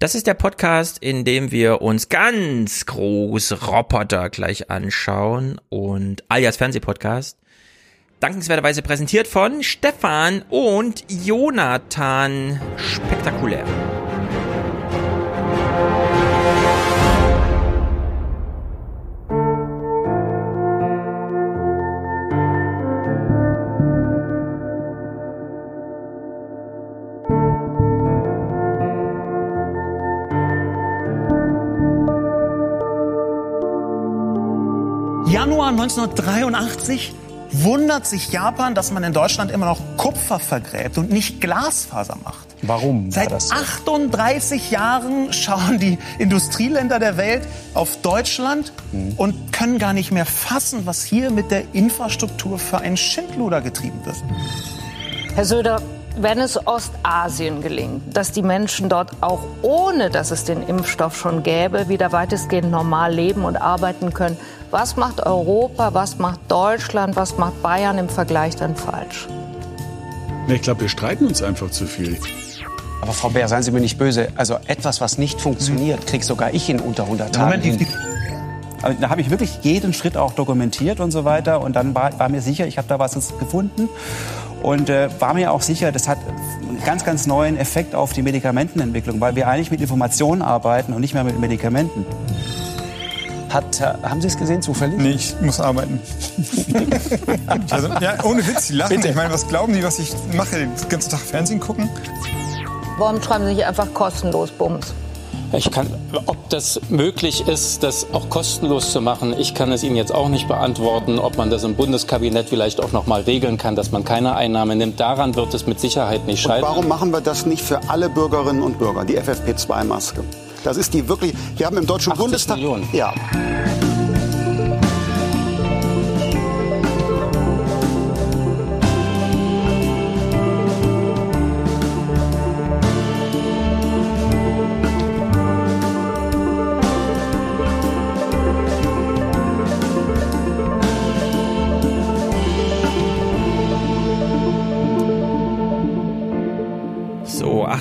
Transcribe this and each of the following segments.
Das ist der Podcast, in dem wir uns ganz groß Roboter gleich anschauen und alias Fernsehpodcast. Dankenswerterweise präsentiert von Stefan und Jonathan. Spektakulär. 1983 wundert sich Japan, dass man in Deutschland immer noch Kupfer vergräbt und nicht Glasfaser macht. Warum? Seit das so? 38 Jahren schauen die Industrieländer der Welt auf Deutschland Hm. und können gar nicht mehr fassen, was hier mit der Infrastruktur für ein Schindluder getrieben wird. Herr Söder, wenn es Ostasien gelingt, dass die Menschen dort auch ohne, dass es den Impfstoff schon gäbe, wieder weitestgehend normal leben und arbeiten können, was macht Europa, was macht Deutschland, was macht Bayern im Vergleich dann falsch? Ich glaube, wir streiten uns einfach zu viel. Aber Frau Bär, seien Sie mir nicht böse. Also etwas, was nicht funktioniert, krieg sogar ich in unter 100 Tagen hin. Also, da habe ich wirklich jeden Schritt auch dokumentiert und so weiter. Und dann war, war mir sicher, ich habe da was gefunden. Und äh, war mir auch sicher, das hat einen ganz, ganz neuen Effekt auf die Medikamentenentwicklung, weil wir eigentlich mit Informationen arbeiten und nicht mehr mit Medikamenten. Hat, äh, haben Sie es gesehen zufällig? Nee, ich muss arbeiten. also, ja, ohne Witz, die lachen. Ich meine, was glauben die, was ich mache? Den ganzen Tag Fernsehen gucken? Warum schreiben Sie nicht einfach kostenlos Bums? Ich kann, ob das möglich ist, das auch kostenlos zu machen, ich kann es Ihnen jetzt auch nicht beantworten. Ob man das im Bundeskabinett vielleicht auch noch mal regeln kann, dass man keine Einnahme nimmt, daran wird es mit Sicherheit nicht Und scheitern. warum machen wir das nicht für alle Bürgerinnen und Bürger, die FFP2-Maske? Das ist die wirklich, wir haben im Deutschen 80 Bundestag... Millionen. Ja.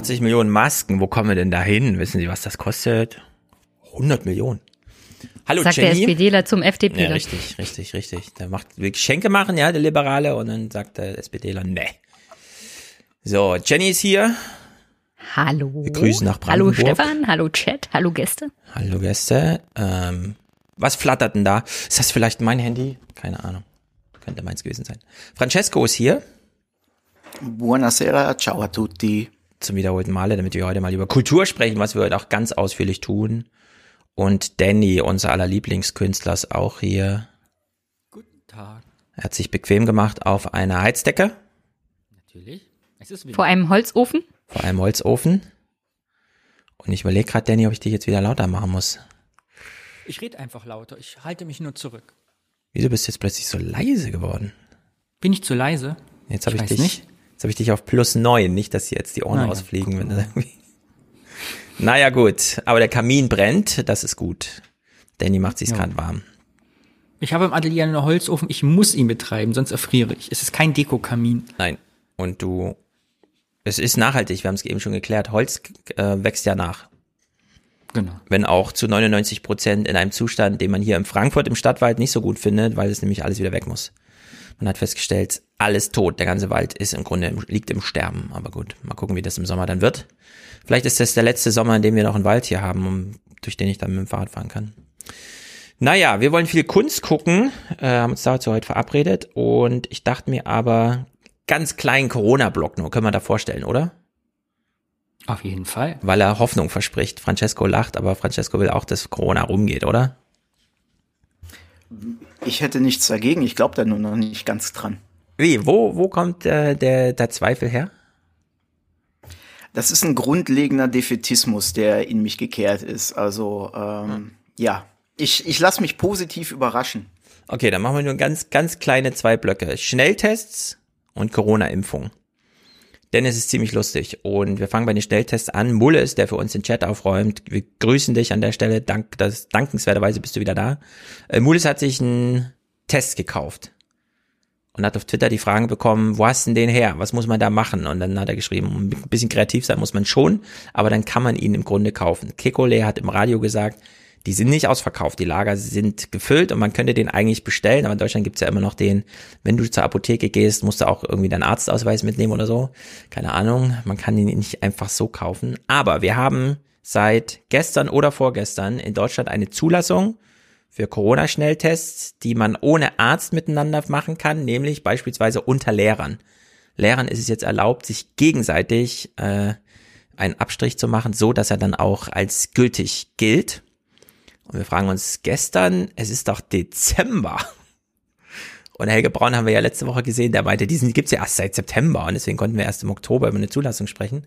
So, 80 Millionen Masken, wo kommen wir denn da hin? Wissen Sie, was das kostet? 100 Millionen. Hallo Sagt der Jenny. SPDler zum FDPler. Ja, richtig, richtig, richtig. Der macht will Geschenke machen, ja, der Liberale, und dann sagt der SPDler, ne. So, Jenny ist hier. Hallo. Wir grüßen nach Hallo Brandenburg. Stefan, hallo Chat, hallo Gäste. Hallo Gäste. Ähm, was flattert denn da? Ist das vielleicht mein Handy? Keine Ahnung. Könnte meins gewesen sein. Francesco ist hier Buonasera, ciao a tutti. Zum wiederholten Male, damit wir heute mal über Kultur sprechen, was wir heute auch ganz ausführlich tun. Und Danny, unser aller Lieblingskünstler, ist auch hier. Guten Tag. Er hat sich bequem gemacht auf einer Heizdecke Natürlich. Es ist Vor einem Holzofen. vor einem Holzofen. Und ich überlege gerade, Danny, ob ich dich jetzt wieder lauter machen muss. Ich rede einfach lauter. Ich halte mich nur zurück. Wieso bist du jetzt plötzlich so leise geworden? Bin ich zu leise? Jetzt habe Ich ich, weiß dich, nicht. Jetzt habe ich dich auf plus neun, nicht, dass jetzt die Ohren Naja, ausfliegen, wenn du. Naja, gut, aber der Kamin brennt, das ist gut. Danny macht sich's Ja. gerade warm. Ich habe im Atelier einen Holzofen. Ich muss ihn betreiben, sonst erfriere ich. Es ist kein Dekokamin. Nein. Und du, es ist nachhaltig, wir haben es eben schon geklärt. Holz äh, wächst ja nach. Genau. Wenn auch zu 99 Prozent in einem Zustand, den man hier in Frankfurt im Stadtwald nicht so gut findet, weil es nämlich alles wieder weg muss. Man hat festgestellt, alles tot. Der ganze Wald ist im Grunde, im- liegt im Sterben. Aber gut, mal gucken, wie das im Sommer dann wird. Vielleicht ist das der letzte Sommer, in dem wir noch einen Wald hier haben, um, durch den ich dann mit dem Fahrrad fahren kann. Naja, wir wollen viel Kunst gucken, äh, haben uns dazu heute verabredet und ich dachte mir aber, ganz kleinen Corona-Block nur, können wir da vorstellen, oder? Auf jeden Fall. Weil er Hoffnung verspricht. Francesco lacht, aber Francesco will auch, dass Corona rumgeht, oder? Ich hätte nichts dagegen, ich glaube da nur noch nicht ganz dran. Wie, wo, wo kommt äh, der, der Zweifel her? Das ist ein grundlegender Defetismus, der in mich gekehrt ist. Also, ähm, ja, ich, ich lasse mich positiv überraschen. Okay, dann machen wir nur ganz, ganz kleine zwei Blöcke. Schnelltests und Corona-Impfung. Denn es ist ziemlich lustig. Und wir fangen bei den Schnelltests an. Mulle ist der für uns den Chat aufräumt. Wir grüßen dich an der Stelle. Dank, das, dankenswerterweise bist du wieder da. Äh, Mules hat sich einen Test gekauft. Und hat auf Twitter die Fragen bekommen, wo hast denn den her? Was muss man da machen? Und dann hat er geschrieben, ein bisschen kreativ sein muss man schon, aber dann kann man ihn im Grunde kaufen. Kekole hat im Radio gesagt, die sind nicht ausverkauft, die Lager sind gefüllt und man könnte den eigentlich bestellen, aber in Deutschland gibt's ja immer noch den, wenn du zur Apotheke gehst, musst du auch irgendwie deinen Arztausweis mitnehmen oder so. Keine Ahnung, man kann ihn nicht einfach so kaufen. Aber wir haben seit gestern oder vorgestern in Deutschland eine Zulassung für Corona-Schnelltests, die man ohne Arzt miteinander machen kann, nämlich beispielsweise unter Lehrern. Lehrern ist es jetzt erlaubt, sich gegenseitig äh, einen Abstrich zu machen, so dass er dann auch als gültig gilt. Und wir fragen uns gestern, es ist doch Dezember. Und Helge Braun haben wir ja letzte Woche gesehen, der meinte, diesen gibt's ja erst seit September und deswegen konnten wir erst im Oktober über eine Zulassung sprechen.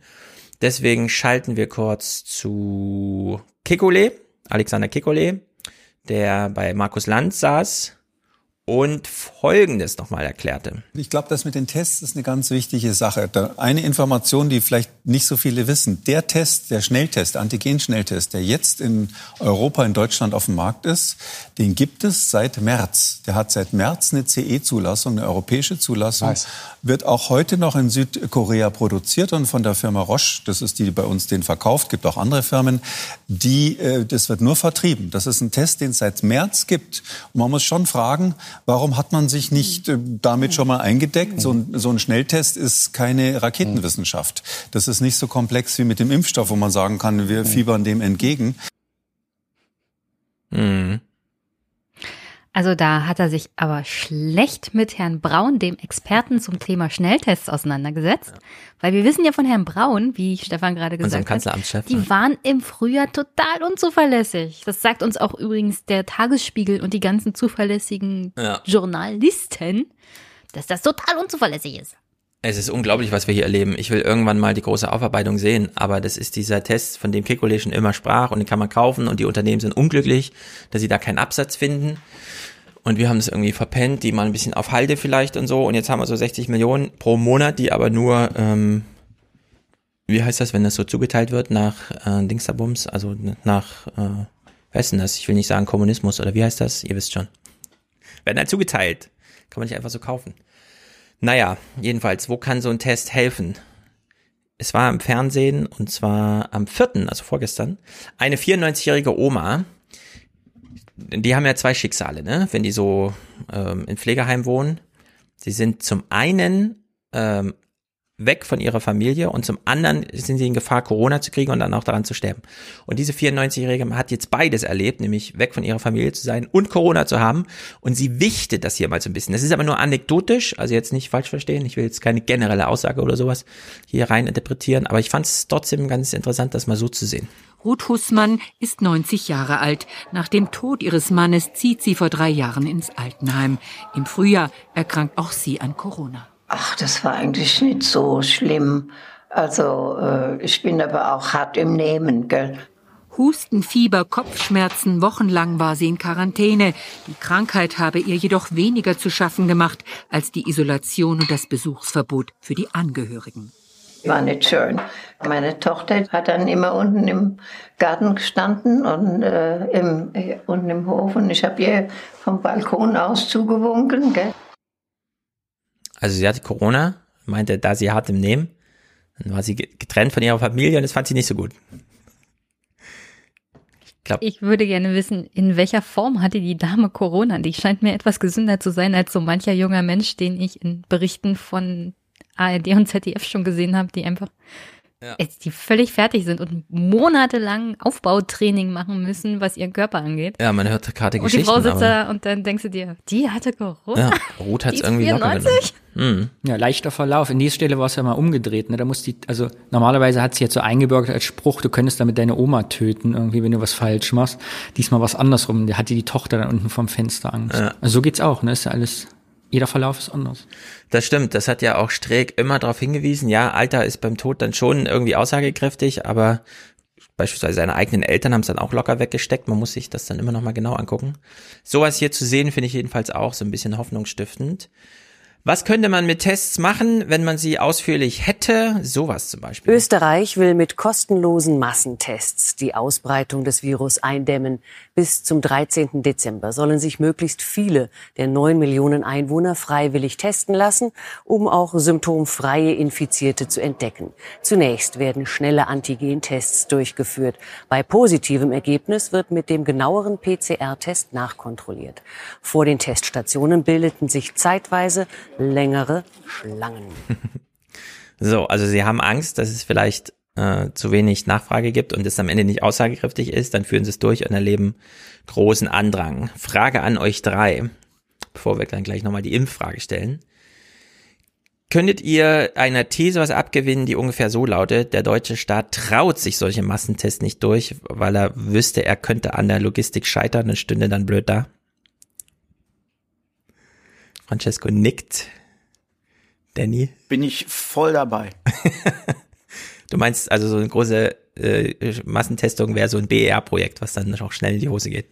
Deswegen schalten wir kurz zu Kikole, Alexander Kikole, der bei Markus Lanz saß und Folgendes nochmal erklärte. Ich glaube, das mit den Tests ist eine ganz wichtige Sache. Eine Information, die vielleicht nicht so viele wissen. Der Test, der Schnelltest, Antigen-Schnelltest, der jetzt in Europa, in Deutschland auf dem Markt ist, den gibt es seit März. Der hat seit März eine CE-Zulassung, eine europäische Zulassung. Nice. Wird auch heute noch in Südkorea produziert und von der Firma Roche, das ist die, die bei uns den verkauft, gibt auch andere Firmen, die, äh, das wird nur vertrieben. Das ist ein Test, den es seit März gibt. Und man muss schon fragen, Warum hat man sich nicht äh, damit schon mal eingedeckt? So ein, so ein Schnelltest ist keine Raketenwissenschaft. Das ist nicht so komplex wie mit dem Impfstoff, wo man sagen kann, wir fiebern dem entgegen. Mhm. Also da hat er sich aber schlecht mit Herrn Braun, dem Experten zum Thema Schnelltests, auseinandergesetzt. Weil wir wissen ja von Herrn Braun, wie Stefan gerade gesagt hat, die waren im Frühjahr total unzuverlässig. Das sagt uns auch übrigens der Tagesspiegel und die ganzen zuverlässigen ja. Journalisten, dass das total unzuverlässig ist. Es ist unglaublich, was wir hier erleben. Ich will irgendwann mal die große Aufarbeitung sehen, aber das ist dieser Test, von dem Kekole schon immer sprach und den kann man kaufen und die Unternehmen sind unglücklich, dass sie da keinen Absatz finden. Und wir haben das irgendwie verpennt, die mal ein bisschen auf Halde vielleicht und so. Und jetzt haben wir so 60 Millionen pro Monat, die aber nur, ähm, wie heißt das, wenn das so zugeteilt wird nach äh, Dingsterbums, also nach, äh, wer ist denn das? Ich will nicht sagen Kommunismus oder wie heißt das? Ihr wisst schon. Werden halt zugeteilt. Kann man nicht einfach so kaufen. Naja, jedenfalls, wo kann so ein Test helfen? Es war im Fernsehen und zwar am 4., also vorgestern, eine 94-jährige Oma, die haben ja zwei Schicksale, ne? Wenn die so ähm, in Pflegeheim wohnen. Sie sind zum einen ähm, weg von ihrer Familie und zum anderen sind sie in Gefahr, Corona zu kriegen und dann auch daran zu sterben. Und diese 94-Jährige hat jetzt beides erlebt, nämlich weg von ihrer Familie zu sein und Corona zu haben. Und sie wichtet das hier mal so ein bisschen. Das ist aber nur anekdotisch, also jetzt nicht falsch verstehen. Ich will jetzt keine generelle Aussage oder sowas hier rein interpretieren, aber ich fand es trotzdem ganz interessant, das mal so zu sehen. Ruth Hussmann ist 90 Jahre alt. Nach dem Tod ihres Mannes zieht sie vor drei Jahren ins Altenheim. Im Frühjahr erkrankt auch sie an Corona. Ach, das war eigentlich nicht so schlimm. Also äh, ich bin aber auch hart im Nehmen, gell. Husten, Fieber, Kopfschmerzen, wochenlang war sie in Quarantäne. Die Krankheit habe ihr jedoch weniger zu schaffen gemacht als die Isolation und das Besuchsverbot für die Angehörigen. War nicht schön. Meine Tochter hat dann immer unten im Garten gestanden und äh, im, äh, unten im Hof und ich habe ihr vom Balkon aus zugewunken. Gell? Also sie hatte Corona, meinte, da sie hart im Nehmen. Dann war sie getrennt von ihrer Familie und das fand sie nicht so gut. Ich, glaub, ich würde gerne wissen, in welcher Form hatte die Dame Corona? Die scheint mir etwas gesünder zu sein als so mancher junger Mensch, den ich in Berichten von ARD und ZDF schon gesehen habe, die einfach ja. die völlig fertig sind und monatelang Aufbautraining machen müssen, was ihren Körper angeht. Ja, man hört gerade Geschichten. Und die Frau sitzt da und dann denkst du dir, die hatte Corona. Ja, Ruth hat es irgendwie 94? locker mhm. Ja, leichter Verlauf. In dieser Stelle war es ja mal umgedreht. Ne? Da muss die, also normalerweise hat sie jetzt so eingebürgert als Spruch, du könntest damit deine Oma töten, irgendwie, wenn du was falsch machst. Diesmal was andersrum. Da hatte die Tochter dann unten vom Fenster Angst. Ja. Also so geht's auch, ne? Ist ja alles jeder Verlauf ist anders. Das stimmt, das hat ja auch Streeck immer darauf hingewiesen. Ja, Alter ist beim Tod dann schon irgendwie aussagekräftig, aber beispielsweise seine eigenen Eltern haben es dann auch locker weggesteckt. Man muss sich das dann immer noch mal genau angucken. Sowas hier zu sehen, finde ich jedenfalls auch so ein bisschen hoffnungsstiftend. Was könnte man mit Tests machen, wenn man sie ausführlich hätte? hätte sowas zum Beispiel. Österreich will mit kostenlosen Massentests die Ausbreitung des Virus eindämmen. Bis zum 13. Dezember sollen sich möglichst viele der neun Millionen Einwohner freiwillig testen lassen, um auch symptomfreie Infizierte zu entdecken. Zunächst werden schnelle Antigentests durchgeführt. Bei positivem Ergebnis wird mit dem genaueren PCR-Test nachkontrolliert. Vor den Teststationen bildeten sich zeitweise längere Schlangen. so, also Sie haben Angst, dass es vielleicht äh, zu wenig Nachfrage gibt und es am Ende nicht aussagekräftig ist, dann führen Sie es durch und erleben großen Andrang. Frage an euch drei, bevor wir dann gleich nochmal die Impffrage stellen. Könntet ihr einer These was abgewinnen, die ungefähr so lautet, der deutsche Staat traut sich solche Massentests nicht durch, weil er wüsste, er könnte an der Logistik scheitern und stünde dann blöd da? Francesco nickt. Danny? Bin ich voll dabei. du meinst also so eine große äh, Massentestung wäre so ein BER-Projekt, was dann auch schnell in die Hose geht.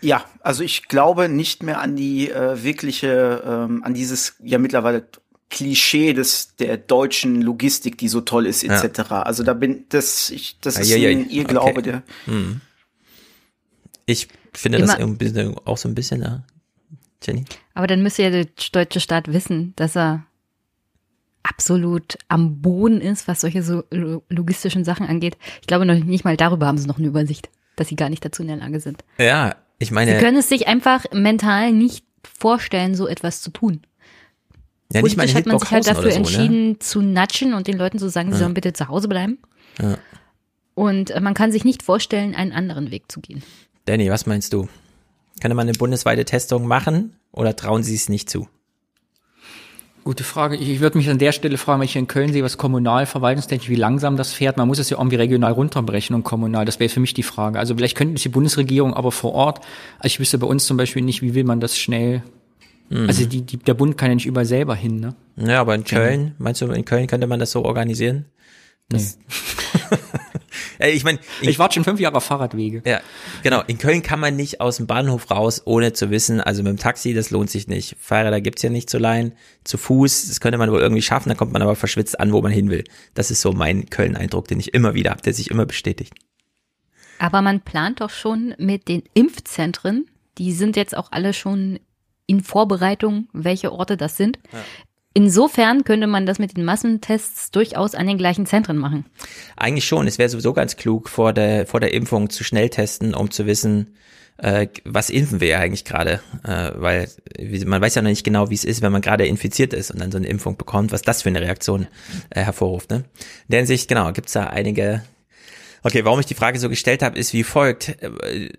Ja, also ich glaube nicht mehr an die äh, wirkliche, ähm, an dieses ja mittlerweile Klischee des der deutschen Logistik, die so toll ist, etc. Ja. Also da bin das, ich, das ist ja, ein Irrglaube, okay. der. Hm. Ich finde Immer. das auch so ein bisschen, ja. Jenny. Aber dann müsste ja der deutsche Staat wissen, dass er absolut am Boden ist, was solche so logistischen Sachen angeht. Ich glaube noch nicht mal darüber haben sie noch eine Übersicht, dass sie gar nicht dazu in der Lage sind. Ja, ich meine. Sie können es sich einfach mental nicht vorstellen, so etwas zu tun. Ja, nicht mal hat man sich halt dafür so, ne? entschieden ne? zu natschen und den Leuten zu sagen, sie ja. sollen bitte zu Hause bleiben. Ja. Und äh, man kann sich nicht vorstellen, einen anderen Weg zu gehen. Danny, was meinst du? Könnte man eine bundesweite Testung machen oder trauen Sie es nicht zu? Gute Frage. Ich würde mich an der Stelle fragen, wenn ich in Köln sehe, was kommunal verwaltungstechnisch, wie langsam das fährt. Man muss es ja irgendwie regional runterbrechen und kommunal. Das wäre für mich die Frage. Also vielleicht könnte es die Bundesregierung aber vor Ort. Also ich wüsste bei uns zum Beispiel nicht, wie will man das schnell. Mhm. Also die, die, der Bund kann ja nicht überall selber hin, ne? Ja, aber in Köln, meinst du, in Köln könnte man das so organisieren? Das nee. ich meine, ich warte schon fünf Jahre auf Fahrradwege. Ja, genau. In Köln kann man nicht aus dem Bahnhof raus, ohne zu wissen, also mit dem Taxi, das lohnt sich nicht. Fahrräder gibt's ja nicht zu leihen. Zu Fuß, das könnte man wohl irgendwie schaffen, da kommt man aber verschwitzt an, wo man hin will. Das ist so mein Köln-Eindruck, den ich immer wieder habe, der sich immer bestätigt. Aber man plant doch schon mit den Impfzentren, die sind jetzt auch alle schon in Vorbereitung, welche Orte das sind. Ja. Insofern könnte man das mit den Massentests durchaus an den gleichen Zentren machen. Eigentlich schon. Es wäre sowieso ganz klug, vor der, vor der Impfung zu schnell testen, um zu wissen, äh, was impfen wir ja eigentlich gerade. Äh, weil man weiß ja noch nicht genau, wie es ist, wenn man gerade infiziert ist und dann so eine Impfung bekommt, was das für eine Reaktion äh, hervorruft. Ne? In der Hinsicht, genau, gibt's da einige Okay, warum ich die Frage so gestellt habe, ist wie folgt.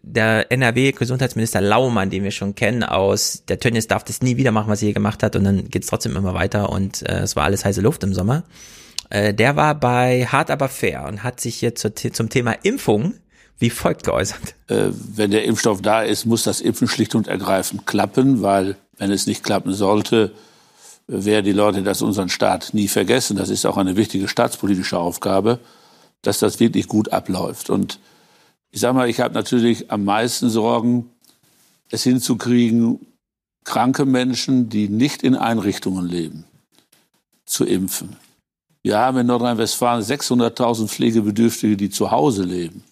Der NRW-Gesundheitsminister Laumann, den wir schon kennen aus, der Tönnies darf das nie wieder machen, was er hier gemacht hat und dann geht's trotzdem immer weiter und äh, es war alles heiße Luft im Sommer. Äh, der war bei Hart aber fair und hat sich hier zu, zum Thema Impfung wie folgt geäußert. Äh, wenn der Impfstoff da ist, muss das Impfen schlicht und ergreifend klappen, weil wenn es nicht klappen sollte, werden die Leute das unseren Staat nie vergessen. Das ist auch eine wichtige staatspolitische Aufgabe dass das wirklich gut abläuft. Und ich sage mal, ich habe natürlich am meisten Sorgen, es hinzukriegen, kranke Menschen, die nicht in Einrichtungen leben, zu impfen. Wir haben in Nordrhein-Westfalen 600.000 Pflegebedürftige, die zu Hause leben.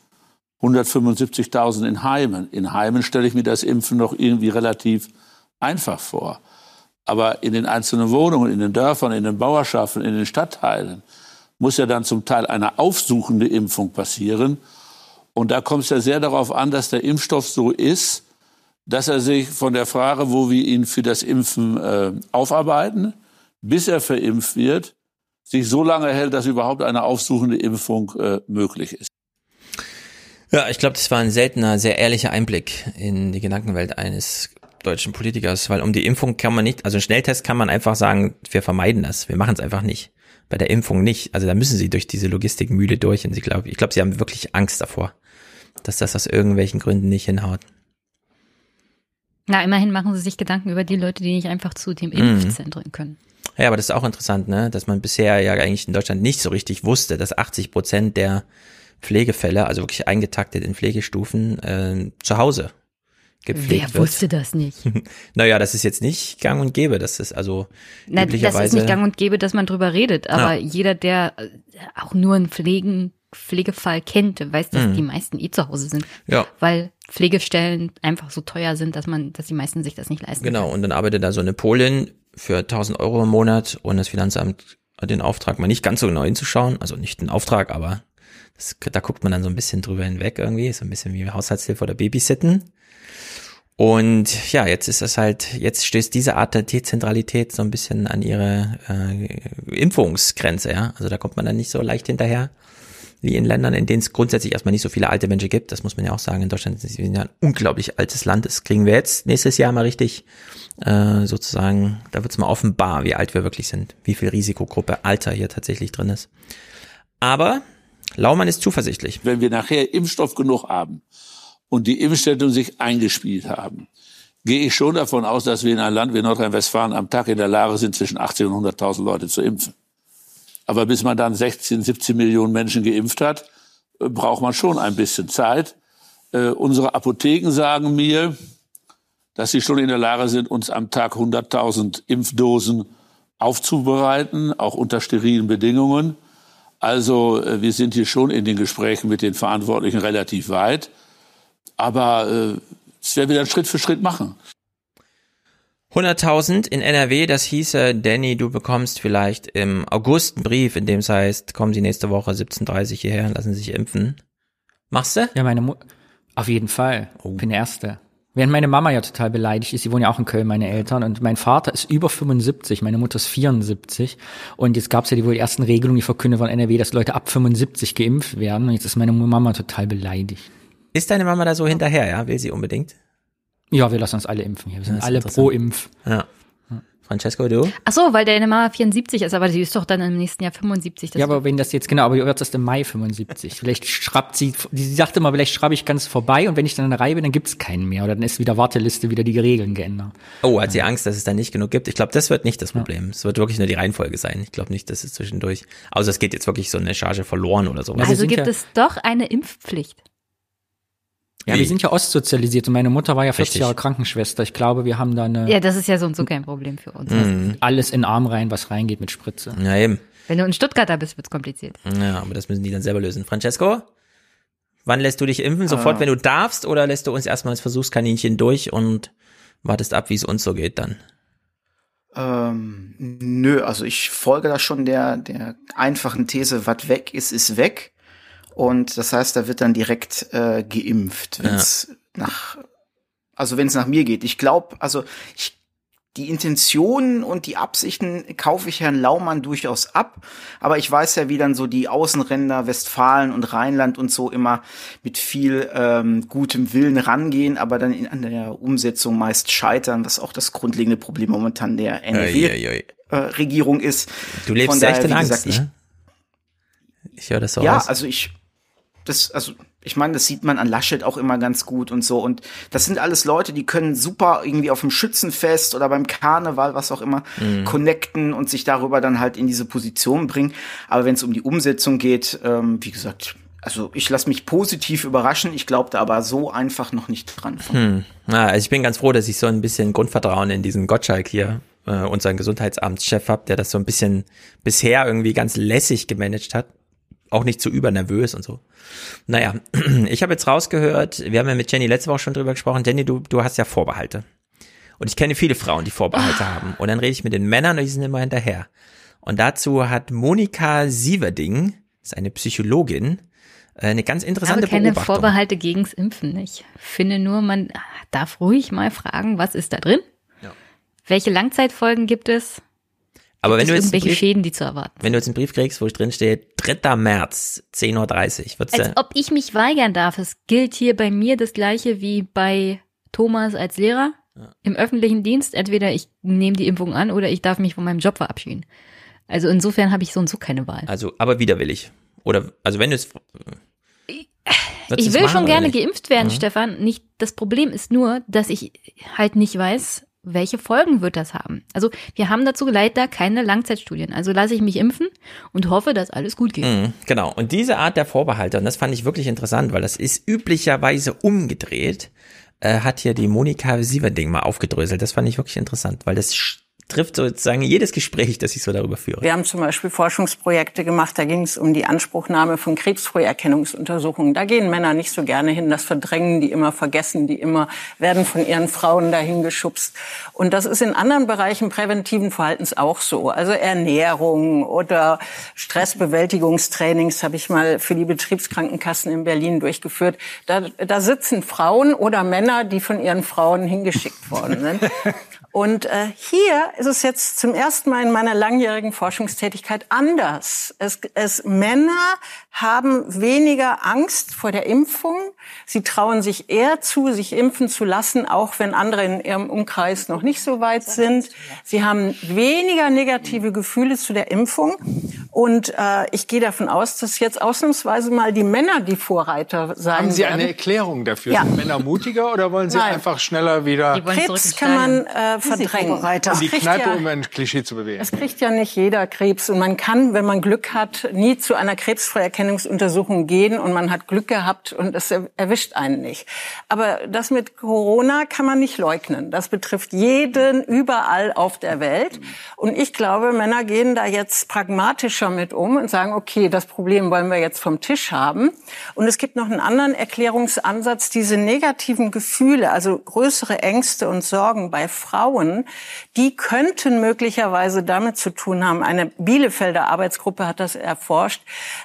175.000 in Heimen. In Heimen stelle ich mir das Impfen noch irgendwie relativ einfach vor. Aber in den einzelnen Wohnungen, in den Dörfern, in den Bauerschaften, in den Stadtteilen, muss ja dann zum Teil eine aufsuchende Impfung passieren. Und da kommt es ja sehr darauf an, dass der Impfstoff so ist, dass er sich von der Frage, wo wir ihn für das Impfen äh, aufarbeiten, bis er verimpft wird, sich so lange hält, dass überhaupt eine aufsuchende Impfung äh, möglich ist. Ja, ich glaube, das war ein seltener, sehr ehrlicher Einblick in die Gedankenwelt eines deutschen Politikers, weil um die Impfung kann man nicht, also einen Schnelltest kann man einfach sagen, wir vermeiden das, wir machen es einfach nicht bei der Impfung nicht. Also da müssen sie durch diese Logistikmühle durch und sie glaube, ich glaube, sie haben wirklich Angst davor, dass das aus irgendwelchen Gründen nicht hinhaut. Na, immerhin machen sie sich Gedanken über die Leute, die nicht einfach zu dem mhm. Impfzentren können. Ja, aber das ist auch interessant, ne, dass man bisher ja eigentlich in Deutschland nicht so richtig wusste, dass 80 Prozent der Pflegefälle, also wirklich eingetaktet in Pflegestufen, äh, zu Hause gepflegt Wer wusste das nicht? naja, das ist jetzt nicht gang und gäbe. Das ist also Na, Das ist nicht gang und gäbe, dass man drüber redet. Aber ja. jeder, der äh, auch nur einen Pflegen, Pflegefall kennt, weiß, dass mhm. die meisten eh zu Hause sind. Ja. Weil Pflegestellen einfach so teuer sind, dass man, dass die meisten sich das nicht leisten Genau. Können. Und dann arbeitet da so eine Polin für 1000 Euro im Monat und das Finanzamt hat den Auftrag, mal nicht ganz so genau hinzuschauen. Also nicht den Auftrag, aber das, da guckt man dann so ein bisschen drüber hinweg irgendwie. So ein bisschen wie Haushaltshilfe oder Babysitten. Und ja, jetzt ist es halt, jetzt stößt diese Art der Dezentralität so ein bisschen an ihre äh, Impfungsgrenze, ja. Also da kommt man dann nicht so leicht hinterher wie in Ländern, in denen es grundsätzlich erstmal nicht so viele alte Menschen gibt. Das muss man ja auch sagen. In Deutschland sind wir ja ein unglaublich altes Land. Das kriegen wir jetzt nächstes Jahr mal richtig äh, sozusagen, da wird's mal offenbar, wie alt wir wirklich sind, wie viel Risikogruppe Alter hier tatsächlich drin ist. Aber Laumann ist zuversichtlich. Wenn wir nachher Impfstoff genug haben, und die Impfstätten sich eingespielt haben, gehe ich schon davon aus, dass wir in einem Land wie Nordrhein-Westfalen am Tag in der Lage sind, zwischen 80 und 100.000 Leute zu impfen. Aber bis man dann 16, 17 Millionen Menschen geimpft hat, äh, braucht man schon ein bisschen Zeit. Äh, unsere Apotheken sagen mir, dass sie schon in der Lage sind, uns am Tag 100.000 Impfdosen aufzubereiten, auch unter sterilen Bedingungen. Also äh, wir sind hier schon in den Gesprächen mit den Verantwortlichen relativ weit. Aber äh, das werden wir dann Schritt für Schritt machen. 100.000 in NRW, das hieße, Danny, du bekommst vielleicht im August einen Brief, in dem es heißt, kommen Sie nächste Woche 17.30 hierher und lassen Sie sich impfen. Machst du? Ja, meine Mutter, auf jeden Fall. Oh. Bin der Erste. Während meine Mama ja total beleidigt ist, sie wohnen ja auch in Köln, meine Eltern, und mein Vater ist über 75, meine Mutter ist 74. Und jetzt gab es ja die wohl die ersten Regelungen, die verkündet von NRW, dass Leute ab 75 geimpft werden. Und jetzt ist meine Mama total beleidigt. Ist deine Mama da so hinterher, ja? Will sie unbedingt? Ja, wir lassen uns alle impfen hier. Wir sind alle pro Impf. Ja. Francesco, du? Ach so, weil deine Mama 74 ist, aber sie ist doch dann im nächsten Jahr 75. Ja, aber wenn das jetzt, genau, aber die wird erst im Mai 75. Vielleicht schreibt sie, sie sagte immer, vielleicht schreibe ich ganz vorbei und wenn ich dann eine Reihe bin, dann gibt's keinen mehr. Oder dann ist wieder Warteliste, wieder die Regeln geändert. Oh, hat sie Angst, dass es dann nicht genug gibt? Ich glaube, das wird nicht das Problem. Es wird wirklich nur die Reihenfolge sein. Ich glaube nicht, dass es zwischendurch, außer es geht jetzt wirklich so eine Charge verloren oder sowas. Also gibt ja, es doch eine Impfpflicht. Ja, Wie? wir sind ja ostsozialisiert und meine Mutter war ja 40 Richtig. Jahre Krankenschwester. Ich glaube, wir haben da eine. Ja, das ist ja so und so kein Problem für uns. Mhm. Alles in Arm rein, was reingeht mit Spritze. Ja, eben. Wenn du in Stuttgarter bist, wird's kompliziert. Ja, aber das müssen die dann selber lösen. Francesco? Wann lässt du dich impfen? Sofort, ah. wenn du darfst, oder lässt du uns erstmal als Versuchskaninchen durch und wartest ab, wie es uns so geht dann? Ähm, nö, also ich folge da schon der, der einfachen These, was weg ist, ist weg. Und das heißt, da wird dann direkt äh, geimpft, wenn es ja. nach, also wenn es nach mir geht. Ich glaube, also ich die Intentionen und die Absichten kaufe ich Herrn Laumann durchaus ab. Aber ich weiß ja, wie dann so die Außenränder Westfalen und Rheinland und so immer mit viel ähm, gutem Willen rangehen, aber dann in, an der Umsetzung meist scheitern, was auch das grundlegende Problem momentan der NRW-Regierung äh, ist. Du lebst daher, echt in Angst, gesagt, ne? Ich, ich höre das so Ja, aus. also ich das, also ich meine, das sieht man an Laschet auch immer ganz gut und so. Und das sind alles Leute, die können super irgendwie auf dem Schützenfest oder beim Karneval, was auch immer, mhm. connecten und sich darüber dann halt in diese Position bringen. Aber wenn es um die Umsetzung geht, ähm, wie gesagt, also ich lasse mich positiv überraschen. Ich glaube da aber so einfach noch nicht dran. Hm. Ja, also ich bin ganz froh, dass ich so ein bisschen Grundvertrauen in diesen Gottschalk hier, äh, unseren Gesundheitsamtschef habe, der das so ein bisschen bisher irgendwie ganz lässig gemanagt hat auch nicht zu übernervös und so. Naja, ich habe jetzt rausgehört, wir haben ja mit Jenny letzte Woche schon drüber gesprochen. Jenny, du, du hast ja Vorbehalte. Und ich kenne viele Frauen, die Vorbehalte ah. haben. Und dann rede ich mit den Männern und die sind immer hinterher. Und dazu hat Monika Sieverding, ist eine Psychologin, äh, eine ganz interessante ich habe keine Beobachtung. Vorbehalte gegens Impfen. Ich finde nur, man darf ruhig mal fragen, was ist da drin? Ja. Welche Langzeitfolgen gibt es? Aber wenn du jetzt irgendwelche Brief, Schäden, die zu erwarten. Wenn du jetzt einen Brief kriegst, wo drin steht, 3. März, 10.30 Uhr, wird's Als ob ich mich weigern darf. Es gilt hier bei mir das gleiche wie bei Thomas als Lehrer ja. im öffentlichen Dienst. Entweder ich nehme die Impfung an oder ich darf mich von meinem Job verabschieden. Also insofern habe ich so und so keine Wahl. Also, aber widerwillig. Oder, also wenn du es. Ich will schon gerne geimpft werden, ja. Stefan. Nicht, das Problem ist nur, dass ich halt nicht weiß, welche Folgen wird das haben? Also wir haben dazu leider keine Langzeitstudien. Also lasse ich mich impfen und hoffe, dass alles gut geht. Mhm, genau. Und diese Art der Vorbehalte, und das fand ich wirklich interessant, weil das ist üblicherweise umgedreht. äh, hat hier die Monika Sieverding mal aufgedröselt. Das fand ich wirklich interessant, weil das trifft sozusagen jedes Gespräch, das ich so darüber führe. Wir haben zum Beispiel Forschungsprojekte gemacht, da ging es um die Anspruchnahme von Krebsfrüherkennungsuntersuchungen. Da gehen Männer nicht so gerne hin, das verdrängen die immer, vergessen die immer, werden von ihren Frauen dahin geschubst. Und das ist in anderen Bereichen präventiven Verhaltens auch so. Also Ernährung oder Stressbewältigungstrainings habe ich mal für die Betriebskrankenkassen in Berlin durchgeführt. Da, da sitzen Frauen oder Männer, die von ihren Frauen hingeschickt worden sind. Und äh, hier ist es jetzt zum ersten Mal in meiner langjährigen Forschungstätigkeit anders. Es, es, Männer haben weniger Angst vor der Impfung. Sie trauen sich eher zu, sich impfen zu lassen, auch wenn andere in ihrem Umkreis noch nicht so weit sind. Sie haben weniger negative Gefühle zu der Impfung. Und äh, ich gehe davon aus, dass jetzt ausnahmsweise mal die Männer die Vorreiter sein Haben Sie werden. eine Erklärung dafür? Ja. Sind Männer mutiger oder wollen Sie Nein. einfach schneller wieder Krebs kann man äh, verdrängen. in die Kneipe, ja- um ein Klischee zu bewegen? Es kriegt ja nicht jeder Krebs und man kann, wenn man Glück hat, nie zu einer Krebsfrüherkennungsuntersuchung gehen und man hat Glück gehabt und es er- erwischt einen nicht. Aber das mit Corona kann man nicht leugnen. Das betrifft jeden überall auf der Welt. Und ich glaube, Männer gehen da jetzt pragmatischer mit um und sagen, okay, das Problem wollen wir jetzt vom Tisch haben. Und es gibt noch einen anderen Erklärungsansatz, diese negativen Gefühle, also größere Ängste und Sorgen bei Frauen, die könnten möglicherweise damit zu tun haben, eine Bielefelder Arbeitsgruppe hat das erforscht,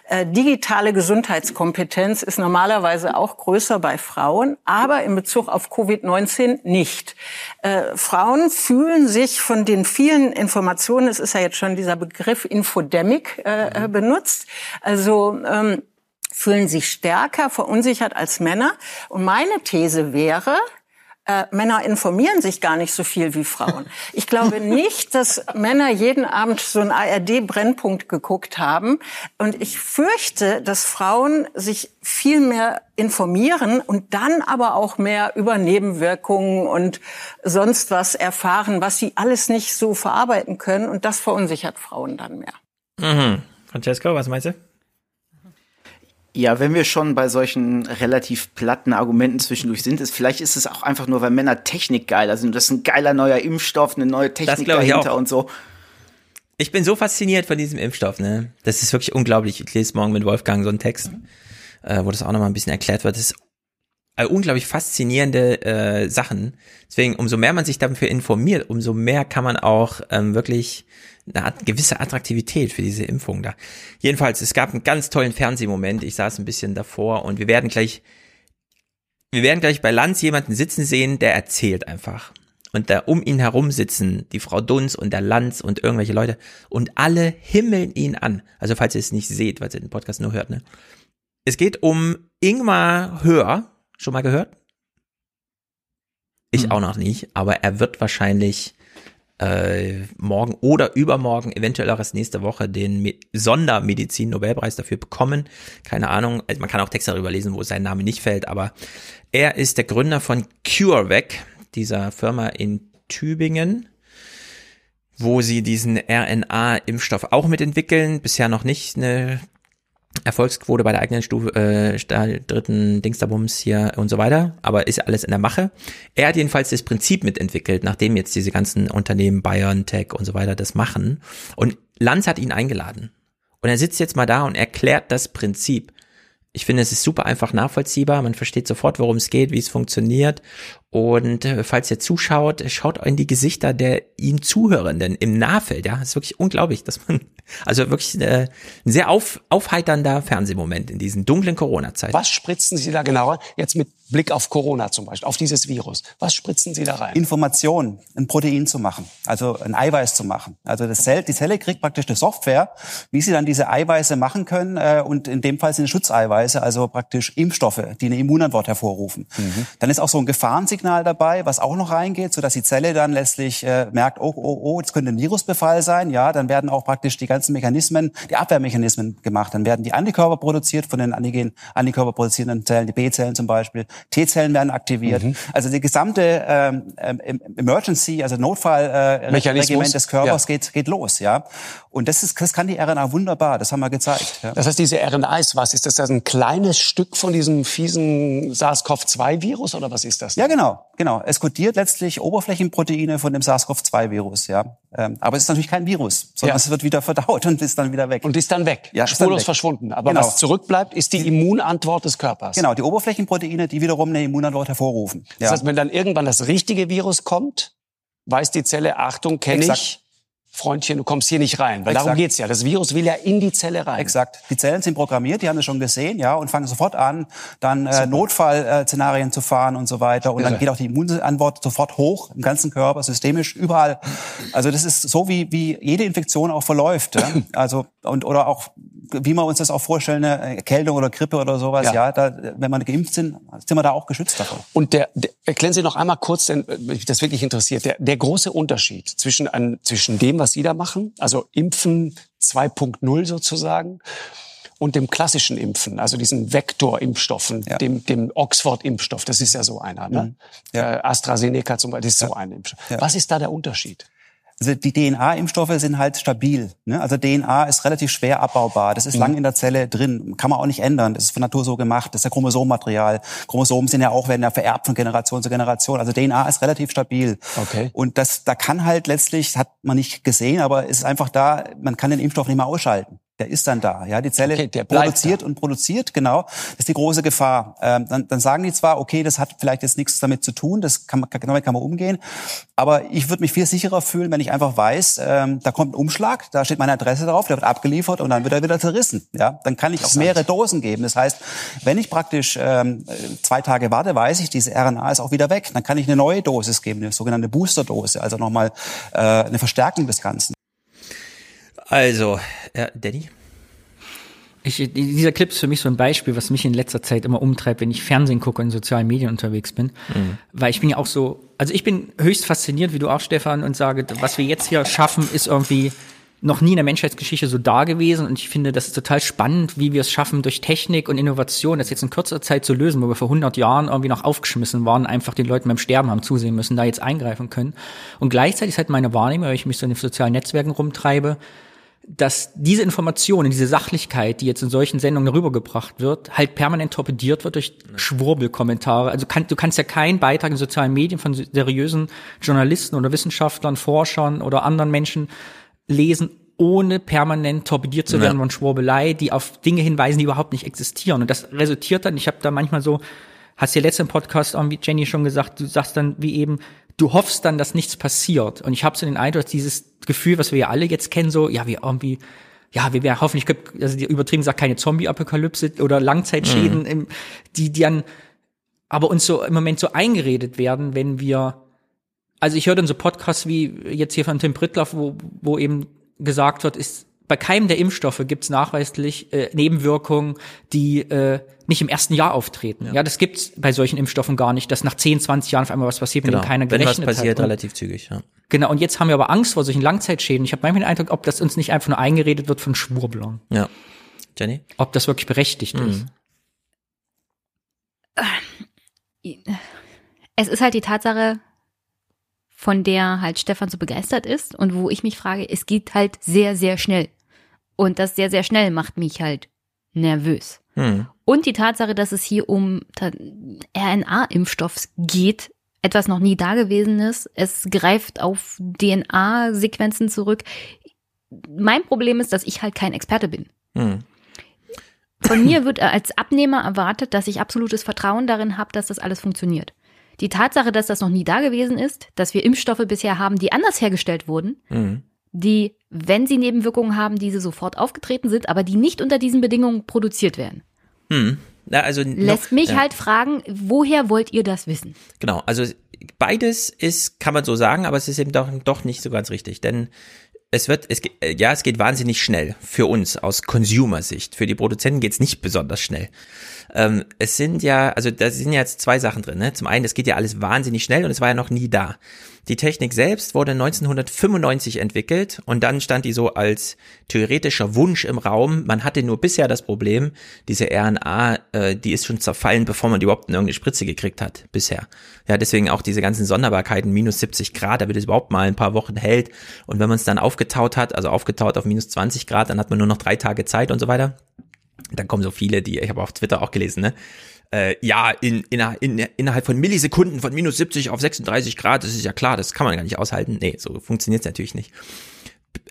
äh, digitale Gesundheitskompetenz ist normalerweise auch größer bei Frauen, aber in Bezug auf Covid-19 nicht. Äh, Frauen fühlen sich von den vielen Informationen, es ist ja jetzt schon dieser Begriff Infodemic äh, benutzt, also ähm, fühlen sich stärker verunsichert als Männer. Und meine These wäre, äh, Männer informieren sich gar nicht so viel wie Frauen. Ich glaube nicht, dass Männer jeden Abend so einen ARD-Brennpunkt geguckt haben. Und ich fürchte, dass Frauen sich viel mehr informieren und dann aber auch mehr über Nebenwirkungen und sonst was erfahren, was sie alles nicht so verarbeiten können. Und das verunsichert Frauen dann mehr. Mhm. Francesco, was meinst du? Ja, wenn wir schon bei solchen relativ platten Argumenten zwischendurch sind, ist vielleicht ist es auch einfach nur, weil Männer Technik geiler sind. Das ist ein geiler neuer Impfstoff, eine neue Technik dahinter auch. und so. Ich bin so fasziniert von diesem Impfstoff, ne? Das ist wirklich unglaublich. Ich lese morgen mit Wolfgang so einen Text, äh, wo das auch nochmal ein bisschen erklärt wird. Das ist äh, unglaublich faszinierende äh, Sachen. Deswegen, umso mehr man sich dafür informiert, umso mehr kann man auch ähm, wirklich eine gewisse Attraktivität für diese Impfung da. Jedenfalls, es gab einen ganz tollen Fernsehmoment. Ich saß ein bisschen davor und wir werden gleich, wir werden gleich bei Lanz jemanden sitzen sehen, der erzählt einfach. Und da um ihn herum sitzen die Frau Dunz und der Lanz und irgendwelche Leute und alle himmeln ihn an. Also falls ihr es nicht seht, weil ihr den Podcast nur hört, ne? Es geht um Ingmar Hör. Schon mal gehört? Ich auch noch nicht, aber er wird wahrscheinlich äh, morgen oder übermorgen, eventuell auch erst nächste Woche, den Me Sondermedizin-Nobelpreis dafür bekommen. Keine Ahnung, also man kann auch Texte darüber lesen, wo sein Name nicht fällt, aber er ist der Gründer von CureVac, dieser Firma in Tübingen, wo sie diesen RNA-Impfstoff auch mitentwickeln. Bisher noch nicht eine Erfolgsquote bei der eigenen Stufe, äh, dritten Dingsterbums hier und so weiter, aber ist alles in der Mache. Er hat jedenfalls das Prinzip mitentwickelt, nachdem jetzt diese ganzen Unternehmen Bayern, Tech und so weiter das machen. Und Lanz hat ihn eingeladen. Und er sitzt jetzt mal da und erklärt das Prinzip. Ich finde, es ist super einfach nachvollziehbar. Man versteht sofort, worum es geht, wie es funktioniert. Und äh, falls ihr zuschaut, schaut in die Gesichter der ihm Zuhörenden im Nahfeld. Ja, ist wirklich unglaublich, dass man, also wirklich äh, ein sehr auf, aufheiternder Fernsehmoment in diesen dunklen Corona-Zeiten. Was spritzen Sie da genauer? Jetzt mit Blick auf Corona zum Beispiel, auf dieses Virus. Was spritzen Sie da rein? Information, ein Protein zu machen, also ein Eiweiß zu machen. Also das Zell, die Zelle kriegt praktisch eine Software, wie sie dann diese Eiweiße machen können. Äh, und in dem Fall sind es Schutzeiweiße, also praktisch Impfstoffe, die eine Immunantwort hervorrufen. Dann ist auch so ein Gefahrensignal dabei, was auch noch reingeht, sodass die Zelle dann letztlich äh, merkt, oh, oh, oh, jetzt könnte ein Virusbefall sein. Ja, dann werden auch praktisch die ganzen ganzen Mechanismen, die Abwehrmechanismen gemacht. Dann werden die Antikörper produziert von den Antigen, Antikörper produzierenden Zellen, die B-Zellen zum Beispiel. T-Zellen werden aktiviert. Mhm. Also die gesamte ähm, ähm Emergency, also Notfallregiment äh, des Körpers ja. geht, geht los, ja. Und das ist, das kann die RNA wunderbar. Das haben wir gezeigt. Ja. Das heißt, diese RNA ist was? Ist das ein kleines Stück von diesem fiesen SARS-CoV-2-Virus oder was ist das? Denn? Ja, genau, genau. Es kodiert letztlich Oberflächenproteine von dem SARS-CoV-2-Virus, ja. Ähm, aber es ist natürlich kein Virus, sondern ja. es wird wieder verdaut und ist dann wieder weg. Und ist dann weg. Ja, spurlos verschwunden. Aber genau. was zurückbleibt, ist die Immunantwort des Körpers. Genau, die Oberflächenproteine, die wiederum eine Immunantwort hervorrufen. Ja. Das heißt, wenn dann irgendwann das richtige Virus kommt, weiß die Zelle, Achtung, kenne ich, Freundchen, du kommst hier nicht rein. Weil Exakt. darum geht's ja. Das Virus will ja in die Zelle rein. Exakt. Die Zellen sind programmiert, die haben das schon gesehen, ja, und fangen sofort an, dann äh, Notfallszenarien zu fahren und so weiter. Und dann geht auch die Immunantwort sofort hoch im ganzen Körper, systemisch, überall. Also das ist so, wie, wie jede Infektion auch verläuft. Ja? Also und oder auch wie man uns das auch vorstellen, eine Erkältung oder Grippe oder sowas, ja, ja da, wenn man geimpft sind, sind wir da auch geschützt davon. Und der, der erklären Sie noch einmal kurz, denn äh, mich das wirklich interessiert, der, der große Unterschied zwischen, an, zwischen dem, was Sie da machen, also Impfen 2.0 sozusagen, und dem klassischen Impfen, also diesen Vektorimpfstoffen, ja. dem, dem Oxford-Impfstoff, das ist ja so einer, ne? Mhm. Ja. Äh, AstraZeneca zum Beispiel, das ist ja. so ein Impfstoff. Was ist da der Unterschied? Also die DNA-Impfstoffe sind halt stabil. Ne? Also DNA ist relativ schwer abbaubar. Das ist mhm. lang in der Zelle drin. Kann man auch nicht ändern. Das ist von Natur so gemacht. Das ist ja Chromosommaterial. Chromosomen sind ja auch, werden ja vererbt von Generation zu Generation. Also DNA ist relativ stabil. Okay. Und das, da kann halt letztlich, hat man nicht gesehen, aber es ist einfach da, man kann den Impfstoff nicht mehr ausschalten der ist dann da. Ja, die Zelle okay, produziert da. und produziert, genau. Das ist die große Gefahr. Ähm, dann, dann sagen die zwar, okay, das hat vielleicht jetzt nichts damit zu tun, das kann man, damit kann man umgehen. Aber ich würde mich viel sicherer fühlen, wenn ich einfach weiß, ähm, da kommt ein Umschlag, da steht meine Adresse drauf, der wird abgeliefert und dann wird er wieder zerrissen. Ja, dann kann ich auch mehrere Dosen geben. Das heißt, wenn ich praktisch ähm, zwei Tage warte, weiß ich, diese RNA ist auch wieder weg. Dann kann ich eine neue Dosis geben, eine sogenannte Boosterdose, also nochmal äh, eine Verstärkung des Ganzen. Also, äh, Danny? Ich, dieser Clip ist für mich so ein Beispiel, was mich in letzter Zeit immer umtreibt, wenn ich Fernsehen gucke und in sozialen Medien unterwegs bin. Mhm. Weil ich bin ja auch so, also ich bin höchst fasziniert, wie du auch, Stefan, und sage, was wir jetzt hier schaffen, ist irgendwie noch nie in der Menschheitsgeschichte so da gewesen. Und ich finde, das ist total spannend, wie wir es schaffen, durch Technik und Innovation das jetzt in kurzer Zeit zu lösen, wo wir vor 100 Jahren irgendwie noch aufgeschmissen waren, einfach den Leuten beim Sterben haben zusehen müssen, da jetzt eingreifen können. Und gleichzeitig ist halt meine Wahrnehmung, weil ich mich so in den sozialen Netzwerken rumtreibe, dass diese Information, diese Sachlichkeit, die jetzt in solchen Sendungen rübergebracht wird, halt permanent torpediert wird durch Schwurbelkommentare. Also kann, du kannst ja keinen Beitrag in sozialen Medien von seriösen Journalisten oder Wissenschaftlern, Forschern oder anderen Menschen lesen, ohne permanent torpediert zu werden ja. von Schwurbelei, die auf Dinge hinweisen, die überhaupt nicht existieren. Und das resultiert dann, ich habe da manchmal so, hast ja letzten Podcast irgendwie Jenny schon gesagt, du sagst dann wie eben, du hoffst dann, dass nichts passiert. Und ich habe so den Eindruck, dass dieses Gefühl, was wir ja alle jetzt kennen, so, ja, wir irgendwie, ja, wir werden hoffentlich, also die übertrieben sagt, keine Zombie-Apokalypse oder Langzeitschäden, mhm. im, die, die dann aber uns so im Moment so eingeredet werden, wenn wir, also ich höre dann so Podcasts wie jetzt hier von Tim Prittloff, wo, wo eben gesagt wird, ist, bei keinem der Impfstoffe gibt es nachweislich äh, Nebenwirkungen, die äh, nicht im ersten Jahr auftreten. Ja, ja das gibt's bei solchen Impfstoffen gar nicht, dass nach 10, 20 Jahren auf einmal was passiert, genau. mit dem keiner Wenn gerechnet was passiert, hat. relativ zügig, ja. Genau, und jetzt haben wir aber Angst vor solchen Langzeitschäden. Ich habe manchmal den Eindruck, ob das uns nicht einfach nur eingeredet wird von Schwurblern. Ja. Jenny? Ob das wirklich berechtigt mhm. ist. Es ist halt die Tatsache, von der halt Stefan so begeistert ist und wo ich mich frage, es geht halt sehr, sehr schnell. Und das sehr, sehr schnell macht mich halt nervös. Hm. Und die Tatsache, dass es hier um RNA-Impfstoff geht, etwas noch nie Dagewesenes. Es greift auf DNA-Sequenzen zurück. Mein Problem ist, dass ich halt kein Experte bin. Hm. Von mir wird als Abnehmer erwartet, dass ich absolutes Vertrauen darin habe, dass das alles funktioniert. Die Tatsache, dass das noch nie da gewesen ist, dass wir Impfstoffe bisher haben, die anders hergestellt wurden, mhm die, wenn sie Nebenwirkungen haben, diese sofort aufgetreten sind, aber die nicht unter diesen Bedingungen produziert werden. Hm. Ja, also Lässt mich ja. halt fragen, woher wollt ihr das wissen? Genau, also beides ist, kann man so sagen, aber es ist eben doch, doch nicht so ganz richtig, denn es wird, es, ja, es geht wahnsinnig schnell für uns aus Consumer-Sicht. Für die Produzenten geht es nicht besonders schnell. Ähm, es sind ja, also da sind ja jetzt zwei Sachen drin. Ne? Zum einen, es geht ja alles wahnsinnig schnell und es war ja noch nie da. Die Technik selbst wurde 1995 entwickelt und dann stand die so als theoretischer Wunsch im Raum. Man hatte nur bisher das Problem, diese RNA, äh, die ist schon zerfallen, bevor man die überhaupt in irgendeine Spritze gekriegt hat, bisher. Ja, deswegen auch diese ganzen Sonderbarkeiten, minus 70 Grad, damit es überhaupt mal ein paar Wochen hält. Und wenn man es dann aufgetaut hat, also aufgetaut auf minus 20 Grad, dann hat man nur noch drei Tage Zeit und so weiter. Dann kommen so viele, die, ich habe auf Twitter auch gelesen, ne? Äh, ja, in, in, in, innerhalb von Millisekunden von minus 70 auf 36 Grad, das ist ja klar, das kann man gar nicht aushalten. Nee, so funktioniert's natürlich nicht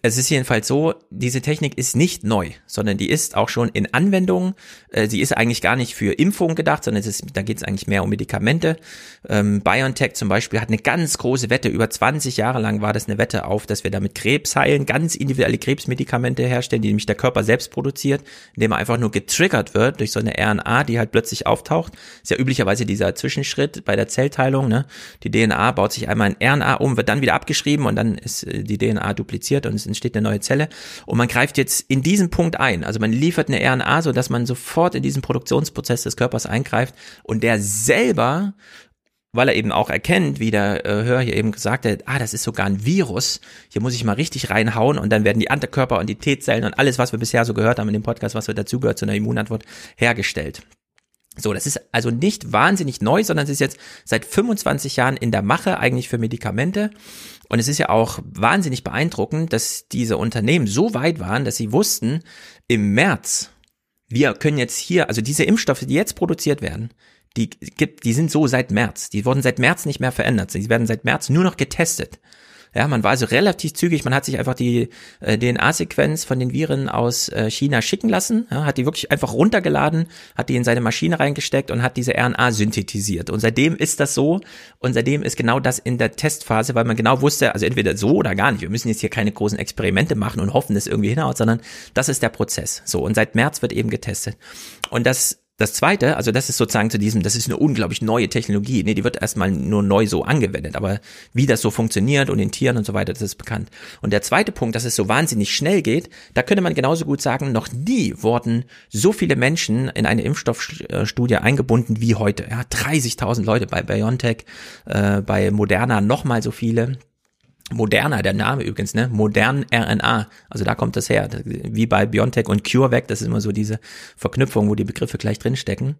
es ist jedenfalls so, diese Technik ist nicht neu, sondern die ist auch schon in Anwendung. Äh, sie ist eigentlich gar nicht für Impfungen gedacht, sondern es ist, da geht es eigentlich mehr um Medikamente. Ähm, BioNTech zum Beispiel hat eine ganz große Wette, über 20 Jahre lang war das eine Wette auf, dass wir damit Krebs heilen, ganz individuelle Krebsmedikamente herstellen, die nämlich der Körper selbst produziert, indem er einfach nur getriggert wird durch so eine RNA, die halt plötzlich auftaucht. Ist ja üblicherweise dieser Zwischenschritt bei der Zellteilung. Ne? Die DNA baut sich einmal in RNA um, wird dann wieder abgeschrieben und dann ist äh, die DNA dupliziert und es entsteht eine neue Zelle und man greift jetzt in diesen Punkt ein. Also man liefert eine RNA, so dass man sofort in diesen Produktionsprozess des Körpers eingreift und der selber weil er eben auch erkennt, wie der äh, Hör hier eben gesagt hat, ah, das ist sogar ein Virus, hier muss ich mal richtig reinhauen und dann werden die Antikörper und die T-Zellen und alles, was wir bisher so gehört haben in dem Podcast, was wir dazugehört zu einer Immunantwort, hergestellt. So, das ist also nicht wahnsinnig neu, sondern es ist jetzt seit 25 Jahren in der Mache eigentlich für Medikamente. Und es ist ja auch wahnsinnig beeindruckend, dass diese Unternehmen so weit waren, dass sie wussten, im März, wir können jetzt hier, also diese Impfstoffe, die jetzt produziert werden, die gibt, die sind so seit März. Die wurden seit März nicht mehr verändert. Sie werden seit März nur noch getestet. Ja, man war also relativ zügig, man hat sich einfach die äh, DNA-Sequenz von den Viren aus äh, China schicken lassen, ja, hat die wirklich einfach runtergeladen, hat die in seine Maschine reingesteckt und hat diese RNA synthetisiert. Und seitdem ist das so und seitdem ist genau das in der Testphase, weil man genau wusste, also entweder so oder gar nicht. Wir müssen jetzt hier keine großen Experimente machen und hoffen, dass irgendwie hinhaut, sondern das ist der Prozess. So, und seit März wird eben getestet. Und das das zweite, also das ist sozusagen zu diesem, das ist eine unglaublich neue Technologie. Nee, die wird erstmal nur neu so angewendet, aber wie das so funktioniert und in Tieren und so weiter, das ist bekannt. Und der zweite Punkt, dass es so wahnsinnig schnell geht, da könnte man genauso gut sagen, noch nie wurden so viele Menschen in eine Impfstoffstudie eingebunden wie heute. Ja, 30.000 Leute bei BioNTech, äh, bei Moderna nochmal so viele. Moderna, der Name übrigens, ne? Modern RNA. Also da kommt das her. Wie bei BioNTech und CureVac, das ist immer so diese Verknüpfung, wo die Begriffe gleich drinstecken.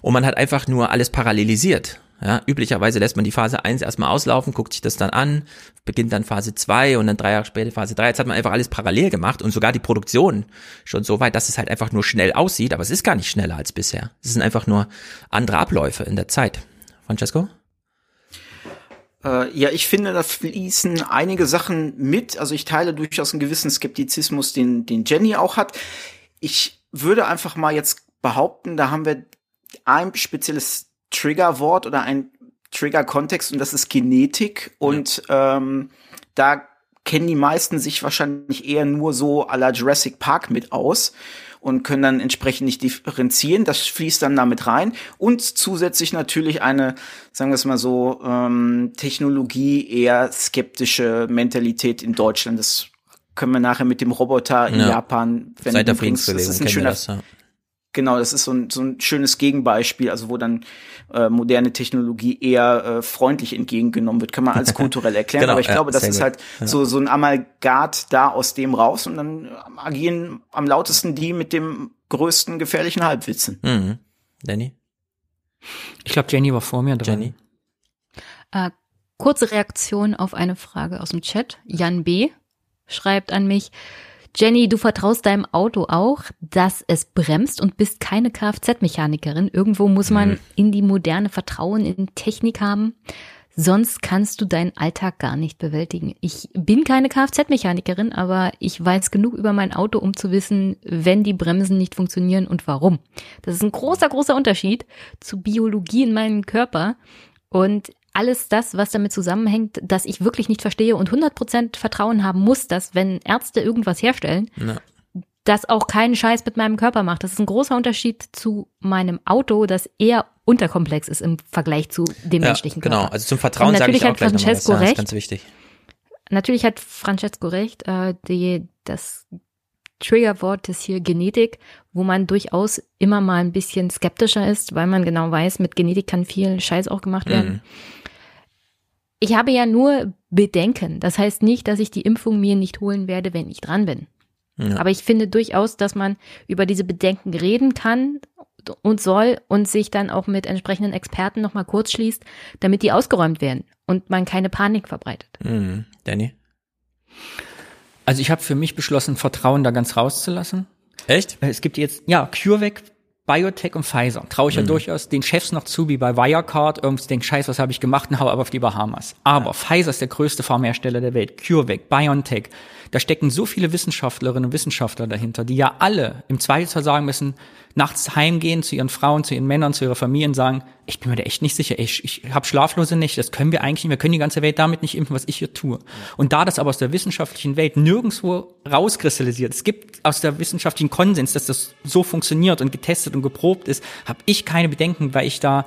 Und man hat einfach nur alles parallelisiert. Ja, üblicherweise lässt man die Phase 1 erstmal auslaufen, guckt sich das dann an, beginnt dann Phase 2 und dann drei Jahre später Phase 3. Jetzt hat man einfach alles parallel gemacht und sogar die Produktion schon so weit, dass es halt einfach nur schnell aussieht, aber es ist gar nicht schneller als bisher. Es sind einfach nur andere Abläufe in der Zeit. Francesco? Äh, ja, ich finde, da fließen einige Sachen mit. Also ich teile durchaus einen gewissen Skeptizismus, den, den Jenny auch hat. Ich würde einfach mal jetzt behaupten, da haben wir ein spezielles Triggerwort oder ein Trigger-Kontext und das ist Genetik. Und ähm, da kennen die meisten sich wahrscheinlich eher nur so à la Jurassic Park mit aus und können dann entsprechend nicht differenzieren. Das fließt dann damit rein. Und zusätzlich natürlich eine, sagen wir es mal so, ähm, Technologie eher skeptische Mentalität in Deutschland. Das können wir nachher mit dem Roboter in ja. Japan, wenn Seit der Friedensbewegung das ist ein schöner, das, ja. Genau, das ist so ein, so ein schönes Gegenbeispiel, also wo dann äh, moderne Technologie eher äh, freundlich entgegengenommen wird, kann man als kulturell erklären. genau, Aber ich ja, glaube, das ist gut. halt ja. so, so ein Amalgat da aus dem raus und dann agieren am lautesten die mit dem größten gefährlichen Halbwitzen. Mhm. Danny? Ich glaube, Jenny war vor mir dran. Jenny? Äh, kurze Reaktion auf eine Frage aus dem Chat. Jan B. schreibt an mich, Jenny, du vertraust deinem Auto auch, dass es bremst und bist keine Kfz-Mechanikerin. Irgendwo muss man mhm. in die moderne Vertrauen in Technik haben. Sonst kannst du deinen Alltag gar nicht bewältigen. Ich bin keine Kfz-Mechanikerin, aber ich weiß genug über mein Auto, um zu wissen, wenn die Bremsen nicht funktionieren und warum. Das ist ein großer, großer Unterschied zu Biologie in meinem Körper. Und alles das, was damit zusammenhängt, dass ich wirklich nicht verstehe und 100% Vertrauen haben muss, dass wenn Ärzte irgendwas herstellen, ja. das auch keinen Scheiß mit meinem Körper macht. Das ist ein großer Unterschied zu meinem Auto, das eher unterkomplex ist im Vergleich zu dem ja, menschlichen genau. Körper. Genau, also zum Vertrauen sage ich auch gleich Francesco was, ja, recht. ganz wichtig. Natürlich hat Francesco recht, äh, die, das Triggerwort ist hier Genetik, wo man durchaus immer mal ein bisschen skeptischer ist, weil man genau weiß, mit Genetik kann viel Scheiß auch gemacht werden. Mhm. Ich habe ja nur Bedenken. Das heißt nicht, dass ich die Impfung mir nicht holen werde, wenn ich dran bin. Ja. Aber ich finde durchaus, dass man über diese Bedenken reden kann und soll und sich dann auch mit entsprechenden Experten nochmal kurz schließt, damit die ausgeräumt werden und man keine Panik verbreitet. Mhm. Danny? Also ich habe für mich beschlossen, Vertrauen da ganz rauszulassen. Echt? Es gibt jetzt, ja, CureVac, Biotech und Pfizer. Traue ich ja mhm. durchaus den Chefs noch zu, wie bei Wirecard. Irgendwie denken, scheiß, was habe ich gemacht und hau aber auf die Bahamas. Aber ja. Pfizer ist der größte Pharmahersteller der Welt. CureVac, BioNTech. Da stecken so viele Wissenschaftlerinnen und Wissenschaftler dahinter, die ja alle im Zweifelsfall sagen müssen, nachts heimgehen zu ihren Frauen, zu ihren Männern, zu ihrer Familie und sagen, ich bin mir da echt nicht sicher, ich, ich habe schlaflose Nächte, das können wir eigentlich nicht, wir können die ganze Welt damit nicht impfen, was ich hier tue. Und da das aber aus der wissenschaftlichen Welt nirgendwo rauskristallisiert, es gibt aus der wissenschaftlichen Konsens, dass das so funktioniert und getestet und geprobt ist, habe ich keine Bedenken, weil ich da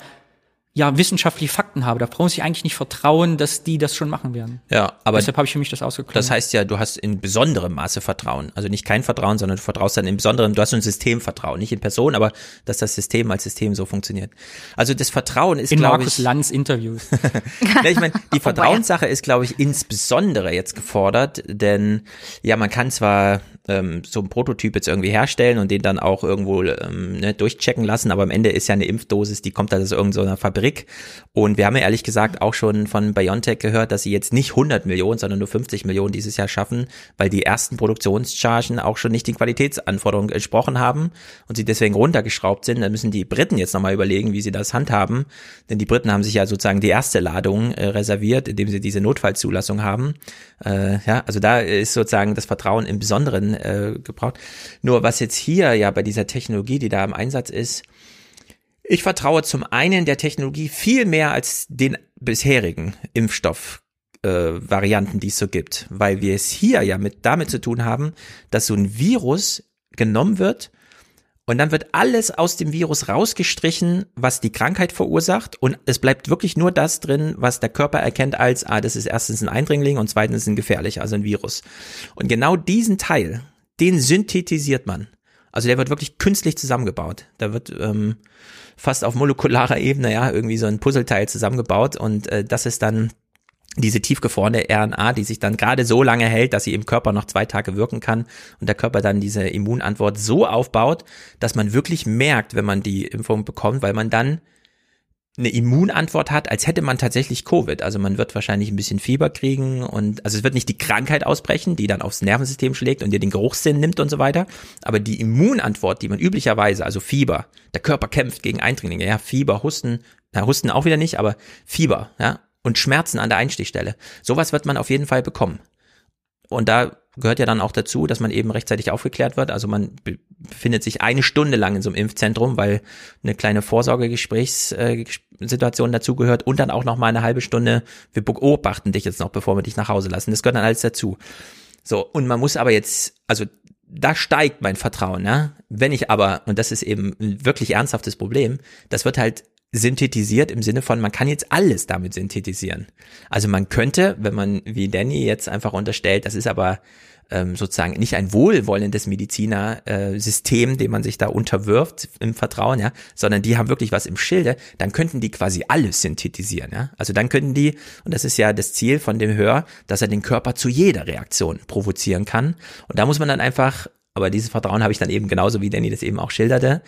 ja, wissenschaftliche Fakten habe. Da muss ich eigentlich nicht vertrauen, dass die das schon machen werden. Ja, aber deshalb habe ich für mich das ausgeklammert. Das heißt ja, du hast in besonderem Maße Vertrauen. Also nicht kein Vertrauen, sondern du vertraust dann in besonderem, du hast ein Systemvertrauen, nicht in Person, aber dass das System als System so funktioniert. Also das Vertrauen ist, glaube ich. Markus Lanz Interviews. ja, ich meine, die Vertrauenssache ist, glaube ich, insbesondere jetzt gefordert, denn ja, man kann zwar ähm, so einen Prototyp jetzt irgendwie herstellen und den dann auch irgendwo ähm, ne, durchchecken lassen, aber am Ende ist ja eine Impfdosis, die kommt dann aus irgendeiner Fabrik und wir haben ja ehrlich gesagt auch schon von BioNTech gehört, dass sie jetzt nicht 100 Millionen, sondern nur 50 Millionen dieses Jahr schaffen, weil die ersten Produktionschargen auch schon nicht den Qualitätsanforderungen entsprochen haben und sie deswegen runtergeschraubt sind. Dann müssen die Briten jetzt nochmal überlegen, wie sie das handhaben, denn die Briten haben sich ja sozusagen die erste Ladung äh, reserviert, indem sie diese Notfallzulassung haben. Äh, ja, also da ist sozusagen das Vertrauen im Besonderen äh, gebraucht. Nur was jetzt hier ja bei dieser Technologie, die da im Einsatz ist, ich vertraue zum einen der Technologie viel mehr als den bisherigen Impfstoff. Äh, Varianten, die es so gibt, weil wir es hier ja mit damit zu tun haben, dass so ein Virus genommen wird und dann wird alles aus dem Virus rausgestrichen, was die Krankheit verursacht. Und es bleibt wirklich nur das drin, was der Körper erkennt als, ah, das ist erstens ein Eindringling und zweitens ein gefährlich, also ein Virus. Und genau diesen Teil, den synthetisiert man. Also der wird wirklich künstlich zusammengebaut. Da wird ähm, fast auf molekularer Ebene ja irgendwie so ein Puzzleteil zusammengebaut und äh, das ist dann diese tiefgefrorene RNA, die sich dann gerade so lange hält, dass sie im Körper noch zwei Tage wirken kann und der Körper dann diese Immunantwort so aufbaut, dass man wirklich merkt, wenn man die Impfung bekommt, weil man dann eine Immunantwort hat, als hätte man tatsächlich Covid. Also man wird wahrscheinlich ein bisschen Fieber kriegen und also es wird nicht die Krankheit ausbrechen, die dann aufs Nervensystem schlägt und dir den Geruchssinn nimmt und so weiter. Aber die Immunantwort, die man üblicherweise, also Fieber, der Körper kämpft gegen Eindringlinge, ja, Fieber, Husten, na, Husten auch wieder nicht, aber Fieber, ja, und Schmerzen an der Einstichstelle. Sowas wird man auf jeden Fall bekommen. Und da gehört ja dann auch dazu, dass man eben rechtzeitig aufgeklärt wird. Also man befindet sich eine Stunde lang in so einem Impfzentrum, weil eine kleine Vorsorgegesprächssituation äh, dazugehört und dann auch noch mal eine halbe Stunde, wir beobachten dich jetzt noch, bevor wir dich nach Hause lassen. Das gehört dann alles dazu. So, und man muss aber jetzt, also da steigt mein Vertrauen, ne? Wenn ich aber, und das ist eben ein wirklich ernsthaftes Problem, das wird halt synthetisiert im Sinne von, man kann jetzt alles damit synthetisieren. Also man könnte, wenn man wie Danny jetzt einfach unterstellt, das ist aber ähm, sozusagen nicht ein wohlwollendes Medizinersystem, äh, dem man sich da unterwirft im Vertrauen, ja, sondern die haben wirklich was im Schilde, dann könnten die quasi alles synthetisieren, ja. Also dann könnten die, und das ist ja das Ziel von dem Hör, dass er den Körper zu jeder Reaktion provozieren kann. Und da muss man dann einfach aber dieses Vertrauen habe ich dann eben genauso, wie Danny das eben auch schilderte,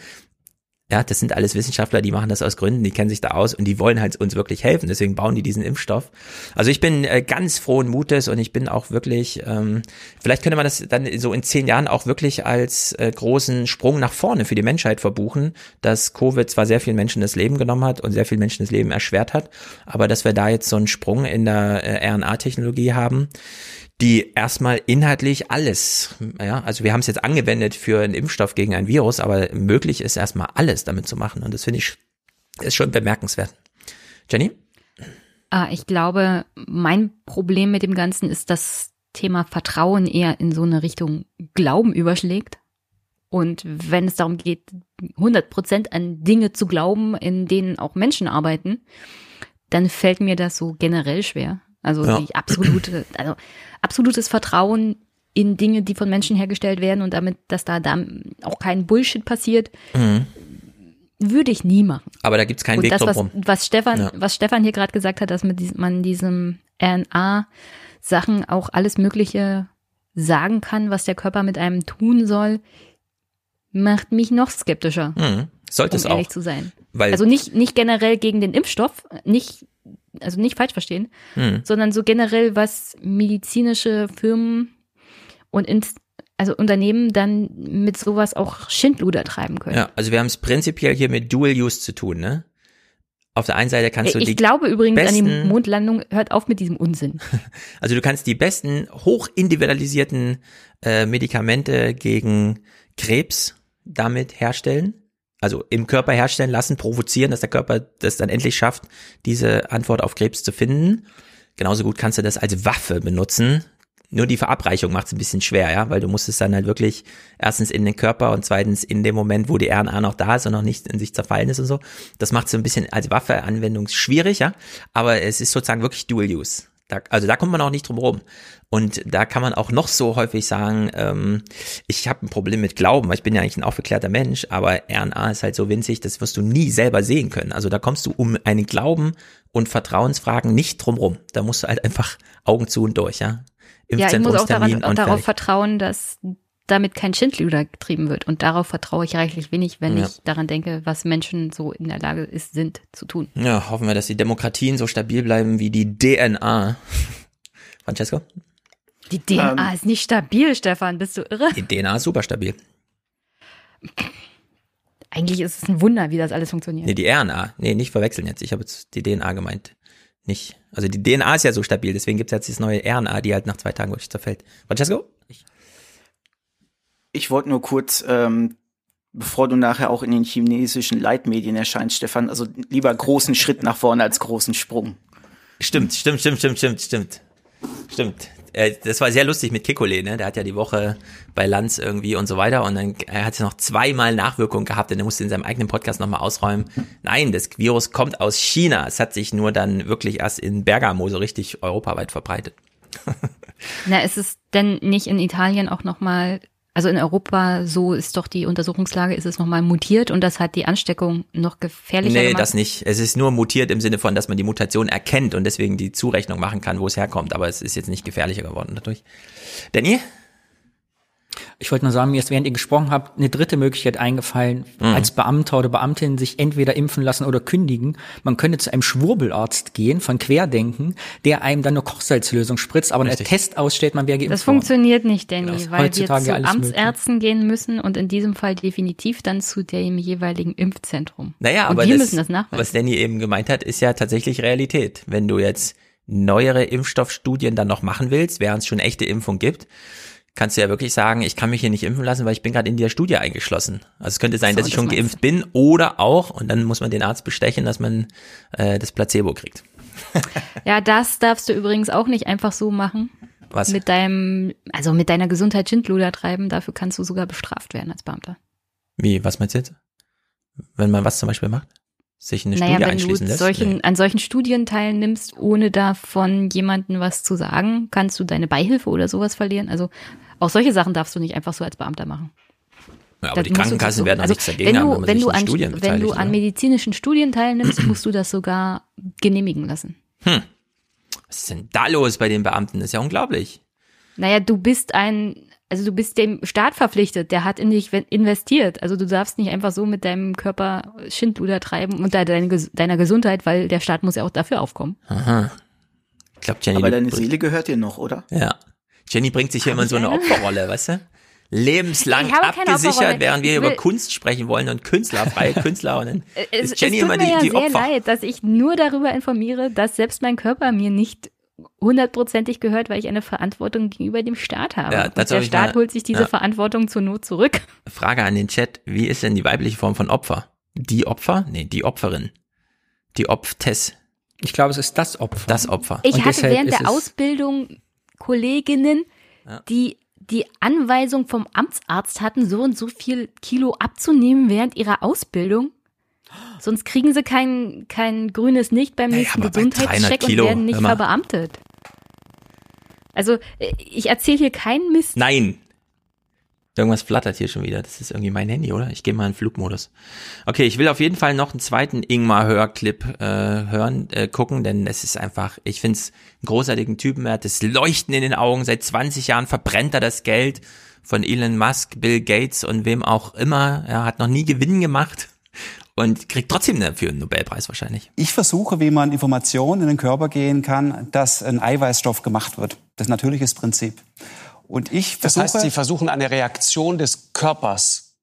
ja, das sind alles Wissenschaftler, die machen das aus Gründen, die kennen sich da aus und die wollen halt uns wirklich helfen. Deswegen bauen die diesen Impfstoff. Also ich bin äh, ganz frohen Mutes und ich bin auch wirklich, ähm, vielleicht könnte man das dann so in zehn Jahren auch wirklich als äh, großen Sprung nach vorne für die Menschheit verbuchen, dass Covid zwar sehr vielen Menschen das Leben genommen hat und sehr vielen Menschen das Leben erschwert hat, aber dass wir da jetzt so einen Sprung in der äh, RNA-Technologie haben, die erstmal inhaltlich alles, ja, also wir haben es jetzt angewendet für einen Impfstoff gegen ein Virus, aber möglich ist erstmal alles damit zu machen und das finde ich ist schon bemerkenswert. Jenny? Ah, ich glaube, mein Problem mit dem Ganzen ist, dass Thema Vertrauen eher in so eine Richtung Glauben überschlägt. Und wenn es darum geht, 100 Prozent an Dinge zu glauben, in denen auch Menschen arbeiten, dann fällt mir das so generell schwer. Also ja. die absolute, also absolutes Vertrauen in Dinge, die von Menschen hergestellt werden und damit, dass da, da auch kein Bullshit passiert, mhm. würde ich nie machen. Aber da gibt's keinen Und Weg das, was, rum. was Stefan, Ja. was Stefan hier gerade gesagt hat, dass man diesem RNA-Sachen auch alles Mögliche sagen kann, was der Körper mit einem tun soll, macht mich noch skeptischer. Mhm. Sollte um es auch. zu sein. Weil- also nicht, nicht generell gegen den Impfstoff, nicht, also nicht falsch verstehen, Mhm. sondern so generell, was medizinische Firmen und ins, also Unternehmen dann mit sowas auch Schindluder treiben können. Ja, also wir haben es prinzipiell hier mit Dual Use zu tun, ne? Auf der einen Seite kannst du ich die glaube übrigens an die besten, Mondlandung, hört auf mit diesem Unsinn. also du kannst die besten hochindividualisierten äh, Medikamente gegen Krebs damit herstellen, also im Körper herstellen lassen, provozieren, dass der Körper das dann endlich schafft, diese Antwort auf Krebs zu finden. Genauso gut kannst du das als Waffe benutzen. Nur die Verabreichung macht es ein bisschen schwer, ja, weil du musst es dann halt wirklich erstens in den Körper und zweitens in dem Moment, wo die RNA noch da ist und noch nicht in sich zerfallen ist und so. Das macht es ein bisschen als Waffe-Anwendung schwierig, ja. Aber es ist sozusagen wirklich Dual Use. Da, also da kommt man auch nicht drum rum. Und da kann man auch noch so häufig sagen, ähm, ich habe ein Problem mit Glauben, weil ich bin ja eigentlich ein aufgeklärter Mensch, aber RNA ist halt so winzig, das wirst du nie selber sehen können. Also da kommst du um einen Glauben und Vertrauensfragen nicht drum rum. Da musst du halt einfach Augen zu und durch, ja. Ja, ich muss auch daran, und darauf fertig. vertrauen, dass damit kein Schindluder getrieben wird. Und darauf vertraue ich reichlich wenig, wenn Ja. ich daran denke, was Menschen so in der Lage ist, sind zu tun. Ja, hoffen wir, dass die Demokratien so stabil bleiben wie die DNA. Francesco? Die DNA Ähm. ist nicht stabil, Stefan. Bist du irre? Die DNA ist super stabil. Eigentlich ist es ein Wunder, wie das alles funktioniert. Nee, die RNA. Nee, nicht verwechseln jetzt. Ich habe jetzt die DNA gemeint. Nicht. Also die DNA ist ja so stabil, deswegen gibt's jetzt dieses neue RNA, die halt nach zwei Tagen wirklich zerfällt. Francesco? Ich wollte nur kurz, ähm, bevor du nachher auch in den chinesischen Leitmedien erscheinst, Stefan, also lieber großen Schritt nach vorne als großen Sprung. Stimmt, stimmt, stimmt, stimmt, stimmt, stimmt. Stimmt. Äh, Das war sehr lustig mit Kikole, ne? Der hat ja die Woche bei Lanz irgendwie und so weiter und dann er hat ja noch zweimal Nachwirkungen gehabt und er musste in seinem eigenen Podcast nochmal ausräumen. Nein, das Virus kommt aus China. Es hat sich nur dann wirklich erst in Bergamo so richtig europaweit verbreitet. Na, ist es denn nicht in Italien auch nochmal, also in Europa, so ist doch die Untersuchungslage, ist es nochmal mutiert und das hat die Ansteckung noch gefährlicher Nee, gemacht? das nicht. Es ist nur mutiert im Sinne von, dass man die Mutation erkennt und deswegen die Zurechnung machen kann, wo es herkommt. Aber es ist jetzt nicht gefährlicher geworden dadurch. Danny? Ich wollte nur sagen, mir ist, während ihr gesprochen habt, eine dritte Möglichkeit eingefallen, Mhm. als Beamter oder Beamtin sich entweder impfen lassen oder kündigen. Man könnte zu einem Schwurbelarzt gehen von Querdenken, der einem dann eine Kochsalzlösung spritzt, aber einen Test ausstellt, man wäre geimpft Das worden. funktioniert nicht, Danny, Das ist weil wir zu Amtsärzten gehen müssen und in diesem Fall definitiv dann zu dem jeweiligen Impfzentrum. Naja, und aber wir das, müssen das nachweisen. was Danny eben gemeint hat, ist ja tatsächlich Realität. Wenn du jetzt neuere Impfstoffstudien dann noch machen willst, während es schon echte Impfung gibt, kannst du ja wirklich sagen, ich kann mich hier nicht impfen lassen, weil ich bin gerade in der Studie eingeschlossen. Also es könnte sein, So, dass ich das schon geimpft bin oder auch, und dann muss man den Arzt bestechen, dass man äh, das Placebo kriegt. Ja, das darfst du übrigens auch nicht einfach so machen. Was? Mit deinem, also mit deiner Gesundheit Schindluder treiben, dafür kannst du sogar bestraft werden als Beamter. Wie, was meinst du jetzt? Wenn man was zum Beispiel macht? Sich in eine naja, Studie wenn einschließen du lässt? solchen, an solchen Studien teilnimmst, ohne davon jemanden was zu sagen, kannst du deine Beihilfe oder sowas verlieren. Also auch solche Sachen darfst du nicht einfach so als Beamter machen. Ja, aber Das die Krankenkassen so- werden doch also nichts dagegen wenn haben, du, wenn man wenn sich du an, Studien Wenn du an oder? medizinischen Studien teilnimmst, musst du das sogar genehmigen lassen. Hm. Was ist denn da los bei den Beamten? Das ist ja unglaublich. Naja, du bist ein, also du bist dem Staat verpflichtet, der hat in dich investiert. Also du darfst nicht einfach so mit deinem Körper Schindluder treiben Ges- deiner Gesundheit, weil der Staat muss ja auch dafür aufkommen. Aha. Ich glaube, Jenny. Aber deine Seele gehört dir noch, oder? Ja. Jenny bringt sich hier immer in so eine? Opferrolle, weißt du? Lebenslang abgesichert, während wir über Kunst sprechen wollen und Künstler, freie Künstler und dann Es, ist Jenny es tut immer mir die, ja die sehr Opfer. leid, dass ich nur darüber informiere, dass selbst mein Körper mir nicht hundertprozentig gehört, weil ich eine Verantwortung gegenüber dem Staat habe. Ja, der hab Staat mal- holt sich diese ja. Verantwortung zur Not zurück. Frage an den Chat, wie ist denn die weibliche Form von Opfer? Die Opfer? Nee, die Opferin. Die Opftess. Ich glaube, es ist das Opfer. Das Opfer. Ich Und hatte während der Ausbildung Kolleginnen, Ja. die die Anweisung vom Amtsarzt hatten, so und so viel Kilo abzunehmen während ihrer Ausbildung. Sonst kriegen sie kein, kein grünes Nicht beim Naja, nächsten bei 300 Gesundheitscheck Kilo, und werden nicht mal. verbeamtet. Also, äh, ich erzähle hier keinen Mist. Nein. Irgendwas flattert hier schon wieder. Das ist irgendwie mein Handy, oder? Ich gehe mal in Flugmodus. Okay, ich will auf jeden Fall noch einen zweiten Ingmar-Hörclip äh, hören, äh, gucken, denn es ist einfach, ich finde es einen großartigen Typen. Er hat das Leuchten in den Augen. Seit 20 Jahren verbrennt er das Geld von Elon Musk, Bill Gates und wem auch immer. Er hat noch nie Gewinn gemacht und kriegt trotzdem dafür einen Nobelpreis wahrscheinlich. Ich versuche, wie man Informationen in den Körper gehen kann, dass ein Eiweißstoff gemacht wird. Das natürliches Prinzip. Und ich versuche, das heißt, Sie versuchen eine Reaktion des Körpers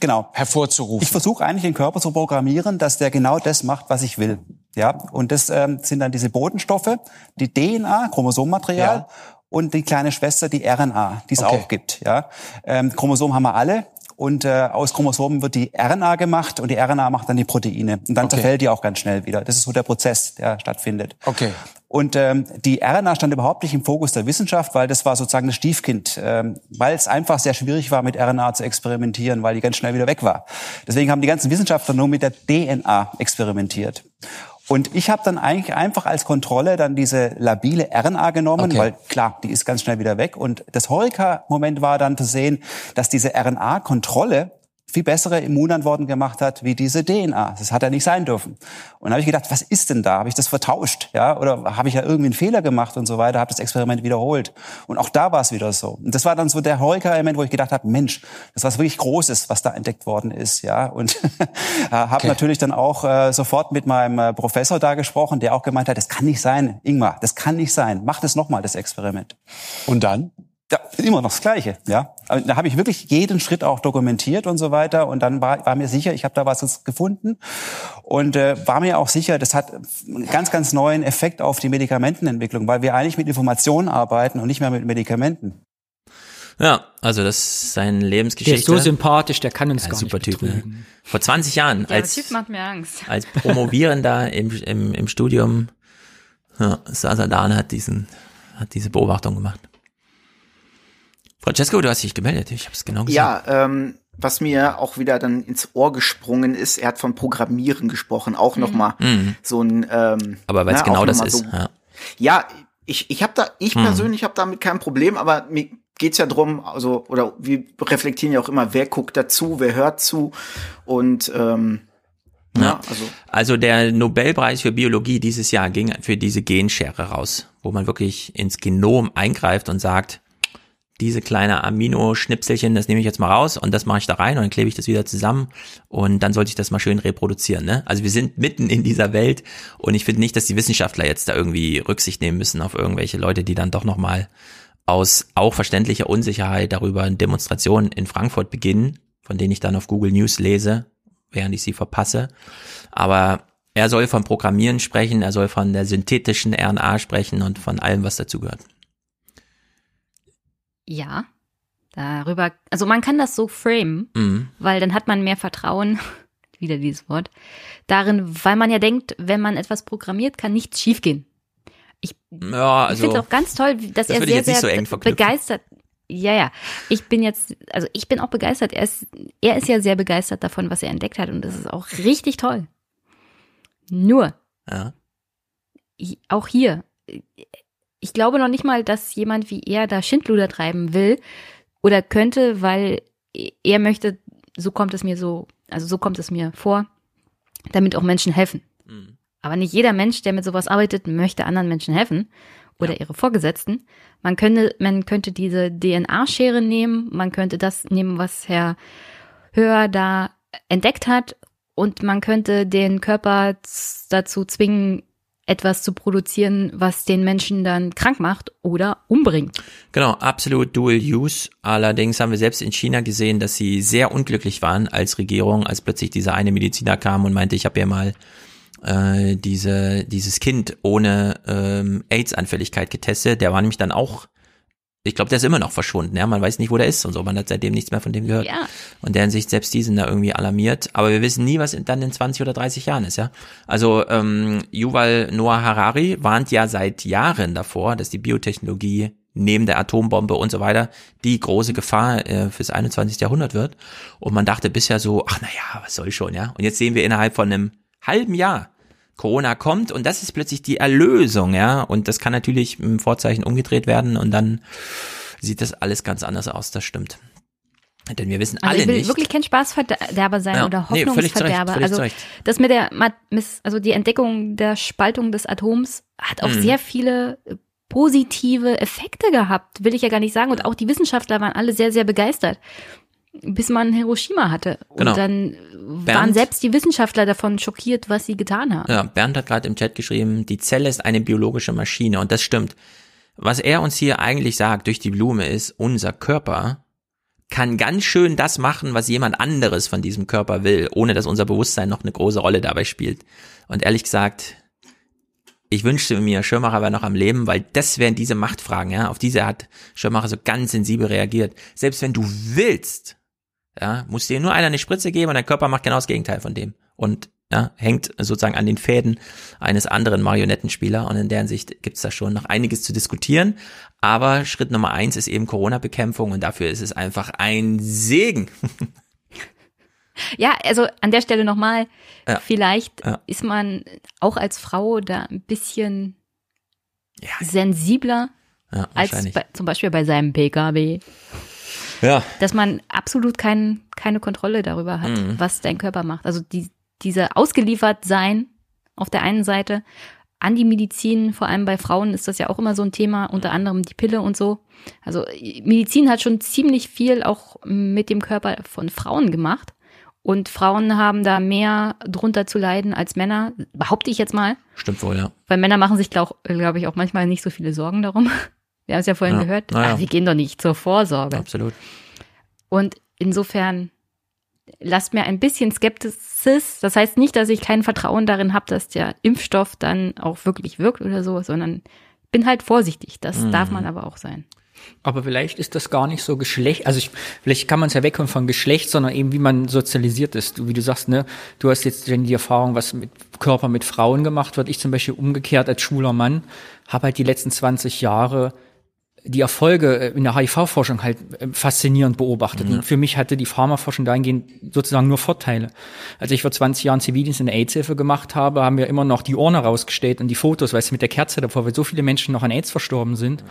genau. hervorzurufen. Ich versuche eigentlich den Körper zu programmieren, dass der genau das macht, was ich will. Ja, und das ähm, sind dann diese Bodenstoffe, die DNA, Chromosomenmaterial. Ja. Und die kleine Schwester, die RNA, die es okay. auch gibt. Ja, ähm, Chromosom haben wir alle und äh, aus Chromosomen wird die RNA gemacht und die RNA macht dann die Proteine und dann okay. zerfällt die auch ganz schnell wieder. Das ist so der Prozess, der stattfindet. Okay. Und ähm, die RNA stand überhaupt nicht im Fokus der Wissenschaft, weil das war sozusagen das Stiefkind, ähm, weil es einfach sehr schwierig war, mit RNA zu experimentieren, weil die ganz schnell wieder weg war. Deswegen haben die ganzen Wissenschaftler nur mit der DNA experimentiert. Und ich habe dann eigentlich einfach als Kontrolle dann diese labile RNA genommen, okay. weil klar, die ist ganz schnell wieder weg. Und das Horeca-Moment war dann zu sehen, dass diese RNA-Kontrolle viel bessere Immunantworten gemacht hat wie diese DNA. Das hat ja nicht sein dürfen. Und habe ich gedacht, was ist denn da? Habe ich das vertauscht? Ja, oder habe ich ja irgendwie einen Fehler gemacht und so weiter? Habe das Experiment wiederholt. Und auch da war es wieder so. Und das war dann so der Heureka-Element, wo ich gedacht habe, Mensch, das war was wirklich Großes, was da entdeckt worden ist. Ja, und habe okay. natürlich dann auch äh, sofort mit meinem äh, Professor da gesprochen, der auch gemeint hat, das kann nicht sein, Ingmar, das kann nicht sein. Mach das nochmal, das Experiment. Und dann? Ja, immer noch das Gleiche, ja. Also, da habe ich wirklich jeden Schritt auch dokumentiert und so weiter. Und dann war, war mir sicher, ich habe da was gefunden und äh, war mir auch sicher, das hat einen ganz, ganz neuen Effekt auf die Medikamentenentwicklung, weil wir eigentlich mit Informationen arbeiten und nicht mehr mit Medikamenten. Ja, also das ist seine Lebensgeschichte. Der ist so sympathisch, der kann uns ja, gar super nicht Typ, ne? Vor 20 Jahren ja, als Typ macht mir Angst. als Promovierender im, im, im Studium ja, Sasadan hat diesen hat diese Beobachtung gemacht. Francesco, du hast dich gemeldet, ich habe es genau gesagt. Ja, ähm, was mir auch wieder dann ins Ohr gesprungen ist, er hat von Programmieren gesprochen, auch mhm. nochmal mhm. so ein ähm, Aber weil es genau das ist. So, ja. ja, ich, ich habe da, ich mhm. persönlich habe damit kein Problem, aber mir geht's ja drum, also, oder wir reflektieren ja auch immer, wer guckt dazu, wer hört zu und ähm, ja, also. also der Nobelpreis für Biologie dieses Jahr ging für diese Genschere raus, wo man wirklich ins Genom eingreift und sagt, diese kleine Amino-Schnipselchen, das nehme ich jetzt mal raus und das mache ich da rein und dann klebe ich das wieder zusammen und dann sollte ich das mal schön reproduzieren. Ne? Also wir sind mitten in dieser Welt und ich finde nicht, dass die Wissenschaftler jetzt da irgendwie Rücksicht nehmen müssen auf irgendwelche Leute, die dann doch nochmal aus auch verständlicher Unsicherheit darüber eine Demonstration in Frankfurt beginnen, von denen ich dann auf Google News lese, während ich sie verpasse. Aber er soll von Programmieren sprechen, er soll von der synthetischen RNA sprechen und von allem, was dazugehört. Ja, darüber, also man kann das so framen, mhm. weil dann hat man mehr Vertrauen, wieder dieses Wort, darin, weil man ja denkt, wenn man etwas programmiert, kann nichts schiefgehen. Ich, ja, also, ich finde es auch ganz toll, dass das er sehr, sehr so begeistert. Ja, ja. Ich bin jetzt, also ich bin auch begeistert. Er ist, er ist ja sehr begeistert davon, was er entdeckt hat und das ist auch richtig toll. Nur, ja. auch hier, ich glaube noch nicht mal, dass jemand wie er da Schindluder treiben will oder könnte, weil er möchte, so kommt es mir so, also so kommt es mir vor, damit auch Menschen helfen. Mhm. Aber nicht jeder Mensch, der mit sowas arbeitet, möchte anderen Menschen helfen oder ja. ihre Vorgesetzten. Man könnte, man könnte diese DNA-Schere nehmen, man könnte das nehmen, was Herr Höher da entdeckt hat und man könnte den Körper dazu zwingen, etwas zu produzieren, was den Menschen dann krank macht oder umbringt. Genau, absolut Dual Use. Allerdings haben wir selbst in China gesehen, dass sie sehr unglücklich waren als Regierung, als plötzlich dieser eine Mediziner kam und meinte, ich habe ja mal äh, diese dieses Kind ohne ähm, AIDS-Anfälligkeit getestet. Der war nämlich dann auch ich glaube, der ist immer noch verschwunden, ja. Man weiß nicht, wo der ist und so. Man hat seitdem nichts mehr von dem gehört. Ja. Und der Hinsicht, selbst die sind da irgendwie alarmiert. Aber wir wissen nie, was dann in 20 oder 30 Jahren ist, ja. Also ähm, Yuval Noah Harari warnt ja seit Jahren davor, dass die Biotechnologie neben der Atombombe und so weiter die große Gefahr äh, fürs 21. Jahrhundert wird. Und man dachte bisher so, ach naja, was soll schon, ja. Und jetzt sehen wir innerhalb von einem halben Jahr, Corona kommt und das ist plötzlich die Erlösung, ja. Und das kann natürlich im Vorzeichen umgedreht werden und dann sieht das alles ganz anders aus, das stimmt. Denn wir wissen also alle ich will nicht. wirklich kein Spaßverderber sein Ja, oder nee, Hoffnungsverderber. völlig also das mit der also die Entdeckung der Spaltung des Atoms hat auch Mhm. sehr viele äh, positive Effekte gehabt, will ich ja gar nicht sagen. Und auch die Wissenschaftler waren alle sehr, sehr begeistert. Bis man Hiroshima hatte. Und Genau. dann waren Bernd? selbst die Wissenschaftler davon schockiert, was sie getan haben. Ja, Bernd hat gerade im Chat geschrieben, die Zelle ist eine biologische Maschine und das stimmt. Was er uns hier eigentlich sagt durch die Blume ist, unser Körper kann ganz schön das machen, was jemand anderes von diesem Körper will, ohne dass unser Bewusstsein noch eine große Rolle dabei spielt. Und ehrlich gesagt, ich wünschte mir, Schirmacher wäre noch am Leben, weil das wären diese Machtfragen, ja. Auf diese hat Schirmacher so ganz sensibel reagiert. Selbst wenn du willst, ja, muss dir nur einer eine Spritze geben und dein Körper macht genau das Gegenteil von dem. Und ja, hängt sozusagen an den Fäden eines anderen Marionettenspieler und in deren Sicht gibt's da schon noch einiges zu diskutieren. Aber Schritt Nummer eins ist eben Corona-Bekämpfung und dafür ist es einfach ein Segen. Ja, also an der Stelle nochmal, Ja. vielleicht Ja. ist man auch als Frau da ein bisschen sensibler Ja, als wahrscheinlich. bei, zum Beispiel bei seinem PKW. Ja. Dass man absolut kein, keine Kontrolle darüber hat, Mhm. was dein Körper macht. Also die, diese ausgeliefert sein auf der einen Seite an die Medizin, vor allem bei Frauen ist das ja auch immer so ein Thema, unter anderem die Pille und so. Also Medizin hat schon ziemlich viel auch mit dem Körper von Frauen gemacht. Und Frauen haben da mehr drunter zu leiden als Männer, behaupte ich jetzt mal. Stimmt wohl, ja. Weil Männer machen sich, glaube glaub ich, auch manchmal nicht so viele Sorgen darum. Wir haben es ja vorhin Ja, gehört. na ja. Ah, wir gehen doch nicht zur Vorsorge. Absolut. Und insofern lasst mir ein bisschen Skepsis. Das heißt nicht, dass ich kein Vertrauen darin habe, dass der Impfstoff dann auch wirklich wirkt oder so, sondern bin halt vorsichtig. Das Mhm. darf man aber auch sein. Aber vielleicht ist das gar nicht so Geschlecht, also ich, vielleicht kann man es ja wegkommen von Geschlecht, sondern eben wie man sozialisiert ist. Du, wie du sagst, ne, du hast jetzt Jenny, die Erfahrung, was mit Körper mit Frauen gemacht wird. Ich zum Beispiel umgekehrt als schwuler Mann habe halt die letzten 20 Jahre die Erfolge äh, in der HIV-Forschung halt äh, faszinierend beobachtet. Ja. Und für mich hatte die Pharmaforschung dahingehend sozusagen nur Vorteile. Als ich vor 20 Jahren Zivildienst in der AIDS-Hilfe gemacht habe, haben wir immer noch die Urne rausgestellt und die Fotos, weißt du, mit der Kerze davor, weil so viele Menschen noch an AIDS verstorben sind.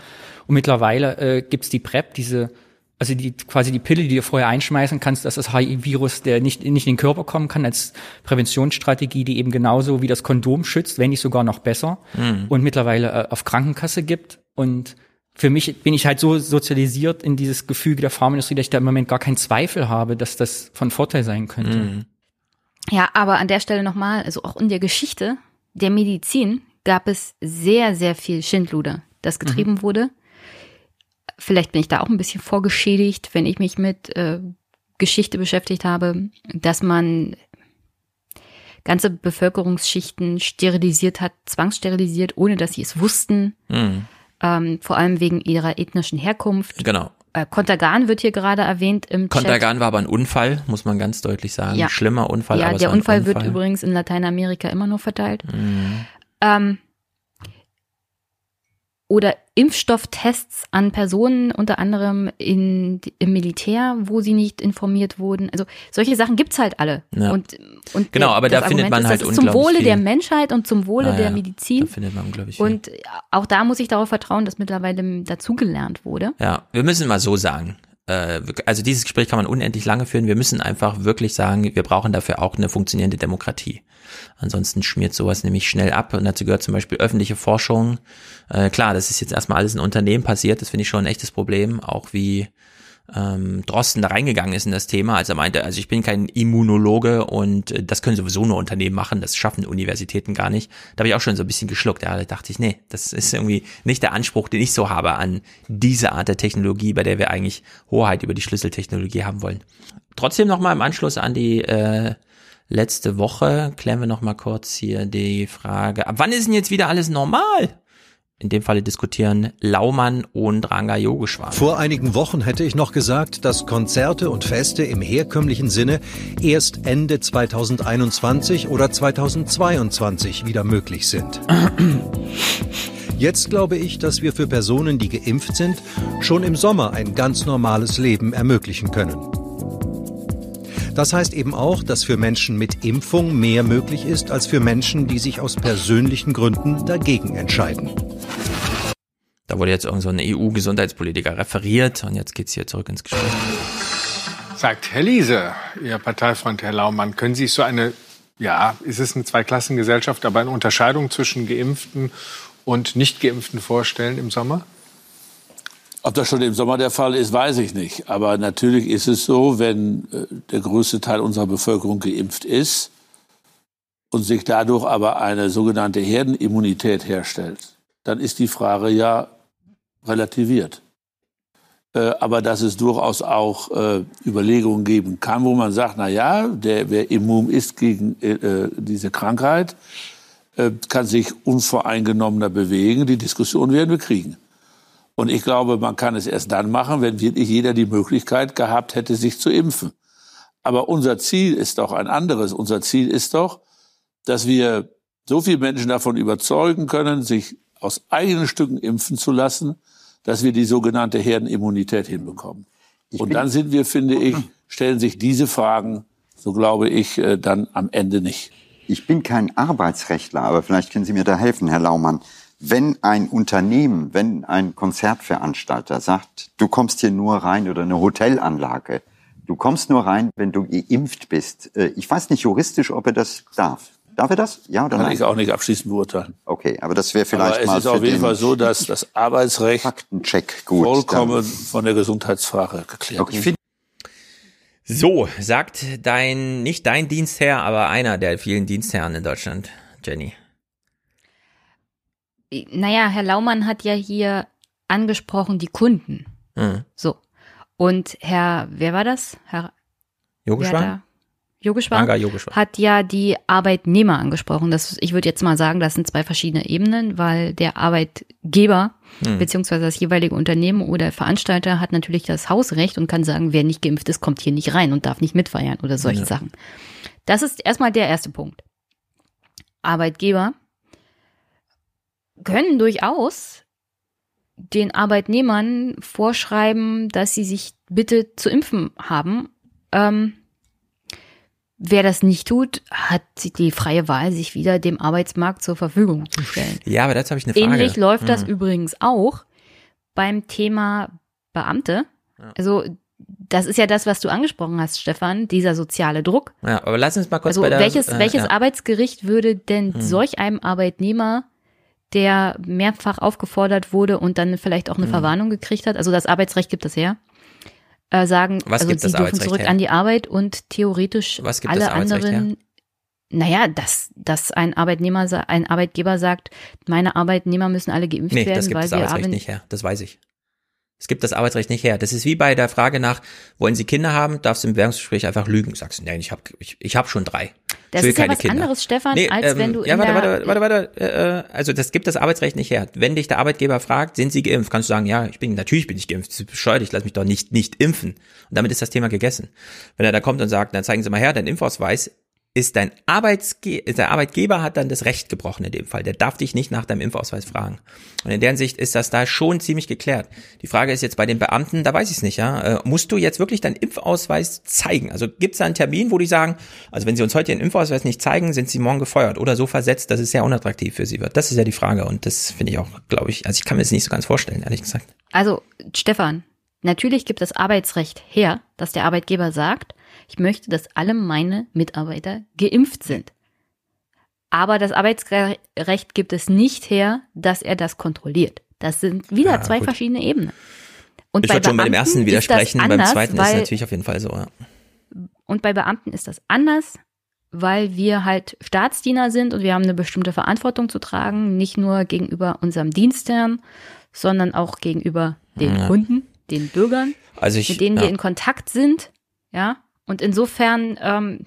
Und mittlerweile äh, gibt's die PrEP, diese also die quasi die Pille, die du vorher einschmeißen kannst, dass das HIV-Virus, der nicht, nicht in den Körper kommen kann, als Präventionsstrategie, die eben genauso wie das Kondom schützt, wenn nicht sogar noch besser Mhm. und mittlerweile äh, auf Krankenkasse gibt. Und für mich bin ich halt so sozialisiert in dieses Gefüge der Pharmaindustrie, dass ich da im Moment gar keinen Zweifel habe, dass das von Vorteil sein könnte. Mhm. Ja, aber an der Stelle nochmal, also auch in der Geschichte der Medizin gab es sehr, sehr viel Schindluder, das getrieben Mhm. wurde. Vielleicht bin ich da auch ein bisschen vorgeschädigt, wenn ich mich mit äh, Geschichte beschäftigt habe, dass man ganze Bevölkerungsschichten sterilisiert hat, zwangssterilisiert, ohne dass sie es wussten, Mhm. Ähm, vor allem wegen ihrer ethnischen Herkunft. Genau. Äh, Kontergan wird hier gerade erwähnt im Chat. Kontergan war aber ein Unfall, muss man ganz deutlich sagen. Ja. Schlimmer Unfall, Ja, aber der ein Unfall wird übrigens in Lateinamerika immer noch verteilt. Mhm. Ähm, oder Impfstofftests an Personen, unter anderem in, im Militär, wo sie nicht informiert wurden. Also solche Sachen gibt's halt alle. Ja. Und, und Genau, aber da findet Argument man ist, halt das ist zum unglaublich Wohle viel. der Menschheit und zum Wohle Ah, der. Medizin. Da findet man unglaublich viel. Und auch da muss ich darauf vertrauen, dass mittlerweile dazugelernt wurde. Ja, wir müssen mal so sagen. äh, Also dieses Gespräch kann man unendlich lange führen. Wir müssen einfach wirklich sagen, wir brauchen dafür auch eine funktionierende Demokratie. Ansonsten schmiert sowas nämlich schnell ab. Und dazu gehört zum Beispiel öffentliche Forschung. Äh, klar, das ist jetzt erstmal alles in Unternehmen passiert. Das finde ich schon ein echtes Problem. Auch wie ähm, Drosten da reingegangen ist in das Thema, als er meinte, also ich bin kein Immunologe und äh, das können sowieso nur Unternehmen machen, das schaffen Universitäten gar nicht. Da habe ich auch schon so ein bisschen geschluckt. Ja, da dachte ich, nee, das ist irgendwie nicht der Anspruch, den ich so habe an diese Art der Technologie, bei der wir eigentlich Hoheit über die Schlüsseltechnologie haben wollen. Trotzdem nochmal im Anschluss an die äh, letzte Woche klären wir nochmal kurz hier die Frage, ab wann ist denn jetzt wieder alles normal? In dem Falle diskutieren Laumann und Ranga Yogeshwar. Vor einigen Wochen hätte ich noch gesagt, dass Konzerte und Feste im herkömmlichen Sinne erst Ende 2021 oder 2022 wieder möglich sind. Jetzt glaube ich, dass wir für Personen, die geimpft sind, schon im Sommer ein ganz normales Leben ermöglichen können. Das heißt eben auch, dass für Menschen mit Impfung mehr möglich ist als für Menschen, die sich aus persönlichen Gründen dagegen entscheiden. Da wurde jetzt irgend so ein EU-Gesundheitspolitiker referiert und jetzt geht's hier zurück ins Gespräch. Sagt Herr Liese, Ihr Parteifreund Herr Laumann, können Sie sich so eine, ja, ist es eine Zweiklassengesellschaft, aber eine Unterscheidung zwischen Geimpften und Nicht-Geimpften vorstellen im Sommer? Ob das schon im Sommer der Fall ist, weiß ich nicht. Aber natürlich ist es so, wenn äh, der größte Teil unserer Bevölkerung geimpft ist und sich dadurch aber eine sogenannte Herdenimmunität herstellt, dann ist die Frage ja relativiert. Äh, aber dass es durchaus auch äh, Überlegungen geben kann, wo man sagt, na ja, der, wer immun ist gegen diese Krankheit, kann sich unvoreingenommener bewegen. Die Diskussion werden wir kriegen. Und ich glaube, man kann es erst dann machen, wenn wirklich jeder die Möglichkeit gehabt hätte, sich zu impfen. Aber unser Ziel ist doch ein anderes. Unser Ziel ist doch, dass wir so viele Menschen davon überzeugen können, sich aus eigenen Stücken impfen zu lassen, dass wir die sogenannte Herdenimmunität hinbekommen. Ich Und dann sind wir, finde ich, stellen sich diese Fragen, so glaube ich, äh, dann am Ende nicht. Ich bin kein Arbeitsrechtler, aber vielleicht können Sie mir da helfen, Herr Laumann wenn ein Unternehmen, wenn ein Konzertveranstalter sagt, du kommst hier nur rein oder eine Hotelanlage, du kommst nur rein, wenn du geimpft bist. Äh, ich weiß nicht juristisch, ob er das darf. Darf er das? Ja oder Kann nein? ich auch nicht abschließend beurteilen. Okay, aber das wäre vielleicht aber es mal ist auf jeden Fall so, dass das Arbeitsrecht Faktencheck gut, vollkommen dann. von der Gesundheitsfrage geklärt okay. ist. So, sagt dein, nicht dein Dienstherr, aber einer der vielen Dienstherren in Deutschland, Jenny naja, Herr Laumann hat ja hier angesprochen die Kunden. Mhm. So. Und Herr, wer war das? Herr Yogeshwar? Yogeshwar, Yogeshwar hat ja die Arbeitnehmer angesprochen. Das, ich würde jetzt mal sagen, das sind zwei verschiedene Ebenen, weil der Arbeitgeber hm. beziehungsweise das jeweilige Unternehmen oder Veranstalter hat natürlich das Hausrecht und kann sagen, wer nicht geimpft ist, kommt hier nicht rein und darf nicht mitfeiern oder solche ja. Sachen. Das ist erstmal der erste Punkt. Arbeitgeber können durchaus den Arbeitnehmern vorschreiben, dass sie sich bitte zu impfen haben. Ähm, wer das nicht tut, hat die freie Wahl, sich wieder dem Arbeitsmarkt zur Verfügung zu stellen. Ja, aber dazu habe ich eine Frage. Ähnlich läuft das hm. übrigens auch beim Thema Beamte. Ja. Also das ist ja das, was du angesprochen hast, Stefan, dieser soziale Druck. Ja, aber lass uns mal kurz also bei der, welches, äh, welches ja. Arbeitsgericht würde denn hm. solch einem Arbeitnehmer der mehrfach aufgefordert wurde und dann vielleicht auch eine mhm. Verwarnung gekriegt hat. Also das Arbeitsrecht gibt das her. Äh, sagen, Was also gibt sie das dürfen zurück her? an die Arbeit und theoretisch Was gibt alle anderen. her? Naja, dass, dass ein Arbeitnehmer, ein Arbeitgeber sagt, meine Arbeitnehmer müssen alle geimpft Nee, werden, das gibt weil das wir Arbeitsrecht arbeiten. nicht her. Das weiß ich. Es gibt das Arbeitsrecht nicht her. Das ist wie bei der Frage nach, wollen Sie Kinder haben? Darfst du im Bewerbungsgespräch einfach lügen? Sagst du, nein, ich habe ich, ich hab schon drei. Das ist ja was Kinder. anderes, Stefan, Nee, als ähm, wenn du Ja, warte, warte, warte, warte. Äh, also das gibt das Arbeitsrecht nicht her. Wenn dich der Arbeitgeber fragt, sind Sie geimpft? Kannst du sagen, ja, ich bin, natürlich bin ich geimpft. Das ist bescheuert, ich lasse mich doch nicht, nicht impfen. Und damit ist das Thema gegessen. Wenn er da kommt und sagt, dann zeigen Sie mal her, dein Impfausweis, ist dein Arbeitsge der Arbeitgeber hat dann das Recht gebrochen in dem Fall. Der darf dich nicht nach deinem Impfausweis fragen. Und in der Hinsicht ist das da schon ziemlich geklärt. Die Frage ist jetzt bei den Beamten, da weiß ich es nicht, ja. Äh, musst du jetzt wirklich deinen Impfausweis zeigen? Also gibt es da einen Termin, wo die sagen, also wenn sie uns heute ihren Impfausweis nicht zeigen, sind sie morgen gefeuert oder so versetzt, dass es sehr unattraktiv für sie wird. Das ist ja die Frage und das finde ich auch, glaube ich, also ich kann mir das nicht so ganz vorstellen, ehrlich gesagt. Also, Stefan, natürlich gibt das Arbeitsrecht her, dass der Arbeitgeber sagt, ich möchte, dass alle meine Mitarbeiter geimpft sind. Aber das Arbeitsrecht gibt es nicht her, dass er das kontrolliert. Das sind wieder Ja, zwei gut. verschiedene Ebenen. Und ich bei würde schon bei dem ersten ist widersprechen, beim anders, zweiten ist es weil- natürlich auf jeden Fall so, ja. Und bei Beamten ist das anders, weil wir halt Staatsdiener sind und wir haben eine bestimmte Verantwortung zu tragen, nicht nur gegenüber unserem Dienstherrn, sondern auch gegenüber den Ja. Kunden, den Bürgern, Also ich- mit denen ja. wir in Kontakt sind. Ja, und insofern, ähm,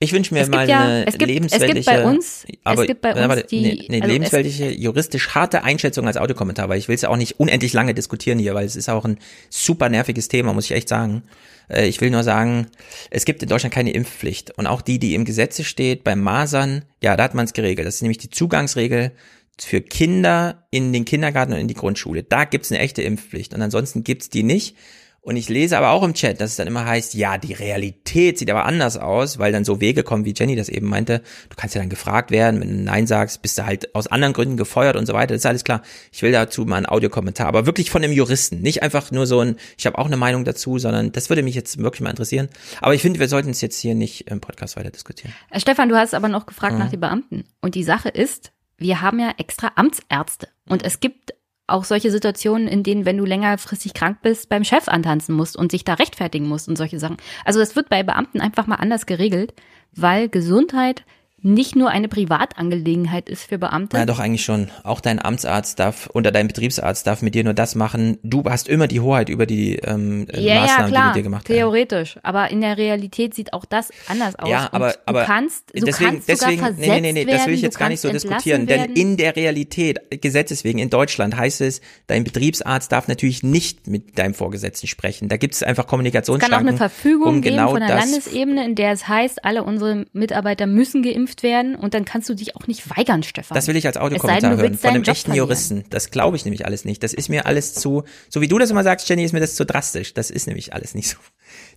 Ich wünsche mir Es gibt mal ja- eine es gibt- es gibt lebensweltliche, bei uns- es aber, gibt bei uns warte, die- eine, eine also es- lebensweltliche, juristisch harte Einschätzung als Audiokommentar, weil ich will es ja auch nicht unendlich lange diskutieren hier, weil es ist auch ein super nerviges Thema, muss ich echt sagen. Äh, Ich will nur sagen, es gibt in Deutschland keine Impfpflicht und auch die, die im Gesetze steht, beim Masern, ja, da hat man es geregelt. Das ist nämlich die Zugangsregel für Kinder in den Kindergarten und in die Grundschule. Da gibt's eine echte Impfpflicht und ansonsten gibt's die nicht. Und ich lese aber auch im Chat, dass es dann immer heißt, ja, die Realität sieht aber anders aus, weil dann so Wege kommen, wie Jenny das eben meinte. Du kannst ja dann gefragt werden, wenn du Nein sagst, bist du halt aus anderen Gründen gefeuert und so weiter. Das ist alles klar. Ich will dazu mal einen Audiokommentar, aber wirklich von einem Juristen. Nicht einfach nur so ein, ich habe auch eine Meinung dazu, sondern das würde mich jetzt wirklich mal interessieren. Aber ich finde, wir sollten es jetzt hier nicht im Podcast weiter diskutieren. Äh, Stefan, du hast aber noch gefragt mhm. nach den Beamten. Und die Sache ist, wir haben ja extra Amtsärzte. Und es gibt auch solche Situationen, in denen, wenn du längerfristig krank bist, beim Chef antanzen musst und sich da rechtfertigen musst und solche Sachen. Also das wird bei Beamten einfach mal anders geregelt, weil Gesundheit nicht nur eine Privatangelegenheit ist für Beamte. Ja, doch eigentlich schon. Auch dein Amtsarzt darf oder dein Betriebsarzt darf mit dir nur das machen. Du hast immer die Hoheit über die ähm, ja, Maßnahmen, ja, klar, die mit dir gemacht werden. Theoretisch, aber in der Realität sieht auch das anders aus. Ja, aber, aber du kannst, du deswegen, kannst deswegen, sogar nee, nee, nee, werden, das will ich jetzt gar nicht so diskutieren, werden. denn in der Realität, gesetzeswegen in Deutschland heißt es, dein Betriebsarzt darf natürlich nicht mit deinem Vorgesetzten sprechen. Da gibt es einfach Kommunikationsschranken. Es kann auch eine Verfügung um geben genau von der Landesebene, in der es heißt, alle unsere Mitarbeiter müssen geimpft werden und dann kannst du dich auch nicht weigern, Stefan. Das will ich als Audiokommentar hören von einem echten verlieren. Juristen. Das glaube ich nämlich alles nicht. Das ist mir alles zu, so wie du das immer sagst, Jenny, ist mir das zu drastisch. Das ist nämlich alles nicht so.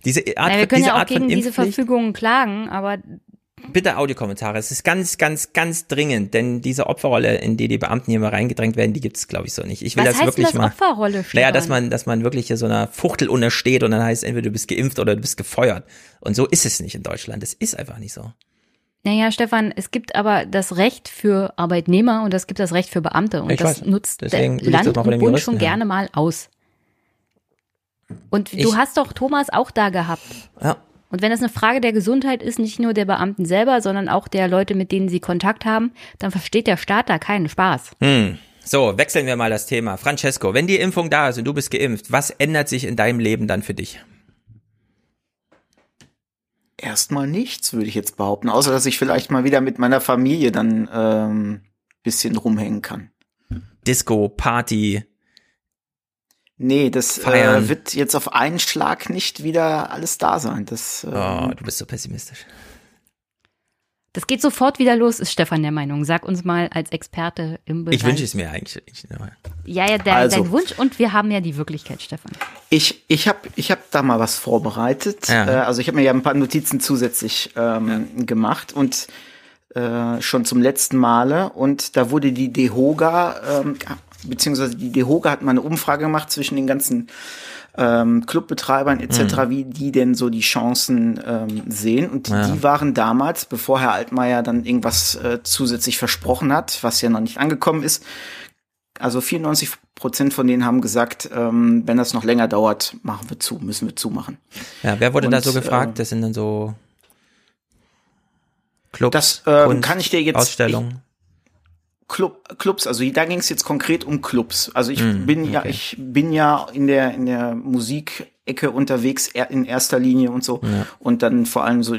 Diese Art, ja, wir können diese ja auch Art gegen diese Verfügungen klagen, aber Bitte Audiokommentare. Es ist ganz, ganz, ganz dringend, denn diese Opferrolle, in die die Beamten hier mal reingedrängt werden, die gibt es, glaube ich, so nicht. Ich will Was das heißt wirklich das mal. Opferrolle, Stefan? naja, dass man, dass man wirklich hier so einer Fuchtel untersteht und dann heißt entweder du bist geimpft oder du bist gefeuert. Und so ist es nicht in Deutschland. Es ist einfach nicht so. Naja, Stefan, es gibt aber das Recht für Arbeitnehmer und es gibt das Recht für Beamte. Und Ich das weiß. nutzt Deswegen der das Land von und Bund schon hören. gerne mal aus. Und Ich- du hast doch Thomas auch da gehabt. Ja. Und wenn es eine Frage der Gesundheit ist, nicht nur der Beamten selber, sondern auch der Leute, mit denen sie Kontakt haben, dann versteht der Staat da keinen Spaß. Hm. So, wechseln wir mal das Thema. Francesco, wenn die Impfung da ist und du bist geimpft, was ändert sich in deinem Leben dann für dich? Erstmal nichts, würde ich jetzt behaupten, außer dass ich vielleicht mal wieder mit meiner Familie dann ähm, bisschen rumhängen kann. Disco, Party. Nee, das äh, wird jetzt auf einen Schlag nicht wieder alles da sein. Das, äh, Oh, du bist so pessimistisch. Das geht sofort wieder los, ist Stefan der Meinung. Sag uns mal als Experte im Bereich. Ich wünsche es mir eigentlich. Ich, Ja, ja, der, Also. dein Wunsch und wir haben ja die Wirklichkeit, Stefan. Ich, ich habe ich hab da mal was vorbereitet. Ja. Äh, also ich habe mir ja ein paar Notizen zusätzlich ähm, gemacht und äh, schon zum letzten Male. Und da wurde die DEHOGA, ähm, beziehungsweise die DEHOGA hat mal eine Umfrage gemacht zwischen den ganzen ähm, Clubbetreibern etc., Mhm. wie die denn so die Chancen ähm, sehen. Und Ja. die waren damals, bevor Herr Altmaier dann irgendwas äh, zusätzlich versprochen hat, was ja noch nicht angekommen ist, also 94 Prozent von denen haben gesagt, ähm, wenn das noch länger dauert, machen wir zu, müssen wir zumachen. Ja, wer wurde da Und, so gefragt? äh, Das sind dann so Clubs, Das ähm, Kunst, kann ich dir jetzt Ausstellungen. Club, Clubs, also da ging es jetzt konkret um Clubs. Also ich Mm, bin ja, okay. ich bin ja in der in der Musikecke unterwegs er- in erster Linie und so Ja. und dann vor allem so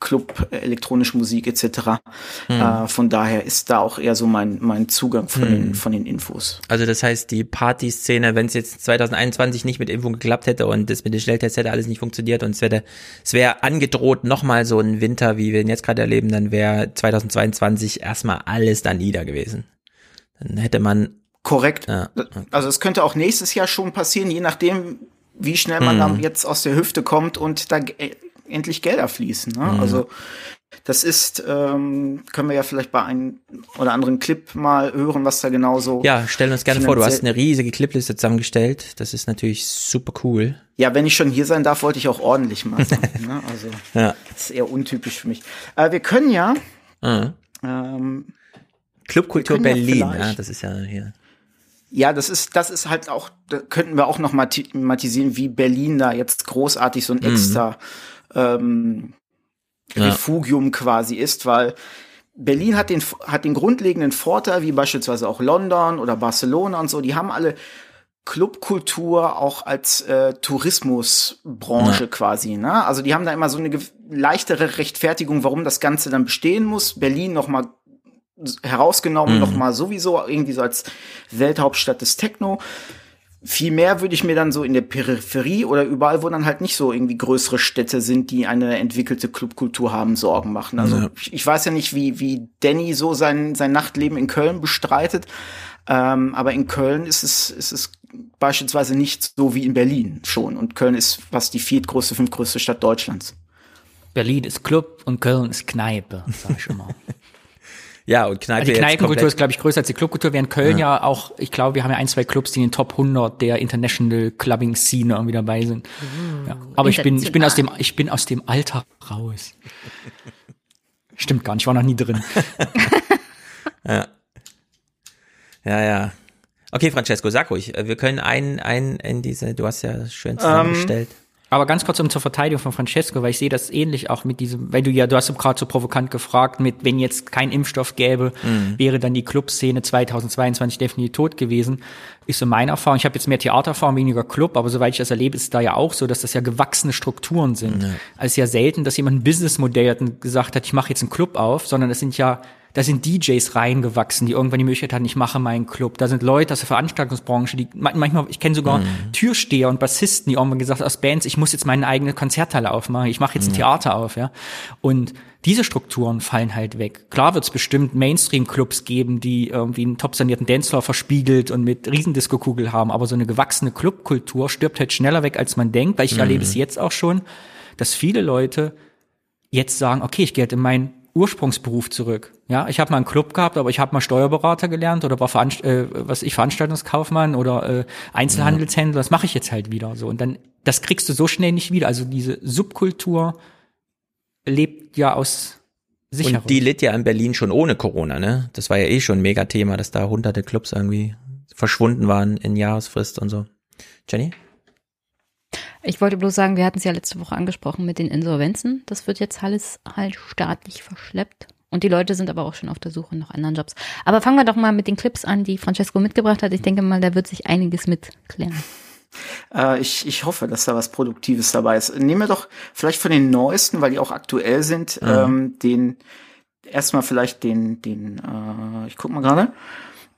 Club, elektronische Musik etc. Mm. Äh, von daher ist da auch eher so mein mein Zugang von Mm. den von den Infos. Also das heißt, die Partyszene, wenn es jetzt 2021 nicht mit Impfung geklappt hätte und das mit den Schnelltests hätte alles nicht funktioniert und es wäre es wäre angedroht nochmal so ein Winter, wie wir ihn jetzt gerade erleben, dann wäre 2022 erstmal alles da nieder gewesen. Dann hätte man Korrekt. Ja, Also es könnte auch nächstes Jahr schon passieren, je nachdem, wie schnell man Mhm. dann jetzt aus der Hüfte kommt und da äh, endlich Gelder fließen. Ne? Mhm. Also das ist, ähm, können wir ja vielleicht bei einem oder anderen Clip mal hören, was da genau so. Ja, stell uns gerne vor, du hast eine riesige Clipliste zusammengestellt. Das ist natürlich super cool. Ja, wenn ich schon hier sein darf, wollte ich auch ordentlich mal sein. ne? Also Ja. das ist eher untypisch für mich. Äh, wir können ja. Mhm. Ähm, Clubkultur ja Berlin, vielleicht- ja, das ist ja hier. Ja, das ist, das ist halt auch, da könnten wir auch noch mal thematisieren, wie Berlin da jetzt großartig so ein Mhm. extra ähm, Ja. Refugium quasi ist, weil Berlin hat den, hat den grundlegenden Vorteil, wie beispielsweise auch London oder Barcelona und so, die haben alle Clubkultur auch als äh, Tourismusbranche Ja. quasi. Ne? Also die haben da immer so eine leichtere Rechtfertigung, warum das Ganze dann bestehen muss. Berlin noch mal herausgenommen, Mhm. noch mal sowieso irgendwie so als Welthauptstadt des Techno. Viel mehr würde ich mir dann so in der Peripherie oder überall, wo dann halt nicht so irgendwie größere Städte sind, die eine entwickelte Clubkultur haben, Sorgen machen. Also Ja. ich, ich weiß ja nicht, wie, wie Danny so sein, sein Nachtleben in Köln bestreitet. Ähm, aber in Köln ist es, ist es beispielsweise nicht so wie in Berlin schon. Und Köln ist fast die viertgrößte, fünftgrößte Stadt Deutschlands. Berlin ist Club und Köln ist Kneipe, sag ich mal. ja, und Kneipe also die Kneipenkultur ist, glaube ich, größer als die Clubkultur, während Köln ja. ja, auch, ich glaube, wir haben ja ein, zwei Clubs, die in den Top 100 der International Clubbing Scene irgendwie dabei sind. Mhm. Ja. Aber ich bin, ich bin aus dem, ich bin aus dem Alter raus. Stimmt gar nicht, ich war noch nie drin. ja. Ja, ja. Okay, Francesco, sag ruhig. Wir können einen, einen in diese, du hast ja schön zusammengestellt. Um, ähm, aber ganz kurz um zur Verteidigung von Francesco, weil ich sehe das ähnlich auch mit diesem, weil du ja, du hast gerade so provokant gefragt, mit wenn jetzt kein Impfstoff gäbe, mhm. wäre dann die Clubszene 2022 definitiv tot gewesen. Ist so meine Erfahrung. Ich habe jetzt mehr Theatererfahrung, weniger Club, aber soweit ich das erlebe, ist es da ja auch so, dass das ja gewachsene Strukturen sind. Mhm. Also es ist ja selten, dass jemand ein Businessmodell hat und gesagt hat, ich mache jetzt einen Club auf, sondern das sind ja da sind DJs reingewachsen, die irgendwann die Möglichkeit hatten, ich mache meinen Club. Da sind Leute aus der Veranstaltungsbranche, die manchmal, ich kenne sogar mhm. Türsteher und Bassisten, die irgendwann gesagt haben, aus Bands, ich muss jetzt meine eigene Konzerthalle aufmachen, ich mache jetzt ein mhm. Theater auf, ja. Und diese Strukturen fallen halt weg. Klar wird es bestimmt Mainstream-Clubs geben, die irgendwie einen top sanierten Dancefloor verspiegelt und mit Riesendisco-Kugel haben, aber so eine gewachsene Clubkultur stirbt halt schneller weg, als man denkt, weil ich mhm. erlebe es jetzt auch schon, dass viele Leute jetzt sagen, okay, ich gehe halt in mein Ursprungsberuf zurück. Ja, ich habe mal einen Club gehabt, aber ich habe mal Steuerberater gelernt oder war Veranst äh, was ich Veranstaltungskaufmann oder äh, Einzelhandelshändler. Das mache ich jetzt halt wieder so und dann das kriegst du so schnell nicht wieder. Also diese Subkultur lebt ja aus Sicherung. Und die litt ja in Berlin schon ohne Corona, ne? Das war ja eh schon ein Megathema, dass da hunderte Clubs irgendwie verschwunden waren in Jahresfrist und so. Jenny? Ich wollte bloß sagen, wir hatten es ja letzte Woche angesprochen mit den Insolvenzen. Das wird jetzt alles halt staatlich verschleppt. Und die Leute sind aber auch schon auf der Suche nach anderen Jobs. Aber fangen wir doch mal mit den Clips an, die Francesco mitgebracht hat. Ich denke mal, da wird sich einiges mitklären. Äh, ich, ich hoffe, dass da was Produktives dabei ist. Nehmen wir doch vielleicht von den neuesten, weil die auch aktuell sind, mhm. ähm, den erstmal vielleicht den, den, äh, ich guck mal gerade.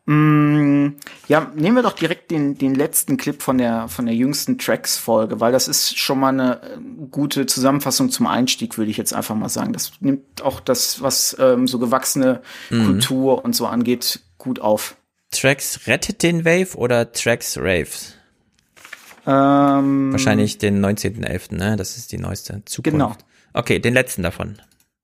Mm, ja, nehmen wir doch direkt den, den letzten Clip von der, von der jüngsten Tracks-Folge, weil das ist schon mal eine äh, gute Zusammenfassung zum Einstieg, würde ich jetzt einfach mal sagen. Das nimmt auch das, was ähm, so gewachsene mhm. Kultur und so angeht, gut auf. Tracks rettet den Wave oder Tracks Raves? Ähm, Wahrscheinlich den 19.11., ne? Das ist die neueste Zukunft. Genau. Okay, den letzten davon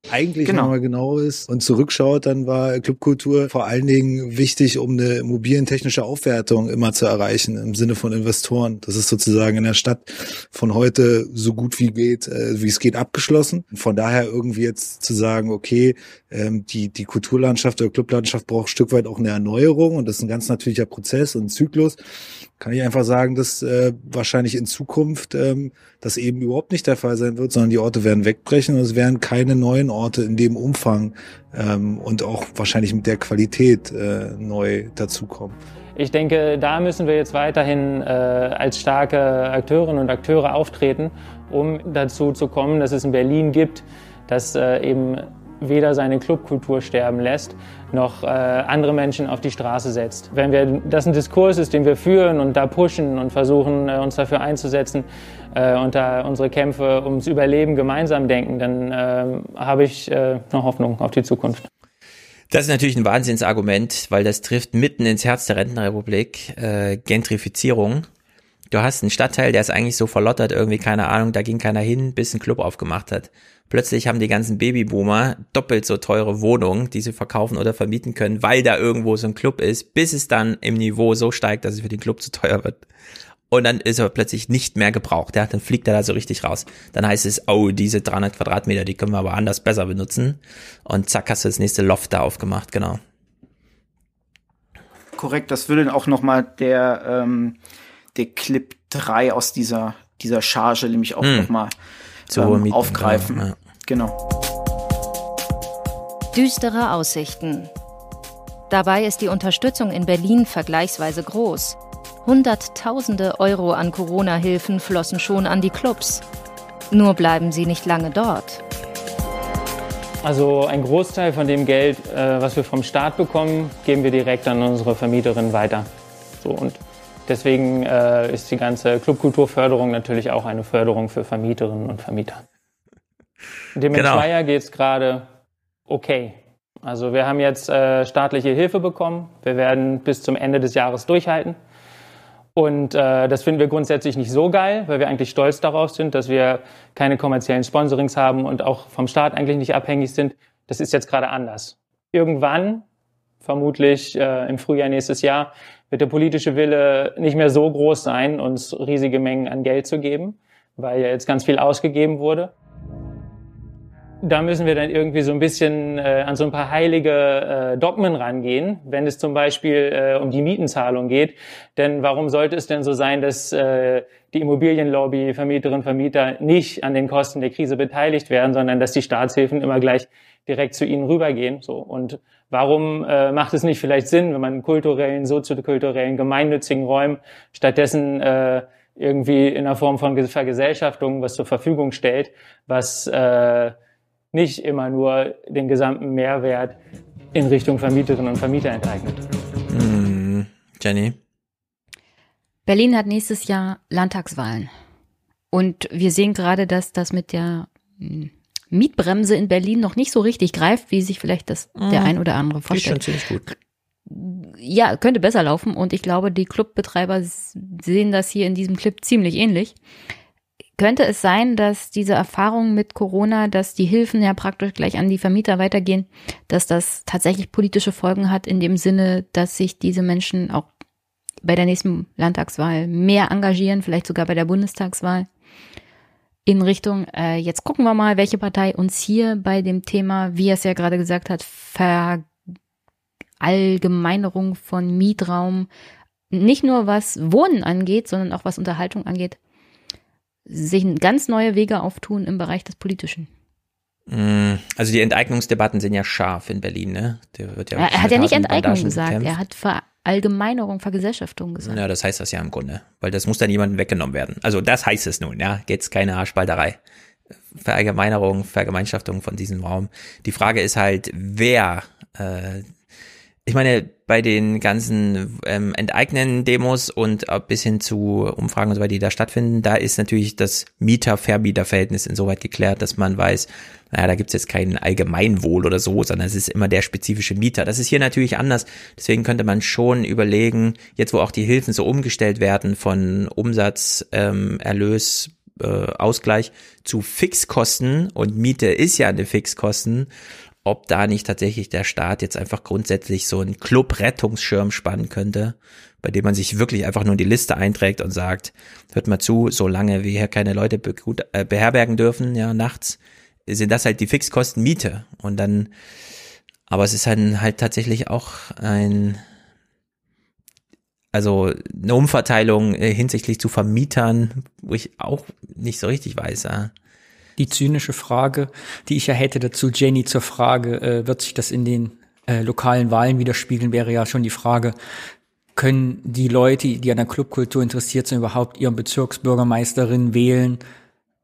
eigentlich, genau. man genau ist und zurückschaut, dann war Clubkultur vor allen Dingen wichtig, um eine immobilientechnische Aufwertung immer zu erreichen im Sinne von Investoren. Das ist sozusagen in der Stadt von heute so gut wie geht, äh, wie es geht, abgeschlossen. Von daher irgendwie jetzt zu sagen, okay, ähm, die, die Kulturlandschaft oder Clublandschaft braucht ein Stück weit auch eine Erneuerung und das ist ein ganz natürlicher Prozess und ein Zyklus kann ich einfach sagen, dass äh, wahrscheinlich in Zukunft ähm, das eben überhaupt nicht der Fall sein wird, sondern die Orte werden wegbrechen und es werden keine neuen Orte in dem Umfang ähm, und auch wahrscheinlich mit der Qualität äh, neu dazukommen. Ich denke, da müssen wir jetzt weiterhin äh, als starke Akteurinnen und Akteure auftreten, um dazu zu kommen, dass es in Berlin gibt, dass äh, eben weder seine Clubkultur sterben lässt, noch äh, andere Menschen auf die Straße setzt. Wenn wir, das ein Diskurs ist, den wir führen und da pushen und versuchen, äh, uns dafür einzusetzen äh, und da unsere Kämpfe ums Überleben gemeinsam denken, dann äh, habe ich äh, noch Hoffnung auf die Zukunft. Das ist natürlich ein Wahnsinnsargument, weil das trifft mitten ins Herz der Rentenrepublik, äh, Gentrifizierung. Du hast einen Stadtteil, der ist eigentlich so verlottert, irgendwie, keine Ahnung, da ging keiner hin, bis ein Club aufgemacht hat. Plötzlich haben die ganzen Babyboomer doppelt so teure Wohnungen, die sie verkaufen oder vermieten können, weil da irgendwo so ein Club ist, bis es dann im Niveau so steigt, dass es für den Club zu teuer wird. Und dann ist er plötzlich nicht mehr gebraucht. Ja, dann fliegt er da so richtig raus. Dann heißt es, oh, diese 300 Quadratmeter, die können wir aber anders besser benutzen. Und zack, hast du das nächste Loft da aufgemacht, genau. Korrekt, das würde auch nochmal der, ähm, der Clip 3 aus dieser, dieser Charge nämlich auch hm. nochmal ähm, aufgreifen. Ja, ja. Genau. Düstere Aussichten. Dabei ist die Unterstützung in Berlin vergleichsweise groß. Hunderttausende Euro an Corona-Hilfen flossen schon an die Clubs. Nur bleiben sie nicht lange dort. Also ein Großteil von dem Geld, äh, was wir vom Staat bekommen, geben wir direkt an unsere Vermieterin weiter. So, und deswegen äh, ist die ganze Clubkulturförderung natürlich auch eine Förderung für Vermieterinnen und Vermieter. Dem genau. Schleier geht es gerade okay. Also wir haben jetzt äh, staatliche Hilfe bekommen. Wir werden bis zum Ende des Jahres durchhalten. Und äh, das finden wir grundsätzlich nicht so geil, weil wir eigentlich stolz darauf sind, dass wir keine kommerziellen Sponsorings haben und auch vom Staat eigentlich nicht abhängig sind. Das ist jetzt gerade anders. Irgendwann, vermutlich äh, im Frühjahr nächstes Jahr, wird der politische Wille nicht mehr so groß sein, uns riesige Mengen an Geld zu geben, weil ja jetzt ganz viel ausgegeben wurde da müssen wir dann irgendwie so ein bisschen äh, an so ein paar heilige äh, Dogmen rangehen, wenn es zum Beispiel äh, um die Mietenzahlung geht. Denn warum sollte es denn so sein, dass äh, die Immobilienlobby, Vermieterinnen, Vermieter nicht an den Kosten der Krise beteiligt werden, sondern dass die Staatshilfen immer gleich direkt zu ihnen rübergehen? So und warum äh, macht es nicht vielleicht Sinn, wenn man kulturellen, soziokulturellen, gemeinnützigen Räumen stattdessen äh, irgendwie in einer Form von Vergesellschaftung was zur Verfügung stellt, was äh, nicht immer nur den gesamten Mehrwert in Richtung Vermieterinnen und Vermieter enteignet. Hm, Jenny? Berlin hat nächstes Jahr Landtagswahlen. Und wir sehen gerade, dass das mit der hm, Mietbremse in Berlin noch nicht so richtig greift, wie sich vielleicht das mhm. der ein oder andere vorstellt. Ist schon ziemlich gut. Ja, könnte besser laufen und ich glaube, die Clubbetreiber sehen das hier in diesem Clip ziemlich ähnlich. Könnte es sein, dass diese Erfahrung mit Corona, dass die Hilfen ja praktisch gleich an die Vermieter weitergehen, dass das tatsächlich politische Folgen hat in dem Sinne, dass sich diese Menschen auch bei der nächsten Landtagswahl mehr engagieren, vielleicht sogar bei der Bundestagswahl in Richtung, äh, jetzt gucken wir mal, welche Partei uns hier bei dem Thema, wie er es ja gerade gesagt hat, Verallgemeinerung von Mietraum, nicht nur was Wohnen angeht, sondern auch was Unterhaltung angeht, sich ganz neue Wege auftun im Bereich des Politischen. Mm, also die Enteignungsdebatten sind ja scharf in Berlin, ne? Der wird ja er hat ja nicht Enteignung gesagt, er hat Verallgemeinerung, Vergesellschaftung gesagt. Ja, das heißt das ja im Grunde, weil das muss dann jemandem weggenommen werden. Also das heißt es nun, ja, geht's keine Haarspalterei. Verallgemeinerung, Vergemeinschaftung von diesem Raum. Die Frage ist halt, wer äh, ich meine, bei den ganzen ähm, enteignen Demos und äh, bis hin zu Umfragen und so weiter, die da stattfinden, da ist natürlich das Mieter-Vermieter-Verhältnis insoweit geklärt, dass man weiß, naja, da gibt's jetzt kein Allgemeinwohl oder so, sondern es ist immer der spezifische Mieter. Das ist hier natürlich anders. Deswegen könnte man schon überlegen, jetzt wo auch die Hilfen so umgestellt werden von Umsatz, ähm, Erlös, äh, Ausgleich zu Fixkosten und Miete ist ja eine Fixkosten ob da nicht tatsächlich der Staat jetzt einfach grundsätzlich so einen Club-Rettungsschirm spannen könnte, bei dem man sich wirklich einfach nur in die Liste einträgt und sagt, hört mal zu, solange wir hier keine Leute be äh, beherbergen dürfen, ja, nachts, sind das halt die Fixkosten Miete. Und dann, aber es ist dann halt tatsächlich auch ein, also eine Umverteilung äh, hinsichtlich zu Vermietern, wo ich auch nicht so richtig weiß, ja die zynische Frage, die ich ja hätte dazu, Jenny, zur Frage, äh, wird sich das in den äh, lokalen Wahlen widerspiegeln, wäre ja schon die Frage, können die Leute, die an der Clubkultur interessiert sind, überhaupt ihren Bezirksbürgermeisterin wählen,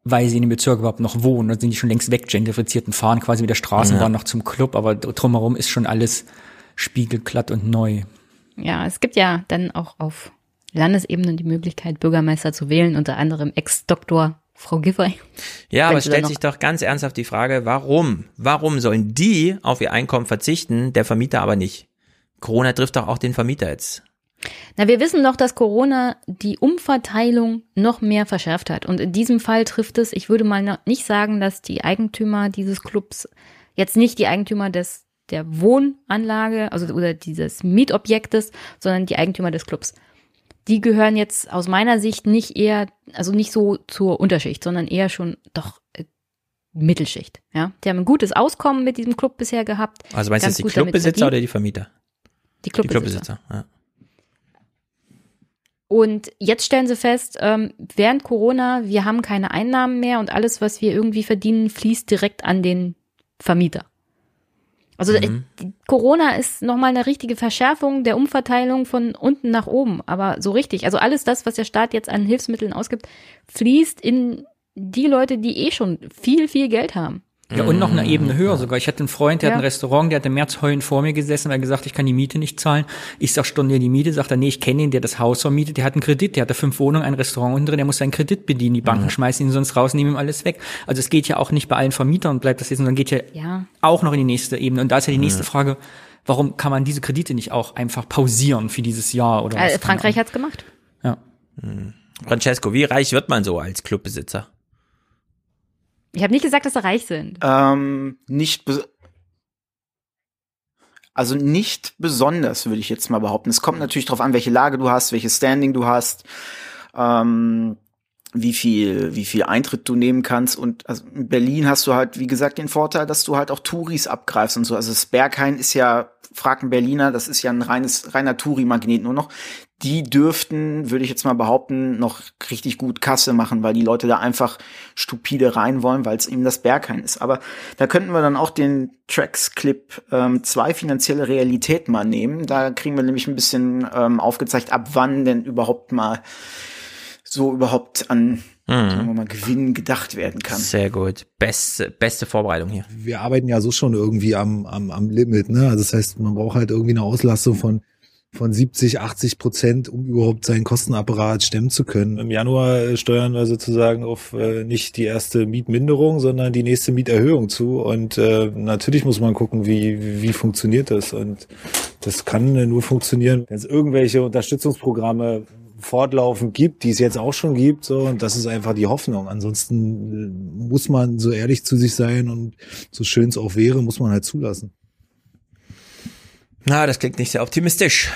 weil sie in dem Bezirk überhaupt noch wohnen? Oder sind die schon längst weggentrifiziert und fahren quasi mit der Straßenbahn ja. noch zum Club, aber drumherum ist schon alles spiegelglatt und neu. Ja, es gibt ja dann auch auf Landesebene die Möglichkeit, Bürgermeister zu wählen, unter anderem Ex-Doktor Frau Giffey. Ja, aber es stellt sich doch ganz ernsthaft die Frage, warum? Warum sollen die auf ihr Einkommen verzichten, der Vermieter aber nicht? Corona trifft doch auch den Vermieter jetzt. Na, wir wissen doch, dass Corona die Umverteilung noch mehr verschärft hat. Und in diesem Fall trifft es, ich würde mal nicht sagen, dass die Eigentümer dieses Clubs jetzt nicht die Eigentümer des der Wohnanlage, also oder dieses Mietobjektes, sondern die Eigentümer des Clubs die gehören jetzt aus meiner Sicht nicht eher, also nicht so zur Unterschicht, sondern eher schon doch äh, Mittelschicht. Ja, die haben ein gutes Auskommen mit diesem Club bisher gehabt. Also meinst du jetzt die Clubbesitzer oder die Vermieter? Die Clubbesitzer. Die Clubbesitzer ja. Und jetzt stellen sie fest, ähm, während Corona, wir haben keine Einnahmen mehr und alles, was wir irgendwie verdienen, fließt direkt an den Vermieter. Also mhm. Corona ist nochmal eine richtige Verschärfung der Umverteilung von unten nach oben. Aber so richtig. Also alles das, was der Staat jetzt an Hilfsmitteln ausgibt, fließt in die Leute, die eh schon viel, viel Geld haben. Ja, und noch eine mhm. Ebene höher sogar. Ich hatte einen Freund, der ja. hat ein Restaurant, der hat im März heulend vor mir gesessen, weil er gesagt, ich kann die Miete nicht zahlen. Ich sag, stornier die Miete, sagt er, nee, ich kenne ihn, der das Haus vermietet, der hat einen Kredit, der hat da fünf Wohnungen, ein Restaurant unten drin, der muss seinen Kredit bedienen. Die Banken mhm. schmeißen ihn sonst raus, nehmen ihm alles weg. Also es geht ja auch nicht bei allen Vermietern bleibt das jetzt, sondern geht ja, ja. auch noch in die nächste Ebene. Und da ist ja die nächste mhm. Frage, warum kann man diese Kredite nicht auch einfach pausieren für dieses Jahr oder äh, Frankreich hat's gemacht. Ja. Hm. Francesco, wie reich wird man so als Clubbesitzer? Ich habe nicht gesagt, dass sie reich sind. Ähm, nicht also nicht besonders, würde ich jetzt mal behaupten. Es kommt natürlich darauf an, welche Lage du hast, welches Standing du hast, ähm, wie viel, wie viel Eintritt du nehmen kannst. Und also in Berlin hast du halt, wie gesagt, den Vorteil, dass du halt auch Touris abgreifst und so. Also das Berghain ist ja, frag ein Berliner, das ist ja ein reines, reiner Touri-Magnet nur noch die dürften, würde ich jetzt mal behaupten, noch richtig gut Kasse machen, weil die Leute da einfach stupide rein wollen, weil es eben das Berghain ist. Aber da könnten wir dann auch den Tracks-Clip ähm, zwei finanzielle Realität mal nehmen. Da kriegen wir nämlich ein bisschen ähm, aufgezeigt, ab wann denn überhaupt mal so überhaupt an mhm. sagen wir mal, Gewinn gedacht werden kann. Sehr gut. Beste, beste Vorbereitung hier. Wir arbeiten ja so schon irgendwie am, am, am Limit, ne? Also das heißt, man braucht halt irgendwie eine Auslastung von von 70, 80 Prozent, um überhaupt seinen Kostenapparat stemmen zu können. Im Januar äh, steuern wir sozusagen auf äh, nicht die erste Mietminderung, sondern die nächste Mieterhöhung zu. Und äh, natürlich muss man gucken, wie, wie funktioniert das. Und das kann nur funktionieren, wenn es irgendwelche Unterstützungsprogramme fortlaufend gibt, die es jetzt auch schon gibt, so und das ist einfach die Hoffnung. Ansonsten äh, muss man so ehrlich zu sich sein und so schön es auch wäre, muss man halt zulassen. Na, das klingt nicht sehr optimistisch.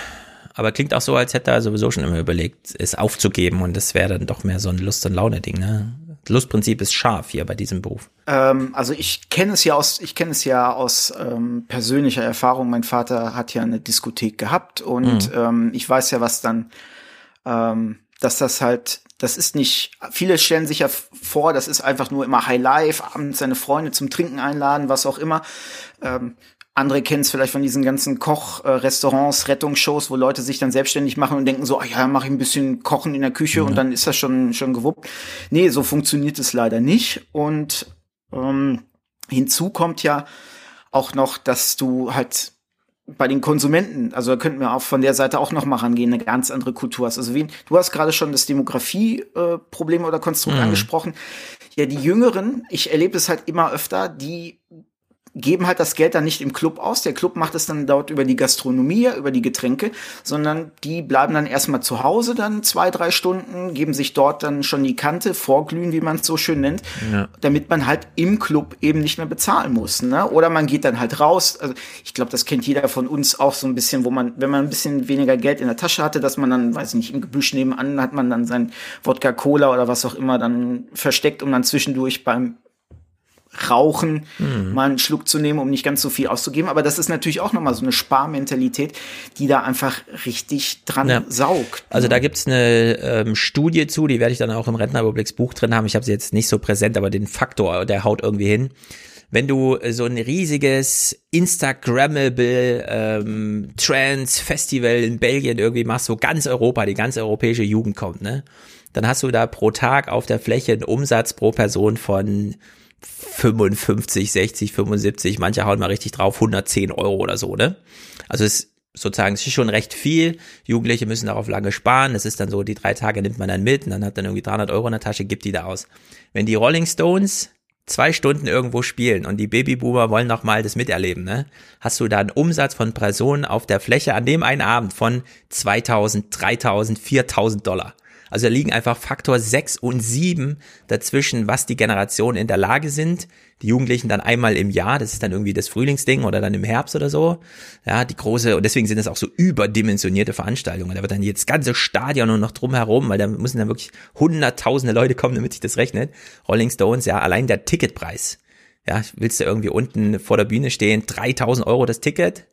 Aber klingt auch so, als hätte er sowieso schon immer überlegt, es aufzugeben und das wäre dann doch mehr so ein Lust- und Laune-Ding, ne? Das Lustprinzip ist scharf hier bei diesem Beruf. Ähm, also ich kenne es ja aus, ich kenne es ja aus ähm, persönlicher Erfahrung. Mein Vater hat ja eine Diskothek gehabt und mhm. ähm, ich weiß ja, was dann, ähm, dass das halt, das ist nicht, viele stellen sich ja vor, das ist einfach nur immer High Life, abends seine Freunde zum Trinken einladen, was auch immer. Ähm, andere kennen es vielleicht von diesen ganzen Kochrestaurants, Rettungsshows, wo Leute sich dann selbstständig machen und denken so, ah ja, mache ich ein bisschen Kochen in der Küche mhm. und dann ist das schon schon gewuppt. Nee, so funktioniert es leider nicht. Und ähm, hinzu kommt ja auch noch, dass du halt bei den Konsumenten, also da könnten wir auch von der Seite auch noch mal rangehen, eine ganz andere Kultur hast. Also wie, du hast gerade schon das Demografie-Problem äh, oder Konstrukt mhm. angesprochen. Ja, die Jüngeren, ich erlebe es halt immer öfter, die geben halt das Geld dann nicht im Club aus. Der Club macht es dann dort über die Gastronomie, über die Getränke, sondern die bleiben dann erstmal zu Hause dann zwei, drei Stunden, geben sich dort dann schon die Kante, vorglühen, wie man es so schön nennt, ja. damit man halt im Club eben nicht mehr bezahlen muss. Ne? Oder man geht dann halt raus. Also ich glaube, das kennt jeder von uns auch so ein bisschen, wo man, wenn man ein bisschen weniger Geld in der Tasche hatte, dass man dann, weiß ich nicht, im Gebüsch nebenan hat man dann sein Wodka Cola oder was auch immer dann versteckt, um dann zwischendurch beim Rauchen mhm. mal einen Schluck zu nehmen, um nicht ganz so viel auszugeben. Aber das ist natürlich auch nochmal so eine Sparmentalität, die da einfach richtig dran ja. saugt. Also da gibt's eine ähm, Studie zu, die werde ich dann auch im Rentnerüberblicks Buch drin haben. Ich habe sie jetzt nicht so präsent, aber den Faktor, der haut irgendwie hin. Wenn du so ein riesiges Instagrammable ähm, Trans Festival in Belgien irgendwie machst, wo ganz Europa, die ganze europäische Jugend kommt, ne? Dann hast du da pro Tag auf der Fläche einen Umsatz pro Person von 55, 60, 75, manche hauen mal richtig drauf, 110 Euro oder so, ne? Also es sozusagen, es ist schon recht viel. Jugendliche müssen darauf lange sparen. Das ist dann so, die drei Tage nimmt man dann mit und dann hat dann irgendwie 300 Euro in der Tasche, gibt die da aus. Wenn die Rolling Stones zwei Stunden irgendwo spielen und die Babyboomer wollen noch mal das miterleben, ne? Hast du da einen Umsatz von Personen auf der Fläche an dem einen Abend von 2000, 3000, 4000 Dollar. Also da liegen einfach Faktor 6 und 7 dazwischen, was die Generationen in der Lage sind. Die Jugendlichen dann einmal im Jahr, das ist dann irgendwie das Frühlingsding oder dann im Herbst oder so. Ja, die große, und deswegen sind das auch so überdimensionierte Veranstaltungen. Da wird dann jetzt ganze Stadion und noch drumherum, weil da müssen dann wirklich hunderttausende Leute kommen, damit sich das rechnet. Rolling Stones, ja, allein der Ticketpreis. Ja, willst du irgendwie unten vor der Bühne stehen, 3000 Euro das Ticket,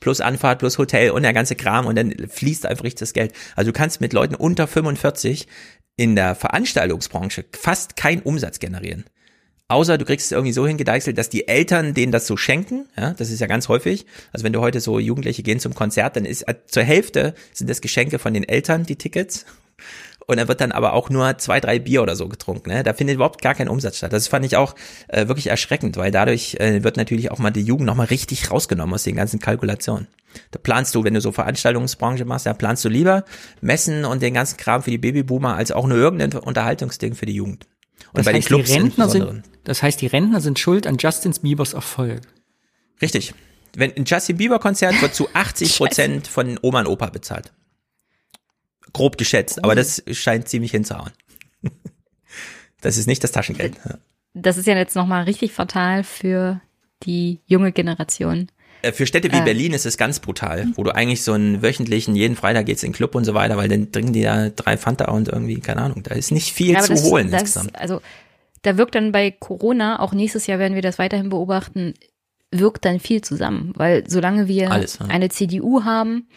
plus Anfahrt, plus Hotel und der ganze Kram und dann fließt einfach richtig das Geld. Also du kannst mit Leuten unter 45 in der Veranstaltungsbranche fast keinen Umsatz generieren. Außer du kriegst es irgendwie so hingedeichselt, dass die Eltern denen das so schenken. Ja, das ist ja ganz häufig. Also wenn du heute so Jugendliche gehen zum Konzert, dann ist äh, zur Hälfte sind das Geschenke von den Eltern, die Tickets und er wird dann aber auch nur zwei, drei Bier oder so getrunken. Ne? Da findet überhaupt gar kein Umsatz statt. Das fand ich auch äh, wirklich erschreckend, weil dadurch äh, wird natürlich auch mal die Jugend nochmal richtig rausgenommen aus den ganzen Kalkulationen. Da planst du, wenn du so Veranstaltungsbranche machst, da planst du lieber Messen und den ganzen Kram für die Babyboomer als auch nur irgendein Unterhaltungsding für die Jugend. Und das bei heißt, den Clubs die Rentner sind, das heißt, die Rentner sind schuld an Justin Biebers Erfolg. Richtig. Wenn ein Justin Bieber Konzert wird zu 80 Prozent von Oma und Opa bezahlt grob geschätzt, aber das scheint ziemlich hinzuhauen. Das ist nicht das Taschengeld. Das ist ja jetzt nochmal richtig fatal für die junge Generation. Äh, für Städte wie äh. Berlin ist es ganz brutal, wo du eigentlich so einen wöchentlichen, jeden Freitag geht's in den Club und so weiter, weil dann trinken die da drei Fanta und irgendwie, keine Ahnung, da ist nicht viel ja, zu das, holen das, insgesamt. Also da wirkt dann bei Corona, auch nächstes Jahr werden wir das weiterhin beobachten, wirkt dann viel zusammen, weil solange wir Alles, ja. eine CDU haben,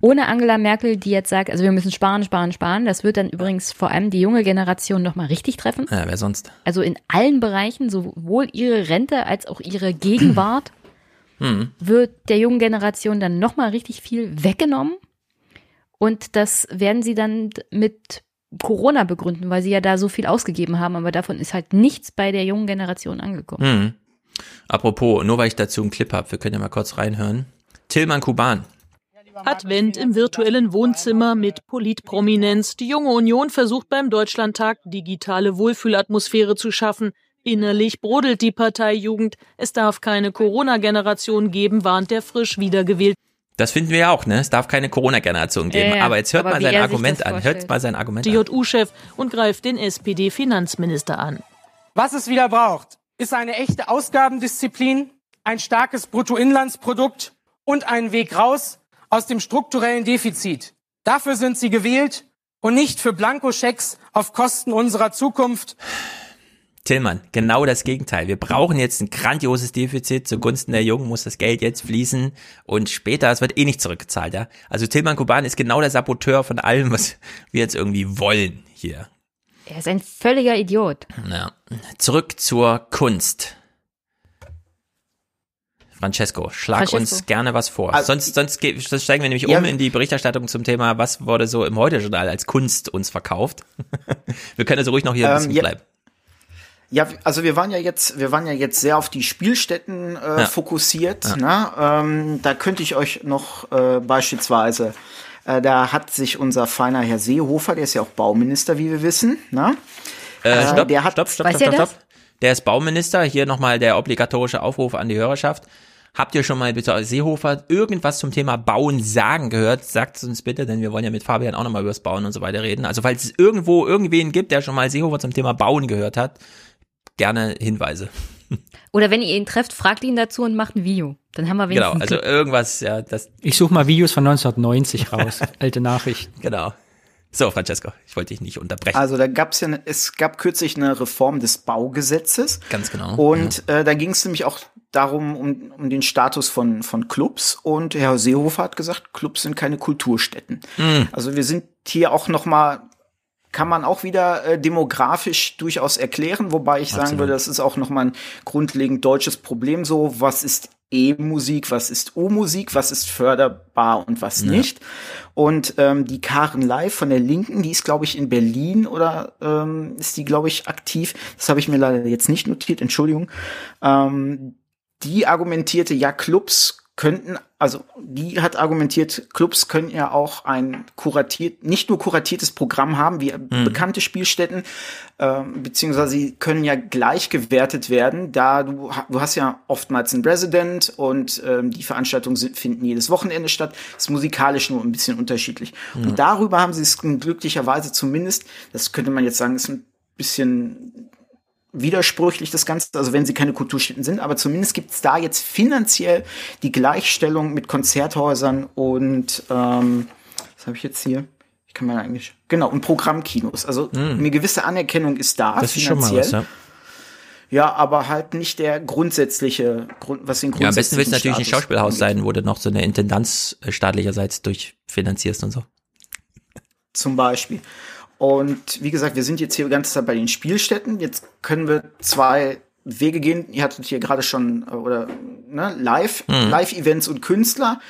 ohne Angela Merkel, die jetzt sagt, also wir müssen sparen, sparen, sparen, das wird dann übrigens vor allem die junge Generation nochmal richtig treffen. Ja, wer sonst? Also in allen Bereichen, sowohl ihre Rente als auch ihre Gegenwart, hm. wird der jungen Generation dann nochmal richtig viel weggenommen. Und das werden sie dann mit Corona begründen, weil sie ja da so viel ausgegeben haben, aber davon ist halt nichts bei der jungen Generation angekommen. Apropos, nur weil ich dazu einen Clip habe, wir können ja mal kurz reinhören. Tillmann Kuban. Advent im virtuellen Wohnzimmer mit Politprominenz. Die junge Union versucht beim Deutschlandtag digitale Wohlfühlatmosphäre zu schaffen. Innerlich brodelt die Parteijugend. Es darf keine Corona-Generation geben, warnt der frisch wiedergewählte. Das finden wir ja auch, ne? Es darf keine Corona-Generation geben. Ja, aber jetzt hört mal sein Argument an. Hört mal sein Argument an. JU-Chef und greift den SPD-Finanzminister an. Was es wieder braucht, ist eine echte Ausgabendisziplin, ein starkes Bruttoinlandsprodukt und einen Weg raus aus dem strukturellen Defizit. Dafür sind sie gewählt und nicht für Blankoschecks auf Kosten unserer Zukunft. Tillmann, genau das Gegenteil. Wir brauchen jetzt ein grandioses Defizit zugunsten der Jungen, muss das Geld jetzt fließen und später, es wird eh nicht zurückgezahlt, ja. Also Tillmann Kuban ist genau der Saboteur von allem, was wir jetzt irgendwie wollen hier. Er ist ein völliger Idiot. Ja. Zurück zur Kunst. Francesco, schlag Francesco. uns gerne was vor. Also, sonst, sonst, sonst steigen wir nämlich ja, um in die Berichterstattung zum Thema, was wurde so im Heute-Journal als Kunst uns verkauft. wir können also ruhig noch hier ein ähm, bisschen ja, bleiben. Ja, also wir waren ja jetzt, wir waren ja jetzt sehr auf die Spielstätten äh, ja. fokussiert. Ja. Ne? Ähm, da könnte ich euch noch äh, beispielsweise äh, da hat sich unser feiner Herr Seehofer, der ist ja auch Bauminister, wie wir wissen, ne? Äh, äh stopp, der hat, stopp, stopp, stopp, stopp, stopp. Der ist Bauminister. Hier nochmal der obligatorische Aufruf an die Hörerschaft. Habt ihr schon mal bitte Seehofer irgendwas zum Thema Bauen sagen gehört? Sagt es uns bitte, denn wir wollen ja mit Fabian auch nochmal über das Bauen und so weiter reden. Also falls es irgendwo irgendwen gibt, der schon mal Seehofer zum Thema Bauen gehört hat, gerne Hinweise. Oder wenn ihr ihn trefft, fragt ihn dazu und macht ein Video. Dann haben wir wenigstens. Genau, also irgendwas, ja, das. Ich suche mal Videos von 1990 raus, alte Nachrichten. Genau. So, Francesco, ich wollte dich nicht unterbrechen. Also da gab's ja, es gab kürzlich eine Reform des Baugesetzes. Ganz genau. Und ja. äh, da ging es nämlich auch darum, um, um den Status von, von Clubs. Und Herr Seehofer hat gesagt, Clubs sind keine Kulturstätten. Mhm. Also wir sind hier auch noch mal kann man auch wieder äh, demografisch durchaus erklären, wobei ich Absolut. sagen würde, das ist auch nochmal ein grundlegend deutsches Problem so, was ist E-Musik, was ist U-Musik, was ist förderbar und was ja. nicht. Und ähm, die Karen Live von der Linken, die ist, glaube ich, in Berlin oder ähm, ist die, glaube ich, aktiv. Das habe ich mir leider jetzt nicht notiert, Entschuldigung. Ähm, die argumentierte, ja, Clubs könnten, also die hat argumentiert, Clubs können ja auch ein kuratiert, nicht nur kuratiertes Programm haben, wie mhm. bekannte Spielstätten, äh, beziehungsweise sie können ja gleich gewertet werden, da du, du hast ja oftmals einen Resident und ähm, die Veranstaltungen sind, finden jedes Wochenende statt, ist musikalisch nur ein bisschen unterschiedlich. Mhm. Und darüber haben sie es glücklicherweise zumindest, das könnte man jetzt sagen, ist ein bisschen widersprüchlich das Ganze, also wenn sie keine Kulturstätten sind, aber zumindest gibt es da jetzt finanziell die Gleichstellung mit Konzerthäusern und ähm, was habe ich jetzt hier? Ich kann mal eigentlich genau und Programmkinos. Also mm. eine gewisse Anerkennung ist da das finanziell. Ist schon mal was, ja. ja, aber halt nicht der grundsätzliche Grund, was den grundsätzlichen Ja, am besten wird es natürlich ein Schauspielhaus sein, wo du noch so eine Intendanz äh, staatlicherseits durchfinanzierst und so. Zum Beispiel. Und wie gesagt, wir sind jetzt hier die ganze Zeit bei den Spielstätten. Jetzt können wir zwei Wege gehen. Ihr hattet hier gerade schon, äh, oder ne, Live, mhm. Live-Events und Künstler.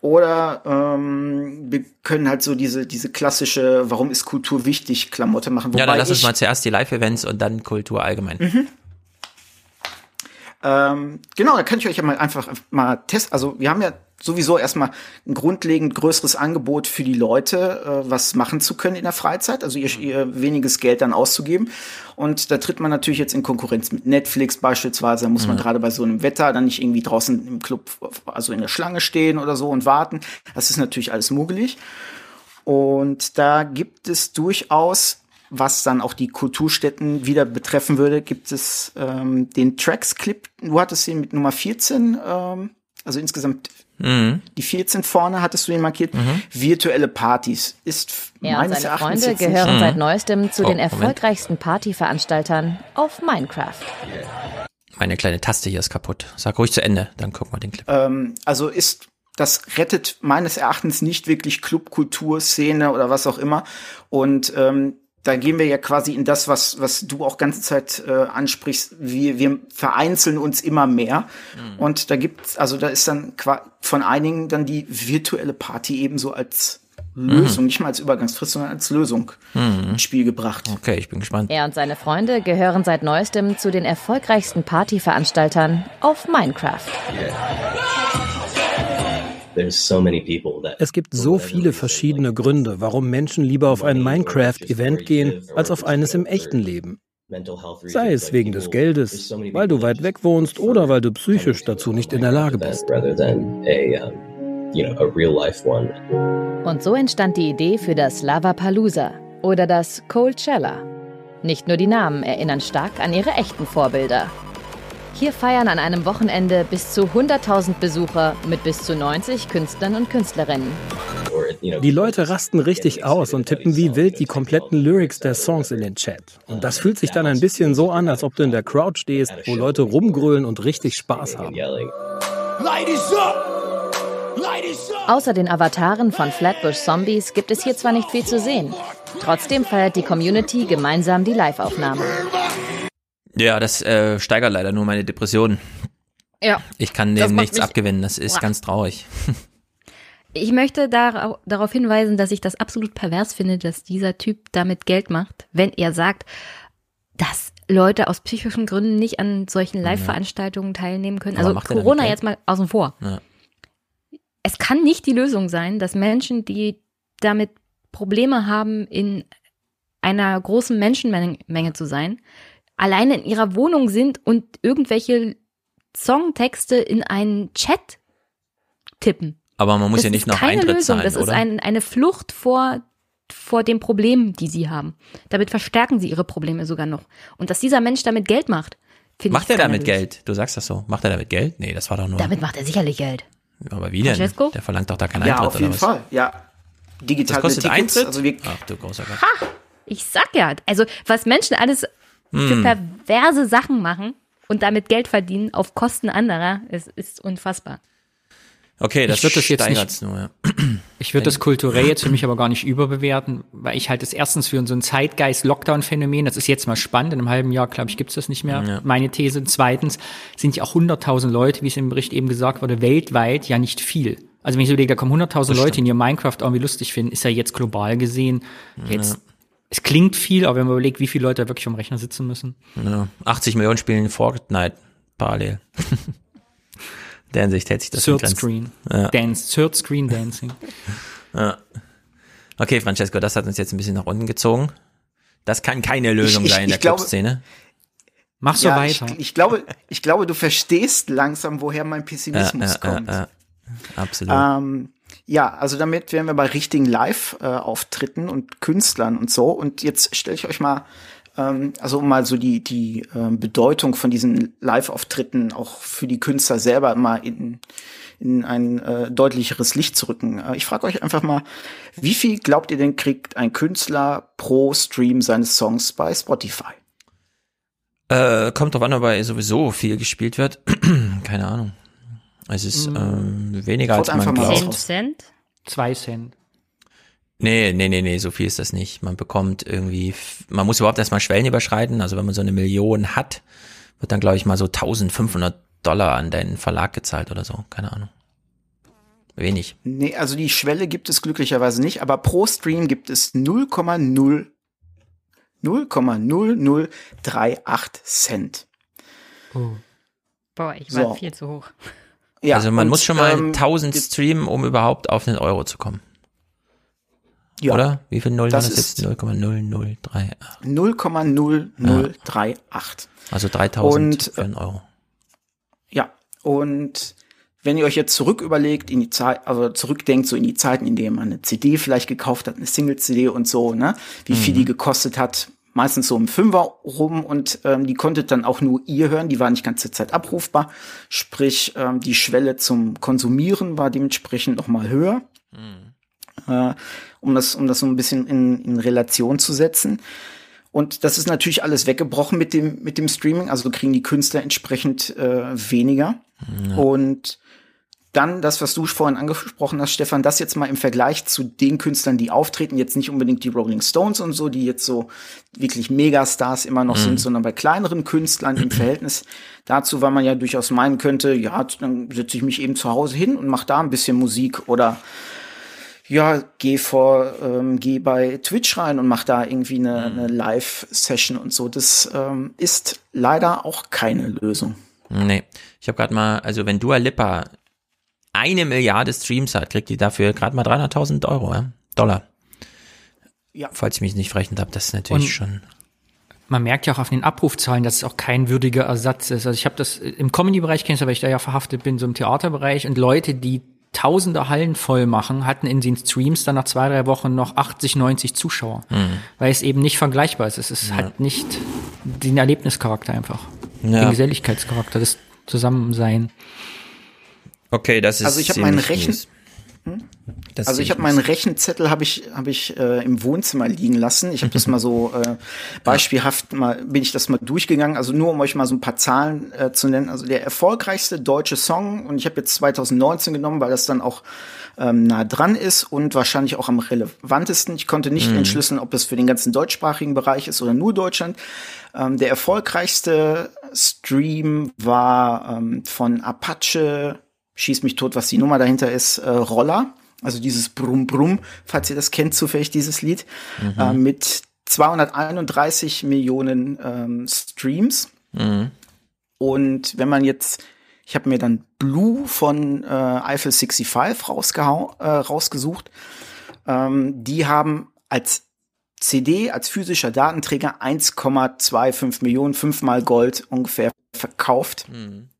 Oder ähm, wir können halt so diese, diese klassische, warum ist Kultur wichtig, Klamotte machen. Wobei ja, dann lass uns mal zuerst die Live-Events und dann Kultur allgemein. Mhm. Ähm, genau, da kann ich euch ja mal einfach mal testen. Also wir haben ja sowieso erstmal ein grundlegend größeres Angebot für die Leute, äh, was machen zu können in der Freizeit, also ihr, ihr weniges Geld dann auszugeben. Und da tritt man natürlich jetzt in Konkurrenz mit Netflix beispielsweise. Da muss man mhm. gerade bei so einem Wetter dann nicht irgendwie draußen im Club, also in der Schlange stehen oder so und warten. Das ist natürlich alles muggelig. Und da gibt es durchaus, was dann auch die Kulturstätten wieder betreffen würde, gibt es ähm, den Tracks-Clip. Du hattest ihn mit Nummer 14, ähm, also insgesamt mhm. die 14 vorne hattest du ihn markiert. Mhm. Virtuelle Partys ist er meines und seine Erachtens Freunde gehören seit neuestem zu oh, den erfolgreichsten Partyveranstaltern auf Minecraft. Meine kleine Taste hier ist kaputt. Sag ruhig zu Ende, dann gucken wir den Clip. Ähm, also ist das rettet meines Erachtens nicht wirklich Clubkultur, Szene oder was auch immer. Und ähm, da gehen wir ja quasi in das, was, was du auch ganze Zeit äh, ansprichst. Wir, wir vereinzeln uns immer mehr. Mhm. Und da gibt's, also da ist dann von einigen dann die virtuelle Party ebenso als Lösung, mhm. nicht mal als Übergangsfrist, sondern als Lösung mhm. ins Spiel gebracht. Okay, ich bin gespannt. Er und seine Freunde gehören seit neuestem zu den erfolgreichsten Partyveranstaltern auf Minecraft. Yeah. Es gibt so viele verschiedene Gründe, warum Menschen lieber auf ein Minecraft-Event gehen, als auf eines im echten Leben. Sei es wegen des Geldes, weil du weit weg wohnst oder weil du psychisch dazu nicht in der Lage bist. Und so entstand die Idee für das Lavapalooza oder das Coachella. Nicht nur die Namen erinnern stark an ihre echten Vorbilder. Hier feiern an einem Wochenende bis zu 100.000 Besucher mit bis zu 90 Künstlern und Künstlerinnen. Die Leute rasten richtig aus und tippen wie wild die kompletten Lyrics der Songs in den Chat. Und das fühlt sich dann ein bisschen so an, als ob du in der Crowd stehst, wo Leute rumgrölen und richtig Spaß haben. Außer den Avataren von Flatbush Zombies gibt es hier zwar nicht viel zu sehen. Trotzdem feiert die Community gemeinsam die Live-Aufnahme. Ja, das äh, steigert leider nur meine Depressionen. Ja. Ich kann dem nichts abgewinnen, das ist wow. ganz traurig. Ich möchte dar darauf hinweisen, dass ich das absolut pervers finde, dass dieser Typ damit Geld macht, wenn er sagt, dass Leute aus psychischen Gründen nicht an solchen Live-Veranstaltungen teilnehmen können. Also Corona jetzt mal außen vor. Ja. Es kann nicht die Lösung sein, dass Menschen, die damit Probleme haben, in einer großen Menschenmenge zu sein, alleine in ihrer Wohnung sind und irgendwelche Songtexte in einen Chat tippen. Aber man muss das ja nicht noch Eintritt Lösung. zahlen, Das oder? ist ein, eine Flucht vor vor dem Problem, die sie haben. Damit verstärken sie ihre Probleme sogar noch. Und dass dieser Mensch damit Geld macht, finde ich Macht er damit Geld? Du sagst das so. Macht er damit Geld? Nee, das war doch nur. Damit macht er sicherlich Geld. Aber wie denn? Francesco? Der verlangt doch da keinen Eintritt ja, auf jeden Fall. Ja, digital das kostet Tickets. Eintritt? Also wir, Ach du großer Gott. Ha! Ich sag ja, also was Menschen alles für hm. perverse Sachen machen und damit Geld verdienen auf Kosten anderer, ist, ist unfassbar. Okay, das ich würde das jetzt nicht, nur, ja. Ich würde das kulturell jetzt für mich aber gar nicht überbewerten, weil ich halt das erstens für so ein Zeitgeist-Lockdown-Phänomen, das ist jetzt mal spannend, in einem halben Jahr, glaube ich, gibt's das nicht mehr, ja. meine These. Zweitens sind ja auch 100.000 Leute, wie es im Bericht eben gesagt wurde, weltweit ja nicht viel. Also wenn ich so überlege, da kommen 100.000 Leute, die ihr Minecraft irgendwie lustig finden, ist ja jetzt global gesehen jetzt es klingt viel, aber wenn man überlegt, wie viele Leute wirklich am Rechner sitzen müssen. Ja, 80 Millionen spielen Fortnite parallel. Der Hinsicht hält sich das Third Screen. Ja. Dance, Third Screen Dancing. ja. Okay, Francesco, das hat uns jetzt ein bisschen nach unten gezogen. Das kann keine Lösung ich, sein in der Clubszene. Mach so ja, weiter. Ich, ich, glaube, ich glaube, du verstehst langsam, woher mein Pessimismus ja, kommt. Absolut. Ähm, ja, also damit wären wir bei richtigen Live-Auftritten und Künstlern und so. Und jetzt stelle ich euch mal, ähm, also um mal so die, die äh, Bedeutung von diesen Live-Auftritten auch für die Künstler selber mal in, in ein äh, deutlicheres Licht zu rücken. Äh, ich frage euch einfach mal, wie viel glaubt ihr denn kriegt ein Künstler pro Stream seines Songs bei Spotify? Äh, kommt drauf an, ob er sowieso viel gespielt wird. Keine Ahnung. Es ist mhm. ähm, weniger als man glaubt. 10 Cent? 2 Cent. Nee, nee, nee, nee, so viel ist das nicht. Man bekommt irgendwie, man muss überhaupt erstmal Schwellen überschreiten. Also wenn man so eine Million hat, wird dann, glaube ich, mal so 1500 Dollar an deinen Verlag gezahlt oder so. Keine Ahnung. Wenig. Nee, also die Schwelle gibt es glücklicherweise nicht, aber pro Stream gibt es 0,0 0,0038 Cent. Oh. Boah, ich war so. viel zu hoch. Ja, also man und, muss schon mal ähm, 1000 streamen, um überhaupt auf einen Euro zu kommen. Ja. Oder? Wie viel Null das ist jetzt? 0,0038. 0,0038. Also 3000 und, für einen Euro. Ja, und wenn ihr euch jetzt zurück überlegt, in die Zeit, also zurückdenkt, so in die Zeiten, in denen man eine CD vielleicht gekauft hat, eine Single-CD und so, ne, wie viel die mhm. gekostet hat, meistens so im Fünfer rum und ähm, die konntet dann auch nur ihr hören, die war nicht ganze Zeit abrufbar, sprich ähm, die Schwelle zum Konsumieren war dementsprechend noch mal höher, mhm. äh, um das um das so ein bisschen in, in Relation zu setzen. Und das ist natürlich alles weggebrochen mit dem mit dem Streaming, also kriegen die Künstler entsprechend äh, weniger ja. und dann das, was du vorhin angesprochen hast, Stefan, das jetzt mal im Vergleich zu den Künstlern, die auftreten, jetzt nicht unbedingt die Rolling Stones und so, die jetzt so wirklich Megastars immer noch mhm. sind, sondern bei kleineren Künstlern im Verhältnis dazu, weil man ja durchaus meinen könnte, ja, dann setze ich mich eben zu Hause hin und mache da ein bisschen Musik oder ja, geh vor, ähm, geh bei Twitch rein und mach da irgendwie eine, mhm. eine Live-Session und so. Das ähm, ist leider auch keine Lösung. Nee, ich habe gerade mal, also wenn Dua Lipa eine Milliarde Streams hat, kriegt die dafür gerade mal 300.000 Euro, ja? Dollar. Ja. Falls ich mich nicht verrechnet habe, das ist natürlich Und schon. Man merkt ja auch auf den Abrufzahlen, dass es auch kein würdiger Ersatz ist. Also ich habe das im Comedy-Bereich kennst weil ich da ja verhaftet bin, so im Theaterbereich und Leute, die tausende Hallen voll machen, hatten in den Streams dann nach zwei, drei Wochen noch 80, 90 Zuschauer. Mhm. Weil es eben nicht vergleichbar ist. Es ist ja. halt nicht den Erlebnischarakter einfach. Ja. Den Geselligkeitscharakter, das Zusammensein. Okay, das ist Also ich habe meinen Rechen hm? also ich habe meinen Rechenzettel habe ich habe ich äh, im Wohnzimmer liegen lassen. Ich habe das mal so äh, beispielhaft mal bin ich das mal durchgegangen. Also nur um euch mal so ein paar Zahlen äh, zu nennen. Also der erfolgreichste deutsche Song und ich habe jetzt 2019 genommen, weil das dann auch ähm, nah dran ist und wahrscheinlich auch am relevantesten. Ich konnte nicht mhm. entschlüsseln, ob es für den ganzen deutschsprachigen Bereich ist oder nur Deutschland. Ähm, der erfolgreichste Stream war ähm, von Apache schieß mich tot, was die Nummer dahinter ist, äh, Roller. Also dieses Brumm Brumm, falls ihr das kennt, zufällig dieses Lied, mhm. äh, mit 231 Millionen ähm, Streams. Mhm. Und wenn man jetzt, ich habe mir dann Blue von äh, Eiffel 65 rausgehau äh, rausgesucht. Ähm, die haben als CD, als physischer Datenträger 1,25 Millionen, fünfmal Gold ungefähr verkauft. Mhm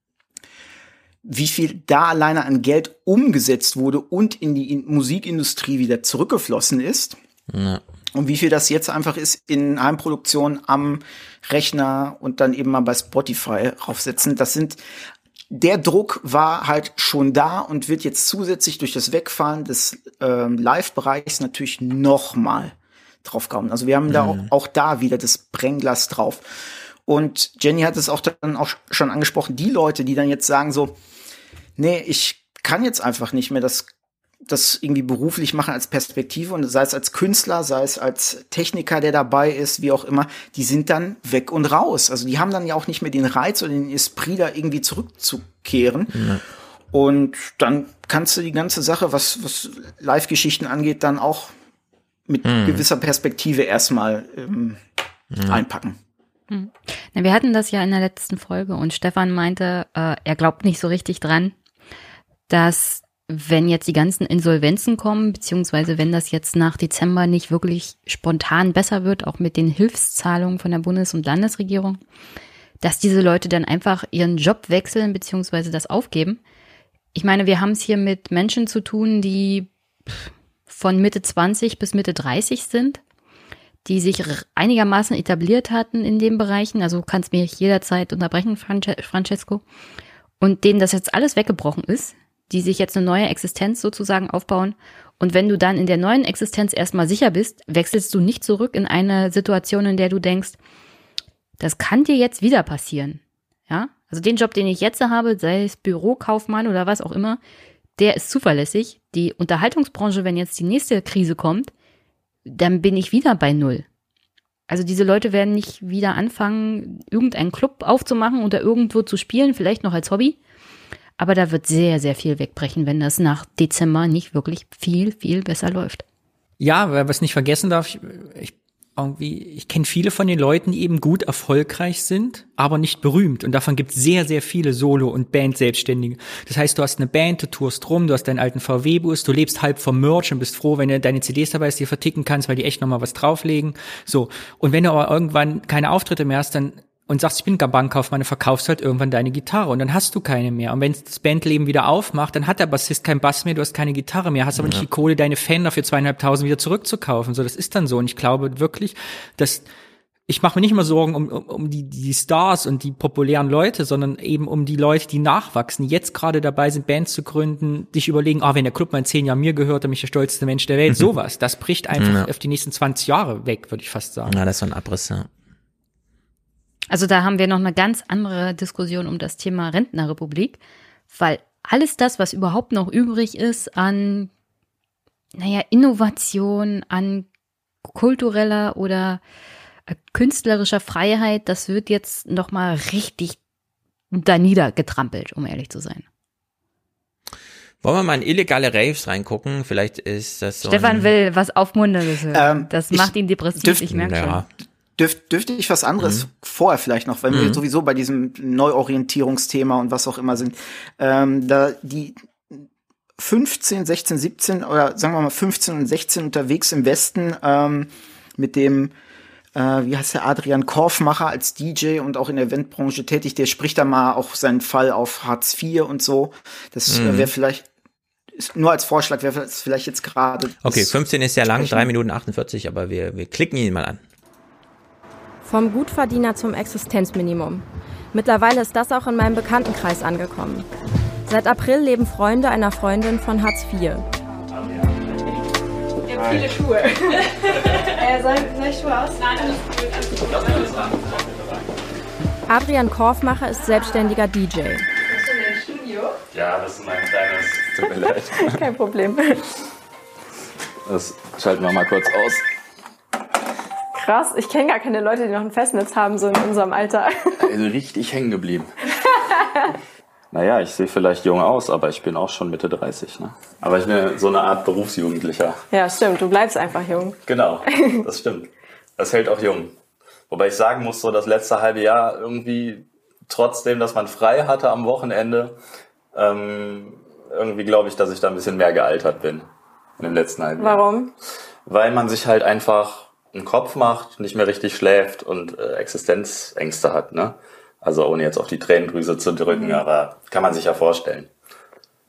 wie viel da alleine an Geld umgesetzt wurde und in die Musikindustrie wieder zurückgeflossen ist. Ja. Und wie viel das jetzt einfach ist in Heimproduktion am Rechner und dann eben mal bei Spotify raufsetzen. Das sind der Druck war halt schon da und wird jetzt zusätzlich durch das Wegfallen des ähm, Live-Bereichs natürlich nochmal draufgehauen. Also wir haben mhm. da auch, auch da wieder das Brennglas drauf. Und Jenny hat es auch dann auch schon angesprochen, die Leute, die dann jetzt sagen so, nee, ich kann jetzt einfach nicht mehr das das irgendwie beruflich machen als Perspektive und sei es als Künstler, sei es als Techniker, der dabei ist, wie auch immer, die sind dann weg und raus. Also die haben dann ja auch nicht mehr den Reiz oder den Esprit da irgendwie zurückzukehren. Ja. Und dann kannst du die ganze Sache, was, was Live-Geschichten angeht, dann auch mit mhm. gewisser Perspektive erstmal ähm, ja. einpacken. Mhm. Na, wir hatten das ja in der letzten Folge und Stefan meinte, äh, er glaubt nicht so richtig dran, dass wenn jetzt die ganzen Insolvenzen kommen, beziehungsweise wenn das jetzt nach Dezember nicht wirklich spontan besser wird, auch mit den Hilfszahlungen von der Bundes- und Landesregierung, dass diese Leute dann einfach ihren Job wechseln, beziehungsweise das aufgeben. Ich meine, wir haben es hier mit Menschen zu tun, die von Mitte 20 bis Mitte 30 sind, die sich einigermaßen etabliert hatten in den Bereichen. Also kannst mich jederzeit unterbrechen, Francesco. Und denen das jetzt alles weggebrochen ist, die sich jetzt eine neue Existenz sozusagen aufbauen. Und wenn du dann in der neuen Existenz erstmal sicher bist, wechselst du nicht zurück in eine Situation, in der du denkst, das kann dir jetzt wieder passieren. Ja? Also den Job, den ich jetzt habe, sei es Bürokaufmann oder was auch immer, der ist zuverlässig. Die Unterhaltungsbranche, wenn jetzt die nächste Krise kommt, dann bin ich wieder bei Null. Also diese Leute werden nicht wieder anfangen, irgendeinen Club aufzumachen oder irgendwo zu spielen, vielleicht noch als Hobby, aber da wird sehr, sehr viel wegbrechen, wenn das nach Dezember nicht wirklich viel, viel besser läuft. Ja, was nicht vergessen darf, ich, ich irgendwie, ich kenne viele von den Leuten, die eben gut erfolgreich sind, aber nicht berühmt. Und davon gibt es sehr, sehr viele Solo- und Band-Selbstständige. Das heißt, du hast eine Band, du tourst rum, du hast deinen alten VW-Bus, du lebst halb vom Merch und bist froh, wenn du deine CDs dabei ist, die verticken kannst, weil die echt nochmal was drauflegen. So. Und wenn du aber irgendwann keine Auftritte mehr hast, dann und sagst, ich bin Bankkaufmann, verkaufst halt irgendwann deine Gitarre und dann hast du keine mehr. Und wenn das Bandleben wieder aufmacht, dann hat der Bassist keinen Bass mehr, du hast keine Gitarre mehr, hast aber ja. nicht die Kohle, deine Fender für zweieinhalbtausend wieder zurückzukaufen. So, das ist dann so. Und ich glaube wirklich, dass ich mache mir nicht mal Sorgen um, um, um die, die Stars und die populären Leute, sondern eben um die Leute, die nachwachsen, die jetzt gerade dabei sind, Bands zu gründen, dich überlegen, ah, wenn der Club mal in zehn Jahren mir gehört, dann bin ich der stolzeste Mensch der Welt. Mhm. Sowas, das bricht einfach ja. auf die nächsten 20 Jahre weg, würde ich fast sagen. Ja, das ist so ein Abriss, ja. Also da haben wir noch eine ganz andere Diskussion um das Thema Rentnerrepublik, weil alles das, was überhaupt noch übrig ist an, naja, Innovation, an kultureller oder äh, künstlerischer Freiheit, das wird jetzt noch mal richtig da niedergetrampelt, um ehrlich zu sein. Wollen wir mal in illegale Raves reingucken? Vielleicht ist das so. Stefan will was Aufmunterndes hören. Ähm, das macht ihn depressiv, dürft, ich merke ja. schon. Dürf, dürfte ich was anderes mhm. vorher vielleicht noch, weil mhm. wir sowieso bei diesem Neuorientierungsthema und was auch immer sind. Ähm, da die 15, 16, 17 oder sagen wir mal 15 und 16 unterwegs im Westen ähm, mit dem äh, wie heißt der Adrian Korfmacher als DJ und auch in der Eventbranche tätig, der spricht da mal auch seinen Fall auf Hartz IV und so. Das äh, mhm. wäre vielleicht nur als Vorschlag wäre vielleicht jetzt gerade. Okay, 15 ist ja lang, 3 Minuten 48, aber wir, wir klicken ihn mal an. Vom Gutverdiener zum Existenzminimum. Mittlerweile ist das auch in meinem Bekanntenkreis angekommen. Seit April leben Freunde einer Freundin von Hartz IV. Ich habe viele Schuhe. äh, soll, soll ich Schuhe aus? Nein, alles gut. Adrian Korfmacher ist selbstständiger DJ. Bist du in dein Studio? Ja, das ist mein kleines. Tut mir leid. Kein Problem. Das schalten wir mal kurz aus krass. Ich kenne gar keine Leute, die noch ein Festnetz haben, so in unserem Alter. Also richtig hängen geblieben. naja, ich sehe vielleicht jung aus, aber ich bin auch schon Mitte 30. Ne? Aber ich bin so eine Art Berufsjugendlicher. Ja, stimmt. Du bleibst einfach jung. Genau, das stimmt. Das hält auch jung. Wobei ich sagen muss, so das letzte halbe Jahr irgendwie, trotzdem, dass man frei hatte am Wochenende, ähm, irgendwie glaube ich, dass ich da ein bisschen mehr gealtert bin in dem letzten halben Jahr. Warum? Weil man sich halt einfach einen Kopf macht, nicht mehr richtig schläft und äh, Existenzängste hat. Ne? Also ohne jetzt auf die Tränendrüse zu drücken, mhm. aber kann man sich ja vorstellen,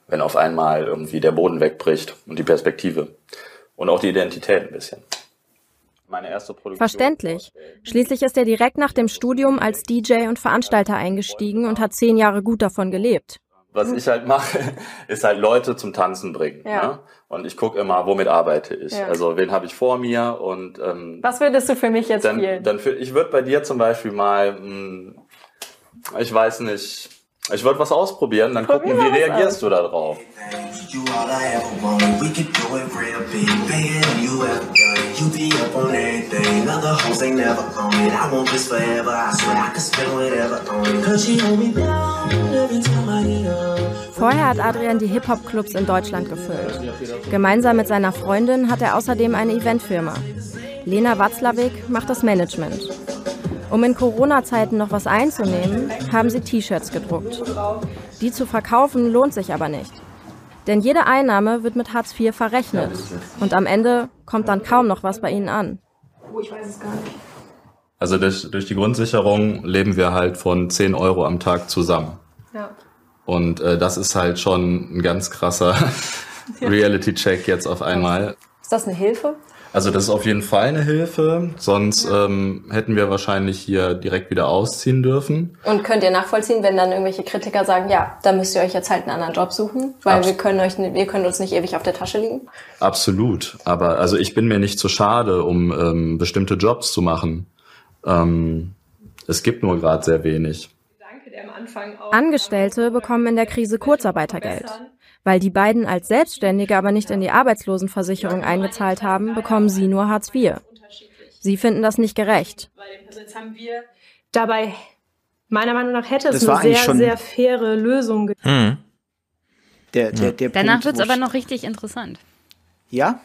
wenn auf einmal irgendwie der Boden wegbricht und die Perspektive und auch die Identität ein bisschen. Meine erste Produktion Verständlich. Schließlich ist er direkt nach dem Studium als DJ und Veranstalter eingestiegen und hat zehn Jahre gut davon gelebt. Was ich halt mache, ist halt Leute zum Tanzen bringen. Ja. Ne? Und ich gucke immer, womit arbeite ich. Ja. Also wen habe ich vor mir und ähm, Was würdest du für mich jetzt dann, spielen? Dann für, ich würde bei dir zum Beispiel mal, mh, hm, ich weiß nicht, ich würde was ausprobieren, dann Probier gucken, wie reagierst aus. du da drauf. Vorher hat Adrian die Hip-Hop-Clubs in Deutschland gefüllt. Gemeinsam mit seiner Freundin hat er außerdem eine Eventfirma. Lena Watzlawick macht das Management. Um in Corona-Zeiten noch was einzunehmen, haben sie T-Shirts gedruckt. Die zu verkaufen lohnt sich aber nicht. Denn jede Einnahme wird mit Hartz IV verrechnet. Und am Ende kommt dann kaum noch was bei ihnen an. Oh, ich weiß es gar nicht. Also durch, durch die Grundsicherung leben wir halt von 10 Euro am Tag zusammen. Ja. Und äh, das ist halt schon ein ganz krasser Reality-Check jetzt auf einmal. Ist das eine Hilfe? Also das ist auf jeden Fall eine Hilfe, sonst ähm, hätten wir wahrscheinlich hier direkt wieder ausziehen dürfen. Und könnt ihr nachvollziehen, wenn dann irgendwelche Kritiker sagen, ja, da müsst ihr euch jetzt halt einen anderen Job suchen, weil Abs wir können euch, wir können uns nicht ewig auf der Tasche liegen? Absolut, aber also ich bin mir nicht zu schade, um ähm, bestimmte Jobs zu machen. Ähm, es gibt nur gerade sehr wenig. Angestellte bekommen in der Krise Kurzarbeitergeld. Weil die beiden als Selbstständige aber nicht in die Arbeitslosenversicherung eingezahlt haben, bekommen sie nur Hartz IV. Sie finden das nicht gerecht. Dabei, meiner Meinung nach, hätte es eine sehr, sehr faire Lösung gegeben. Hm. Der, der, der Danach wird es aber noch richtig interessant. Ja?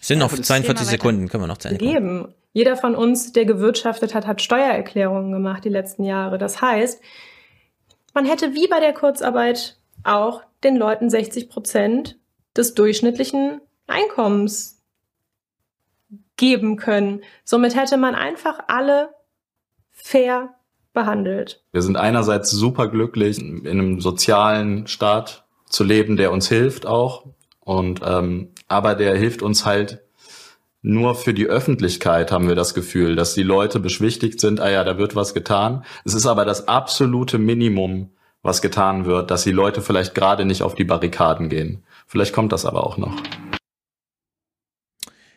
Es sind noch 42 Sekunden, können wir noch zu Ende geben. Jeder von uns, der gewirtschaftet hat, hat Steuererklärungen gemacht die letzten Jahre. Das heißt, man hätte wie bei der Kurzarbeit auch den Leuten 60 Prozent des durchschnittlichen Einkommens geben können. Somit hätte man einfach alle fair behandelt. Wir sind einerseits super glücklich, in einem sozialen Staat zu leben, der uns hilft auch. Und ähm, aber der hilft uns halt nur für die Öffentlichkeit haben wir das Gefühl, dass die Leute beschwichtigt sind, ah ja, da wird was getan. Es ist aber das absolute Minimum, was getan wird, dass die Leute vielleicht gerade nicht auf die Barrikaden gehen. Vielleicht kommt das aber auch noch.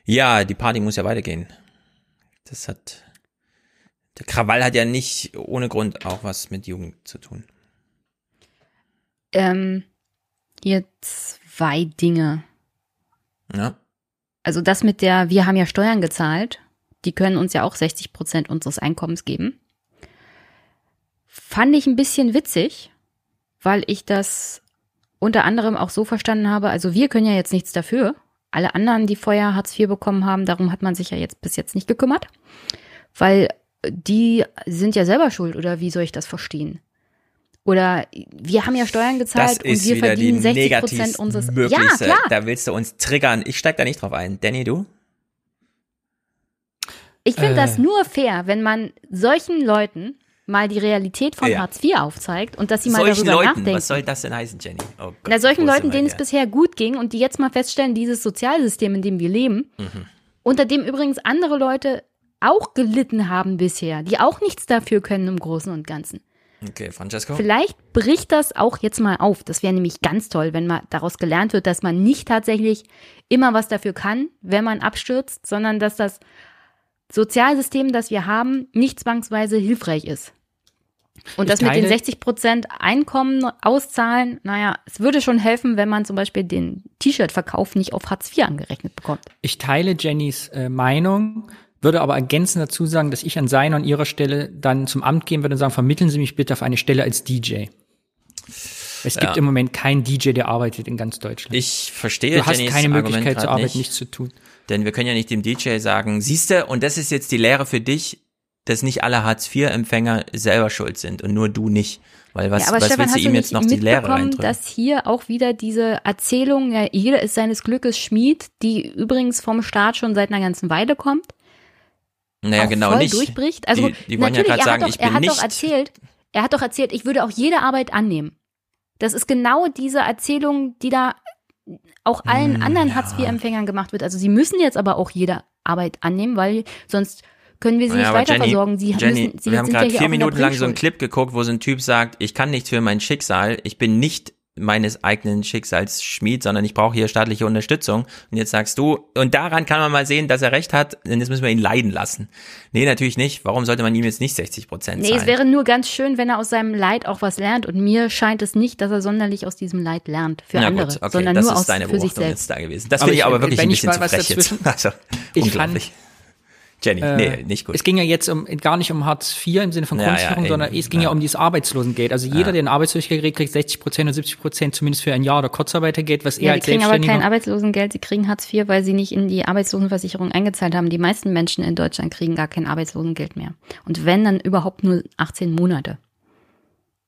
Ja, die Party muss ja weitergehen. Das hat der Krawall hat ja nicht ohne Grund auch was mit Jugend zu tun. Ähm, hier zwei Dinge. Ja. Also das mit der, wir haben ja Steuern gezahlt, die können uns ja auch 60 Prozent unseres Einkommens geben. Fand ich ein bisschen witzig, weil ich das unter anderem auch so verstanden habe, also wir können ja jetzt nichts dafür. Alle anderen, die vorher Hartz IV bekommen haben, darum hat man sich ja jetzt bis jetzt nicht gekümmert. Weil die sind ja selber schuld, oder wie soll ich das verstehen? Oder wir haben ja Steuern gezahlt und wir verdienen 60 Prozent unseres. Ja, klar. Da willst du uns triggern. Ich steig da nicht drauf ein. Danny, du? Ich finde äh. das nur fair, wenn man solchen Leuten mal die Realität von ja. Hartz IV aufzeigt und dass sie mal solchen darüber Leuten, nachdenken. Was soll das denn heißen, Jenny? Oh Gott, Na, solchen Leuten, denen es bisher gut ging und die jetzt mal feststellen, dieses Sozialsystem, in dem wir leben, mhm. unter dem übrigens andere Leute auch gelitten haben bisher, die auch nichts dafür können im Großen und Ganzen. Okay, Francesco. Vielleicht bricht das auch jetzt mal auf. Das wäre nämlich ganz toll, wenn mal daraus gelernt wird, dass man nicht tatsächlich immer was dafür kann, wenn man abstürzt, sondern dass das Sozialsystem, das wir haben, nicht zwangsweise hilfreich ist. Und das mit den 60 Prozent Einkommen auszahlen, naja, es würde schon helfen, wenn man zum Beispiel den T-Shirt-Verkauf nicht auf Hartz IV angerechnet bekommt. Ich teile Jennys äh, Meinung würde aber ergänzend dazu sagen, dass ich an seiner und ihrer Stelle dann zum Amt gehen würde und sagen, vermitteln Sie mich bitte auf eine Stelle als DJ. Es gibt ja. im Moment keinen DJ, der arbeitet in ganz Deutschland. Ich verstehe Du hast Jennys keine Möglichkeit zur Arbeit, nicht, nichts zu tun. Denn wir können ja nicht dem DJ sagen, siehste, und das ist jetzt die Lehre für dich, dass nicht alle Hartz-IV-Empfänger selber schuld sind und nur du nicht. Weil was, ja, was Stefan, willst du ihm jetzt noch die Lehre reindrücken? dass hier auch wieder diese Erzählung, ja, jeder ist seines Glückes Schmied, die übrigens vom Staat schon seit einer ganzen Weile kommt, naja, genau voll nicht. durchbricht. Also die, die wollen ja gerade sagen, doch, ich bin er hat nicht. Doch erzählt, er hat doch erzählt, ich würde auch jede Arbeit annehmen. Das ist genau diese Erzählung, die da auch allen Hm, anderen ja. Hartz-IV-Empfängern gemacht wird. Also sie müssen jetzt aber auch jede Arbeit annehmen, weil sonst können wir sie Naja, nicht weiter Jenny, versorgen. Sie Jenny, müssen, sie wir haben ja gerade hier vier Minuten lang so einen. Clip geguckt, wo so ein Typ sagt, ich kann nichts für mein Schicksal, ich bin nicht meines eigenen Schicksals Schmied, sondern ich brauche hier staatliche Unterstützung. Und jetzt sagst du, und daran kann man mal sehen, dass er recht hat, denn jetzt müssen wir ihn leiden lassen. Nee, natürlich nicht. Warum sollte man ihm jetzt nicht 60 Prozent Nee, zahlen? es wäre nur ganz schön, wenn er aus seinem Leid auch was lernt. Und mir scheint es nicht, dass er sonderlich aus diesem Leid lernt für Na andere, gut, okay, sondern das nur ist aus für sich Beobachtung selbst. jetzt da gewesen. Das Aber finde ich aber wirklich ein ich bisschen zu was frech jetzt. Also, Ich unglaublich. Jenny, Äh, nee, nicht gut. Es ging ja jetzt um, gar nicht um Hartz IV im Sinne von Ja, Grundsicherung, ja, sondern eben, es ging ja. ja. um dieses Arbeitslosengeld. Also jeder, Ja. der ein Arbeitslosengeld kriegt, kriegt 60 Prozent und 70 Prozent zumindest für ein Jahr oder Kurzarbeitergeld, was er Ja, die als kriegen aber kein Arbeitslosengeld, sie kriegen Hartz IV, weil sie nicht in die Arbeitslosenversicherung eingezahlt haben. Die meisten Menschen in Deutschland kriegen gar kein Arbeitslosengeld mehr. Und wenn, dann überhaupt nur 18 Monate.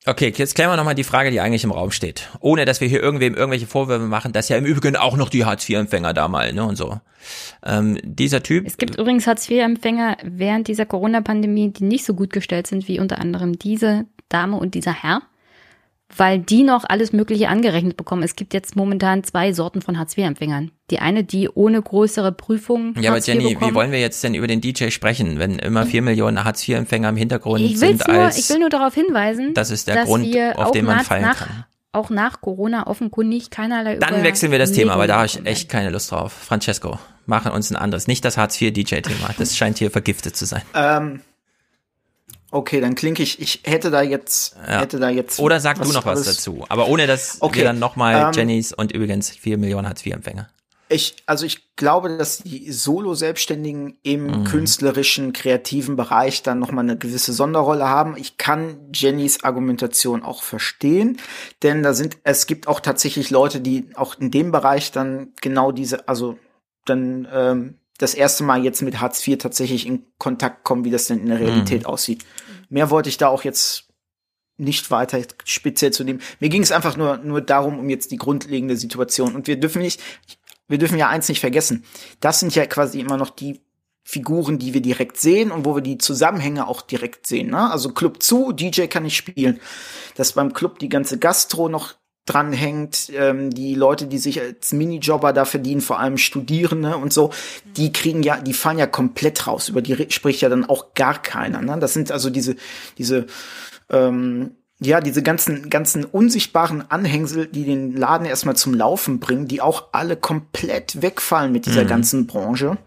Okay, jetzt klären wir nochmal die Frage, die eigentlich im Raum steht. Ohne, dass wir hier irgendwem irgendwelche Vorwürfe machen, dass ja im Übrigen auch noch die Hartz-IV-Empfänger da mal, ne, und so. Ähm, dieser Typ. Es gibt übrigens Hartz-IV-Empfänger während dieser Corona-Pandemie, die nicht so gut gestellt sind wie unter anderem diese Dame und dieser Herr, weil die noch alles Mögliche angerechnet bekommen. Es gibt jetzt momentan zwei Sorten von Hartz-IV-Empfängern. Die eine, die ohne größere Prüfung Ja, aber Hartz IV Jenny, bekommen. wie wollen wir jetzt denn über den DJ sprechen, wenn immer vier Millionen Hartz-IV-Empfänger im Hintergrund ich, sind nur, als ich will nur darauf hinweisen, das ist der dass Grund, wir auf auch den man nach, feiern nach, kann. Auch nach Corona offenkundig keinerlei Dann wechseln wir das Thema, weil da habe ich echt keine Lust drauf. Francesco, machen uns ein anderes. Nicht das Hartz-IV-DJ-Thema. Das scheint hier vergiftet zu sein. Ähm, okay, dann klinke ich, ich hätte da jetzt, Ja. hätte da jetzt. Oder sag du noch was dazu. Aber ohne, dass Okay, wir dann nochmal ähm, Jennys und übrigens vier Millionen Hartz-IV-Empfänger. Ich, also ich glaube, dass die Solo-Selbstständigen im Mhm. künstlerischen, kreativen Bereich dann nochmal eine gewisse Sonderrolle haben. Ich kann Jennys Argumentation auch verstehen, denn da sind, es gibt auch tatsächlich Leute, die auch in dem Bereich dann genau diese, also dann ähm, das erste Mal jetzt mit Hartz IV tatsächlich in Kontakt kommen, wie das denn in der Realität Mhm. aussieht. Mehr wollte ich da auch jetzt nicht weiter speziell zu nehmen. Mir ging es einfach nur, nur darum, um jetzt die grundlegende Situation. Und wir dürfen nicht, wir dürfen ja eins nicht vergessen. Das sind ja quasi immer noch die Figuren, die wir direkt sehen und wo wir die Zusammenhänge auch direkt sehen. Ne? Also Club zu, DJ kann ich spielen. Dass beim Club die ganze Gastro noch dranhängt, ähm, die Leute, die sich als Minijobber da verdienen, vor allem Studierende und so, die kriegen ja, die fallen ja komplett raus. Über die spricht ja dann auch gar keiner. Ne? Das sind also diese, diese ähm, ja, diese ganzen, ganzen unsichtbaren Anhängsel, die den Laden erstmal zum Laufen bringen, die auch alle komplett wegfallen mit dieser mhm. ganzen Branche.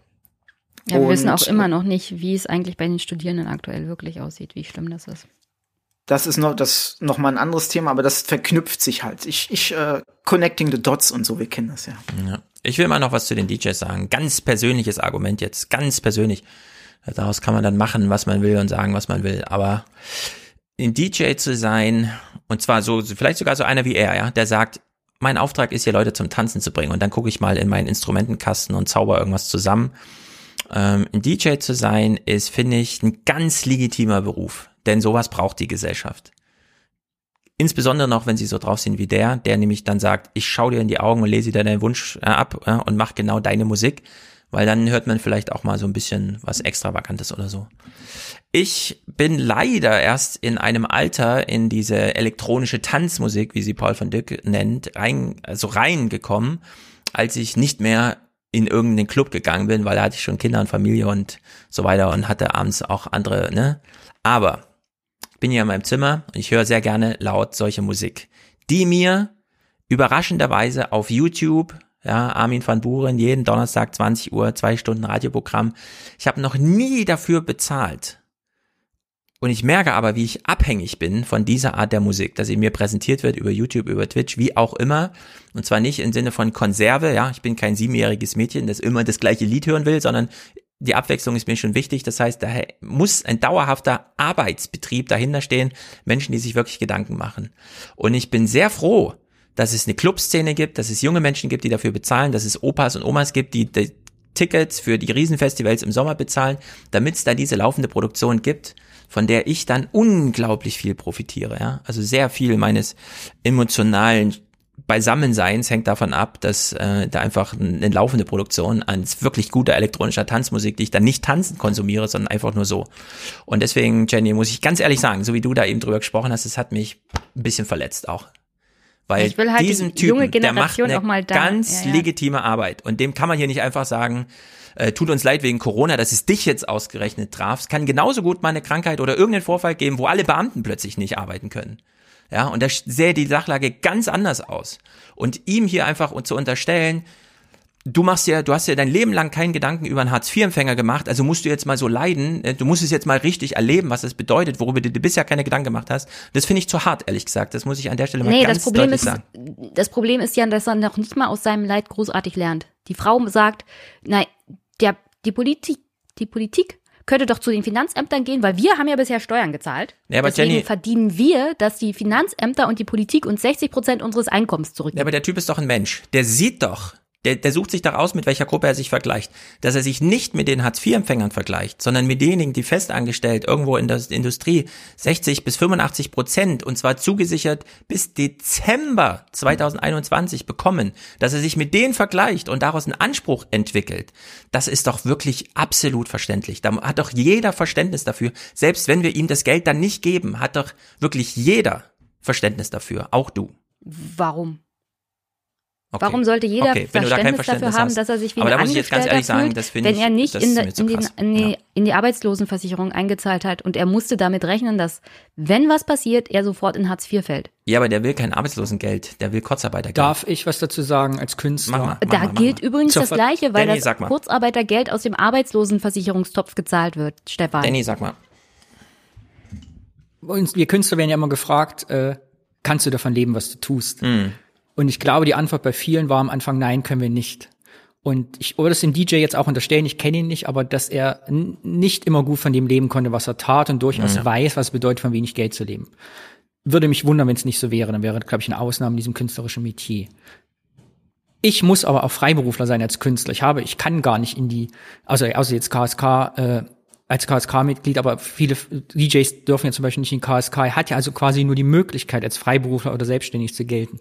Ja, wir Und wissen auch immer noch nicht, wie es eigentlich bei den Studierenden aktuell wirklich aussieht, wie schlimm das ist. Das ist noch, das noch mal ein anderes Thema, aber das verknüpft sich halt. Ich, ich, äh, connecting the dots und so, wir kennen das ja. ja. Ich will mal noch was zu den DJs sagen. Ganz persönliches Argument jetzt, ganz persönlich. Daraus kann man dann machen, was man will und sagen, was man will. Aber ein DJ zu sein, und zwar so, vielleicht sogar so einer wie er, ja, der sagt, mein Auftrag ist hier Leute zum Tanzen zu bringen und dann gucke ich mal in meinen Instrumentenkasten und zauber irgendwas zusammen. Ähm, ein DJ zu sein ist, finde ich, ein ganz legitimer Beruf, denn sowas braucht die Gesellschaft. Insbesondere noch, wenn sie so drauf sind wie der, der nämlich dann sagt, ich schau dir in die Augen und lese dir deinen Wunsch äh, ab und mach genau deine Musik, weil dann hört man vielleicht auch mal so ein bisschen was Extravagantes oder so. Ich bin leider erst in einem Alter in diese elektronische Tanzmusik, wie sie Paul van Dyck nennt, rein, also reingekommen, als ich nicht mehr in irgendeinen Club gegangen bin, weil da hatte ich schon Kinder und Familie und so weiter und hatte abends auch andere, ne? Aber bin hier in meinem Zimmer und ich höre sehr gerne laut solche Musik, die mir überraschenderweise auf YouTube ja, Armin van Buren, jeden Donnerstag 20 Uhr, zwei Stunden Radioprogramm. Ich habe noch nie dafür bezahlt. Und ich merke aber, wie ich abhängig bin von dieser Art der Musik, dass sie mir präsentiert wird über YouTube, über Twitch, wie auch immer. Und zwar nicht im Sinne von Konserve, ja, ich bin kein siebenjähriges Mädchen, das immer das gleiche Lied hören will, sondern die Abwechslung ist mir schon wichtig. Das heißt, da muss ein dauerhafter Arbeitsbetrieb dahinter stehen, Menschen, die sich wirklich Gedanken machen. Und ich bin sehr froh, dass es eine Clubszene gibt, dass es junge Menschen gibt, die dafür bezahlen, dass es Opas und Omas gibt, die, die Tickets für die Riesenfestivals im Sommer bezahlen, damit es da diese laufende Produktion gibt von der ich dann unglaublich viel profitiere. Ja? Also sehr viel meines emotionalen Beisammenseins hängt davon ab, dass äh, da einfach eine laufende Produktion an wirklich guter elektronischer Tanzmusik, die ich dann nicht tanzen konsumiere, sondern einfach nur so. Und deswegen, Jenny, muss ich ganz ehrlich sagen, so wie du da eben drüber gesprochen hast, es hat mich ein bisschen verletzt auch. Weil halt diesen die Typen, der macht eine ganz ja, ja. legitime Arbeit. Und dem kann man hier nicht einfach sagen, äh, tut uns leid wegen Corona, dass es dich jetzt ausgerechnet traf. Es kann genauso gut mal eine Krankheit oder irgendeinen Vorfall geben, wo alle Beamten plötzlich nicht arbeiten können. Ja, und da sähe die Sachlage ganz anders aus. Und ihm hier einfach zu unterstellen, du machst ja, du hast ja dein Leben lang keinen Gedanken über einen Hartz-IV-Empfänger gemacht, also musst du jetzt mal so leiden, äh, du musst es jetzt mal richtig erleben, was das bedeutet, worüber du dir bisher keine Gedanken gemacht hast. Das finde ich zu hart, ehrlich gesagt. Das muss ich an der Stelle mal nee, ganz das Problem deutlich ist, sagen. Das Problem ist ja, dass er noch nicht mal aus seinem Leid großartig lernt. Die Frau sagt, nein, der, die Politik, die Politik könnte doch zu den Finanzämtern gehen, weil wir haben ja bisher Steuern gezahlt. Ja, aber Deswegen Jenny, verdienen wir, dass die Finanzämter und die Politik uns 60 Prozent unseres Einkommens zurückgeben. Ja, aber der Typ ist doch ein Mensch. Der sieht doch, der, der sucht sich doch aus, mit welcher Gruppe er sich vergleicht. Dass er sich nicht mit den Hartz-IV-Empfängern vergleicht, sondern mit denjenigen, die festangestellt irgendwo in der Industrie 60 bis 85 Prozent und zwar zugesichert bis Dezember 2021 bekommen, dass er sich mit denen vergleicht und daraus einen Anspruch entwickelt. Das ist doch wirklich absolut verständlich. Da hat doch jeder Verständnis dafür. Selbst wenn wir ihm das Geld dann nicht geben, hat doch wirklich jeder Verständnis dafür. Auch du. Warum? Okay. Warum sollte jeder okay. Verständnis, Verständnis, dafür haben, dass er sich wie ein Angestellter fühlt, sagen, wenn er nicht in, in, den, in, die, ja. in, die, Arbeitslosenversicherung eingezahlt hat und er musste damit rechnen, dass wenn was passiert, er sofort in Hartz IV fällt? Ja, aber der will kein Arbeitslosengeld, der will Kurzarbeitergeld. Darf ich was dazu sagen als Künstler? Mach mal, mach da mal, gilt mal. übrigens Zur das Gleiche, weil Danny, das Kurzarbeitergeld aus dem Arbeitslosenversicherungstopf gezahlt wird, Stefan. Danny, sag mal. Und wir Künstler werden ja immer gefragt, äh, kannst du davon leben, was du tust? Mm. Und ich glaube, die Antwort bei vielen war am Anfang, nein, können wir nicht. Und ich würde es dem DJ jetzt auch unterstellen, ich kenne ihn nicht, aber dass er nicht immer gut von dem leben konnte, was er tat und durchaus ja. weiß, was es bedeutet, von wenig Geld zu leben. Würde mich wundern, wenn es nicht so wäre. Dann wäre, glaube ich, eine Ausnahme in diesem künstlerischen Metier. Ich muss aber auch Freiberufler sein als Künstler. Ich habe, ich kann gar nicht in die, also außer jetzt KSK, äh, als KSK-Mitglied, aber viele DJs dürfen ja zum Beispiel nicht in KSK. Er hat ja also quasi nur die Möglichkeit, als Freiberufler oder selbstständig zu gelten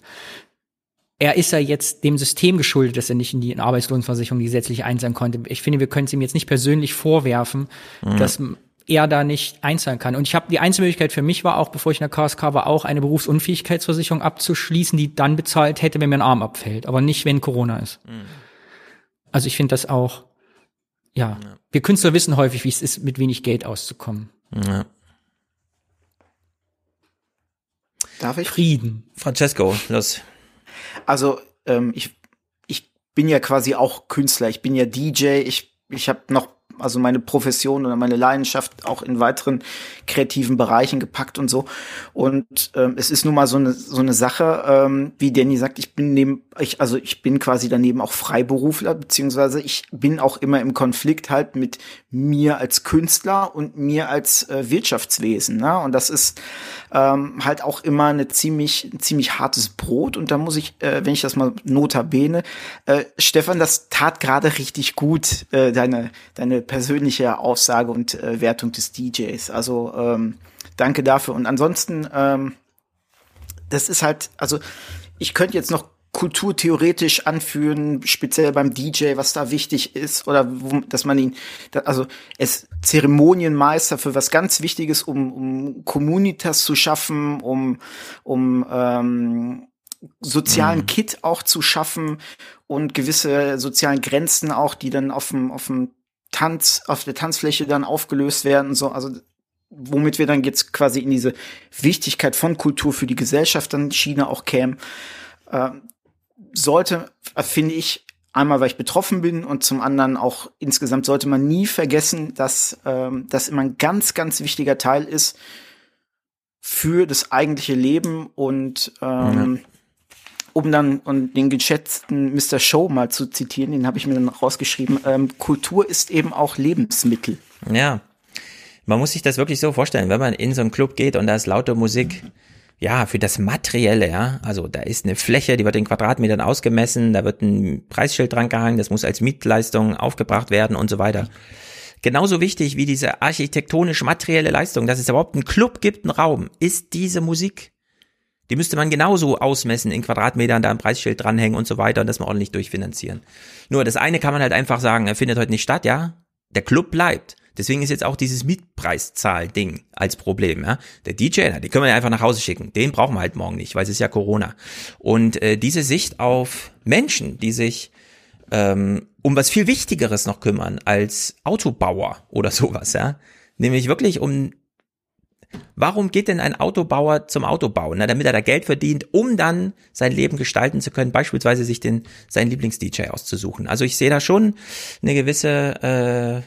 er ist ja jetzt dem System geschuldet, dass er nicht in die Arbeitslosenversicherung gesetzlich einzahlen konnte. Ich finde, wir können es ihm jetzt nicht persönlich vorwerfen, mhm. dass er da nicht einzahlen kann. Und ich habe die einzige Möglichkeit für mich war auch, bevor ich in der KSK war, auch eine Berufsunfähigkeitsversicherung abzuschließen, die dann bezahlt hätte, wenn mir ein Arm abfällt, aber nicht, wenn Corona ist. Mhm. Also ich finde das auch, ja. ja. Wir Künstler wissen häufig, wie es ist, mit wenig Geld auszukommen. Ja. Darf ich? Frieden. Francesco, los. Also ähm, ich, ich bin ja quasi auch Künstler, ich bin ja DJ, ich, ich habe noch also meine Profession oder meine Leidenschaft auch in weiteren kreativen Bereichen gepackt und so. Und ähm, es ist nun mal so eine so eine Sache, ähm, wie Danny sagt, ich bin neben, ich also ich bin quasi daneben auch Freiberufler beziehungsweise ich bin auch immer im Konflikt halt mit mir als Künstler und mir als äh, Wirtschaftswesen. Ne? Und das ist ähm, halt auch immer eine ziemlich ein ziemlich hartes Brot. Und da muss ich, äh, wenn ich das mal notabene, äh, Stefan, das tat gerade richtig gut äh, deine deine persönliche Aussage und äh, Wertung des DJs. Also ähm, danke dafür. Und ansonsten, ähm, das ist halt, also ich könnte jetzt noch kulturtheoretisch anführen, speziell beim DJ, was da wichtig ist oder wo, dass man ihn, also es Zeremonienmeister für was ganz Wichtiges, um, um Communitas zu schaffen, um um ähm, sozialen mhm. Kit auch zu schaffen und gewisse sozialen Grenzen auch, die dann auf dem auf dem Tanz, auf der Tanzfläche dann aufgelöst werden, so, also womit wir dann jetzt quasi in diese Wichtigkeit von Kultur für die Gesellschaft dann China auch kämen, äh, sollte, finde ich, einmal, weil ich betroffen bin und zum anderen auch insgesamt sollte man nie vergessen, dass ähm, das immer ein ganz, ganz wichtiger Teil ist für das eigentliche Leben und ähm, ja um dann und den geschätzten Mr. Show mal zu zitieren, den habe ich mir dann rausgeschrieben, ähm, Kultur ist eben auch Lebensmittel. Ja. Man muss sich das wirklich so vorstellen, wenn man in so einen Club geht und da ist laute Musik, ja, für das Materielle, ja, also da ist eine Fläche, die wird in Quadratmetern ausgemessen, da wird ein Preisschild dran gehangen, das muss als Mietleistung aufgebracht werden und so weiter. Genauso wichtig wie diese architektonisch-materielle Leistung, dass es überhaupt einen Club gibt, einen Raum, ist diese Musik. Die müsste man genauso ausmessen, in Quadratmetern da ein Preisschild dranhängen und so weiter und das mal ordentlich durchfinanzieren. Nur das eine kann man halt einfach sagen, er findet heute nicht statt, ja. Der Club bleibt. Deswegen ist jetzt auch dieses Mietpreiszahl-Ding als Problem. Ja? Der DJ, die können wir ja einfach nach Hause schicken. Den brauchen wir halt morgen nicht, weil es ist ja Corona. Und äh, diese Sicht auf Menschen, die sich ähm, um was viel Wichtigeres noch kümmern als Autobauer oder sowas, ja, nämlich wirklich um Warum geht denn ein Autobauer zum Autobau? Na, damit er da Geld verdient, um dann sein Leben gestalten zu können, beispielsweise sich den seinen Lieblings-DJ auszusuchen. Also ich sehe da schon eine gewisse äh,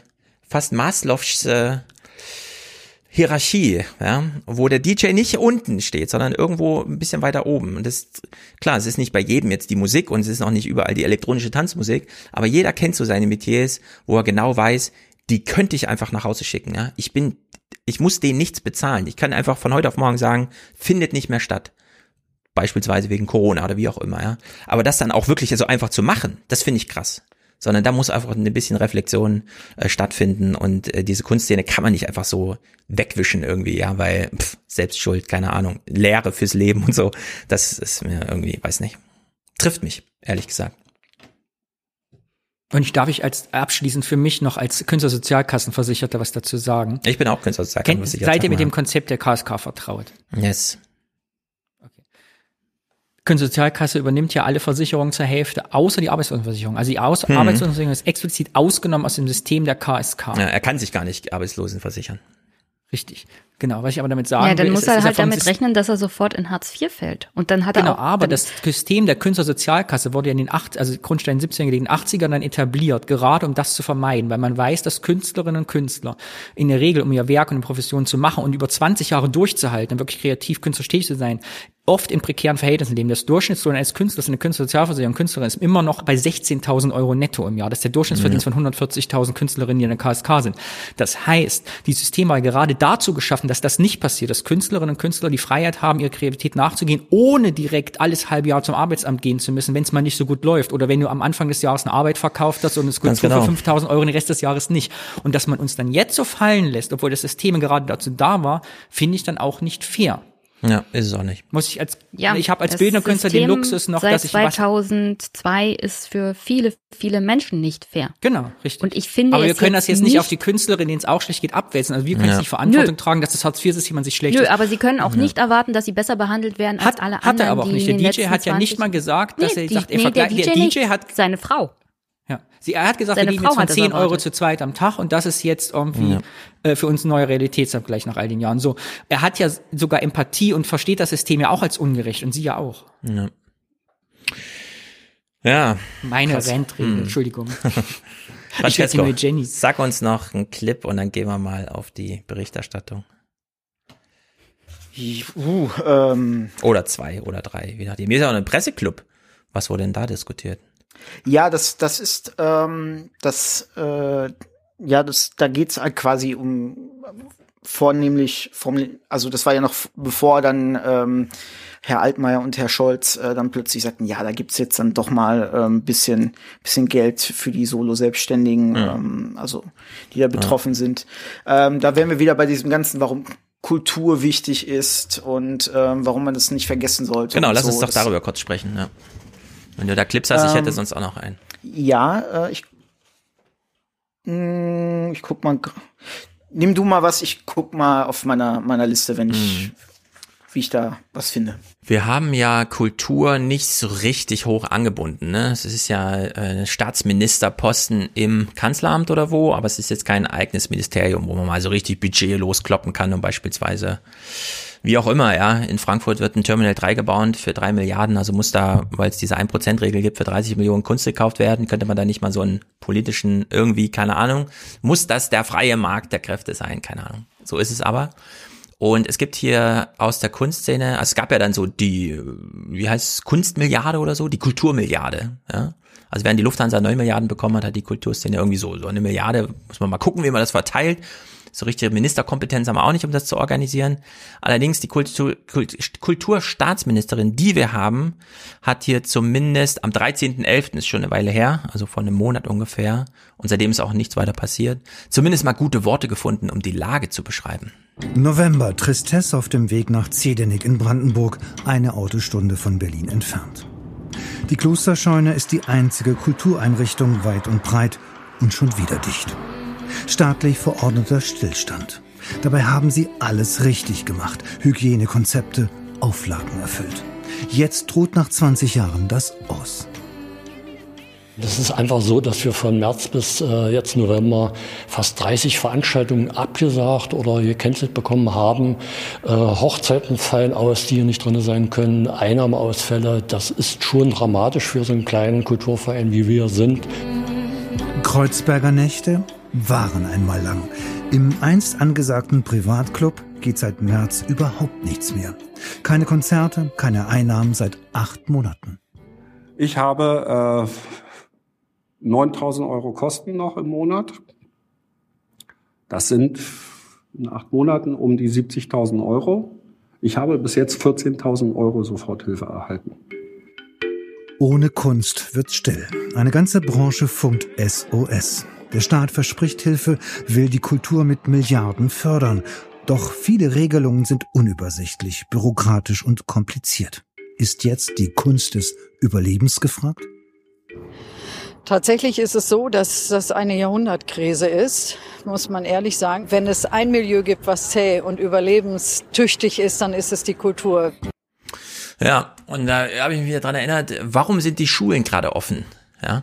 fast Maslow'sche Hierarchie, ja, wo der DJ nicht unten steht, sondern irgendwo ein bisschen weiter oben. Und das klar, es ist nicht bei jedem jetzt die Musik und es ist auch nicht überall die elektronische Tanzmusik, aber jeder kennt so seine Metiers, wo er genau weiß, die könnte ich einfach nach Hause schicken, ja. Ich bin ich muss denen nichts bezahlen. Ich kann einfach von heute auf morgen sagen, findet nicht mehr statt. Beispielsweise wegen Corona oder wie auch immer, ja. Aber das dann auch wirklich so einfach zu machen, das finde ich krass sondern da muss einfach ein bisschen Reflexion äh, stattfinden und äh, diese Kunstszene kann man nicht einfach so wegwischen irgendwie, ja, weil pff, Selbstschuld, keine Ahnung, Lehre fürs Leben und so, das ist mir irgendwie, weiß nicht, trifft mich, ehrlich gesagt. Und ich darf ich als abschließend für mich noch als Künstlersozialkassenversicherter was dazu sagen. Ich bin auch Künstlersozialkassenversicherter. Seid ihr mit dem Konzept der KSK vertraut? Yes. Künstlersozialkasse übernimmt ja alle Versicherungen zur Hälfte, außer die Arbeitslosenversicherung. Also die Aus hm. Arbeitslosenversicherung ist explizit ausgenommen aus dem System der KSK. Ja, er kann sich gar nicht Arbeitslosen versichern. Richtig. Genau, was ich aber damit sagen ja, dann will, muss ist, er halt damit rechnen, dass er sofort in Hartz IV fällt. Und dann hat genau, er auch, aber das System der Künstlersozialkasse wurde ja in den 80, also Grundstein 70er, in den 80ern dann etabliert, gerade um das zu vermeiden, weil man weiß, dass Künstlerinnen und Künstler in der Regel, um ihr Werk und Profession zu machen und über 20 Jahre durchzuhalten und wirklich kreativ künstlerisch zu sein, oft in prekären Verhältnissen leben. Das Durchschnittslohn eines Künstlers, eine Künstlersozialversicherung, Künstlerin ist immer noch bei 16.000 Euro netto im Jahr. Das ist der Durchschnittsverdienst ja. von 140.000 Künstlerinnen, die in der KSK sind. Das heißt, die Systeme war gerade dazu geschaffen, dass das nicht passiert, dass Künstlerinnen und Künstler die Freiheit haben, ihre Kreativität nachzugehen, ohne direkt alles halbe Jahr zum Arbeitsamt gehen zu müssen, wenn es mal nicht so gut läuft. Oder wenn du am Anfang des Jahres eine Arbeit verkauft hast und es gut genau. für 5.000 Euro den Rest des Jahres nicht. Und dass man uns dann jetzt so fallen lässt, obwohl das System gerade dazu da war, finde ich dann auch nicht fair. Ja, ist es auch nicht. Muss ich als ja, ich habe als bildender Künstler den Luxus noch, dass ich 2002 ist für viele viele Menschen nicht fair. Genau, richtig. Und ich finde Aber wir können das jetzt nicht auf die Künstlerin, denen es auch schlecht geht, abwälzen. Also wir können ja. nicht Verantwortung Nö. tragen, dass das Hartz IV System an sich schlecht Nö, ist. aber sie können auch ja. nicht erwarten, dass sie besser behandelt werden als hat, alle anderen. Hat er aber auch nicht. Der DJ hat ja nicht mal gesagt, dass nee, er die, sagt, er nee, vergleicht. Der DJ, der DJ hat seine Frau. Ja, sie, er hat gesagt, Seine wir liegen jetzt von 10 Euro zu zweit am Tag und das ist jetzt irgendwie ja. äh, für uns ein neuer Realitätsabgleich nach all den Jahren. So, er hat ja sogar Empathie und versteht das System ja auch als ungerecht und sie ja auch. Ja. Ja. Meine krass. Rentregel, hm. Entschuldigung. ich hätte nur Jenny. Sag uns noch einen Clip und dann gehen wir mal auf die Berichterstattung. Uh, ähm. Oder zwei oder drei, wie nachdem. Mir ist ja auch ein Presseclub. Was wurde denn da diskutiert? Ja, das, das ist, ähm, das, äh, ja, das, da geht's halt quasi um vornehmlich vom, also das war ja noch bevor dann ähm, Herr Altmaier und Herr Scholz äh, dann plötzlich sagten, ja, da gibt's jetzt dann doch mal ähm, bisschen, bisschen Geld für die Solo-Selbstständigen, ja. ähm, also die da betroffen ja. sind. Ähm, da wären wir wieder bei diesem ganzen, warum Kultur wichtig ist und ähm, warum man das nicht vergessen sollte. Genau, lass so. uns doch darüber kurz sprechen. Ja. Wenn du da Clips hast, ähm, ich hätte ähm, sonst auch noch einen. Ja, äh, ich, mh, hm, ich guck mal. Nimm du mal was, ich guck mal auf meiner, meiner Liste, wenn ich, mhm. wie ich da was finde. Wir haben ja Kultur nicht so richtig hoch angebunden. Ne? Es ist ja äh, Staatsministerposten im Kanzleramt oder wo, aber es ist jetzt kein eigenes Ministerium, wo man mal so richtig Budget loskloppen kann, um beispielsweise wie auch immer, ja. In Frankfurt wird ein Terminal 3 gebaut für drei Milliarden, also muss da, weil es diese 1%-Regel gibt, für 30 Millionen Kunst gekauft werden. Könnte man da nicht mal so einen politischen, irgendwie, keine Ahnung. Muss das der freie Markt der Kräfte sein? Keine Ahnung. So ist es aber. Und es gibt hier aus der Kunstszene, also es gab ja dann so die, wie heißt es, Kunstmilliarde oder so, die Kulturmilliarde, ja. Also während die Lufthansa 9 Milliarden bekommen hat, hat die Kulturszene irgendwie so, so eine Milliarde, muss man mal gucken, wie man das verteilt. So richtige Ministerkompetenz haben wir auch nicht, um das zu organisieren. Allerdings die Kultur, Kulturstaatsministerin, die wir haben, hat hier zumindest am 13.11. ist schon eine Weile her, also vor einem Monat ungefähr, und seitdem ist auch nichts weiter passiert, zumindest mal gute Worte gefunden, um die Lage zu beschreiben. November, Tristesse auf dem Weg nach Zedenik in Brandenburg, eine Autostunde von Berlin entfernt. Die Klosterscheune ist die einzige Kultureinrichtung weit und breit und schon wieder dicht staatlich verordneter Stillstand. Dabei haben sie alles richtig gemacht, Hygienekonzepte, Auflagen erfüllt. Jetzt droht nach 20 Jahren das Aus. Das ist einfach so, dass wir von März bis äh, jetzt November fast 30 Veranstaltungen abgesagt oder gecancelt bekommen haben. Äh, Hochzeiten fallen aus, die hier nicht drin sein können, Einnahmeausfälle. Das ist schon dramatisch für so einen kleinen Kulturverein, wie wir sind. Kreuzberger Nächte, waren einmal lang. Im einst angesagten Privatclub geht seit März überhaupt nichts mehr. Keine Konzerte, keine Einnahmen seit acht Monaten. Ich habe äh, 9000 Euro Kosten noch im Monat. Das sind in acht Monaten um die 70.000 Euro. Ich habe bis jetzt 14.000 Euro Soforthilfe erhalten. Ohne Kunst wird's still. Eine ganze Branche funkt SOS. Der Staat verspricht Hilfe, will die Kultur mit Milliarden fördern. Doch viele Regelungen sind unübersichtlich, bürokratisch und kompliziert. Ist jetzt die Kunst des Überlebens gefragt? Tatsächlich ist es so, dass das eine Jahrhundertkrise ist, muss man ehrlich sagen. Wenn es ein Milieu gibt, was zäh und überlebenstüchtig ist, dann ist es die Kultur. Ja, und da habe ich mich wieder dran erinnert, warum sind die Schulen gerade offen? Ja,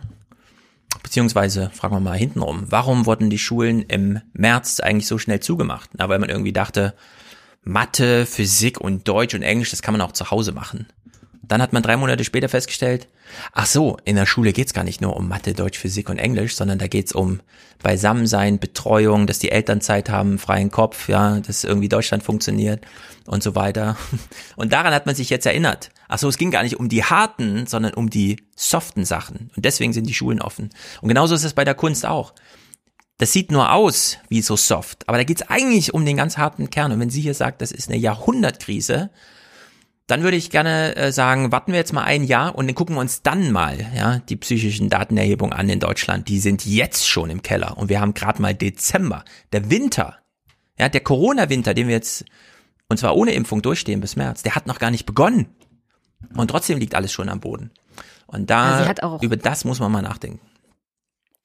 beziehungsweise fragen wir mal hintenrum, warum wurden die Schulen im März eigentlich so schnell zugemacht? Na, weil man irgendwie dachte, Mathe, Physik und Deutsch und Englisch, das kann man auch zu Hause machen. Dann hat man drei Monate später festgestellt, ach so, in der Schule geht's gar nicht nur um Mathe, Deutsch, Physik und Englisch, sondern da geht's um Beisammensein, Betreuung, dass die Eltern Zeit haben, freien Kopf, ja, dass irgendwie Deutschland funktioniert und so weiter. Und daran hat man sich jetzt erinnert. Ach so, es ging gar nicht um die harten, sondern um die soften Sachen. Und deswegen sind die Schulen offen. Und genauso ist es bei der Kunst auch. Das sieht nur aus wie so soft, aber da geht's eigentlich um den ganz harten Kern. Und wenn sie hier sagt, das ist eine Jahrhundertkrise, dann würde ich gerne äh, sagen, warten wir jetzt mal ein Jahr und dann gucken wir uns dann mal ja, die psychischen Datenerhebungen an in Deutschland. Die sind jetzt schon im Keller und wir haben gerade mal Dezember. Der Winter, ja, der Corona-Winter, den wir jetzt und zwar ohne Impfung durchstehen bis März. Der hat noch gar nicht begonnen. Und trotzdem liegt alles schon am Boden. Und da, auch, über das muss man mal nachdenken.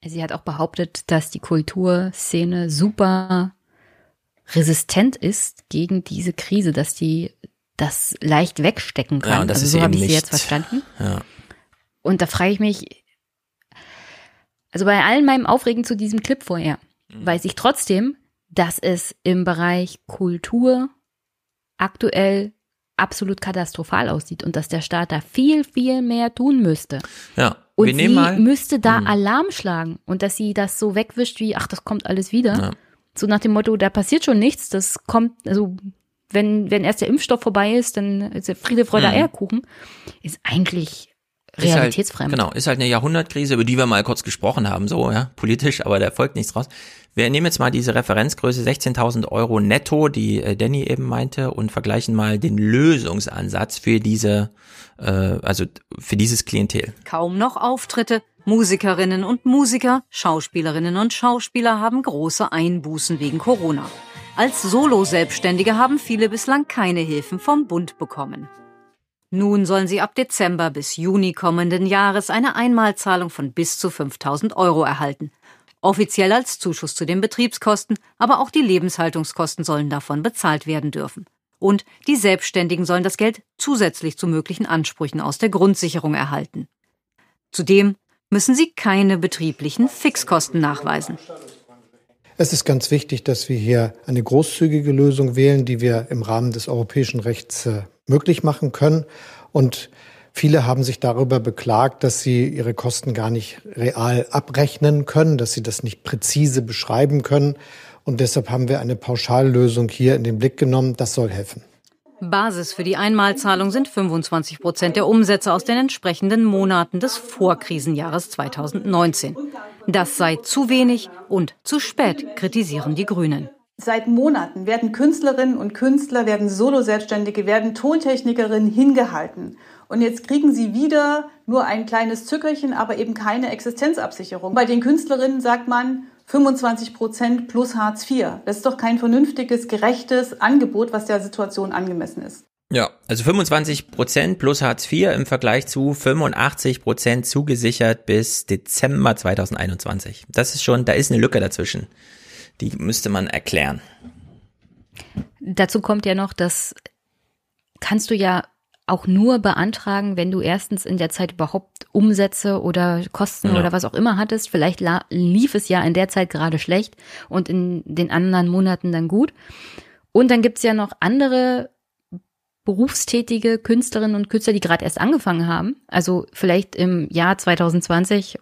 Sie hat auch behauptet, dass die Kulturszene super resistent ist gegen diese Krise, dass die das leicht wegstecken kann. Ja, das also ist so habe ich sie jetzt verstanden. Ja. Und da frage ich mich, also bei all meinem Aufregen zu diesem Clip vorher, mhm. weiß ich trotzdem, dass es im Bereich Kultur aktuell absolut katastrophal aussieht und dass der Staat da viel, viel mehr tun müsste. Ja. Und wir sie mal, müsste da mh. Alarm schlagen und dass sie das so wegwischt wie, ach, das kommt alles wieder. Ja. So nach dem Motto, da passiert schon nichts, das kommt, also wenn, wenn erst der Impfstoff vorbei ist, dann ist der Friede, Freude, mhm. Eierkuchen, ist eigentlich realitätsfremd. Ist halt, genau, ist halt eine Jahrhundertkrise, über die wir mal kurz gesprochen haben, so, ja, politisch, aber da folgt nichts draus. Wir nehmen jetzt mal diese Referenzgröße 16.000 Euro netto, die äh, Danny eben meinte, und vergleichen mal den Lösungsansatz für diese, äh, also für dieses Klientel. Kaum noch Auftritte. Musikerinnen und Musiker, Schauspielerinnen und Schauspieler haben große Einbußen wegen Corona. Als Solo-Selbstständige haben viele bislang keine Hilfen vom Bund bekommen. Nun sollen sie ab Dezember bis Juni kommenden Jahres eine Einmalzahlung von bis zu 5000 Euro erhalten offiziell als Zuschuss zu den Betriebskosten, aber auch die Lebenshaltungskosten sollen davon bezahlt werden dürfen. Und die Selbstständigen sollen das Geld zusätzlich zu möglichen Ansprüchen aus der Grundsicherung erhalten. Zudem müssen sie keine betrieblichen Fixkosten nachweisen. Es ist ganz wichtig, dass wir hier eine großzügige Lösung wählen, die wir im Rahmen des europäischen Rechts äh, möglich machen können. Und Viele haben sich darüber beklagt, dass sie ihre Kosten gar nicht real abrechnen können, dass sie das nicht präzise beschreiben können. Und deshalb haben wir eine Pauschallösung hier in den Blick genommen. Das soll helfen. Basis für die Einmalzahlung sind 25 Prozent der Umsätze aus den entsprechenden Monaten des Vorkrisenjahres 2019. Das sei zu wenig und zu spät, kritisieren die Grünen. Seit Monaten werden Künstlerinnen und Künstler, werden Solo-Selbstständige, werden Tontechnikerinnen hingehalten. Und jetzt kriegen sie wieder nur ein kleines Zückerchen, aber eben keine Existenzabsicherung. Bei den Künstlerinnen sagt man 25 Prozent plus Hartz IV. Das ist doch kein vernünftiges, gerechtes Angebot, was der Situation angemessen ist. Ja, also 25 Prozent plus Hartz IV im Vergleich zu 85 Prozent zugesichert bis Dezember 2021. Das ist schon, da ist eine Lücke dazwischen. Die müsste man erklären. Dazu kommt ja noch, dass kannst du ja auch nur beantragen, wenn du erstens in der Zeit überhaupt Umsätze oder Kosten ja. oder was auch immer hattest. Vielleicht lief es ja in der Zeit gerade schlecht und in den anderen Monaten dann gut. Und dann gibt's ja noch andere berufstätige Künstlerinnen und Künstler, die gerade erst angefangen haben. Also vielleicht im Jahr 2020,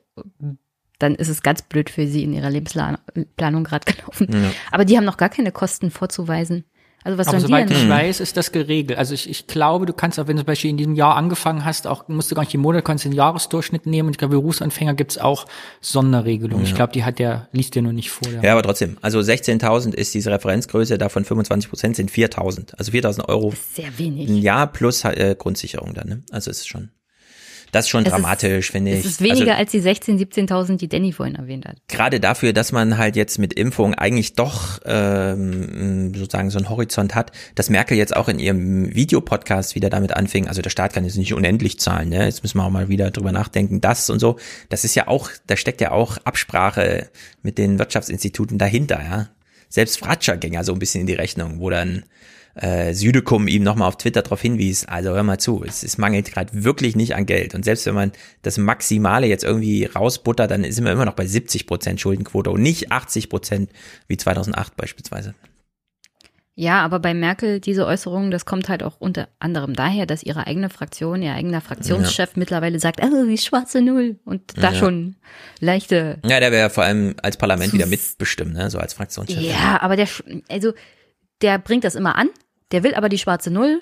dann ist es ganz blöd für sie in ihrer Lebensplanung gerade gelaufen. Ja. Aber die haben noch gar keine Kosten vorzuweisen. Also was Aber soweit ich weiß, ist das geregelt. Also ich, ich glaube, du kannst auch, wenn du zum Beispiel in diesem Jahr angefangen hast, auch musst du gar nicht jeden Monat, kannst den Jahresdurchschnitt nehmen. Und ich glaube, Berufsanfänger gibt's auch Sonderregelungen. Ja. Ich glaube, die hat der, liest dir nur nicht vor. Ja, aber trotzdem. Also 16.000 ist diese Referenzgröße, davon 25 Prozent sind 4.000. Also 4.000 Euro. Sehr wenig. Ein Jahr plus äh, Grundsicherung dann. Ne? Also ist schon. Das ist schon es dramatisch, finde ich. Es ist weniger also, als die 16.000, 17.000, die Danny vorhin erwähnt hat. Gerade dafür, dass man halt jetzt mit Impfung eigentlich doch ähm, sozusagen so einen Horizont hat, dass Merkel jetzt auch in ihrem Videopodcast wieder damit anfing, also der Staat kann jetzt nicht unendlich zahlen, ne? Jetzt müssen wir auch mal wieder drüber nachdenken, das und so. Das ist ja auch, da steckt ja auch Absprache mit den Wirtschaftsinstituten dahinter, ja. Selbst Fratscher ging ja so ein bisschen in die Rechnung, wo dann äh, Südekum ihm nochmal auf Twitter darauf hinwies, also hör mal zu, es, es mangelt gerade wirklich nicht an Geld. Und selbst wenn man das Maximale jetzt irgendwie rausbuttert, dann sind wir immer noch bei 70 Prozent Schuldenquote und nicht 80 Prozent wie 2008 beispielsweise. Ja, aber bei Merkel diese Äußerung, das kommt halt auch unter anderem daher, dass ihre eigene Fraktion, ihr eigener Fraktionschef ja. mittlerweile sagt, oh, die schwarze Null und da ja. schon leichte. Ja, der wäre vor allem als Parlament wieder mitbestimmt, ne, so als Fraktionschef. Ja, aber der, also der bringt das immer an, der will aber die schwarze Null.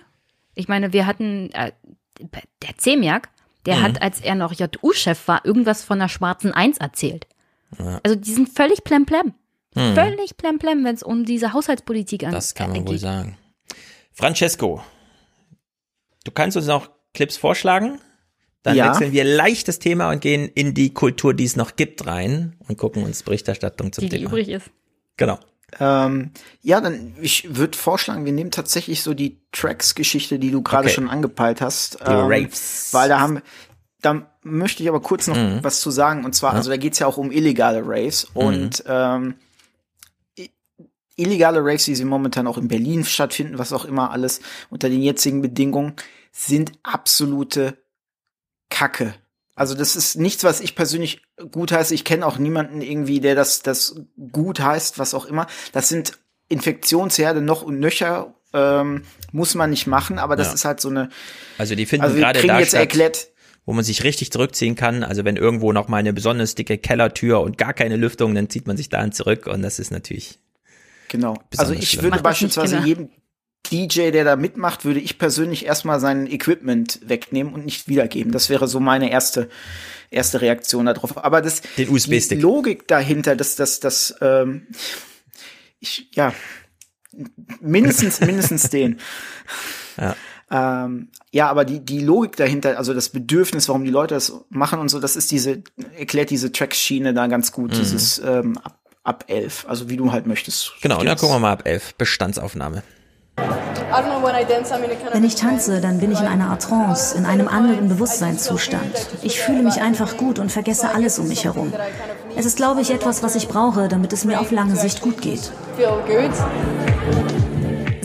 Ich meine, wir hatten, äh, der Zemiak, der mhm. hat, als er noch JU-Chef war, irgendwas von der schwarzen Eins erzählt. Ja. Also die sind völlig plemplem. Mhm. Völlig plemplem, wenn es um diese Haushaltspolitik angeht. Das kann man äh, wohl sagen. Francesco, du kannst uns noch Clips vorschlagen? Dann ja. wechseln wir leicht das Thema und gehen in die Kultur, die es noch gibt, rein und gucken uns Berichterstattung zum die, Thema. Die übrig ist. Genau. Ähm, ja, dann ich würde vorschlagen, wir nehmen tatsächlich so die Tracks-Geschichte, die du gerade okay. schon angepeilt hast. Die ähm, Raves. Weil da haben, da möchte ich aber kurz noch mhm. was zu sagen. Und zwar, ja. also da geht's ja auch um illegale Raves mhm. und ähm, illegale Raves, wie sie momentan auch in Berlin stattfinden, was auch immer alles unter den jetzigen Bedingungen, sind absolute Kacke. Also das ist nichts, was ich persönlich gut heiße. Ich kenne auch niemanden irgendwie, der das, das gut heißt, was auch immer. Das sind Infektionsherde noch und nöcher, ähm, muss man nicht machen, aber das ja. ist halt so eine. Also die finden also gerade da jetzt statt, erklärt, wo man sich richtig zurückziehen kann. Also wenn irgendwo noch mal eine besonders dicke Kellertür und gar keine Lüftung, dann zieht man sich da zurück und das ist natürlich. Genau. Also ich schlimm. würde beispielsweise jedem DJ, der da mitmacht, würde ich persönlich erstmal sein Equipment wegnehmen und nicht wiedergeben. Das wäre so meine erste erste Reaktion darauf. Aber das die Logik dahinter, dass das das ähm, ich ja mindestens mindestens den. Ja. Ähm, ja, aber die, die Logik dahinter, also das Bedürfnis, warum die Leute das machen und so, das ist diese, erklärt diese Tracks-Schiene da ganz gut, mhm. dieses ähm, ab, ab elf, also wie du halt möchtest. Genau, dann gucken wir mal ab elf, Bestandsaufnahme. Wenn ich tanze, dann bin ich in einer Art Trance, in einem anderen Bewusstseinszustand. Ich fühle mich einfach gut und vergesse alles um mich herum. Es ist, glaube ich, etwas, was ich brauche, damit es mir auf lange Sicht gut geht.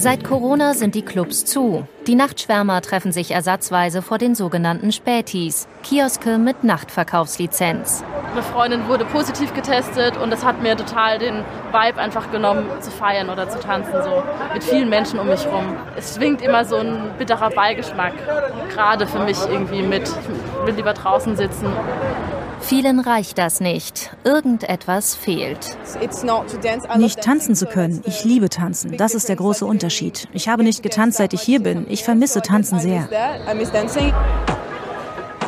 Seit Corona sind die Clubs zu. Die Nachtschwärmer treffen sich ersatzweise vor den sogenannten Spätis, Kioske mit Nachtverkaufslizenz. Eine Freundin wurde positiv getestet und das hat mir total den Vibe einfach genommen, zu feiern oder zu tanzen, so mit vielen Menschen um mich rum. Es schwingt immer so ein bitterer Beigeschmack, gerade für mich irgendwie mit. Ich will lieber draußen sitzen Vielen reicht das nicht. Irgendetwas fehlt. Nicht tanzen zu können. Ich liebe tanzen. Das ist der große Unterschied. Ich habe nicht getanzt, seit ich hier bin. Ich vermisse Tanzen sehr.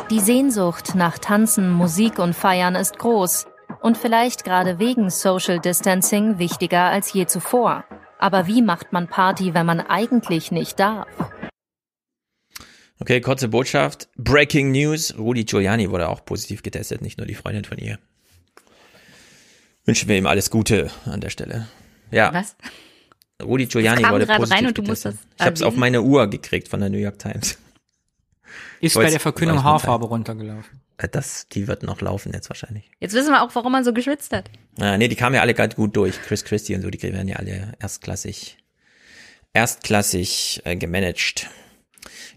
Die Sehnsucht nach Tanzen, Musik und Feiern ist groß. Und vielleicht gerade wegen Social Distancing wichtiger als je zuvor. Aber wie macht man Party, wenn man eigentlich nicht darf? Okay, kurze Botschaft. Breaking News. Rudi Giuliani wurde auch positiv getestet, nicht nur die Freundin von ihr. Wünschen wir ihm alles Gute an der Stelle. Ja. Was? Rudi Giuliani wurde positiv rein und du getestet. Musst das ich habe es auf meine Uhr gekriegt von der New York Times. Ist bei der Verkündung Haarfarbe runtergelaufen. Äh, das, die wird noch laufen jetzt wahrscheinlich. Jetzt wissen wir auch, warum man so geschwitzt hat. Ja, nee, die kamen ja alle ganz gut durch. Chris Christie und so, die werden ja alle erstklassig, erstklassig äh, gemanagt.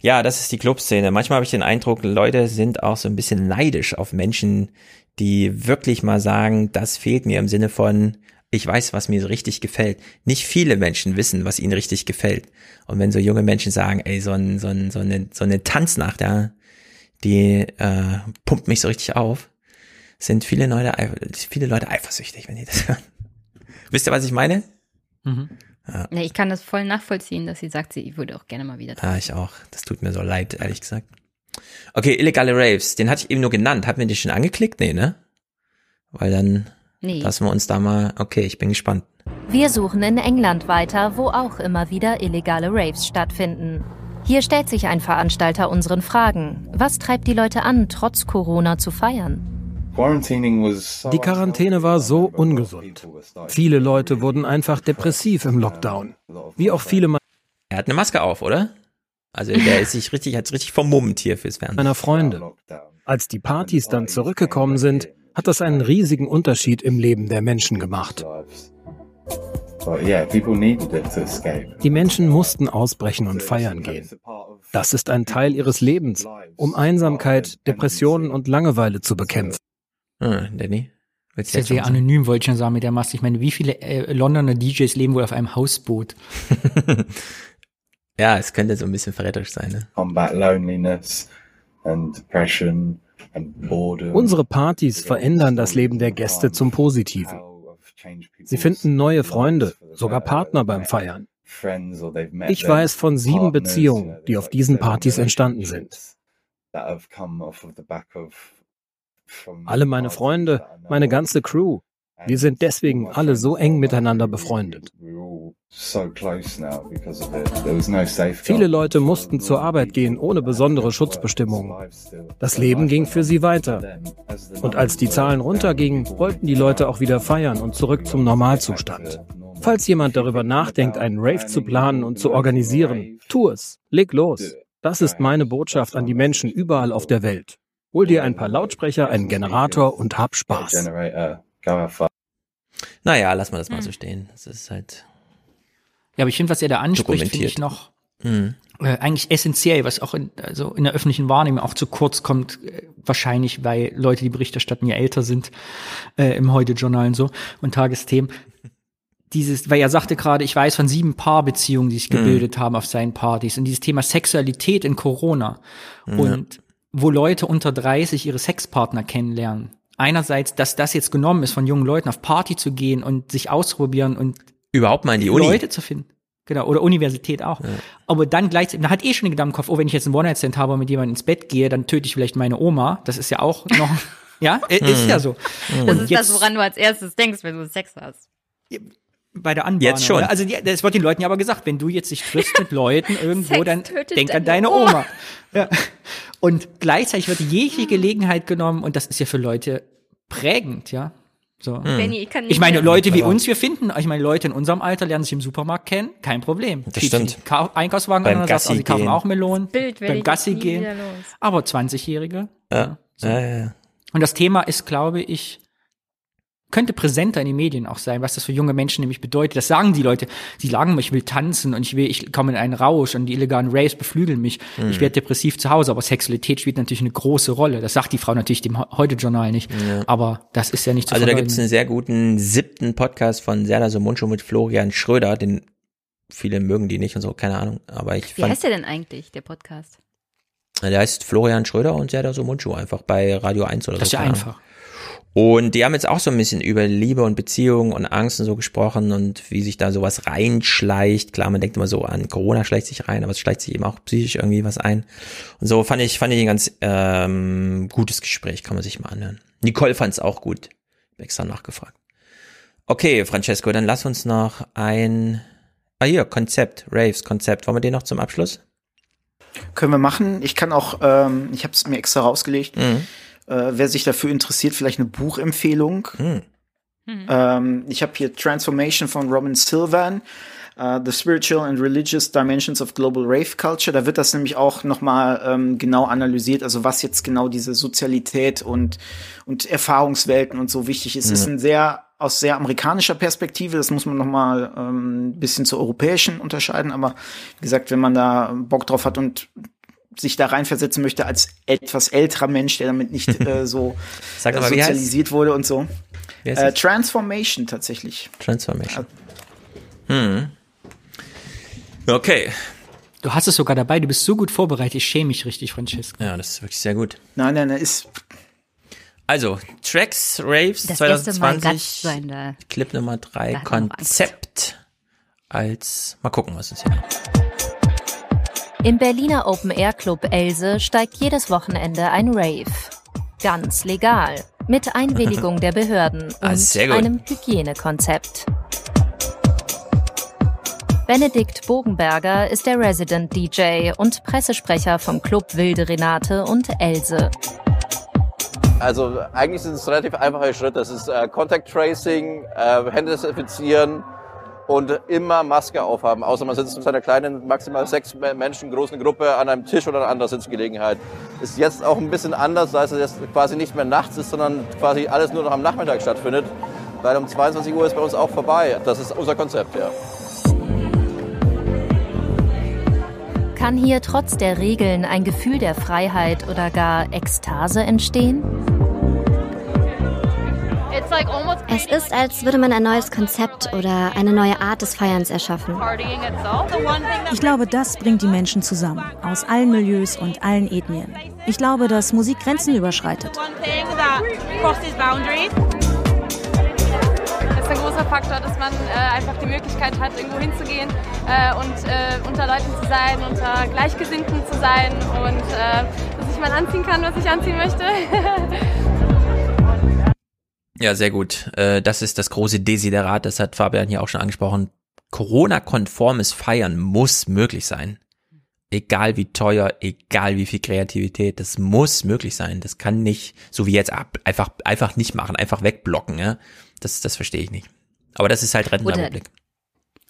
Ja, das ist die Clubszene. Manchmal habe ich den Eindruck, Leute sind auch so ein bisschen neidisch auf Menschen, die wirklich mal sagen, das fehlt mir im Sinne von, ich weiß, was mir so richtig gefällt. Nicht viele Menschen wissen, was ihnen richtig gefällt. Und wenn so junge Menschen sagen, ey, so, ein, so, ein, so, eine, so eine Tanznacht, ja, die äh, pumpt mich so richtig auf, sind viele Leute, viele Leute eifersüchtig, wenn die das hören. Wisst ihr, was ich meine? Mhm. Ja. ja. ich kann das voll nachvollziehen, dass sie sagt, sie würde auch gerne mal wieder tanzen. Ja, ich auch. Das tut mir so leid, ehrlich gesagt. Okay, illegale Raves, den hatte ich eben nur genannt. Hatten wir die schon angeklickt? Nee, ne? Weil dann nee. lassen wir uns da mal. Okay, ich bin gespannt. Wir suchen in England weiter, wo auch immer wieder illegale Raves stattfinden. Hier stellt sich ein Veranstalter unseren Fragen. Was treibt die Leute an, trotz Corona zu feiern? Die Quarantäne war so ungesund. Viele Leute wurden einfach depressiv im Lockdown. Wie auch viele Er hat eine Maske auf, oder? Also der ist sich richtig, hat's richtig vermummt hier fürs Fernsehen. meiner Freunde. Als die Partys dann zurückgekommen sind, hat das einen riesigen Unterschied im Leben der Menschen gemacht. Die Menschen mussten ausbrechen und feiern gehen. Das ist ein Teil ihres Lebens, um Einsamkeit, Depressionen und Langeweile zu bekämpfen. Ah, Danny? Willst du ja sehr anonym, wollte ich schon sagen, mit der Maske. Ich meine, wie viele äh, Londoner DJs leben wohl auf einem Hausboot? ja, es könnte so ein bisschen verräterisch sein. Ne? Combat loneliness and depression and boredom. Unsere Partys verändern das Leben der Gäste zum Positiven. Sie finden neue Freunde, sogar Partner beim Feiern. Ich weiß von sieben Beziehungen, die auf diesen Partys entstanden sind. Alle meine Freunde, meine ganze Crew. Wir sind deswegen alle so eng miteinander befreundet. Viele Leute mussten zur Arbeit gehen ohne besondere Schutzbestimmungen. Das Leben ging für sie weiter. Und als die Zahlen runtergingen, wollten die Leute auch wieder feiern und zurück zum Normalzustand. Falls jemand darüber nachdenkt, einen Rave zu planen und zu organisieren, tu es. Leg los. Das ist meine Botschaft an die Menschen überall auf der Welt. Hol dir ein paar Lautsprecher, einen Generator und hab Spaß. Naja, lass mal das mal so stehen. Das ist halt. Ja, aber ich finde, was er da anspricht, finde ich noch mhm. äh, eigentlich essentiell, was auch in, also in der öffentlichen Wahrnehmung auch zu kurz kommt, äh, wahrscheinlich, weil Leute, die Bericht erstatten, ja älter sind äh, im Heute-Journal und so und Tagesthemen. Dieses, weil er sagte gerade, ich weiß von sieben Paarbeziehungen, die sich mhm. gebildet mhm. haben auf seinen Partys und dieses Thema Sexualität in Corona mhm. und wo Leute unter 30 ihre Sexpartner kennenlernen. Einerseits, dass das jetzt genommen ist, von jungen Leuten auf Party zu gehen und sich auszuprobieren und überhaupt mal in die Uni Leute zu finden. Genau, oder Universität auch. Ja. Aber dann gleichzeitig, man hat eh schon den Gedanken im Kopf, oh, wenn ich jetzt einen One-Night-Stand habe und mit jemandem ins Bett gehe, dann töte ich vielleicht meine Oma. Das ist ja auch noch, ja, ist ja so. Das und ist jetzt, das, woran du als erstes denkst, wenn du Sex hast. Bei der Anbahnung. Jetzt schon. Also es wird den Leuten ja aber gesagt, wenn du jetzt dich triffst mit Leuten irgendwo, dann denk an deine Oma. Oma. Ja. Und gleichzeitig wird jegliche Gelegenheit genommen und das ist ja für Leute prägend, ja. So. Hm. Benny, ich, ich meine, Leute wie uns, wir finden, ich meine, Leute in unserem Alter lernen sich im Supermarkt kennen, kein Problem. Das Schied stimmt. Einkaufswagen Beim an, Gassi sagt, also, sie kaufen auch Melonen. Bild beim Gassi gehen. Aber 20-Jährige. Ja. Ja, so. ja, ja. Und das Thema ist, glaube ich, könnte präsenter in den Medien auch sein, was das für junge Menschen nämlich bedeutet. Das sagen die Leute. Sie sagen mir, ich will tanzen und ich will, ich komme in einen Rausch und die illegalen Raves beflügeln mich. Mhm. Ich werde depressiv zu Hause, aber Sexualität spielt natürlich eine große Rolle. Das sagt die Frau natürlich dem Heute-Journal nicht. Ja. Aber das ist ja nicht zu Also verleugnen. da gibt es einen sehr guten siebten Podcast von Serda Somuncho mit Florian Schröder, den viele mögen die nicht und so, keine Ahnung. Aber ich Wie heißt der denn eigentlich, der Podcast? Der heißt Florian Schröder und Serda Somuncho einfach bei Radio 1 oder das so. Das ist ja einfach. Und die haben jetzt auch so ein bisschen über Liebe und Beziehung und Angst und so gesprochen und wie sich da sowas reinschleicht. Klar, man denkt immer so an Corona schleicht sich rein, aber es schleicht sich eben auch psychisch irgendwie was ein. Und so fand ich, fand ich ein ganz ähm, gutes Gespräch, kann man sich mal anhören. Nicole fand es auch gut. Hab extra nachgefragt. Okay, Francesco, dann lass uns noch ein, ah hier, Konzept, Raves, Konzept. Wollen wir den noch zum Abschluss? Können wir machen. Ich kann auch, ähm, ich habe es mir extra rausgelegt. Mhm äh, wer sich dafür interessiert, vielleicht eine Buchempfehlung. Hm. Mhm. Ähm, ich habe hier Transformation von Robin Sylvan. Uh, the Spiritual and Religious Dimensions of Global Rave Culture. Da wird das nämlich auch nochmal ähm, genau analysiert, also was jetzt genau diese Sozialität und, und Erfahrungswelten und so wichtig ist. Mhm. Ist ein sehr aus sehr amerikanischer Perspektive, das muss man nochmal ähm, ein bisschen zur europäischen unterscheiden, aber wie gesagt, wenn man da Bock drauf hat und sich da reinversetzen möchte als etwas älterer Mensch, der damit nicht äh, so Sag äh, sozialisiert wurde und so. Äh, Transformation tatsächlich. Transformation. Hm. Okay. Du hast es sogar dabei, du bist so gut vorbereitet, ich schäme mich richtig, Francesco. Ja, das ist wirklich sehr gut. Nein, nein, nein, ist. Also, Tracks, Raves das 2020, sein, Clip Nummer 3, Konzept als, mal gucken, was es hier gibt. Im Berliner Open Air Club Else steigt jedes Wochenende ein Rave. Ganz legal. Mit Einwilligung der Behörden ah, und einem Hygienekonzept. Benedikt Bogenberger ist der Resident DJ und Pressesprecher vom Club Wilde Renate und Else. Also eigentlich sind es relativ einfache Schritte. Das ist äh, Contact Tracing, äh, Hände desinfizieren, und immer Maske aufhaben, außer man sitzt mit einer kleinen, maximal sechs Menschen großen Gruppe an einem Tisch oder einer anderen Sitzgelegenheit. Ist jetzt auch ein bisschen anders, da es jetzt quasi nicht mehr nachts ist, sondern quasi alles nur noch am Nachmittag stattfindet, weil um 22 Uhr ist bei uns auch vorbei. Das ist unser Konzept, ja. Kann hier trotz der Regeln ein Gefühl der Freiheit oder gar Ekstase entstehen? Es ist, als würde man ein neues Konzept oder eine neue Art des Feierns erschaffen. Ich glaube, das bringt die Menschen zusammen, aus allen Milieus und allen Ethnien. Ich glaube, dass Musik Grenzen überschreitet. Das ist ein großer Faktor, dass man äh, einfach die Möglichkeit hat, irgendwo hinzugehen äh, und äh, unter Leuten zu sein, unter Gleichgesinnten zu sein und äh, dass ich mal anziehen kann, was ich anziehen möchte. Ja, sehr gut. Äh, das ist das große Desiderat, das hat Fabian hier auch schon angesprochen. Corona-konformes Feiern muss möglich sein. Egal wie teuer, egal wie viel Kreativität, das muss möglich sein. Das kann nicht, so wie jetzt, einfach, einfach nicht machen, einfach wegblocken, ja. Das, das verstehe ich nicht. Aber das ist halt Rentenrepublik.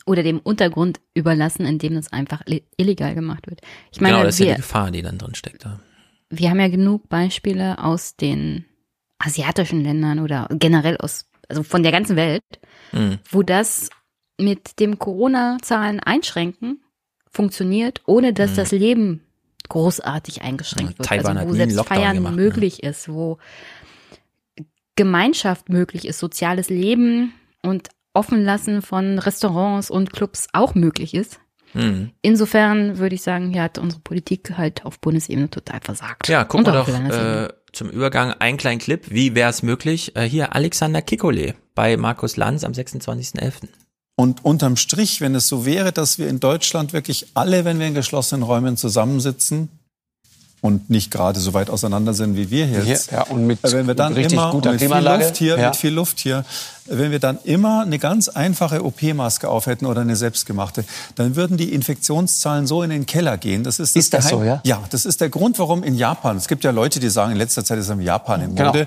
oder dem Untergrund überlassen, in dem das einfach illegal gemacht wird. Ich meine, genau, das ist wir, ja die Gefahr, die dann drin steckt. Da. Wir haben ja genug Beispiele aus den asiatischen Ländern oder generell aus, also von der ganzen Welt, mhm. wo das mit dem Corona-Zahlen einschränken funktioniert, ohne dass mhm. das Leben großartig eingeschränkt wird. Taiwan also wo selbst Feiern gemacht, ne? möglich ne? ist, wo Gemeinschaft möglich ist, soziales Leben und Offenlassen von Restaurants und Clubs auch möglich ist. Mhm. Insofern würde ich sagen, hier hat unsere Politik halt auf Bundesebene total versagt. Ja, gucken wir doch äh, zum Übergang einen kleinen Clip. Wie wäre es möglich? Äh, hier Alexander Kikole bei Markus Lanz am 26.11. Und unterm Strich, wenn es so wäre, dass wir in Deutschland wirklich alle, wenn wir in geschlossenen Räumen zusammensitzen, und nicht gerade so weit auseinander sind wie wir jetzt. Ja, und mit wenn wir dann richtig immer guter mit viel Luft hier, ja. mit viel Luft hier, wenn wir dann immer eine ganz einfache OP-Maske auf hätten oder eine selbstgemachte, dann würden die Infektionszahlen so in den Keller gehen. Das ist, das ist das Geheim so, ja? Ja, das ist der Grund, warum in Japan. Es gibt ja Leute, die sagen, in letzter Zeit ist in Japan im Mode. Genau.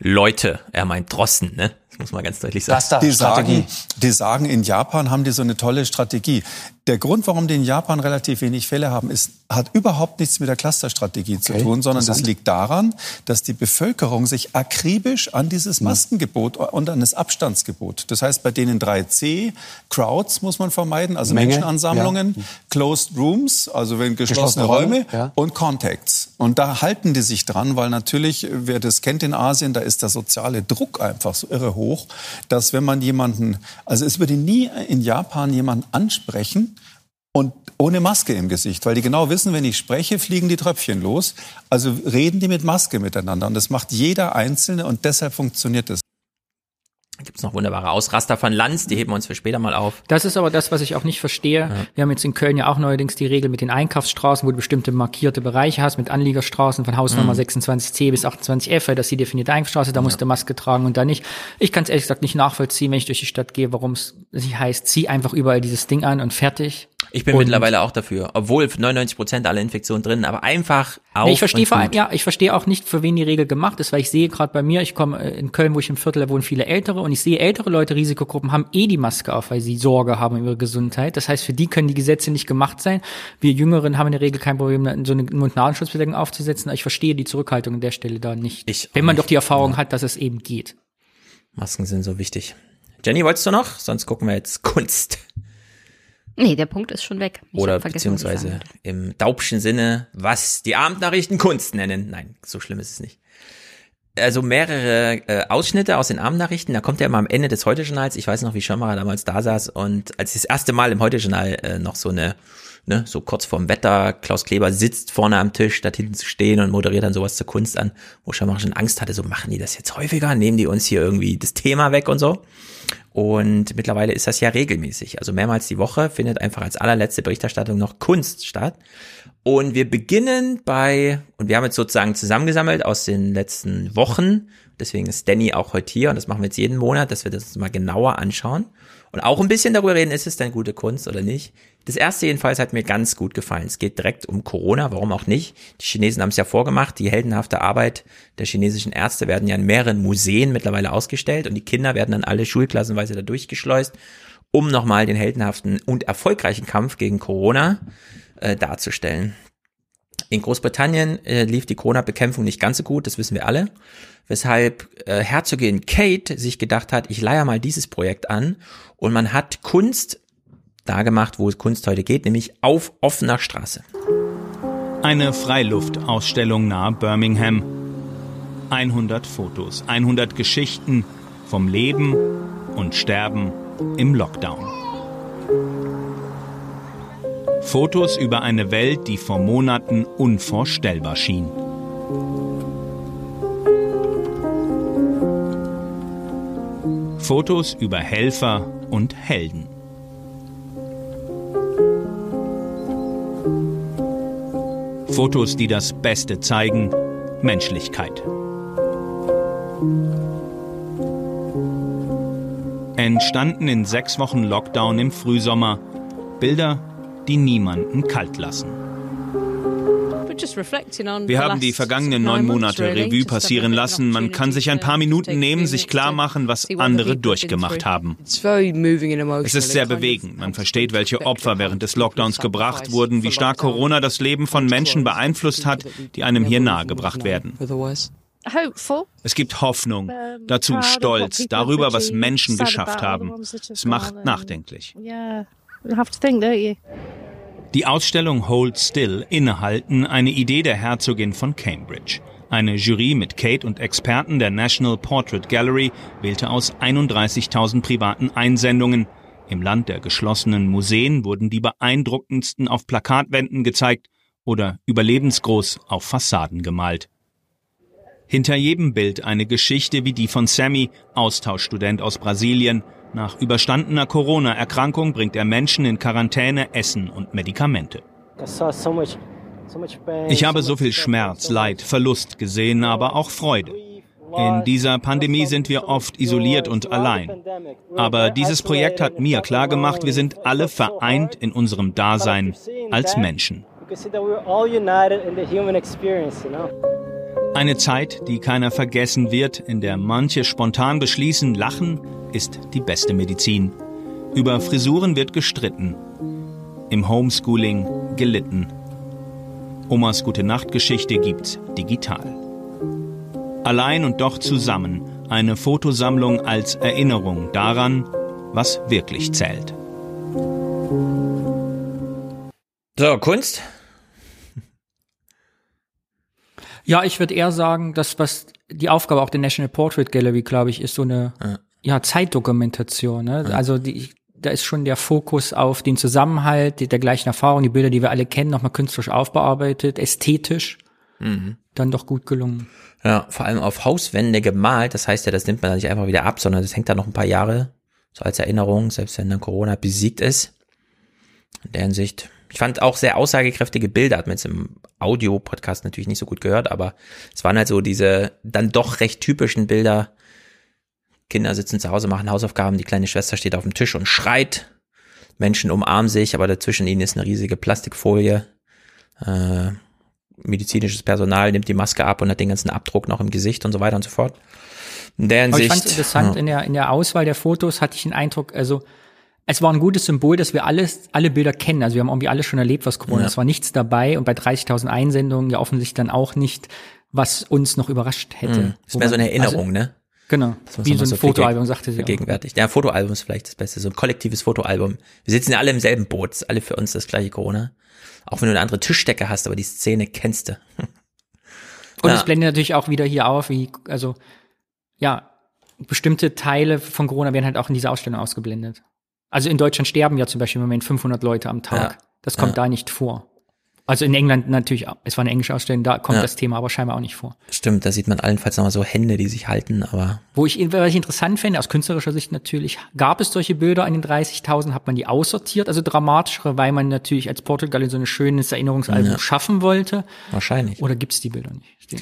Leute, er meint Drosten, ne? Das muss man ganz deutlich sagen. Das da die sagen, die sagen, in Japan haben die so eine tolle Strategie. Der Grund, warum die in Japan relativ wenig Fälle haben, ist, hat überhaupt nichts mit der Clusterstrategie okay. zu tun, sondern das liegt daran, dass die Bevölkerung sich akribisch an dieses Maskengebot und an das Abstandsgebot. Das heißt, bei denen 3C, Crowds muss man vermeiden, also Menge, Menschenansammlungen, ja. Closed Rooms, also wenn geschlossene, geschlossene Räume, ja. und Contacts. Und da halten die sich dran, weil natürlich, wer das kennt in Asien, da ist der soziale Druck einfach so irre hoch, dass wenn man jemanden, also es würde nie in Japan jemanden ansprechen, und ohne Maske im Gesicht, weil die genau wissen, wenn ich spreche, fliegen die Tröpfchen los. Also reden die mit Maske miteinander und das macht jeder Einzelne und deshalb funktioniert es gibt es noch wunderbare Ausraster von Lanz, die heben wir uns für später mal auf. Das ist aber das, was ich auch nicht verstehe. Ja. Wir haben jetzt in Köln ja auch neuerdings die Regel mit den Einkaufsstraßen, wo du bestimmte markierte Bereiche hast, mit Anliegerstraßen von Hausnummer mhm. 26c bis 28f, weil das ist die definierte Einkaufsstraße, da ja. musst du Maske tragen und da nicht. Ich kann es ehrlich gesagt nicht nachvollziehen, wenn ich durch die Stadt gehe, warum es heißt, zieh einfach überall dieses Ding an und fertig. Ich bin und mittlerweile auch dafür, obwohl 99 Prozent aller Infektionen drin, aber einfach auf nee, ich verstehe vor allem, ja, ich verstehe auch nicht, für wen die Regel gemacht ist, weil ich sehe gerade bei mir, ich komme äh, in Köln, wo ich im Viertel, da wohnen viele Ältere und ich sehe ältere Leute, Risikogruppen haben eh die Maske auf, weil sie Sorge haben um ihre Gesundheit. Das heißt, für die können die Gesetze nicht gemacht sein. Wir Jüngeren haben in der Regel kein Problem, so eine Mund-Nasen-Schutzbedeckung aufzusetzen. Ich verstehe die Zurückhaltung an der Stelle da nicht. Ich wenn man nicht. doch die Erfahrung ja. hat, dass es eben geht. Masken sind so wichtig. Jenny, wolltest du noch? Sonst gucken wir jetzt Kunst. Nee, der Punkt ist schon weg. Ich Oder beziehungsweise im daubschen Sinne, was die Abendnachrichten Kunst nennen. Nein, so schlimm ist es nicht. Also mehrere äh, Ausschnitte aus den Abendnachrichten. Da kommt ja immer am Ende des Heute-Journals. Ich weiß noch, wie Schirmacher damals da saß und als das erste Mal im Heute-Journal äh, noch so eine, ne, so kurz vorm Wetter, Klaus Kleber sitzt vorne am Tisch, da hinten zu stehen und moderiert dann sowas zur Kunst an, wo Schirmacher schon Angst hatte, so machen die das jetzt häufiger, nehmen die uns hier irgendwie das Thema weg und so. Und mittlerweile ist das ja regelmäßig. Also mehrmals die Woche findet einfach als allerletzte Berichterstattung noch Kunst statt. Und wir beginnen bei, und wir haben jetzt sozusagen zusammengesammelt aus den letzten Wochen. Deswegen ist Danny auch heute hier und das machen wir jetzt jeden Monat, dass wir das mal genauer anschauen und auch ein bisschen darüber reden, ist es denn gute Kunst oder nicht. Das erste jedenfalls hat mir ganz gut gefallen. Es geht direkt um Corona, warum auch nicht. Die Chinesen haben es ja vorgemacht, die heldenhafte Arbeit der chinesischen Ärzte werden ja in mehreren Museen mittlerweile ausgestellt und die Kinder werden dann alle schulklassenweise da durchgeschleust, um nochmal den heldenhaften und erfolgreichen Kampf gegen Corona äh, darzustellen. In Großbritannien äh, lief die Corona-Bekämpfung nicht ganz so gut, das wissen wir alle, weshalb äh, Herzogin Kate sich gedacht hat, ich leihe mal dieses Projekt an und man hat Kunst da gemacht, wo es Kunst heute geht, nämlich auf offener Straße. Eine Freiluftausstellung nahe Birmingham. 100 Fotos, 100 Geschichten vom Leben und Sterben im Lockdown. Fotos über eine Welt, die vor Monaten unvorstellbar schien. Fotos über Helfer und Helden. Fotos, die das Beste zeigen, Menschlichkeit. Entstanden in sechs Wochen Lockdown im Frühsommer. Bilder, die niemanden kalt lassen. Wir haben die vergangenen neun Monate Revue passieren lassen. Man kann sich ein paar Minuten nehmen, sich klar machen, was andere durchgemacht haben. Es ist sehr bewegend. Man versteht, welche Opfer während des Lockdowns gebracht wurden, wie stark Corona das Leben von Menschen beeinflusst hat, die einem hier nahegebracht werden. Es gibt Hoffnung, dazu Stolz darüber, was Menschen geschafft haben. Es macht nachdenklich. Die Ausstellung Hold Still innehalten eine Idee der Herzogin von Cambridge. Eine Jury mit Kate und Experten der National Portrait Gallery wählte aus 31.000 privaten Einsendungen. Im Land der geschlossenen Museen wurden die beeindruckendsten auf Plakatwänden gezeigt oder überlebensgroß auf Fassaden gemalt. Hinter jedem Bild eine Geschichte wie die von Sammy, Austauschstudent aus Brasilien, nach überstandener Corona-Erkrankung bringt er Menschen in Quarantäne, Essen und Medikamente. Ich habe so viel Schmerz, Leid, Verlust gesehen, aber auch Freude. In dieser Pandemie sind wir oft isoliert und allein. Aber dieses Projekt hat mir klargemacht, wir sind alle vereint in unserem Dasein als Menschen. Eine Zeit, die keiner vergessen wird, in der manche spontan beschließen, lachen ist die beste Medizin. Über Frisuren wird gestritten. Im Homeschooling gelitten. Omas gute Nachtgeschichte gibt's digital. Allein und doch zusammen eine Fotosammlung als Erinnerung daran, was wirklich zählt. So, Kunst? Ja, ich würde eher sagen, dass was die Aufgabe auch der National Portrait Gallery, glaube ich, ist so eine ja ja, Zeitdokumentation. Ne? Ja. Also die, da ist schon der Fokus auf den Zusammenhalt der gleichen Erfahrung, die Bilder, die wir alle kennen, nochmal künstlerisch aufbearbeitet, ästhetisch, mhm. dann doch gut gelungen. Ja, vor allem auf Hauswände gemalt. Das heißt ja, das nimmt man nicht einfach wieder ab, sondern das hängt da noch ein paar Jahre so als Erinnerung, selbst wenn dann Corona besiegt ist. In der Hinsicht. Ich fand auch sehr aussagekräftige Bilder, hat man jetzt im Audio-Podcast natürlich nicht so gut gehört, aber es waren halt so diese dann doch recht typischen Bilder, Kinder sitzen zu Hause, machen Hausaufgaben, die kleine Schwester steht auf dem Tisch und schreit. Menschen umarmen sich, aber dazwischen ihnen ist eine riesige Plastikfolie. Äh, medizinisches Personal nimmt die Maske ab und hat den ganzen Abdruck noch im Gesicht und so weiter und so fort. In der Hinsicht, aber ich fand interessant, ja. in, der, in der Auswahl der Fotos hatte ich den Eindruck, also es war ein gutes Symbol, dass wir alles, alle Bilder kennen. Also wir haben irgendwie alles schon erlebt, was Corona. Ja. Es war nichts dabei und bei 30.000 Einsendungen ja offensichtlich dann auch nicht, was uns noch überrascht hätte. Mhm. Ist mehr so eine Erinnerung, also, ne? Genau. Wie so ein so Fotoalbum, sagte sie. Gegenwärtig. Ja, Fotoalbum ist vielleicht das Beste. So ein kollektives Fotoalbum. Wir sitzen ja alle im selben Boot. ist alle für uns das gleiche Corona. Auch wenn du eine andere Tischdecke hast, aber die Szene kennst du. Und es blendet natürlich auch wieder hier auf, wie, also, ja, bestimmte Teile von Corona werden halt auch in dieser Ausstellung ausgeblendet. Also in Deutschland sterben ja zum Beispiel im Moment 500 Leute am Tag. Ja. Das kommt ja. da nicht vor. Also in England natürlich, es war eine englische Ausstellung, da kommt ja. das Thema aber scheinbar auch nicht vor. Stimmt, da sieht man allenfalls nochmal so Hände, die sich halten, aber. Wo ich, was ich interessant finde, aus künstlerischer Sicht natürlich, gab es solche Bilder an den 30.000, hat man die aussortiert, also dramatischere, weil man natürlich als Portugal so ein schönes Erinnerungsalbum ja. schaffen wollte. Wahrscheinlich. Oder gibt's die Bilder nicht? Die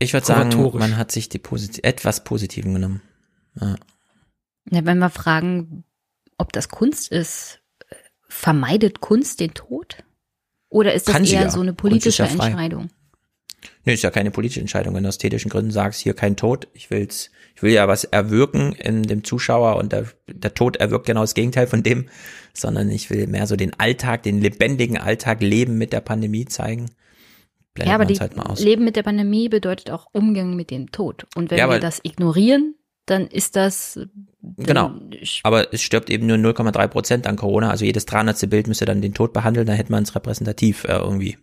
ich würde sagen, man hat sich die Posit etwas Positiven genommen. Ja. ja, wenn wir fragen, ob das Kunst ist, vermeidet Kunst den Tod? Oder ist das Kann eher ja. so eine politische ja Entscheidung? Nee, ist ja keine politische Entscheidung. Wenn du aus ästhetischen Gründen sagst, hier kein Tod, ich will's, ich will ja was erwirken in dem Zuschauer und der, der Tod erwirkt genau das Gegenteil von dem, sondern ich will mehr so den Alltag, den lebendigen Alltag leben mit der Pandemie zeigen. Blenden ja, aber die halt Leben mit der Pandemie bedeutet auch Umgang mit dem Tod. Und wenn ja, wir das ignorieren, dann ist das. Dann genau. Aber es stirbt eben nur 0,3 Prozent an Corona. Also jedes 300. Bild müsste dann den Tod behandeln, dann hätte man es repräsentativ äh, irgendwie.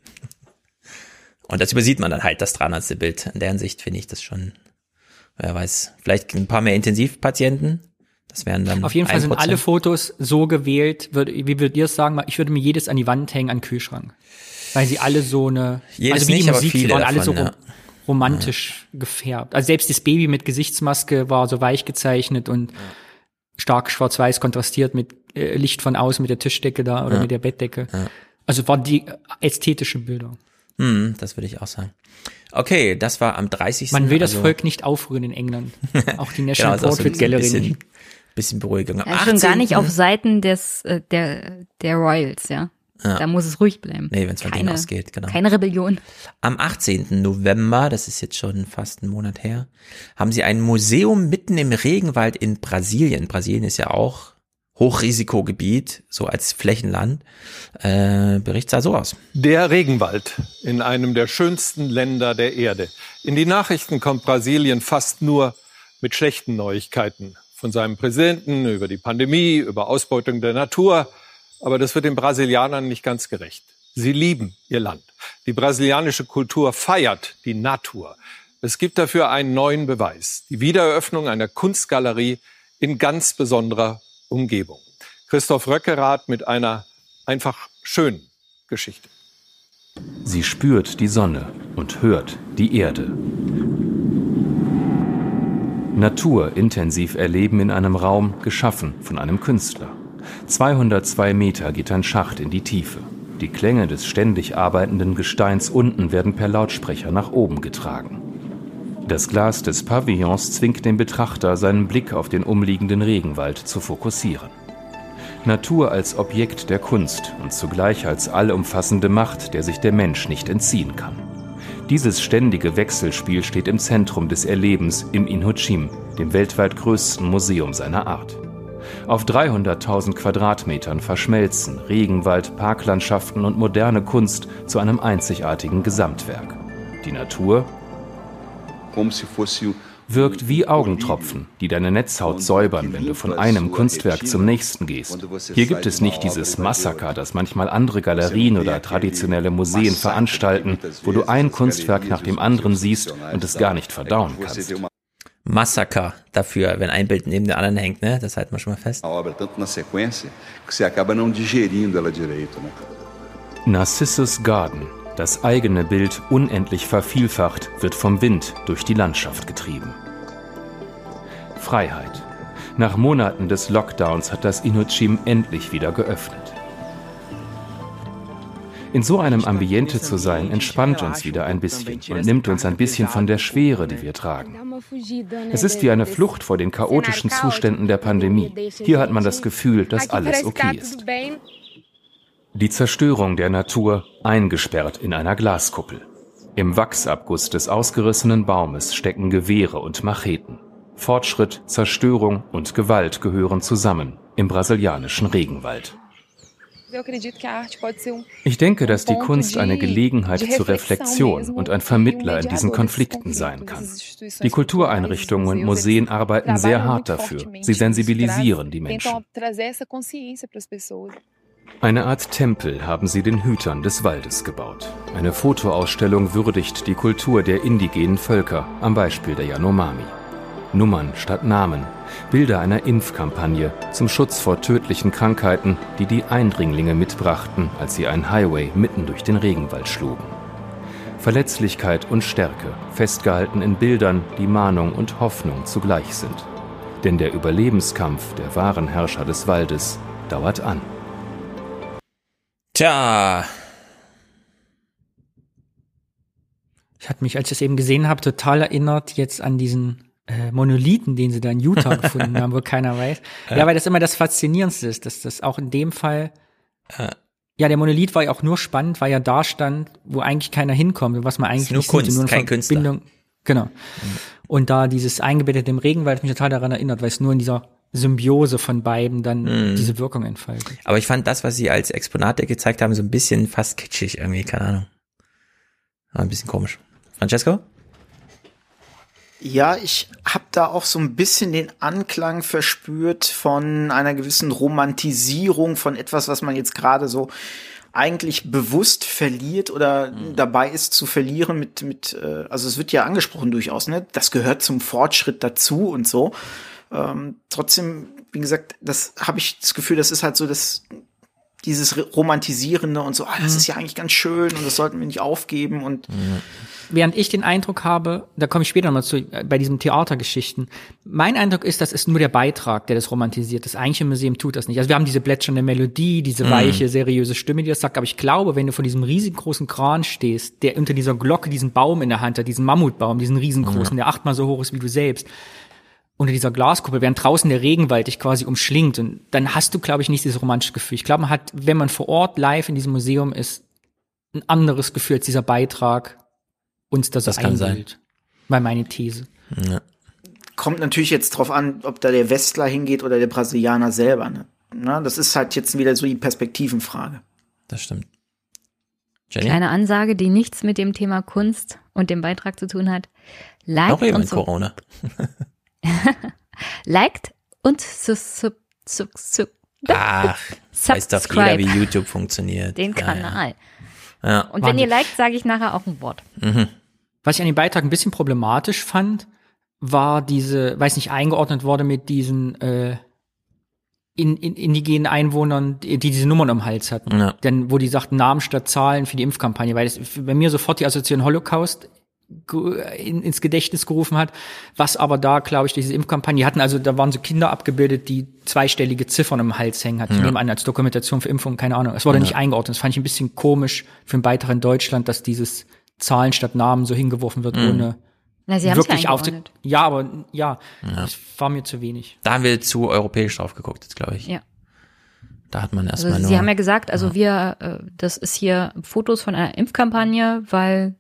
Und das übersieht man dann halt, das 300. Bild. In der Hinsicht finde ich das schon, wer weiß, vielleicht ein paar mehr Intensivpatienten. Das wären dann. Auf jeden Fall sind alle Fotos so gewählt, würd, wie würdet ihr es sagen? Ich würde mir jedes an die Wand hängen, an den Kühlschrank. Weil sie alle so eine, jedes also wie nicht, die Musik, die waren davon, alle so ja romantisch ja. gefärbt. Also selbst das Baby mit Gesichtsmaske war so weich gezeichnet und ja. stark schwarz-weiß kontrastiert mit äh, Licht von außen mit der Tischdecke da oder ja. mit der Bettdecke. Also war die ästhetische Bilder. Hm, das würde ich auch sagen. Okay, das war am 30. Man will das also Volk nicht aufrühren in England. Auch die National genau, Portrait so Gallery. Bisschen, bisschen Beruhigung. Ja, schon gar nicht auf Seiten des, äh, der, der Royals, ja. Ja. Da muss es ruhig bleiben. Nee, wenn es von denen ausgeht, genau. Keine Rebellion. Am 18. November, das ist jetzt schon fast ein Monat her, haben sie ein Museum mitten im Regenwald in Brasilien. Brasilien ist ja auch Hochrisikogebiet, so als Flächenland. Äh, Bericht sah so aus. Der Regenwald in einem der schönsten Länder der Erde. In die Nachrichten kommt Brasilien fast nur mit schlechten Neuigkeiten. Von seinem Präsidenten über die Pandemie, über Ausbeutung der Natur. Aber das wird den Brasilianern nicht ganz gerecht. Sie lieben ihr Land. Die brasilianische Kultur feiert die Natur. Es gibt dafür einen neuen Beweis. Die Wiedereröffnung einer Kunstgalerie in ganz besonderer Umgebung. Christoph Röckerath mit einer einfach schönen Geschichte. Sie spürt die Sonne und hört die Erde. Natur intensiv erleben in einem Raum, geschaffen von einem Künstler. 202 Meter geht ein Schacht in die Tiefe. Die Klänge des ständig arbeitenden Gesteins unten werden per Lautsprecher nach oben getragen. Das Glas des Pavillons zwingt den Betrachter, seinen Blick auf den umliegenden Regenwald zu fokussieren. Natur als Objekt der Kunst und zugleich als allumfassende Macht, der sich der Mensch nicht entziehen kann. Dieses ständige Wechselspiel steht im Zentrum des Erlebens im Inhochim, dem weltweit größten Museum seiner Art. Auf 300.000 Quadratmetern verschmelzen Regenwald, Parklandschaften und moderne Kunst zu einem einzigartigen Gesamtwerk. Die Natur wirkt wie Augentropfen, die deine Netzhaut säubern, wenn du von einem Kunstwerk zum nächsten gehst. Hier gibt es nicht dieses Massaker, das manchmal andere Galerien oder traditionelle Museen veranstalten, wo du ein Kunstwerk nach dem anderen siehst und es gar nicht verdauen kannst. Massaker dafür, wenn ein Bild neben dem anderen hängt, ne? Das halten wir schon mal fest. Narcissus Garden das eigene Bild unendlich vervielfacht wird vom Wind durch die Landschaft getrieben. Freiheit. Nach Monaten des Lockdowns hat das Inuchim endlich wieder geöffnet. In so einem Ambiente zu sein, entspannt uns wieder ein bisschen und nimmt uns ein bisschen von der Schwere, die wir tragen. Es ist wie eine Flucht vor den chaotischen Zuständen der Pandemie. Hier hat man das Gefühl, dass alles okay ist. Die Zerstörung der Natur eingesperrt in einer Glaskuppel. Im Wachsabguss des ausgerissenen Baumes stecken Gewehre und Macheten. Fortschritt, Zerstörung und Gewalt gehören zusammen im brasilianischen Regenwald. Ich denke, dass die Kunst eine Gelegenheit zur Reflexion und ein Vermittler in diesen Konflikten sein kann. Die Kultureinrichtungen und Museen arbeiten sehr hart dafür. Sie sensibilisieren die Menschen. Eine Art Tempel haben sie den Hütern des Waldes gebaut. Eine Fotoausstellung würdigt die Kultur der indigenen Völker am Beispiel der Yanomami. Nummern statt Namen, Bilder einer Impfkampagne zum Schutz vor tödlichen Krankheiten, die die Eindringlinge mitbrachten, als sie einen Highway mitten durch den Regenwald schlugen. Verletzlichkeit und Stärke, festgehalten in Bildern, die Mahnung und Hoffnung zugleich sind. Denn der Überlebenskampf der wahren Herrscher des Waldes dauert an. Tja. Ich hatte mich, als ich das eben gesehen habe, total erinnert jetzt an diesen äh, Monolithen, den sie da in Utah gefunden haben, wo keiner weiß. Ja. ja, weil das immer das Faszinierendste ist, dass das auch in dem Fall ja. ja, der Monolith war ja auch nur spannend, weil er da stand, wo eigentlich keiner hinkommt, was man eigentlich nur nicht Kunst, sieht, nur kein Verbindung. Künstler. Genau. Mhm. Und da dieses eingebettete im Regenwald mich total daran erinnert, weil es nur in dieser Symbiose von beiden dann mm. diese Wirkung entfaltet. Aber ich fand das, was sie als Exponate gezeigt haben, so ein bisschen fast kitschig irgendwie, keine Ahnung. War ein bisschen komisch. Francesco? Ja, ich habe da auch so ein bisschen den Anklang verspürt von einer gewissen Romantisierung von etwas, was man jetzt gerade so eigentlich bewusst verliert oder mhm. dabei ist zu verlieren mit mit äh, also es wird ja angesprochen durchaus, ne? Das gehört zum Fortschritt dazu und so. Ähm, trotzdem, wie gesagt, das habe ich das Gefühl, das ist halt so das dieses Romantisierende und so, ah, das mhm. ist ja eigentlich ganz schön und das sollten wir nicht aufgeben und mhm. Während ich den Eindruck habe, da komme ich später nochmal zu, äh, bei diesen Theatergeschichten, mein Eindruck ist, das ist nur der Beitrag, der das romantisiert. Das eigentliche Museum tut das nicht. Also wir haben diese plätschernde Melodie, diese mhm. weiche, seriöse Stimme, die das sagt, aber ich glaube, wenn du vor diesem riesengroßen Kran stehst, der unter dieser Glocke diesen Baum in der Hand hat, diesen Mammutbaum, diesen riesengroßen, mhm. der achtmal so hoch ist wie du selbst, unter dieser Glaskuppel, während draußen der Regenwald dich quasi umschlingt. Und dann hast du, glaube ich, nicht dieses romantische Gefühl. Ich glaube, man hat, wenn man vor Ort live in diesem Museum ist, ein anderes Gefühl als dieser Beitrag uns das, das kann sein. War meine These. Ja. Kommt natürlich jetzt drauf an, ob da der Westler hingeht oder der Brasilianer selber. Ne? Na, das ist halt jetzt wieder so die Perspektivenfrage. Das stimmt. Jenny? Kleine Ansage, die nichts mit dem Thema Kunst und dem Beitrag zu tun hat. Liked Noch eben so Corona. liked und su su su su Ach, weiß doch jeder, wie YouTube funktioniert. Den Kanal. Ja, ja. Und wenn ihr liked, sage ich nachher auch ein Wort. Mhm. Was ich an dem Beitrag ein bisschen problematisch fand, war diese, weiß nicht, eingeordnet wurde mit diesen äh, in, in, indigenen Einwohnern, die, die diese Nummern am Hals hatten. Ja. Denn wo die sagten Namen statt Zahlen für die Impfkampagne, weil das bei mir sofort die Assoziation Holocaust in, ins Gedächtnis gerufen hat, was aber da, glaube ich, diese Impfkampagne hatten, also da waren so Kinder abgebildet, die zweistellige Ziffern im Hals hängen hatten. Ja. An, als Dokumentation für Impfungen, keine Ahnung. Es wurde ja. nicht eingeordnet. Das fand ich ein bisschen komisch für einen Beitrag in Deutschland, dass dieses Zahlen statt Namen so hingeworfen wird, mhm. ohne na, sie wirklich ja aufzu Ja, aber ja, ja, das war mir zu wenig. Da haben wir zu europäisch drauf geguckt, jetzt glaube ich. Ja. Da hat man erstmal also, nur. Sie haben ja gesagt, also ja. wir, äh, das ist hier Fotos von einer Impfkampagne, weil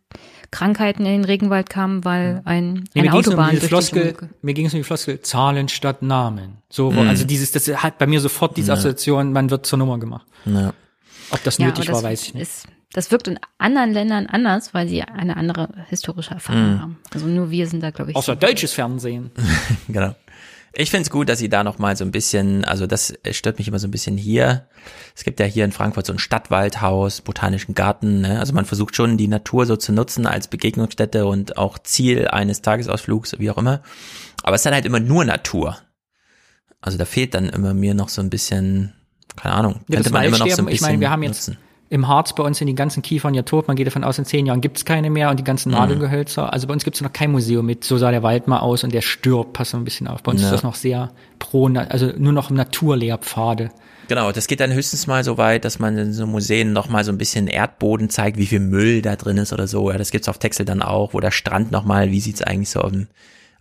Krankheiten in den Regenwald kamen, weil ein, ja, eine Autobahn um Floskel, Mir ging es um die Floskel Zahlen statt Namen. So, mhm. also dieses, das hat bei mir sofort diese Assoziation, man wird zur Nummer gemacht. Ja. Ob das nötig war, weiß ich nicht. Ist, das wirkt in anderen Ländern anders, weil sie eine andere historische Erfahrung mhm. haben. Also nur wir sind da, glaube ich. Außer so deutsches Fernsehen. genau. Ich finde es gut, dass sie da noch mal so ein bisschen, also das stört mich immer so ein bisschen hier. Es gibt ja hier in Frankfurt so ein Stadtwaldhaus, botanischen Garten. Ne? Also man versucht schon die Natur so zu nutzen als Begegnungsstätte und auch Ziel eines Tagesausflugs, wie auch immer. Aber es ist dann halt immer nur Natur. Also da fehlt dann immer mir noch so ein bisschen, keine Ahnung, ja, könnte man immer noch so ein bisschen Ich meine, wir haben jetzt nutzen im Harz bei uns sind die ganzen Kiefern ja tot. Man geht davon aus, in zehn Jahren gibt's keine mehr und die ganzen mhm. Nadelgehölzer. Also bei uns gibt's noch kein Museum mit, so sah der Wald mal aus und der stirbt, passt so ein bisschen auf. Bei uns ja. ist das noch sehr pro, also nur noch Naturlehrpfade. Genau, das geht dann höchstens mal so weit, dass man in so Museen noch mal so ein bisschen Erdboden zeigt, wie viel Müll da drin ist oder so. Ja, das gibt's auf Texel dann auch, wo der Strand noch mal, wie sieht's eigentlich so auf dem,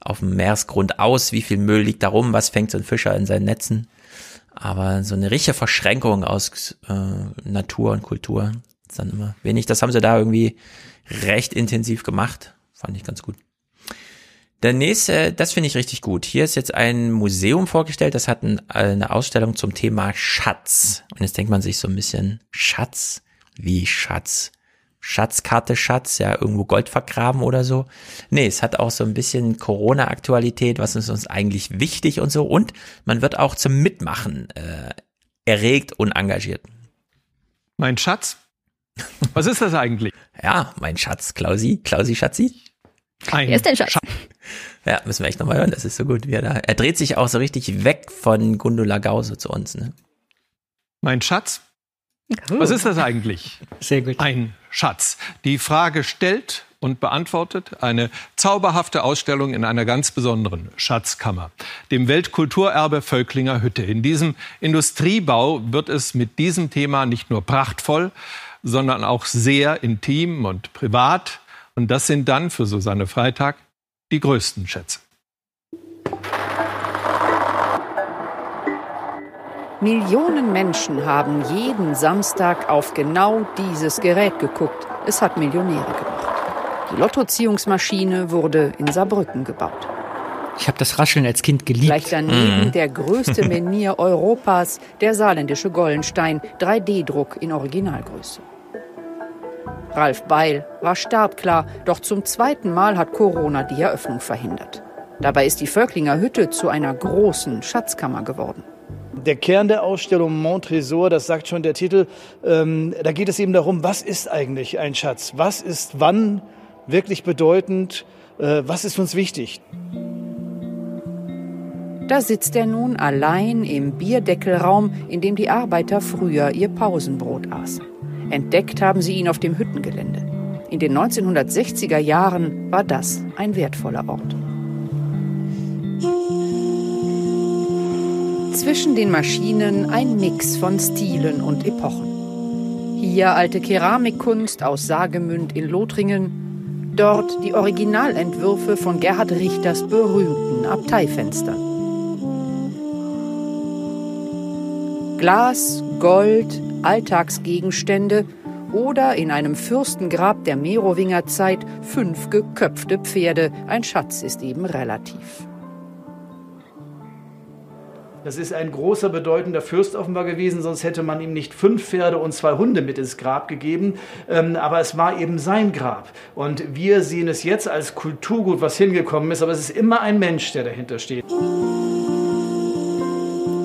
auf dem Meeresgrund aus, wie viel Müll liegt da rum, was fängt so ein Fischer in seinen Netzen. Aber so eine richtige Verschränkung aus äh, Natur und Kultur ist dann immer wenig. Das haben sie da irgendwie recht intensiv gemacht. Fand ich ganz gut. Der nächste, das finde ich richtig gut. Hier ist jetzt ein Museum vorgestellt, das hat ein, eine Ausstellung zum Thema Schatz. Und jetzt denkt man sich so ein bisschen, Schatz? Wie Schatz? Schatzkarte Schatz, ja, irgendwo Gold vergraben oder so. Nee, es hat auch so ein bisschen Corona-Aktualität, was ist uns eigentlich wichtig und so. Und man wird auch zum Mitmachen äh, erregt und engagiert. Mein Schatz? Was ist das eigentlich? ja, mein Schatz, Klausi, Klausi Schatzi. Ein Wer ist der Schatz? Schatz? Ja, müssen wir echt nochmal hören, das ist so gut, wie er da. Er dreht sich auch so richtig weg von Gundula Gause zu uns, ne? Mein Schatz? Was ist das eigentlich? Sehr gut. Ein Schatz. Die Frage stellt und beantwortet eine zauberhafte Ausstellung in einer ganz besonderen Schatzkammer, dem Weltkulturerbe Völklinger Hütte. In diesem Industriebau wird es mit diesem Thema nicht nur prachtvoll, sondern auch sehr intim und privat. Und das sind dann für Susanne Freitag die größten Schätze. Millionen Menschen haben jeden Samstag auf genau dieses Gerät geguckt. Es hat Millionäre gemacht. Die Lottoziehungsmaschine wurde in Saarbrücken gebaut. Ich habe das Rascheln als Kind geliebt. Gleich daneben mhm. der größte Menier Europas, der saarländische Gollenstein, 3D-Druck in Originalgröße. Ralf Beil war startklar, doch zum zweiten Mal hat Corona die Eröffnung verhindert. Dabei ist die Völklinger Hütte zu einer großen Schatzkammer geworden. Der Kern der Ausstellung Montrésor, das sagt schon der Titel, ähm, da geht es eben darum, was ist eigentlich ein Schatz? Was ist wann wirklich bedeutend? Äh, was ist uns wichtig? Da sitzt er nun allein im Bierdeckelraum, in dem die Arbeiter früher ihr Pausenbrot aßen. Entdeckt haben sie ihn auf dem Hüttengelände. In den 1960er Jahren war das ein wertvoller Ort. Zwischen den Maschinen ein Mix von Stilen und Epochen. Hier alte Keramikkunst aus Sagemünd in Lothringen, dort die Originalentwürfe von Gerhard Richters berühmten Abteifenstern. Glas, Gold, Alltagsgegenstände oder in einem Fürstengrab der Merowingerzeit fünf geköpfte Pferde. Ein Schatz ist eben relativ. Das ist ein großer, bedeutender Fürst offenbar gewesen, sonst hätte man ihm nicht fünf Pferde und zwei Hunde mit ins Grab gegeben. Ähm, aber es war eben sein Grab. Und wir sehen es jetzt als Kulturgut, was hingekommen ist, aber es ist immer ein Mensch, der dahinter steht.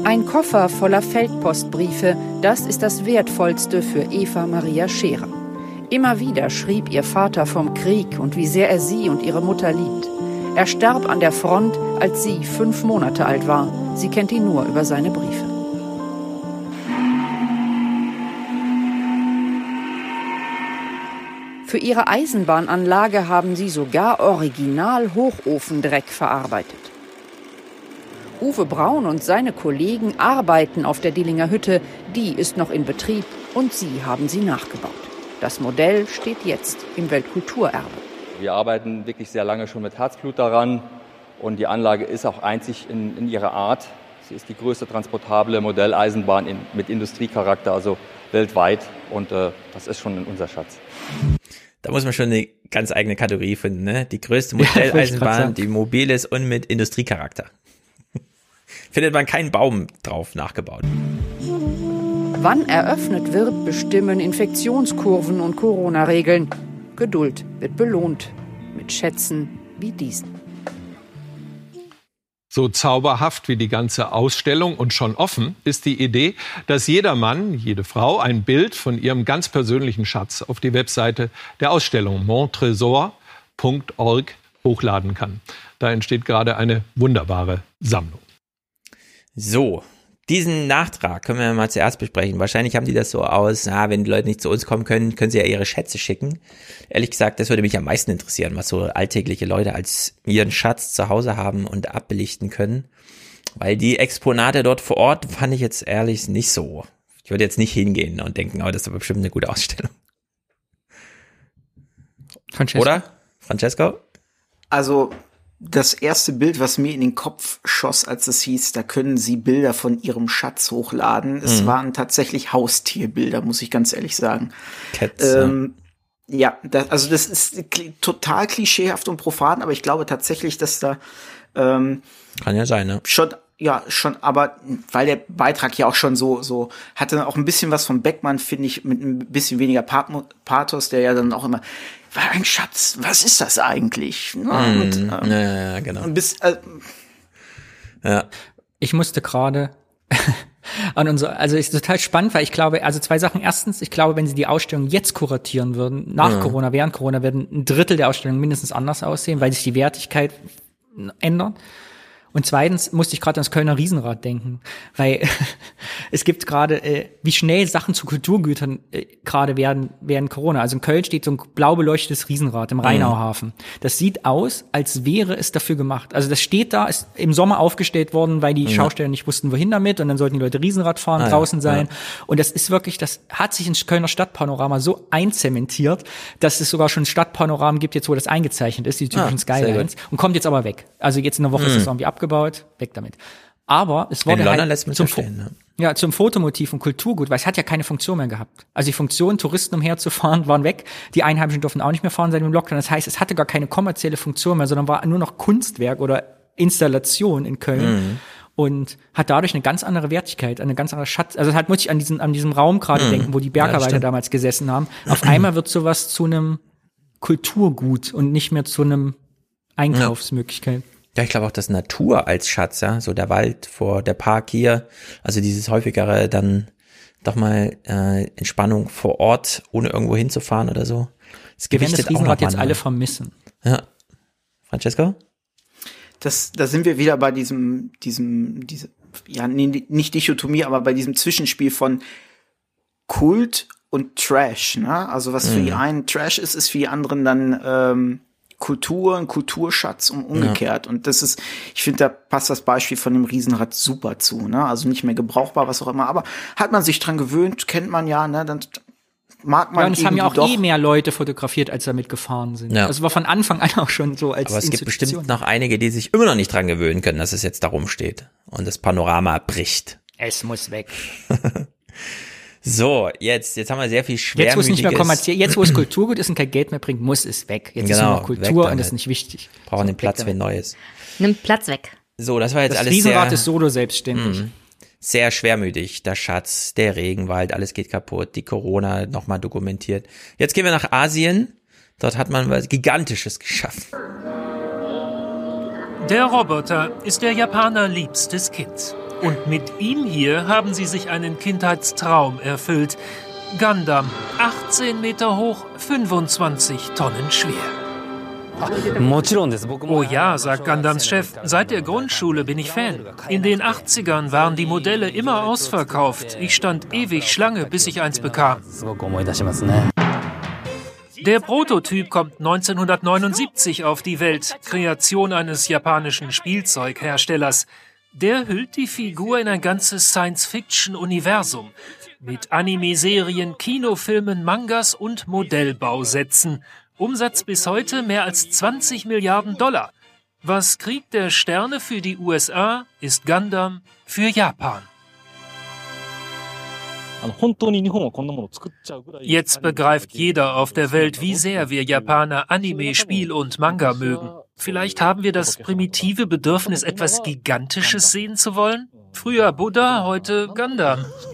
Ein Koffer voller Feldpostbriefe, das ist das Wertvollste für Eva Maria Scherer. Immer wieder schrieb ihr Vater vom Krieg und wie sehr er sie und ihre Mutter liebt. Er starb an der Front, als sie fünf Monate alt war. Sie kennt ihn nur über seine Briefe. Für ihre Eisenbahnanlage haben sie sogar original Hochofendreck verarbeitet. Uwe Braun und seine Kollegen arbeiten auf der Dillinger Hütte. Die ist noch in Betrieb und sie haben sie nachgebaut. Das Modell steht jetzt im Weltkulturerbe. Wir arbeiten wirklich sehr lange schon mit Herzblut daran und die Anlage ist auch einzig in, in ihrer Art. Sie ist die größte transportable Modelleisenbahn in, mit Industriecharakter, also weltweit und äh, das ist schon unser Schatz. Da muss man schon eine ganz eigene Kategorie finden, ne? Die größte Modelleisenbahn, ja, die mobil ist und mit Industriecharakter. Findet man keinen Baum drauf nachgebaut. Wann eröffnet wird, bestimmen Infektionskurven und Corona-Regeln. Geduld wird belohnt mit Schätzen wie diesen. So zauberhaft wie die ganze Ausstellung und schon offen ist die Idee, dass jeder Mann, jede Frau ein Bild von ihrem ganz persönlichen Schatz auf die Webseite der Ausstellung montresor.org hochladen kann. Da entsteht gerade eine wunderbare Sammlung. So, diesen Nachtrag können wir mal zuerst besprechen. Wahrscheinlich haben die das so aus, na, wenn die Leute nicht zu uns kommen können, können sie ja ihre Schätze schicken. Ehrlich gesagt, das würde mich am meisten interessieren, was so alltägliche Leute als ihren Schatz zu Hause haben und abbelichten können. Weil die Exponate dort vor Ort fand ich jetzt ehrlich nicht so. Ich würde jetzt nicht hingehen und denken, oh, das ist aber bestimmt eine gute Ausstellung. Francesco. Oder? Francesco? Also das erste Bild, was mir in den Kopf schoss, als es hieß, da können Sie Bilder von Ihrem Schatz hochladen. Mhm. Es waren tatsächlich Haustierbilder, muss ich ganz ehrlich sagen. Cats, ähm, ja, das, also das ist total klischeehaft und profan, aber ich glaube tatsächlich, dass da ähm, kann ja sein, ne? Schon ja, schon, aber weil der Beitrag ja auch schon so, so hatte auch ein bisschen was von Beckmann, finde ich, mit ein bisschen weniger Pathos, der ja dann auch immer, war ein Schatz, was ist das eigentlich? Mm, und, ähm, ja, ja, genau. Bis, äh, ja. Ich musste gerade an unser, also ist total spannend, weil ich glaube, also zwei Sachen. Erstens, ich glaube, wenn sie die Ausstellung jetzt kuratieren würden, nach ja. Corona, während Corona, werden ein Drittel der Ausstellung mindestens anders aussehen, weil sich die Wertigkeit ändert. Und zweitens musste ich gerade ans Kölner Riesenrad denken, weil es gibt gerade, äh, wie schnell Sachen zu Kulturgütern äh, gerade werden während Corona. Also in Köln steht so ein blau beleuchtetes Riesenrad im mhm. Rheinauhafen. Das sieht aus, als wäre es dafür gemacht. Also das steht da, ist im Sommer aufgestellt worden, weil die ja. Schausteller nicht wussten, wohin damit. Und dann sollten die Leute Riesenrad fahren, ah, draußen ja. sein. Und das ist wirklich, das hat sich ins Kölner Stadtpanorama so einzementiert, dass es sogar schon Stadtpanoramen gibt, jetzt wo das eingezeichnet ist, die typischen ah, Skylines. Und kommt jetzt aber weg. Also jetzt in der Woche mhm. ist das irgendwie ab abgebaut, weg damit. Aber es wurde halt zum, stehen, ne? ja, zum Fotomotiv und Kulturgut, weil es hat ja keine Funktion mehr gehabt. Also die Funktion, Touristen umherzufahren, waren weg. Die Einheimischen durften auch nicht mehr fahren seit dem Lockdown. Das heißt, es hatte gar keine kommerzielle Funktion mehr, sondern war nur noch Kunstwerk oder Installation in Köln. Mhm. Und hat dadurch eine ganz andere Wertigkeit, eine ganz andere Schatz. Also halt muss ich an diesen, an diesem Raum gerade mhm. denken, wo die Bergarbeiter ja, damals gesessen haben. Auf einmal wird sowas zu einem Kulturgut und nicht mehr zu einem Einkaufsmöglichkeit. Ja. Ja, ich glaube auch das Natur als Schatz, ja, so der Wald vor der Park hier, also dieses häufigere dann doch mal äh, Entspannung vor Ort, ohne irgendwo hinzufahren oder so. Das gewichtet das Riesenrad jetzt alle vermissen. Ja. Francesco? Das, da sind wir wieder bei diesem, diesem, diese, ja, nee, nicht Dichotomie, aber bei diesem Zwischenspiel von Kult und Trash, ne? Also was für mhm. die einen Trash ist, ist für die anderen dann ähm, Kultur, ein Kulturschatz und umgekehrt. Ja. Und das ist, ich finde, da passt das Beispiel von dem Riesenrad super zu. Ne? Also nicht mehr gebrauchbar, was auch immer. Aber hat man sich dran gewöhnt, kennt man ja, ne? dann mag man. Ja, und es haben ja auch eh mehr Leute fotografiert, als damit gefahren sind. Ja. Das war von Anfang an auch schon so als Aber es gibt bestimmt noch einige, die sich immer noch nicht dran gewöhnen können, dass es jetzt darum steht und das Panorama bricht. Es muss weg. So, jetzt, jetzt haben wir sehr viel schwer. Jetzt, wo es nicht mehr kommerziell, jetzt, wo es Kulturgut ist und kein Geld mehr bringt, muss es weg. Jetzt genau, ist nur noch Kultur und das ist nicht wichtig. Brauchen so, den Platz für Neues. Nimmt Platz weg. So, das war jetzt das alles Riesenrad sehr. ist solo selbstständig. Mh, sehr schwermütig. Der Schatz, der Regenwald, alles geht kaputt. Die Corona nochmal dokumentiert. Jetzt gehen wir nach Asien. Dort hat man was Gigantisches geschaffen. Der Roboter ist der Japaner liebstes Kind. Und mit ihm hier haben sie sich einen Kindheitstraum erfüllt. Gundam, 18 Meter hoch, 25 Tonnen schwer. Oh ja, sagt Gundams Chef, seit der Grundschule bin ich Fan. In den 80ern waren die Modelle immer ausverkauft. Ich stand ewig Schlange, bis ich eins bekam. Der Prototyp kommt 1979 auf die Welt, Kreation eines japanischen Spielzeugherstellers. Der hüllt die Figur in ein ganzes Science-Fiction-Universum mit Anime-Serien, Kinofilmen, Mangas und Modellbausätzen. Umsatz bis heute mehr als 20 Milliarden Dollar. Was Krieg der Sterne für die USA ist Gundam für Japan. Jetzt begreift jeder auf der Welt, wie sehr wir Japaner Anime, Spiel und Manga mögen. Vielleicht haben wir das primitive Bedürfnis, etwas Gigantisches sehen zu wollen? Früher Buddha, heute Gundam.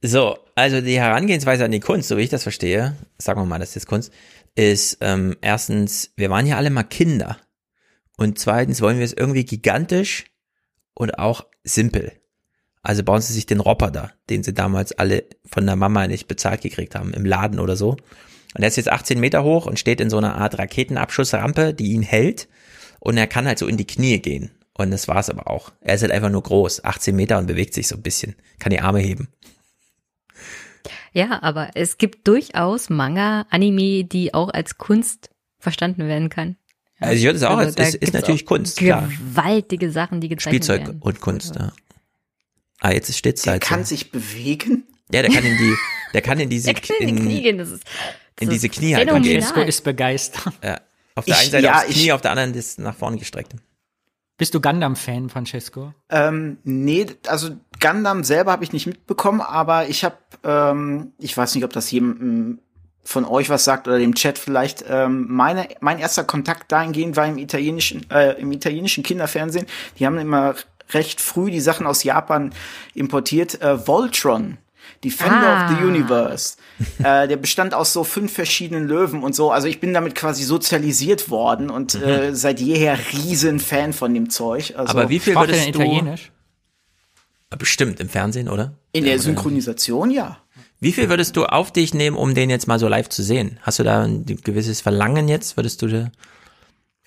So, also die Herangehensweise an die Kunst, so wie ich das verstehe, sagen wir mal, das ist Kunst, ist ähm, erstens, wir waren ja alle mal Kinder. Und zweitens wollen wir es irgendwie gigantisch und auch simpel. Also bauen sie sich den Robber da, den sie damals alle von der Mama nicht bezahlt gekriegt haben, im Laden oder so. Und er ist jetzt 18 Meter hoch und steht in so einer Art Raketenabschussrampe, die ihn hält. Und er kann halt so in die Knie gehen. Und das war's aber auch. Er ist halt einfach nur groß, 18 Meter und bewegt sich so ein bisschen, kann die Arme heben. Ja, aber es gibt durchaus Manga, Anime, die auch als Kunst verstanden werden kann. Ja. Also ich würde es auch, also, es ist, ist natürlich Kunst, klar. Gewaltige Sachen, die gezeichnet Spielzeug werden. und Kunst, ja. Ah, jetzt steht's Der halt kann so. sich bewegen? Ja, der kann in die, der kann in diese, Der kann in die Knie gehen, das ist, in diese ist Kniehaltung gehen. phänomenal. Francesco ist begeistert. Ja. Auf der Ich- einen Seite ja, aufs Knie, ich- auf der anderen ist nach vorne gestreckt. Bist du Gundam-Fan, Francesco? Ähm, nee, also Gundam selber habe ich nicht mitbekommen, aber ich habe, ähm, ich weiß nicht, ob das jemandem von euch was sagt oder dem Chat vielleicht. Ähm, meine, mein erster Kontakt dahingehend war im italienischen, äh, im italienischen Kinderfernsehen. Die haben immer recht früh die Sachen aus Japan importiert. Äh, Voltron, Defender Ah. of the Universe. Äh, der bestand aus so fünf verschiedenen Löwen und so. Also ich bin damit quasi sozialisiert worden und äh, seit jeher riesen Fan von dem Zeug. Also Aber wie viel würdest denn du, Italienisch? bestimmt im Fernsehen, oder? in der Synchronisation, ja. Wie viel würdest du auf dich nehmen, um den jetzt mal so live zu sehen? Hast du da ein gewisses Verlangen jetzt? Würdest du da,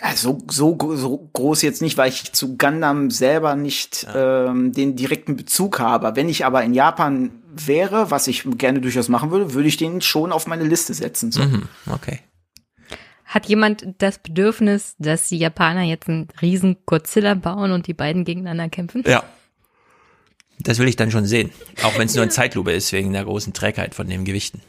Also so, so groß jetzt nicht, weil ich zu Gundam selber nicht ähm, den direkten Bezug habe. Wenn ich aber in Japan wäre, was ich gerne durchaus machen würde, würde ich den schon auf meine Liste setzen. So. mhm, okay. Hat jemand das Bedürfnis, dass die Japaner jetzt einen riesen Godzilla bauen und die beiden gegeneinander kämpfen? Ja. Das will ich dann schon sehen. Auch wenn es nur in Zeitlupe ist, wegen der großen Trägheit von den Gewichten.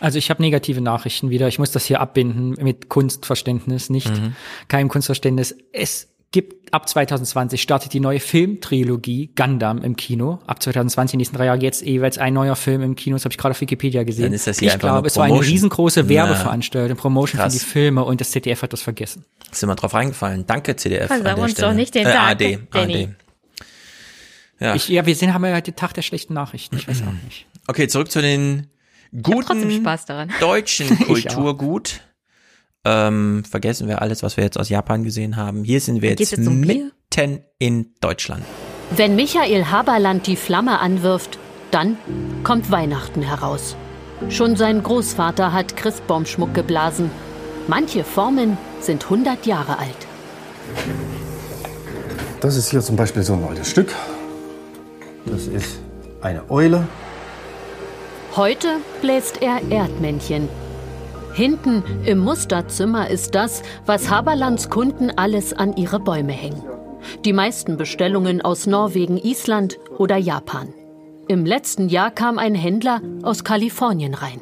Also ich habe negative Nachrichten wieder. Ich muss das hier abbinden mit Kunstverständnis, nicht Mhm. keinem Kunstverständnis. Es gibt ab 2020 startet die neue Filmtrilogie Gundam im Kino. Ab 2020, die nächsten drei Jahre jetzt jeweils ein neuer Film im Kino. Das habe ich gerade auf Wikipedia gesehen. Dann ist das hier ich glaube, es war eine riesengroße Werbeveranstaltung, Promotion krass. für die Filme und das ZDF hat das vergessen. Sind wir drauf reingefallen. Danke, CDF. Versau an uns Stelle. doch nicht den äh, Tag, AD. AD. Ja. Ich, ja, wir sind, haben ja den Tag der schlechten Nachrichten. Ich weiß auch nicht. Okay, zurück zu den guten Spaß daran. deutschen. Kulturgut. Ähm, vergessen wir alles, was wir jetzt aus Japan gesehen haben. Hier sind wir jetzt, jetzt um Bier? mitten in Deutschland. Wenn Michael Haberland die Flamme anwirft, dann kommt Weihnachten heraus. Schon sein Großvater hat Christbaumschmuck geblasen. Manche Formen sind 100 Jahre alt. Das ist hier zum Beispiel so ein altes Stück. Das ist eine Eule. Heute bläst er Erdmännchen. Hinten im Musterzimmer ist das, was Haberlands Kunden alles an ihre Bäume hängen. Die meisten Bestellungen aus Norwegen, Island oder Japan. Im letzten Jahr kam ein Händler aus Kalifornien rein.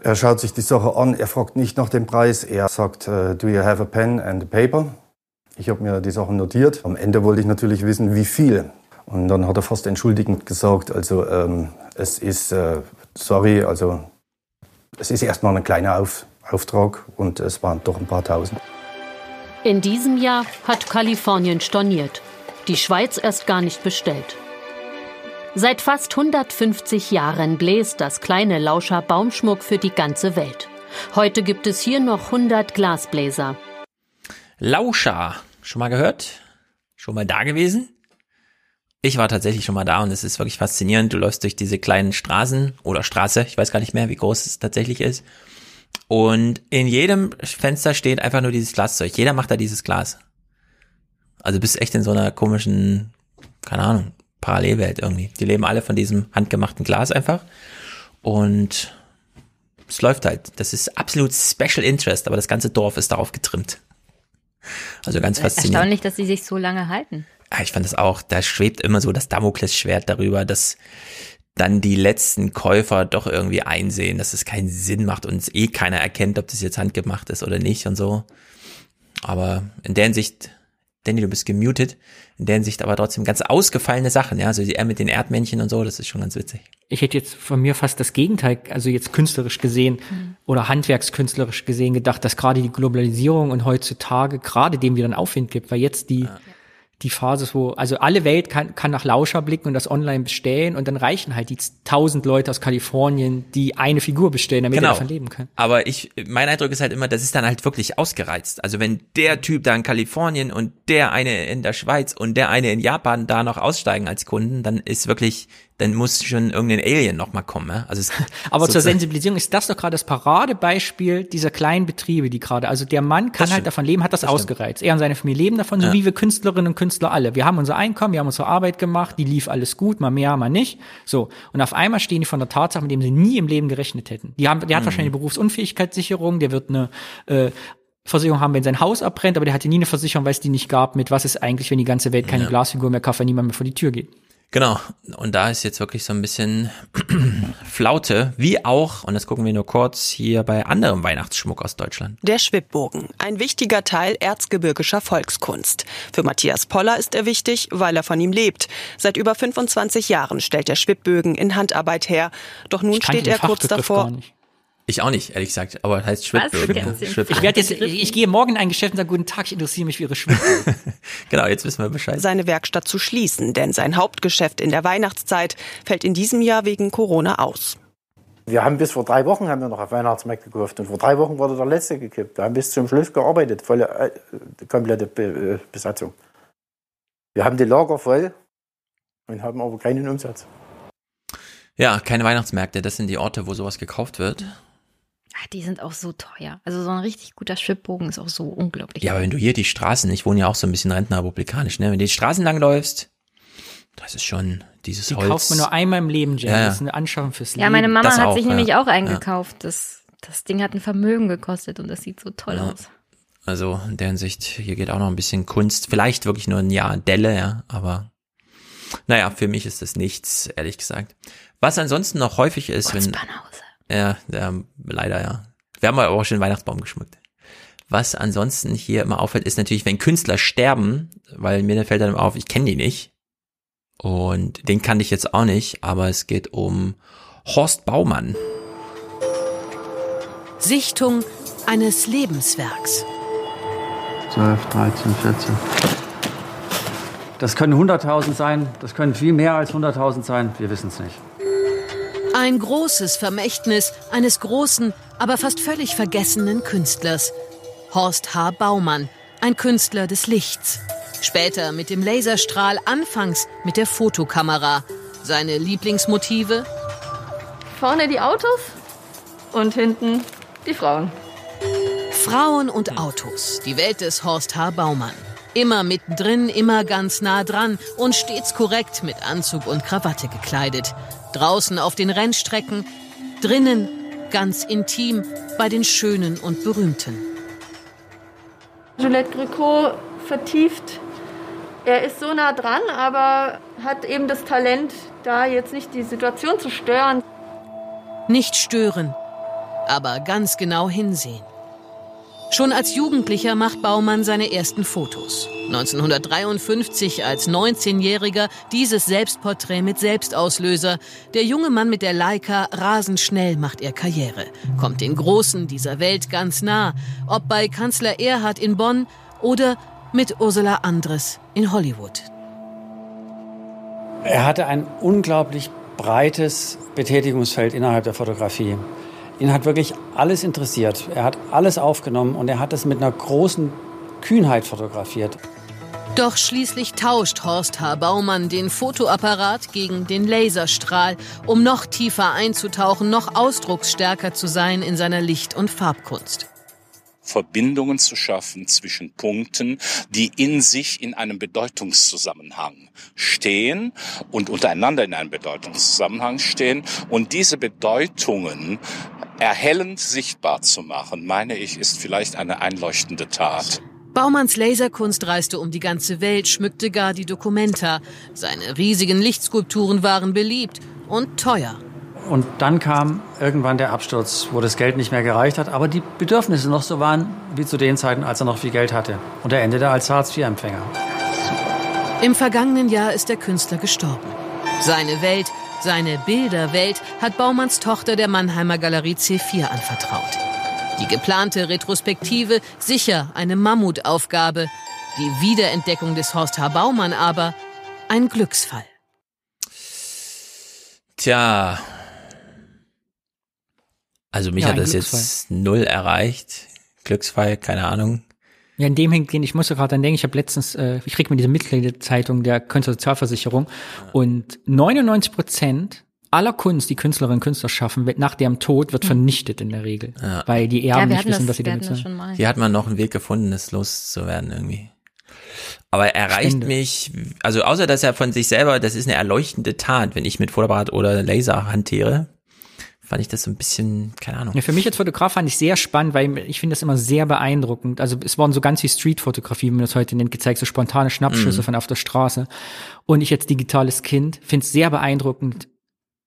Er schaut sich die Sache an, er fragt nicht nach dem Preis, er sagt, uh, do you have a pen and a paper? Ich habe mir die Sachen notiert. Am Ende wollte ich natürlich wissen, wie viel. Und dann hat er fast entschuldigend gesagt, also ähm, es ist, äh, sorry, also es ist erstmal ein kleiner Auf Auftrag und es waren doch ein paar tausend. In diesem Jahr hat Kalifornien storniert, die Schweiz erst gar nicht bestellt. Seit fast 150 Jahren bläst das kleine Lauscher Baumschmuck für die ganze Welt. Heute gibt es hier noch 100 Glasbläser. Lauscher, schon mal gehört? Schon mal da gewesen? Ich war tatsächlich schon mal da und es ist wirklich faszinierend. Du läufst durch diese kleinen Straßen oder Straße, ich weiß gar nicht mehr, wie groß es tatsächlich ist. Und in jedem Fenster steht einfach nur dieses Glaszeug. Jeder macht da dieses Glas. Also bist echt in so einer komischen, keine Ahnung, Parallelwelt irgendwie. Die leben alle von diesem handgemachten Glas einfach. Und es läuft halt. Das ist absolut Special Interest, aber das ganze Dorf ist darauf getrimmt. Also ganz faszinierend. Erstaunlich, dass sie sich so lange halten. Ja, ich fand das auch, da schwebt immer so das Damoklesschwert darüber, dass dann die letzten Käufer doch irgendwie einsehen, dass es keinen Sinn macht und es eh keiner erkennt, ob das jetzt handgemacht ist oder nicht und so. Aber in der Hinsicht Danny, du bist gemutet. In der Hinsicht aber trotzdem ganz ausgefallene Sachen, ja. Also er mit den Erdmännchen und so, das ist schon ganz witzig. Ich hätte jetzt von mir fast das Gegenteil, also jetzt künstlerisch gesehen mhm. oder handwerkskünstlerisch gesehen gedacht, dass gerade die Globalisierung und heutzutage gerade dem wieder einen Aufwind gibt, weil jetzt die, ja die Phase, wo, also alle Welt kann, kann nach Lauscher blicken und das online bestellen und dann reichen halt die tausend Leute aus Kalifornien, die eine Figur bestellen, damit genau. davon leben können. Aber ich, mein Eindruck ist halt immer, das ist dann halt wirklich ausgereizt. Also wenn der Typ da in Kalifornien und der eine in der Schweiz und der eine in Japan da noch aussteigen als Kunden, dann ist wirklich dann muss schon irgendein Alien noch mal kommen. Ja? Also Aber zur Sensibilisierung ist das doch gerade das Paradebeispiel dieser kleinen Betriebe, die gerade, also der Mann kann halt davon leben, hat das, das ausgereizt. Er und seine Familie leben davon, so ja. wie wir Künstlerinnen und Künstler alle. Wir haben unser Einkommen, wir haben unsere Arbeit gemacht, die lief alles gut, mal mehr, mal nicht. So. Und auf einmal stehen die von der Tatsache, mit dem sie nie im Leben gerechnet hätten. Die haben, der hat mhm. wahrscheinlich eine Berufsunfähigkeitssicherung, der wird eine äh, Versicherung haben, wenn sein Haus abbrennt, aber der hatte nie eine Versicherung, weil es die nicht gab, mit was ist eigentlich, wenn die ganze Welt keine ja. Glasfigur mehr kauft, weil niemand mehr vor die Tür geht. Genau, und da ist jetzt wirklich so ein bisschen Flaute, wie auch, und das gucken wir nur kurz, hier bei anderem Weihnachtsschmuck aus Deutschland. Der Schwibbogen, ein wichtiger Teil erzgebirgischer Volkskunst. Für Matthias Poller ist er wichtig, weil er von ihm lebt. Seit über 25 Jahren stellt der Schwibbögen in Handarbeit her. Doch nun steht er kurz davor. Ich auch nicht, ehrlich gesagt, aber heißt Schwibbögen. Schwibb ich werde jetzt, ich gehe morgen in ein Geschäft und sage, guten Tag, ich interessiere mich für Ihre Schwibbögen. genau, jetzt wissen wir Bescheid. Seine Werkstatt zu schließen, denn sein Hauptgeschäft in der Weihnachtszeit fällt in diesem Jahr wegen Corona aus. Wir haben bis vor drei Wochen haben wir noch auf Weihnachtsmärkte gekauft und vor drei Wochen wurde der letzte gekippt. Wir haben bis zum Schluss gearbeitet, volle, äh, komplette Be äh, Besatzung. Wir haben die Lager voll und haben aber keinen Umsatz. Ja, keine Weihnachtsmärkte, das sind die Orte, wo sowas gekauft wird. Ach, die sind auch so teuer. Also so ein richtig guter Schwibbogen ist auch so unglaublich. Ja, aber wenn du hier die Straßen, ich wohne ja auch so ein bisschen rentnerrepublikanisch, ne? Wenn du die Straßen langläufst, das ist schon dieses die Holz. Die kauft man nur einmal im Leben, Jen. Ja, ja. Das ist eine Anschaffung fürs Leben. Ja, meine Mama das hat auch, sich ja. nämlich auch eingekauft. Das, das Ding hat ein Vermögen gekostet und das sieht so toll aus. Also in der Hinsicht, hier geht auch noch ein bisschen Kunst. Vielleicht wirklich nur ein Jahr Delle, ja, aber naja, für mich ist das nichts, ehrlich gesagt. Was ansonsten noch häufig ist, wenn. Ja, ja, leider ja. Wir haben aber auch schon den Weihnachtsbaum geschmückt. Was ansonsten hier immer auffällt, ist natürlich, wenn Künstler sterben, weil mir fällt dann auf, ich kenne die nicht. Und den kannte ich jetzt auch nicht, aber es geht um Horst Baumann. Sichtung eines Lebenswerks. 12, 13, 14. Das können 100.000 sein, das können viel mehr als 100.000 sein, wir wissen es nicht. Ein großes Vermächtnis eines großen, aber fast völlig vergessenen Künstlers. Horst H. Baumann, ein Künstler des Lichts. Später mit dem Laserstrahl, anfangs mit der Fotokamera. Seine Lieblingsmotive? Vorne die Autos und hinten die Frauen. Frauen und Autos, die Welt des Horst H. Baumann. Immer mittendrin, immer ganz nah dran und stets korrekt mit Anzug und Krawatte gekleidet. Draußen auf den Rennstrecken, drinnen ganz intim bei den Schönen und Berühmten. Juliette Gricot vertieft er ist so nah dran, aber hat eben das Talent, da jetzt nicht die Situation zu stören. Nicht stören, aber ganz genau hinsehen. Schon als Jugendlicher macht Baumann seine ersten Fotos. 1953 als 19-Jähriger dieses Selbstporträt mit Selbstauslöser. Der junge Mann mit der Leica, rasend schnell macht er Karriere, kommt den Großen dieser Welt ganz nah, ob bei Kanzler Erhard in Bonn oder mit Ursula Andres in Hollywood. Er hatte ein unglaublich breites Betätigungsfeld innerhalb der Fotografie. Ihn hat wirklich alles interessiert. Er hat alles aufgenommen und er hat es mit einer großen Kühnheit fotografiert. Doch schließlich tauscht Horst H. Baumann den Fotoapparat gegen den Laserstrahl, um noch tiefer einzutauchen, noch ausdrucksstärker zu sein in seiner Licht- und Farbkunst. Verbindungen zu schaffen zwischen Punkten, die in sich in einem Bedeutungszusammenhang stehen und untereinander in einem Bedeutungszusammenhang stehen und diese Bedeutungen erhellend sichtbar zu machen, meine ich, ist vielleicht eine einleuchtende Tat. Baumanns Laserkunst reiste um die ganze Welt, schmückte gar die Documenta. Seine riesigen Lichtskulpturen waren beliebt und teuer. Und dann kam irgendwann der Absturz, wo das Geld nicht mehr gereicht hat, aber die Bedürfnisse noch so waren wie zu den Zeiten, als er noch viel Geld hatte. Und er endete als Hartz-IV-Empfänger. Im vergangenen Jahr ist der Künstler gestorben. Seine Welt, seine Bilderwelt hat Baumanns Tochter der Mannheimer Galerie C4 anvertraut. Die geplante Retrospektive sicher eine Mammutaufgabe, die Wiederentdeckung des Horst H. Baumann aber ein Glücksfall. Tja, also mich ja, hat das Glücksfall. jetzt null erreicht. Glücksfall, keine Ahnung. Ja, in dem hingehen, ich musste gerade dann denken, ich habe letztens, äh, ich krieg mir diese Mitgliederzeitung der Künstlersozialversicherung und 99 Prozent aller Kunst, die Künstlerinnen und Künstler schaffen, wird nach deren Tod wird hm. vernichtet in der Regel, ja. weil die Erben ja, nicht wissen, das, was sie damit sagen. Hier hat man noch einen Weg gefunden, es loszuwerden irgendwie. Aber erreicht Spende. mich, also außer dass er von sich selber, das ist eine erleuchtende Tat, wenn ich mit Fotoapparat oder Laser hantiere, fand ich das so ein bisschen, keine Ahnung. Ja, für mich als Fotograf fand ich sehr spannend, weil ich finde das immer sehr beeindruckend. Also es wurden so ganz wie Streetfotografie, wie man das heute nennt, gezeigt, so spontane Schnappschüsse mm. von auf der Straße. Und ich als digitales Kind finde es sehr beeindruckend,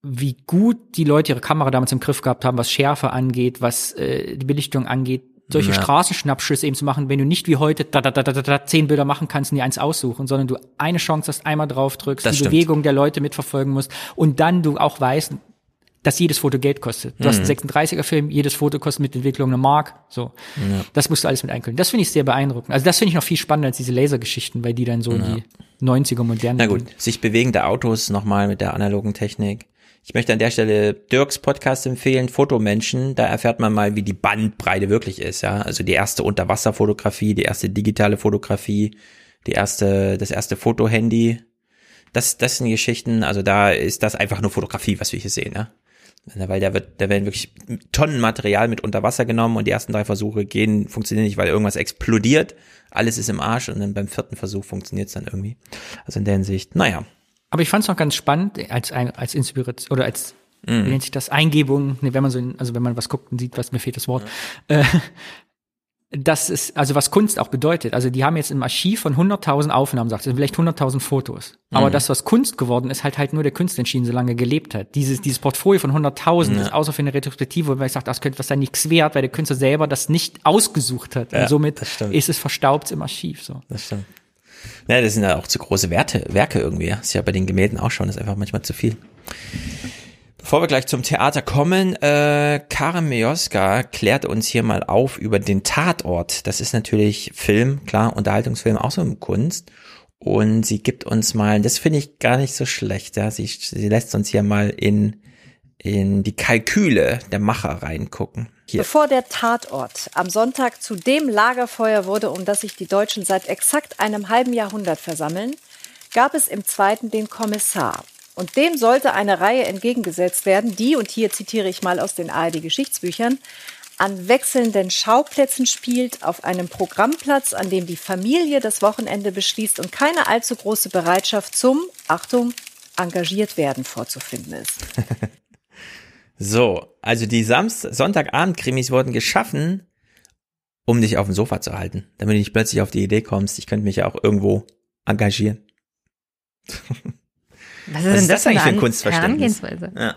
wie gut die Leute ihre Kamera damals im Griff gehabt haben, was Schärfe angeht, was äh, die Belichtung angeht, solche ja. Straßenschnappschüsse eben zu machen, wenn du nicht wie heute da, da, da, da, da, zehn Bilder machen kannst und die eins aussuchen, sondern du eine Chance hast, einmal drauf drückst, das die stimmt. Bewegung der Leute mitverfolgen musst und dann du auch weißt, dass jedes Foto Geld kostet. Du mhm. hast einen 36er Film, jedes Foto kostet mit Entwicklung eine Mark. So, ja. das musst du alles mit einkaufen. Das finde ich sehr beeindruckend. Also das finde ich noch viel spannender als diese Lasergeschichten, weil die dann so ja. die 90er modernen. Na gut, sind. sich bewegende Autos nochmal mit der analogen Technik. Ich möchte an der Stelle Dirks Podcast empfehlen, Fotomenschen. Da erfährt man mal, wie die Bandbreite wirklich ist. Ja, also die erste Unterwasserfotografie, die erste digitale Fotografie, die erste, das erste Fotohandy. Das, das sind Geschichten. Also da ist das einfach nur Fotografie, was wir hier sehen. Ja? Weil da wird, da werden wirklich Tonnen Material mit unter Wasser genommen und die ersten drei Versuche gehen, funktionieren nicht, weil irgendwas explodiert. Alles ist im Arsch und dann beim vierten Versuch funktioniert es dann irgendwie. Also in der Hinsicht, naja. Aber ich fand es noch ganz spannend, als, als Inspiration oder als mhm. wie nennt sich das, Eingebung, wenn man so, in, also wenn man was guckt und sieht, was mir fehlt das Wort, ja. äh, das ist, also was Kunst auch bedeutet. Also die haben jetzt im Archiv von 100.000 Aufnahmen, sagt, vielleicht 100.000 Fotos. Aber mhm. das, was Kunst geworden ist, halt halt nur der Künstler entschieden, solange er gelebt hat. Dieses, dieses Portfolio von 100.000 ja. ist außer für eine Retrospektive, wo man sagt, das könnte was sein, nichts wert, weil der Künstler selber das nicht ausgesucht hat. Ja, Und somit ist es verstaubt im Archiv, so. Das stimmt. Ja, das sind ja auch zu große Werte, Werke irgendwie. Das ist ja bei den Gemälden auch schon, das ist einfach manchmal zu viel. Bevor wir gleich zum Theater kommen, äh, Karen Mioska klärt uns hier mal auf über den Tatort. Das ist natürlich Film, klar, Unterhaltungsfilm, auch so eine Kunst. Und sie gibt uns mal, das finde ich gar nicht so schlecht, ja, sie, sie lässt uns hier mal in, in die Kalküle der Macher reingucken. Hier. Bevor der Tatort am Sonntag zu dem Lagerfeuer wurde, um das sich die Deutschen seit exakt einem halben Jahrhundert versammeln, gab es im zweiten den Kommissar. Und dem sollte eine Reihe entgegengesetzt werden, die, und hier zitiere ich mal aus den ARD-Geschichtsbüchern, an wechselnden Schauplätzen spielt, auf einem Programmplatz, an dem die Familie das Wochenende beschließt und keine allzu große Bereitschaft zum, Achtung, engagiert werden vorzufinden ist. so, also die Samst Sonntagabend-Krimis wurden geschaffen, um dich auf dem Sofa zu halten, damit du nicht plötzlich auf die Idee kommst, ich könnte mich ja auch irgendwo engagieren. Was ist, Was denn ist das, das eigentlich für ein Kunstverständnis? Ja.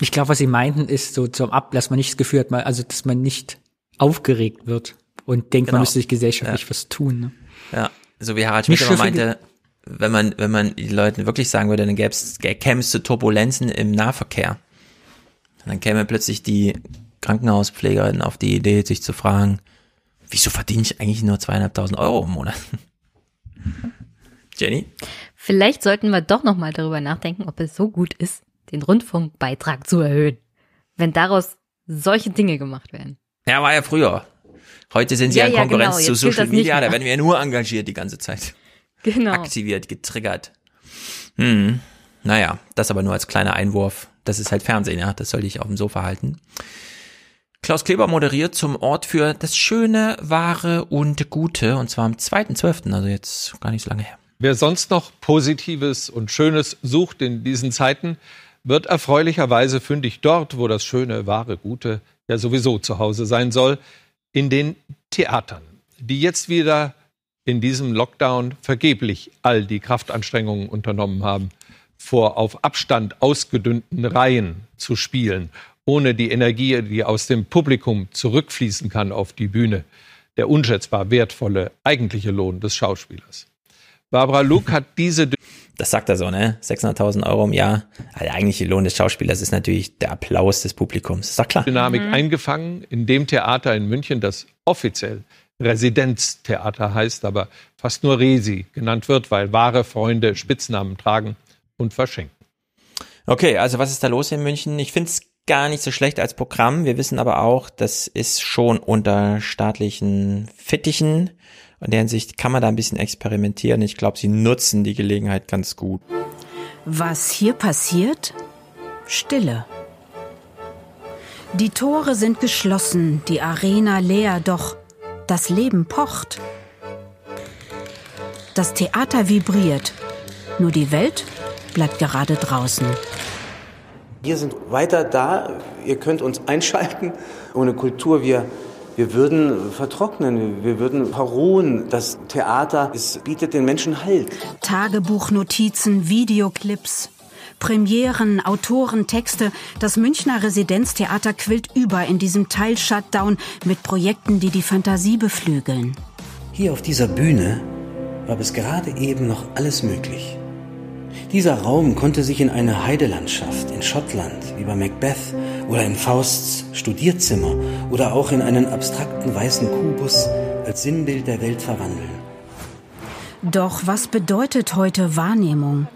Ich glaube, was sie meinten, ist so zum Ab, dass man nicht das Gefühl hat, also dass man nicht aufgeregt wird und denkt, genau. man müsste sich gesellschaftlich ja. was tun. Ne? Ja, so wie Harald Schmidt meinte, wenn man, wenn man die Leuten wirklich sagen würde, dann gäbe es, käme es zu Turbulenzen im Nahverkehr. dann käme plötzlich die Krankenhauspflegerin auf die Idee, sich zu fragen, wieso verdiene ich eigentlich nur zweieinhalbtausend Euro im Monat? Jenny? Vielleicht sollten wir doch nochmal darüber nachdenken, ob es so gut ist, den Rundfunkbeitrag zu erhöhen, wenn daraus solche Dinge gemacht werden. Ja, war ja früher. Heute sind sie ja, in Konkurrenz genau. zu Social Media, da werden wir ja nur engagiert die ganze Zeit. Genau. Aktiviert, getriggert. Hm. Naja, das aber nur als kleiner Einwurf. Das ist halt Fernsehen, ja. Das soll ich auf dem Sofa halten. Klaus Kleber moderiert zum Ort für das Schöne, Wahre und Gute. Und zwar am 2.12., also jetzt gar nicht so lange her. Wer sonst noch Positives und Schönes sucht in diesen Zeiten, wird erfreulicherweise fündig dort, wo das Schöne, Wahre, Gute ja sowieso zu Hause sein soll, in den Theatern, die jetzt wieder in diesem Lockdown vergeblich all die Kraftanstrengungen unternommen haben, vor auf Abstand ausgedünnten Reihen zu spielen, ohne die Energie, die aus dem Publikum zurückfließen kann auf die Bühne, der unschätzbar wertvolle eigentliche Lohn des Schauspielers. Barbara Luck hat diese das sagt er so, ne? 600.000 Euro im Jahr. Also der eigentliche Lohn des Schauspielers ist natürlich der Applaus des Publikums. Ist doch klar. Dynamik mhm. eingefangen in dem Theater in München, das offiziell Residenztheater heißt, aber fast nur Resi genannt wird, weil wahre Freunde Spitznamen tragen und verschenken. Okay, also was ist da los in München? Ich finde es gar nicht so schlecht als Programm. Wir wissen aber auch, das ist schon unter staatlichen Fittichen. In der Hinsicht kann man da ein bisschen experimentieren. Ich glaube, sie nutzen die Gelegenheit ganz gut. Was hier passiert? Stille. Die Tore sind geschlossen, die Arena leer, doch das Leben pocht. Das Theater vibriert, nur die Welt bleibt gerade draußen. Wir sind weiter da, ihr könnt uns einschalten. Ohne Kultur, wir wir würden vertrocknen, wir würden verruhen. Das Theater, es bietet den Menschen Halt. Tagebuchnotizen, Videoclips. Premieren, Autoren, Texte. Das Münchner Residenztheater quillt über in diesem Teil-Shutdown mit Projekten, die die Fantasie beflügeln. Hier auf dieser Bühne war bis gerade eben noch alles möglich. Dieser Raum konnte sich in eine Heidelandschaft in Schottland, wie bei Macbeth, oder in Fausts Studierzimmer oder auch in einen abstrakten weißen Kubus als Sinnbild der Welt verwandeln. Doch was bedeutet heute Wahrnehmung?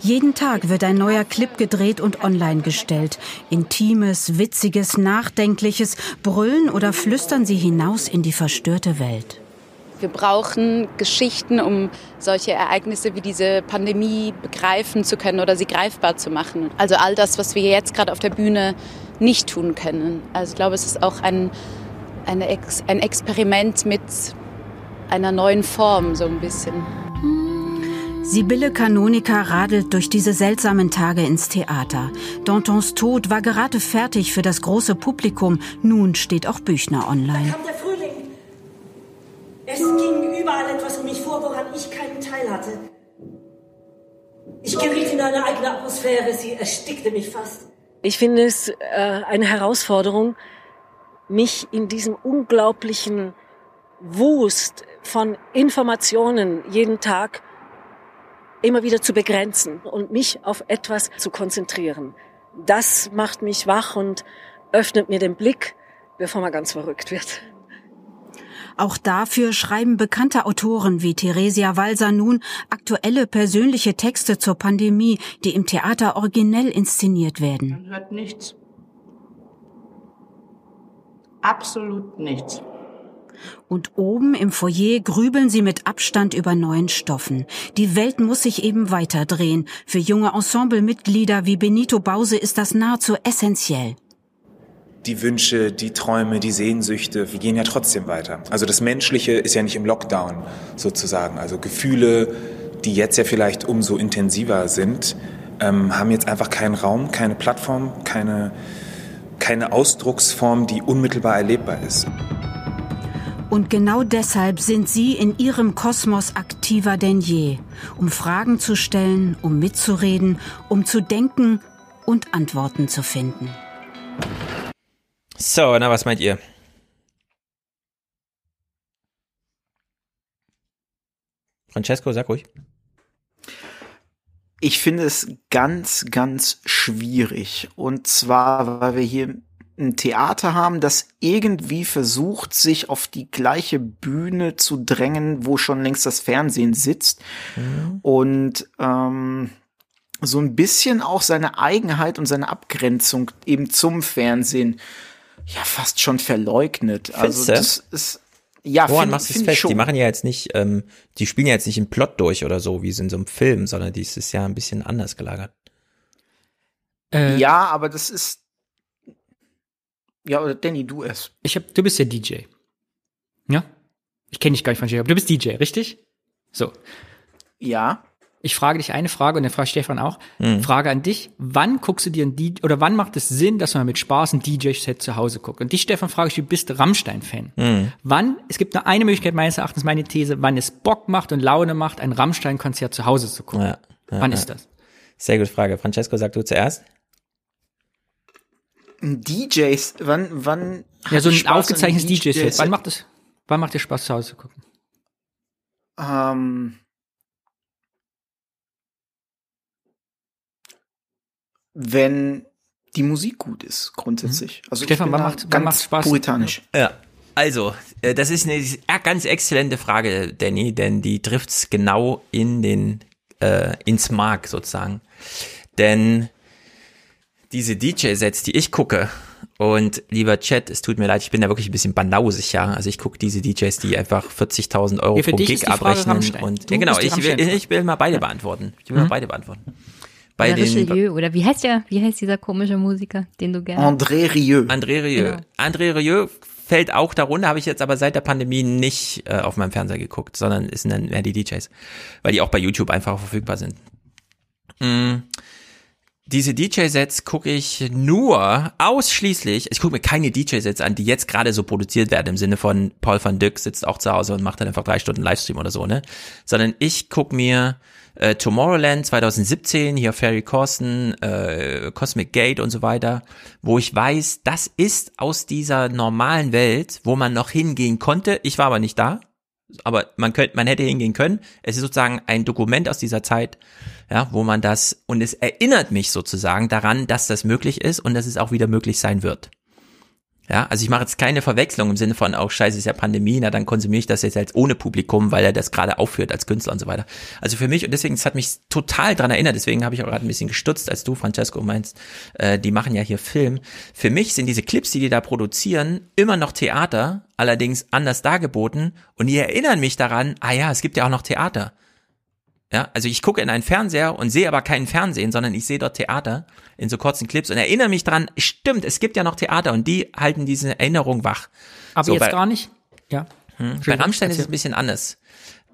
Jeden Tag wird ein neuer Clip gedreht und online gestellt. Intimes, witziges, nachdenkliches, brüllen oder flüstern sie hinaus in die verstörte Welt. Wir brauchen Geschichten, um solche Ereignisse wie diese Pandemie begreifen zu können oder sie greifbar zu machen. Also all das, was wir jetzt gerade auf der Bühne nicht tun können. Also ich glaube, es ist auch ein, Ex, ein Experiment mit einer neuen Form, so ein bisschen. Sibylle Kanonika radelt durch diese seltsamen Tage ins Theater. Dantons Tod war gerade fertig für das große Publikum. Nun steht auch Büchner online. Es ging überall etwas um mich vor, woran ich keinen Teil hatte. Ich geriet in eine eigene Atmosphäre, sie erstickte mich fast. Ich finde es äh, eine Herausforderung, mich in diesem unglaublichen Wust von Informationen jeden Tag immer wieder zu begrenzen und mich auf etwas zu konzentrieren. Das macht mich wach und öffnet mir den Blick, bevor man ganz verrückt wird. Auch dafür schreiben bekannte Autoren wie Theresia Walser nun aktuelle persönliche Texte zur Pandemie, die im Theater originell inszeniert werden. Man hört nichts. Absolut nichts. Und oben im Foyer grübeln sie mit Abstand über neuen Stoffen. Die Welt muss sich eben weiter drehen. Für junge Ensemblemitglieder wie Benito Bause ist das nahezu essentiell die Wünsche, die Träume, die Sehnsüchte, die gehen ja trotzdem weiter. Also das Menschliche ist ja nicht im Lockdown sozusagen. Also Gefühle, die jetzt ja vielleicht umso intensiver sind, ähm, haben jetzt einfach keinen Raum, keine Plattform, keine, keine Ausdrucksform, die unmittelbar erlebbar ist. Und genau deshalb sind sie in ihrem Kosmos aktiver denn je, um Fragen zu stellen, um mitzureden, um zu denken und Antworten zu finden. So, na, was meint ihr? Francesco, sag ruhig. Ich finde es ganz, ganz schwierig. Und zwar, weil wir hier ein Theater haben, das irgendwie versucht, sich auf die gleiche Bühne zu drängen, wo schon längst das Fernsehen sitzt. Mhm. Und ähm, so ein bisschen auch seine Eigenheit und seine Abgrenzung eben zum Fernsehen ja fast schon verleugnet. Also das ist ja, Woran machst du es fest? Die machen ja jetzt nicht, ähm, die spielen ja jetzt nicht im Plot durch oder so, wie es in so einem Film, sondern die ist ja ein bisschen anders gelagert. Äh, ja, aber das ist. Ja, oder Danny, du es. Ich hab, du bist ja DJ. Ja? Ich kenne dich gar nicht von DJ, aber du bist DJ, richtig? So. Ja. Ich frage dich eine Frage und dann frage Stefan auch. Mhm. Frage an dich. Wann guckst du dir ein DJ, oder wann macht es Sinn, dass man mit Spaß ein DJ-Set zu Hause guckt? Und dich, Stefan, frage ich, du bist Rammstein-Fan. Mhm. Wann, es gibt nur eine Möglichkeit meines Erachtens, meine These, wann es Bock macht und Laune macht, ein Rammstein-Konzert zu Hause zu gucken. Ja, ja, wann ja. ist das? Sehr gute Frage. Francesco, sag du zuerst. DJs, wann, wann? Ja, so ein aufgezeichnetes DJ-Set. Wann macht es, wann macht dir Spaß zu Hause zu gucken? Ähm, wenn die Musik gut ist, grundsätzlich. Mhm. Also Stefan, wann macht, wann macht Spaß? Puritanisch. Ja. Also, äh, das ist eine ganz exzellente Frage, Danny, denn die trifft's genau in den, äh, ins Mark sozusagen. Denn diese DJ-Sets, die ich gucke, und lieber Chat, es tut mir leid, ich bin da wirklich ein bisschen banausig, ja. Also ich gucke diese DJs, die einfach 40.000 Euro ja, pro Gig abrechnen. Und ja, genau, ich will, ich will mal beide beantworten. Ich will mhm. mal beide beantworten bei oder den. Richelieu, oder wie heißt der, wie heißt dieser komische Musiker, den du gerne. André Rieu. André Rieu. Genau. André Rieu fällt auch darunter, habe ich jetzt aber seit der Pandemie nicht äh, auf meinem Fernseher geguckt, sondern ist dann mehr die DJs, weil die auch bei YouTube einfach verfügbar sind. Mm. Diese DJ-Sets gucke ich nur ausschließlich, ich gucke mir keine DJ-Sets an, die jetzt gerade so produziert werden, im Sinne von Paul van Dyck sitzt auch zu Hause und macht dann einfach drei Stunden Livestream oder so, ne? Sondern ich gucke mir äh, Tomorrowland 2017, hier Ferry Corsten, äh, Cosmic Gate und so weiter, wo ich weiß, das ist aus dieser normalen Welt, wo man noch hingehen konnte. Ich war aber nicht da, aber man könnte, man hätte hingehen können. Es ist sozusagen ein Dokument aus dieser Zeit, ja, wo man das, und es erinnert mich sozusagen daran, dass das möglich ist und dass es auch wieder möglich sein wird. Ja, also ich mache jetzt keine Verwechslung im Sinne von, auch oh, scheiße, ist ja Pandemie, na dann konsumiere ich das jetzt als ohne Publikum, weil er das gerade aufführt als Künstler und so weiter. Also für mich, und deswegen, es hat mich total dran erinnert, deswegen habe ich auch gerade ein bisschen gestutzt, als du, Francesco, meinst, äh, die machen ja hier Film. Für mich sind diese Clips, die die da produzieren, immer noch Theater, allerdings anders dargeboten und die erinnern mich daran, ah ja, es gibt ja auch noch Theater. Ja, also ich gucke in einen Fernseher und sehe aber keinen Fernsehen, sondern ich sehe dort Theater in so kurzen Clips und erinnere mich dran, stimmt, es gibt ja noch Theater und die halten diese Erinnerung wach. Aber so, jetzt bei, gar nicht? Ja. Hm, bei Rammstein ist es ein bisschen anders.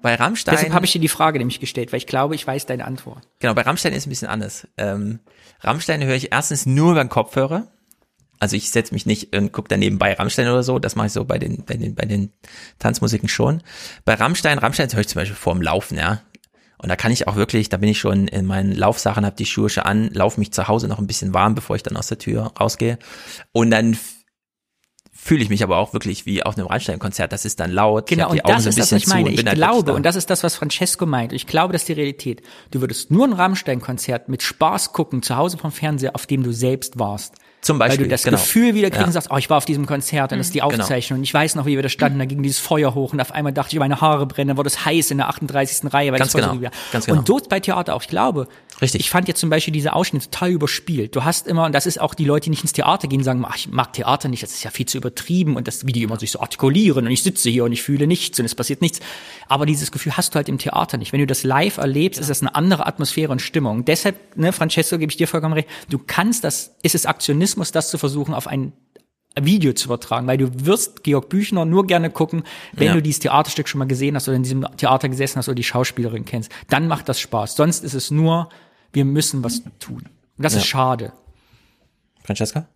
Bei Rammstein. Deshalb habe ich dir die Frage nämlich gestellt, weil ich glaube, ich weiß deine Antwort. Genau, bei Rammstein ist es ein bisschen anders. Ähm, Rammstein höre ich erstens nur beim Kopfhörer. Also ich setze mich nicht und gucke daneben bei Rammstein oder so. Das mache ich so bei den, bei den, bei den Tanzmusiken schon. Bei Rammstein, Rammstein höre ich zum Beispiel vorm Laufen, ja. Und da kann ich auch wirklich, da bin ich schon in meinen Laufsachen, habe die Schuhe schon an, laufe mich zu Hause noch ein bisschen warm, bevor ich dann aus der Tür rausgehe. Und dann fühle ich mich aber auch wirklich wie auf einem Rammstein-Konzert. Das ist dann laut. Genau, und das so ist das, was ich meine. Ich halt glaube, und das ist das, was Francesco meint. Ich glaube, das ist die Realität. Du würdest nur ein Rammstein-Konzert mit Spaß gucken, zu Hause vom Fernseher, auf dem du selbst warst. Zum Beispiel. Weil du das genau. Gefühl wieder kriegst ja. und sagst, oh, ich war auf diesem Konzert, dann ist die mhm. genau. Aufzeichnung. Genau. Und ich weiß noch, wie wir da standen, da ging dieses Feuer hoch und auf einmal dachte ich, meine Haare brennen, dann wurde es heiß in der 38. Reihe, weil Ganz das genau. So Ganz genau. Und dort bei Theater auch, ich glaube, Richtig. Ich fand jetzt zum Beispiel diese Ausschnitte total überspielt. Du hast immer, und das ist auch die Leute, die nicht ins Theater gehen, sagen, ach, ich mag Theater nicht, das ist ja viel zu übertrieben und das, wie die immer sich so artikulieren und ich sitze hier und ich fühle nichts und es passiert nichts. Aber dieses Gefühl hast du halt im Theater nicht. Wenn du das live erlebst, ja. ist das eine andere Atmosphäre und Stimmung. Deshalb, ne, Francesco, gebe ich dir vollkommen recht, du kannst das, ist es Aktionismus, das zu versuchen, auf ein Video zu übertragen, weil du wirst Georg Büchner nur gerne gucken, wenn ja. du dieses Theaterstück schon mal gesehen hast oder in diesem Theater gesessen hast oder die Schauspielerin kennst. Dann macht das Spaß. Sonst ist es nur wir müssen was tun. Und das ja. ist schade. Francesca?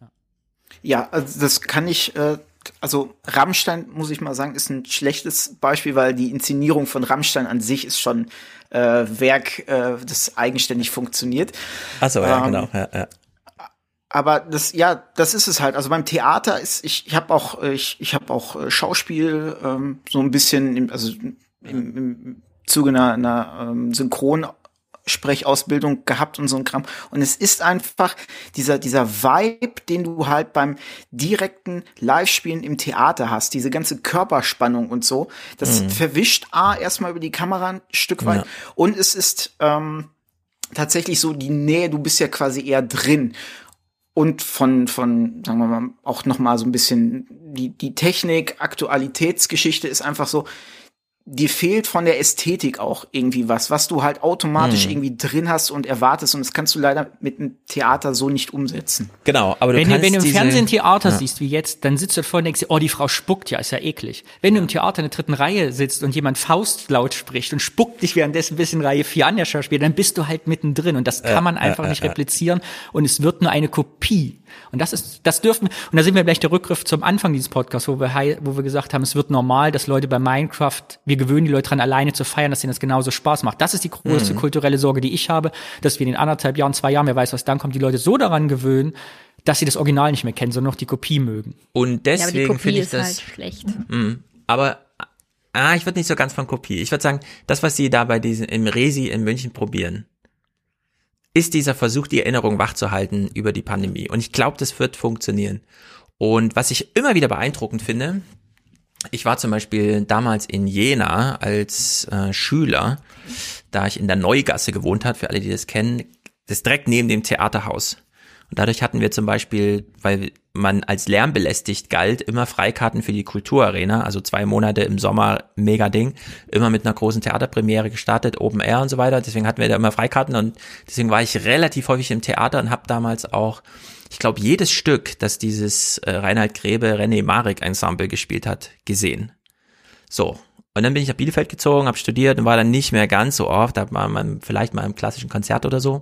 Ja, also das kann ich äh, also Rammstein, muss ich mal sagen, ist ein schlechtes Beispiel, weil die Inszenierung von Rammstein an sich ist schon äh, Werk, äh, das eigenständig funktioniert. Achso, ja, ähm, genau. Ja, ja. Aber das, ja, das ist es halt. Also beim Theater ist, ich, ich habe auch, ich, ich habe auch äh, Schauspiel ähm, so ein bisschen, im, also im, im Zuge einer, einer ähm, Synchron Sprechausbildung gehabt und so ein Kram. Und es ist einfach dieser, dieser Vibe, den du halt beim direkten Live-Spielen im Theater hast, diese ganze Körperspannung und so. Das mhm. verwischt A erstmal über die Kamera ein Stück weit. Ja. Und es ist ähm, tatsächlich so die Nähe, du bist ja quasi eher drin. Und von, von, sagen wir mal, auch noch mal so ein bisschen die, die Technik, Aktualitätsgeschichte ist einfach so, dir fehlt von der Ästhetik auch irgendwie was, was du halt automatisch hm. irgendwie drin hast und erwartest und das kannst du leider mit einem Theater so nicht umsetzen. Genau, aber du wenn, kannst du, wenn du im Fernsehen Theater ja. siehst, wie jetzt, dann sitzt du vor und denkst, oh, die Frau spuckt ja, ist ja eklig. Wenn du im Theater in der dritten Reihe sitzt und jemand Faust laut spricht und spuckt dich währenddessen bis in Reihe 4 an der Schauspieler, dann bist du halt mittendrin und das kann man einfach äh, äh, nicht replizieren und es wird nur eine Kopie. Und das ist, das dürfen, und da sind wir gleich der Rückgriff zum Anfang dieses Podcasts, wo wir, wo wir gesagt haben, es wird normal, dass Leute bei Minecraft, wir gewöhnen die Leute dran, alleine zu feiern, dass ihnen das genauso Spaß macht. Das ist die größte mhm. kulturelle Sorge, die ich habe, dass wir in den anderthalb Jahren, zwei Jahren, wer weiß, was dann kommt, die Leute so daran gewöhnen, dass sie das Original nicht mehr kennen, sondern noch die Kopie mögen. Und deswegen ja, finde ich das halt schlecht. Mh, aber ah, ich würde nicht so ganz von Kopie. Ich würde sagen, das, was sie da bei diesem im Resi in München probieren, ist dieser Versuch, die Erinnerung wachzuhalten über die Pandemie. Und ich glaube, das wird funktionieren. Und was ich immer wieder beeindruckend finde, ich war zum Beispiel damals in Jena als äh, Schüler, da ich in der Neugasse gewohnt hat, für alle, die das kennen, das direkt neben dem Theaterhaus. Und dadurch hatten wir zum Beispiel, weil man als lärmbelästigt galt, immer Freikarten für die Kulturarena, also zwei Monate im Sommer, mega Ding, immer mit einer großen Theaterpremiere gestartet, Open Air und so weiter. Deswegen hatten wir da immer Freikarten und deswegen war ich relativ häufig im Theater und habe damals auch, ich glaube, jedes Stück, das dieses äh, Reinhard Grebe René Marek Ensemble gespielt hat, gesehen. So, und dann bin ich nach Bielefeld gezogen, habe studiert und war dann nicht mehr ganz so oft, da war man vielleicht mal im klassischen Konzert oder so.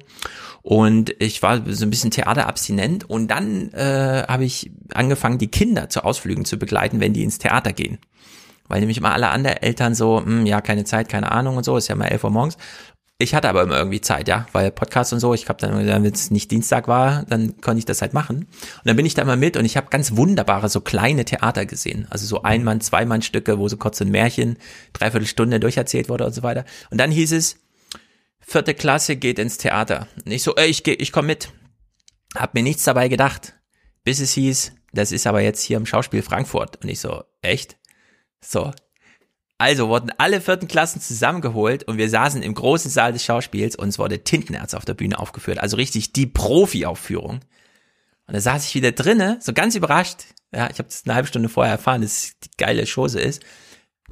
Und ich war so ein bisschen theaterabstinent und dann äh, habe ich angefangen, die Kinder zu Ausflügen zu begleiten, wenn die ins Theater gehen. Weil nämlich immer alle anderen Eltern so, hm, ja, keine Zeit, keine Ahnung und so, ist ja mal elf Uhr morgens. Ich hatte aber immer irgendwie Zeit, ja, weil Podcast und so, ich habe dann, wenn es nicht Dienstag war, dann konnte ich das halt machen. Und dann bin ich da immer mit und ich habe ganz wunderbare, so kleine Theater gesehen. Also so Ein-Mann-, Zwei-Mann-Stücke, wo so kurz ein Märchen, dreiviertel Stunde durcherzählt wurde und so weiter. Und dann hieß es, vierte Klasse geht ins Theater. Und ich so, ey, ich geh, ich komm mit. Hab mir nichts dabei gedacht. Bis es hieß, das ist aber jetzt hier im Schauspiel Frankfurt. Und ich so, echt? So, also wurden alle vierten Klassen zusammengeholt und wir saßen im großen Saal des Schauspiels und es wurde Tintenerz auf der Bühne aufgeführt. Also richtig die Profi-Aufführung. Und da saß ich wieder drinne, so ganz überrascht. Ja, ich habe das eine halbe Stunde vorher erfahren, dass die geile Chose ist.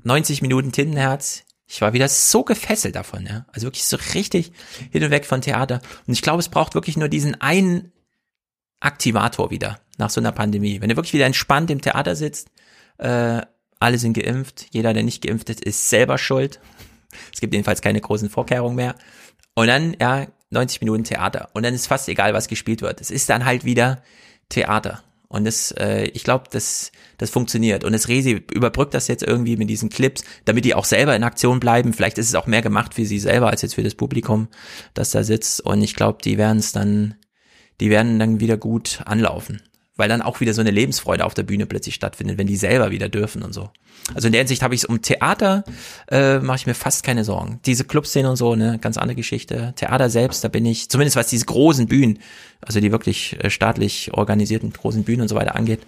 90 Minuten Tintenherz. Ich war wieder so gefesselt davon, ja. Also wirklich so richtig hin und weg von Theater. Und ich glaube, es braucht wirklich nur diesen einen Aktivator wieder nach so einer Pandemie. Wenn du wirklich wieder entspannt im Theater sitzt, äh, alle sind geimpft, jeder, der nicht geimpft ist, ist selber schuld. Es gibt jedenfalls keine großen Vorkehrungen mehr. Und dann, ja, 90 Minuten Theater. Und dann ist fast egal, was gespielt wird. Es ist dann halt wieder Theater. Und das, äh, ich glaube, das, das funktioniert. Und das Resi überbrückt das jetzt irgendwie mit diesen Clips, damit die auch selber in Aktion bleiben. Vielleicht ist es auch mehr gemacht für sie selber als jetzt für das Publikum, das da sitzt. Und ich glaube, die werden es dann, die werden dann wieder gut anlaufen weil dann auch wieder so eine Lebensfreude auf der Bühne plötzlich stattfindet, wenn die selber wieder dürfen und so. Also in der Hinsicht habe ich es um Theater, äh, mache ich mir fast keine Sorgen. Diese Clubszene und so, ne, ganz andere Geschichte. Theater selbst, da bin ich, zumindest was diese großen Bühnen, also die wirklich äh, staatlich organisierten großen Bühnen und so weiter angeht,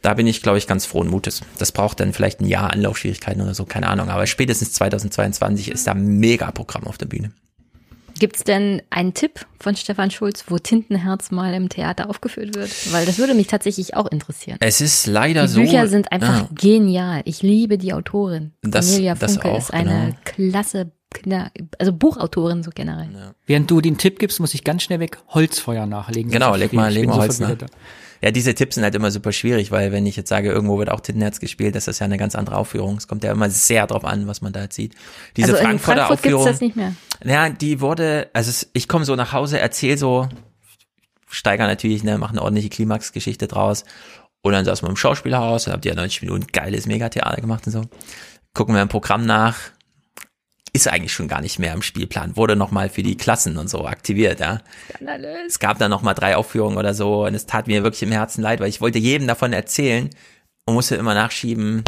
da bin ich, glaube ich, ganz frohen Mutes. Das braucht dann vielleicht ein Jahr Anlaufschwierigkeiten oder so, keine Ahnung. Aber spätestens 2022 ist da mega Programm auf der Bühne. Gibt es denn einen Tipp von Stefan Schulz, wo Tintenherz mal im Theater aufgeführt wird? Weil das würde mich tatsächlich auch interessieren. Es ist leider die so. Die Bücher sind einfach ja. genial. Ich liebe die Autorin. Das, Cornelia das Funke auch, ist eine genau. klasse Kinder, also Buchautorin so generell. Ja. Während du den Tipp gibst, muss ich ganz schnell weg Holzfeuer nachlegen. Genau, leg mal, leg mal so Holz nach. Ja, diese Tipps sind halt immer super schwierig, weil wenn ich jetzt sage, irgendwo wird auch Tintenherz gespielt, das ist ja eine ganz andere Aufführung. Es kommt ja immer sehr drauf an, was man da jetzt sieht. Diese also Frankfurter in Frankfurt Aufführung. Gibt's das nicht mehr. Ja, die wurde, also ich komme so nach Hause, erzähl so, steiger natürlich, ne, mache eine ordentliche Klimaxgeschichte draus. Und dann saßen wir im Schauspielhaus, habt ihr ja 90 Minuten geiles Megatheater gemacht und so. Gucken wir ein Programm nach, ist eigentlich schon gar nicht mehr im Spielplan, wurde nochmal für die Klassen und so aktiviert, ja. Skandalös. Es gab dann nochmal drei Aufführungen oder so und es tat mir wirklich im Herzen leid, weil ich wollte jedem davon erzählen und musste immer nachschieben,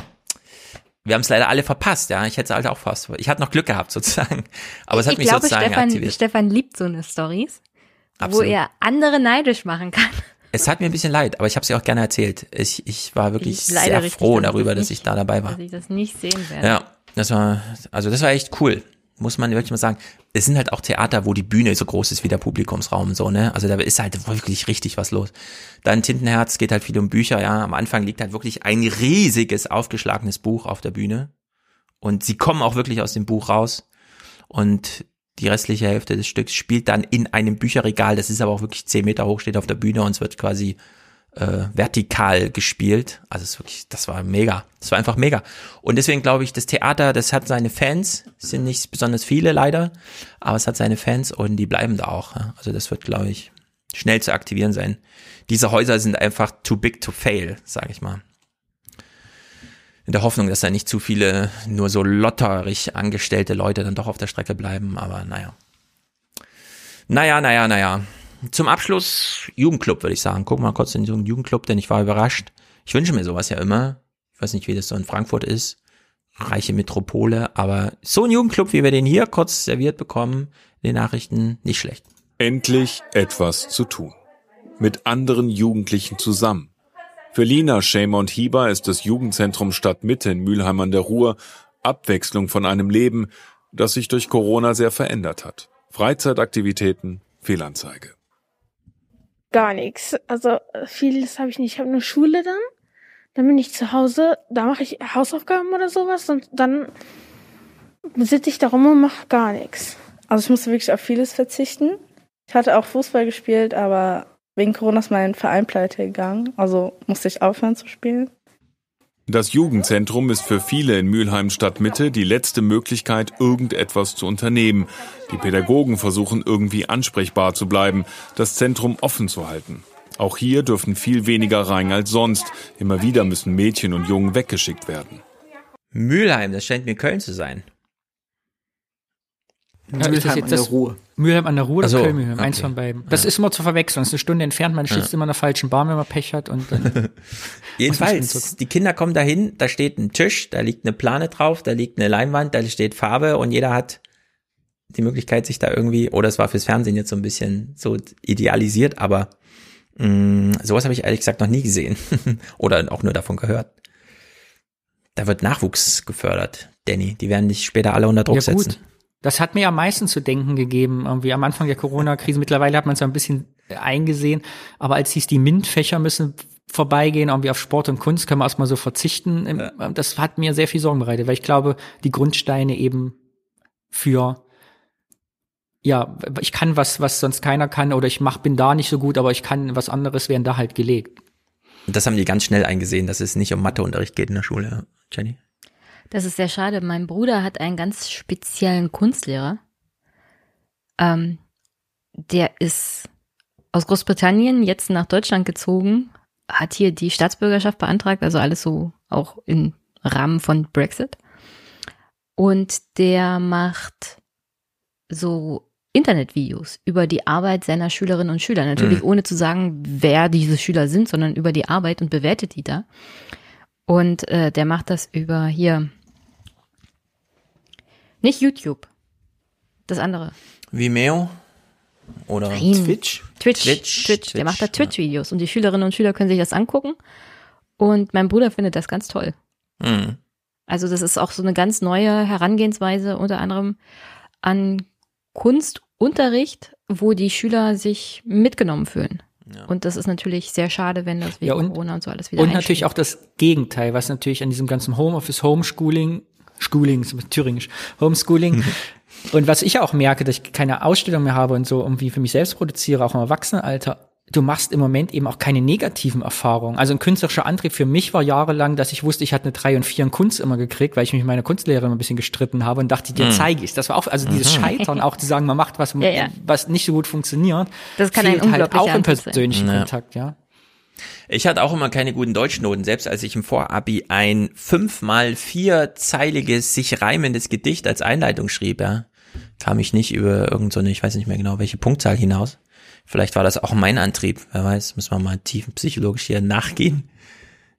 wir haben es leider alle verpasst, ja. Ich hätte es halt auch fast. Ich hatte noch Glück gehabt, sozusagen. Aber es hat ich mich glaube, sozusagen Stefan, aktiviert. Stefan liebt so eine Stories, wo Absolut. er andere neidisch machen kann. Es hat mir ein bisschen leid, aber ich habe ja auch gerne erzählt. Ich, ich war wirklich Ich sehr richtig, froh dass ich darüber, das dass ich nicht- da dabei war. Dass ich das nicht sehen werde. Ja, das war, also das war echt cool. Muss man wirklich mal sagen. Es sind halt auch Theater, wo die Bühne so groß ist wie der Publikumsraum, so, ne? Also da ist halt wirklich richtig was los. Dann Tintenherz geht halt viel um Bücher, ja. Am Anfang liegt halt wirklich ein riesiges, aufgeschlagenes Buch auf der Bühne. Und sie kommen auch wirklich aus dem Buch raus. Und die restliche Hälfte des Stücks spielt dann in einem Bücherregal. Das ist aber auch wirklich zehn Meter hoch, steht auf der Bühne und es wird quasi äh, vertikal gespielt. Also es ist wirklich, das war mega. Das war einfach mega. Und deswegen glaube ich, das Theater, das hat seine Fans, sind nicht besonders viele leider, aber es hat seine Fans und die bleiben da auch. Also das wird, glaube ich, schnell zu aktivieren sein. Diese Häuser sind einfach too big to fail, sage ich mal. In der Hoffnung, dass da nicht zu viele nur so lotterig angestellte Leute dann doch auf der Strecke bleiben, aber naja. Naja, naja, naja. Zum Abschluss Jugendclub, würde ich sagen. Gucken wir mal kurz in einen Jugendclub, denn ich war überrascht. Ich wünsche mir sowas ja immer. Ich weiß nicht, wie das so in Frankfurt ist. Reiche Metropole, aber so ein Jugendclub, wie wir den hier kurz serviert bekommen, in den Nachrichten, nicht schlecht. Endlich etwas zu tun. Mit anderen Jugendlichen zusammen. Für Lina, Schämer und Hieber ist das Jugendzentrum Stadtmitte in Mülheim an der Ruhr Abwechslung von einem Leben, das sich durch Corona sehr verändert hat. Freizeitaktivitäten, Fehlanzeige. Gar nichts. Also äh, vieles habe ich nicht. Ich habe nur Schule dann. Dann bin ich zu Hause, da mache ich Hausaufgaben oder sowas und dann sitze ich da rum und mache gar nichts. Also ich musste wirklich auf vieles verzichten. Ich hatte auch Fußball gespielt, aber wegen Corona ist mein Verein pleite gegangen. Also musste ich aufhören zu spielen. Das Jugendzentrum ist für viele in Mülheim Stadtmitte die letzte Möglichkeit, irgendetwas zu unternehmen. Die Pädagogen versuchen irgendwie ansprechbar zu bleiben, das Zentrum offen zu halten. Auch hier dürfen viel weniger rein als sonst. Immer wieder müssen Mädchen und Jungen weggeschickt werden. Mülheim, das scheint mir Köln zu sein. Ja, ist das jetzt das Mülheim an der Ruhr oder so, Köln-Mülheim? Eins okay. von beiden. Das Ja. ist immer zu verwechseln. Das ist eine Stunde entfernt. Man schießt Ja. immer in der falschen Bahn, wenn man Pech hat. Und dann Jedenfalls, die Kinder kommen dahin, da steht ein Tisch, da liegt eine Plane drauf, da liegt eine Leinwand, da steht Farbe und jeder hat die Möglichkeit, sich da irgendwie, oder es war fürs Fernsehen jetzt so ein bisschen so idealisiert, aber mh, sowas habe ich ehrlich gesagt noch nie gesehen oder auch nur davon gehört. Da wird Nachwuchs gefördert, Danny. Die werden dich später alle unter Druck ja, gut. Das hat mir am meisten zu denken gegeben, irgendwie am Anfang der Corona-Krise. Mittlerweile hat man es ja ein bisschen äh, eingesehen. Aber als hieß, die MINT-Fächer müssen vorbeigehen, irgendwie auf Sport und Kunst, können wir erstmal so verzichten. Im- Das hat mir sehr viel Sorgen bereitet, weil ich glaube, die Grundsteine eben für ja, ich kann was, was sonst keiner kann, oder ich mach, bin da nicht so gut, aber ich kann was anderes, werden da halt gelegt. Das haben die ganz schnell eingesehen, dass es nicht um Matheunterricht geht in der Schule, Jenny. Das ist sehr schade. Mein Bruder hat einen ganz speziellen Kunstlehrer. Ähm, der ist aus Großbritannien jetzt nach Deutschland gezogen, hat hier die Staatsbürgerschaft beantragt, also alles so auch im Rahmen von Brexit. Und der macht so Internetvideos über die Arbeit seiner Schülerinnen und Schüler. Natürlich Mhm. ohne zu sagen, wer diese Schüler sind, sondern über die Arbeit und bewertet die da. Und äh, der macht das über hier. Nicht YouTube. Das andere. Vimeo oder Nein. Twitch? Twitch. Twitch. Twitch. Der macht da Twitch-Videos und die Schülerinnen und Schüler können sich das angucken. Und mein Bruder findet das ganz toll. Mhm. Also das ist auch so eine ganz neue Herangehensweise unter anderem an Kunstunterricht, wo die Schüler sich mitgenommen fühlen. Und das ist natürlich sehr schade, wenn das wegen Ja, und- Corona und so alles wieder Und natürlich auch das Gegenteil, was natürlich an diesem ganzen Homeoffice, Homeschooling, Schooling, so Thüringisch, Homeschooling. und was ich auch merke, dass ich keine Ausstellung mehr habe und so irgendwie für mich selbst produziere, auch im Erwachsenenalter. Du machst im Moment eben auch keine negativen Erfahrungen. Also ein künstlerischer Antrieb für mich war jahrelang, dass ich wusste, ich hatte eine 3 und 4 in Kunst immer gekriegt, weil ich mich mit meiner Kunstlehrerin ein bisschen gestritten habe und dachte, dir Mhm. zeige ich Das war auch, also dieses Mhm. Scheitern, auch zu sagen, man macht was, Ja, ja. was nicht so gut funktioniert. Das kann ein fehlt halt unglaublicher auch im persönlichen Ja. Kontakt, ja. Ich hatte auch immer keine guten Deutschnoten, selbst als ich im Vorabi ein fünf mal vierzeiliges, sich reimendes Gedicht als Einleitung schrieb, ja, kam ich nicht über irgendeine, so ich weiß nicht mehr genau, welche Punktzahl hinaus. Vielleicht war das auch mein Antrieb, wer weiß, muss man mal tiefenpsychologisch hier nachgehen.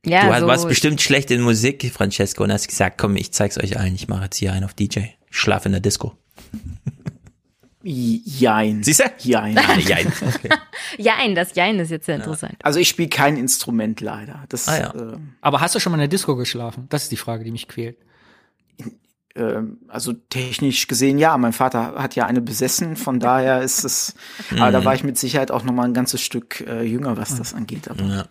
Ja, du so warst bestimmt schlecht in Musik, Francesco, und hast gesagt, komm, ich zeig's euch allen, ich mache jetzt hier einen auf DJ. Ich schlaf in der Disco. Jein. Siehst du? Jein. Jein. Okay. Jein, das Jein ist jetzt sehr interessant. Also ich spiele kein Instrument leider. Das, ah, ja. äh, Aber hast du schon mal in der Disco geschlafen? Das ist die Frage, die mich quält. Ähm, also technisch gesehen ja, mein Vater hat ja eine besessen, von daher ist es, aber da mhm. war ich mit Sicherheit auch noch mal ein ganzes Stück äh, jünger, was das angeht. Aber ja.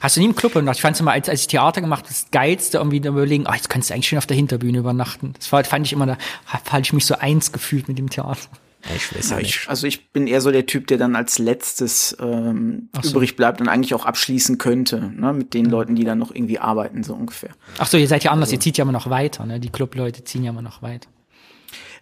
Hast du nie im Club übernachtet? Ich fand es immer, als, als ich Theater gemacht habe, das Geilste irgendwie da überlegen, oh, jetzt kannst du eigentlich schön auf der Hinterbühne übernachten. Das war, fand ich immer, da fand ich mich so eins gefühlt mit dem Theater. Ich weiß ja, ich, also ich bin eher so der Typ, der dann als letztes ähm, so. übrig bleibt und eigentlich auch abschließen könnte, ne, mit den Leuten, die dann noch irgendwie arbeiten, so ungefähr. Ach so, ihr seid ja anders, also. ihr zieht ja immer noch weiter, ne? Die Clubleute ziehen ja immer noch weiter.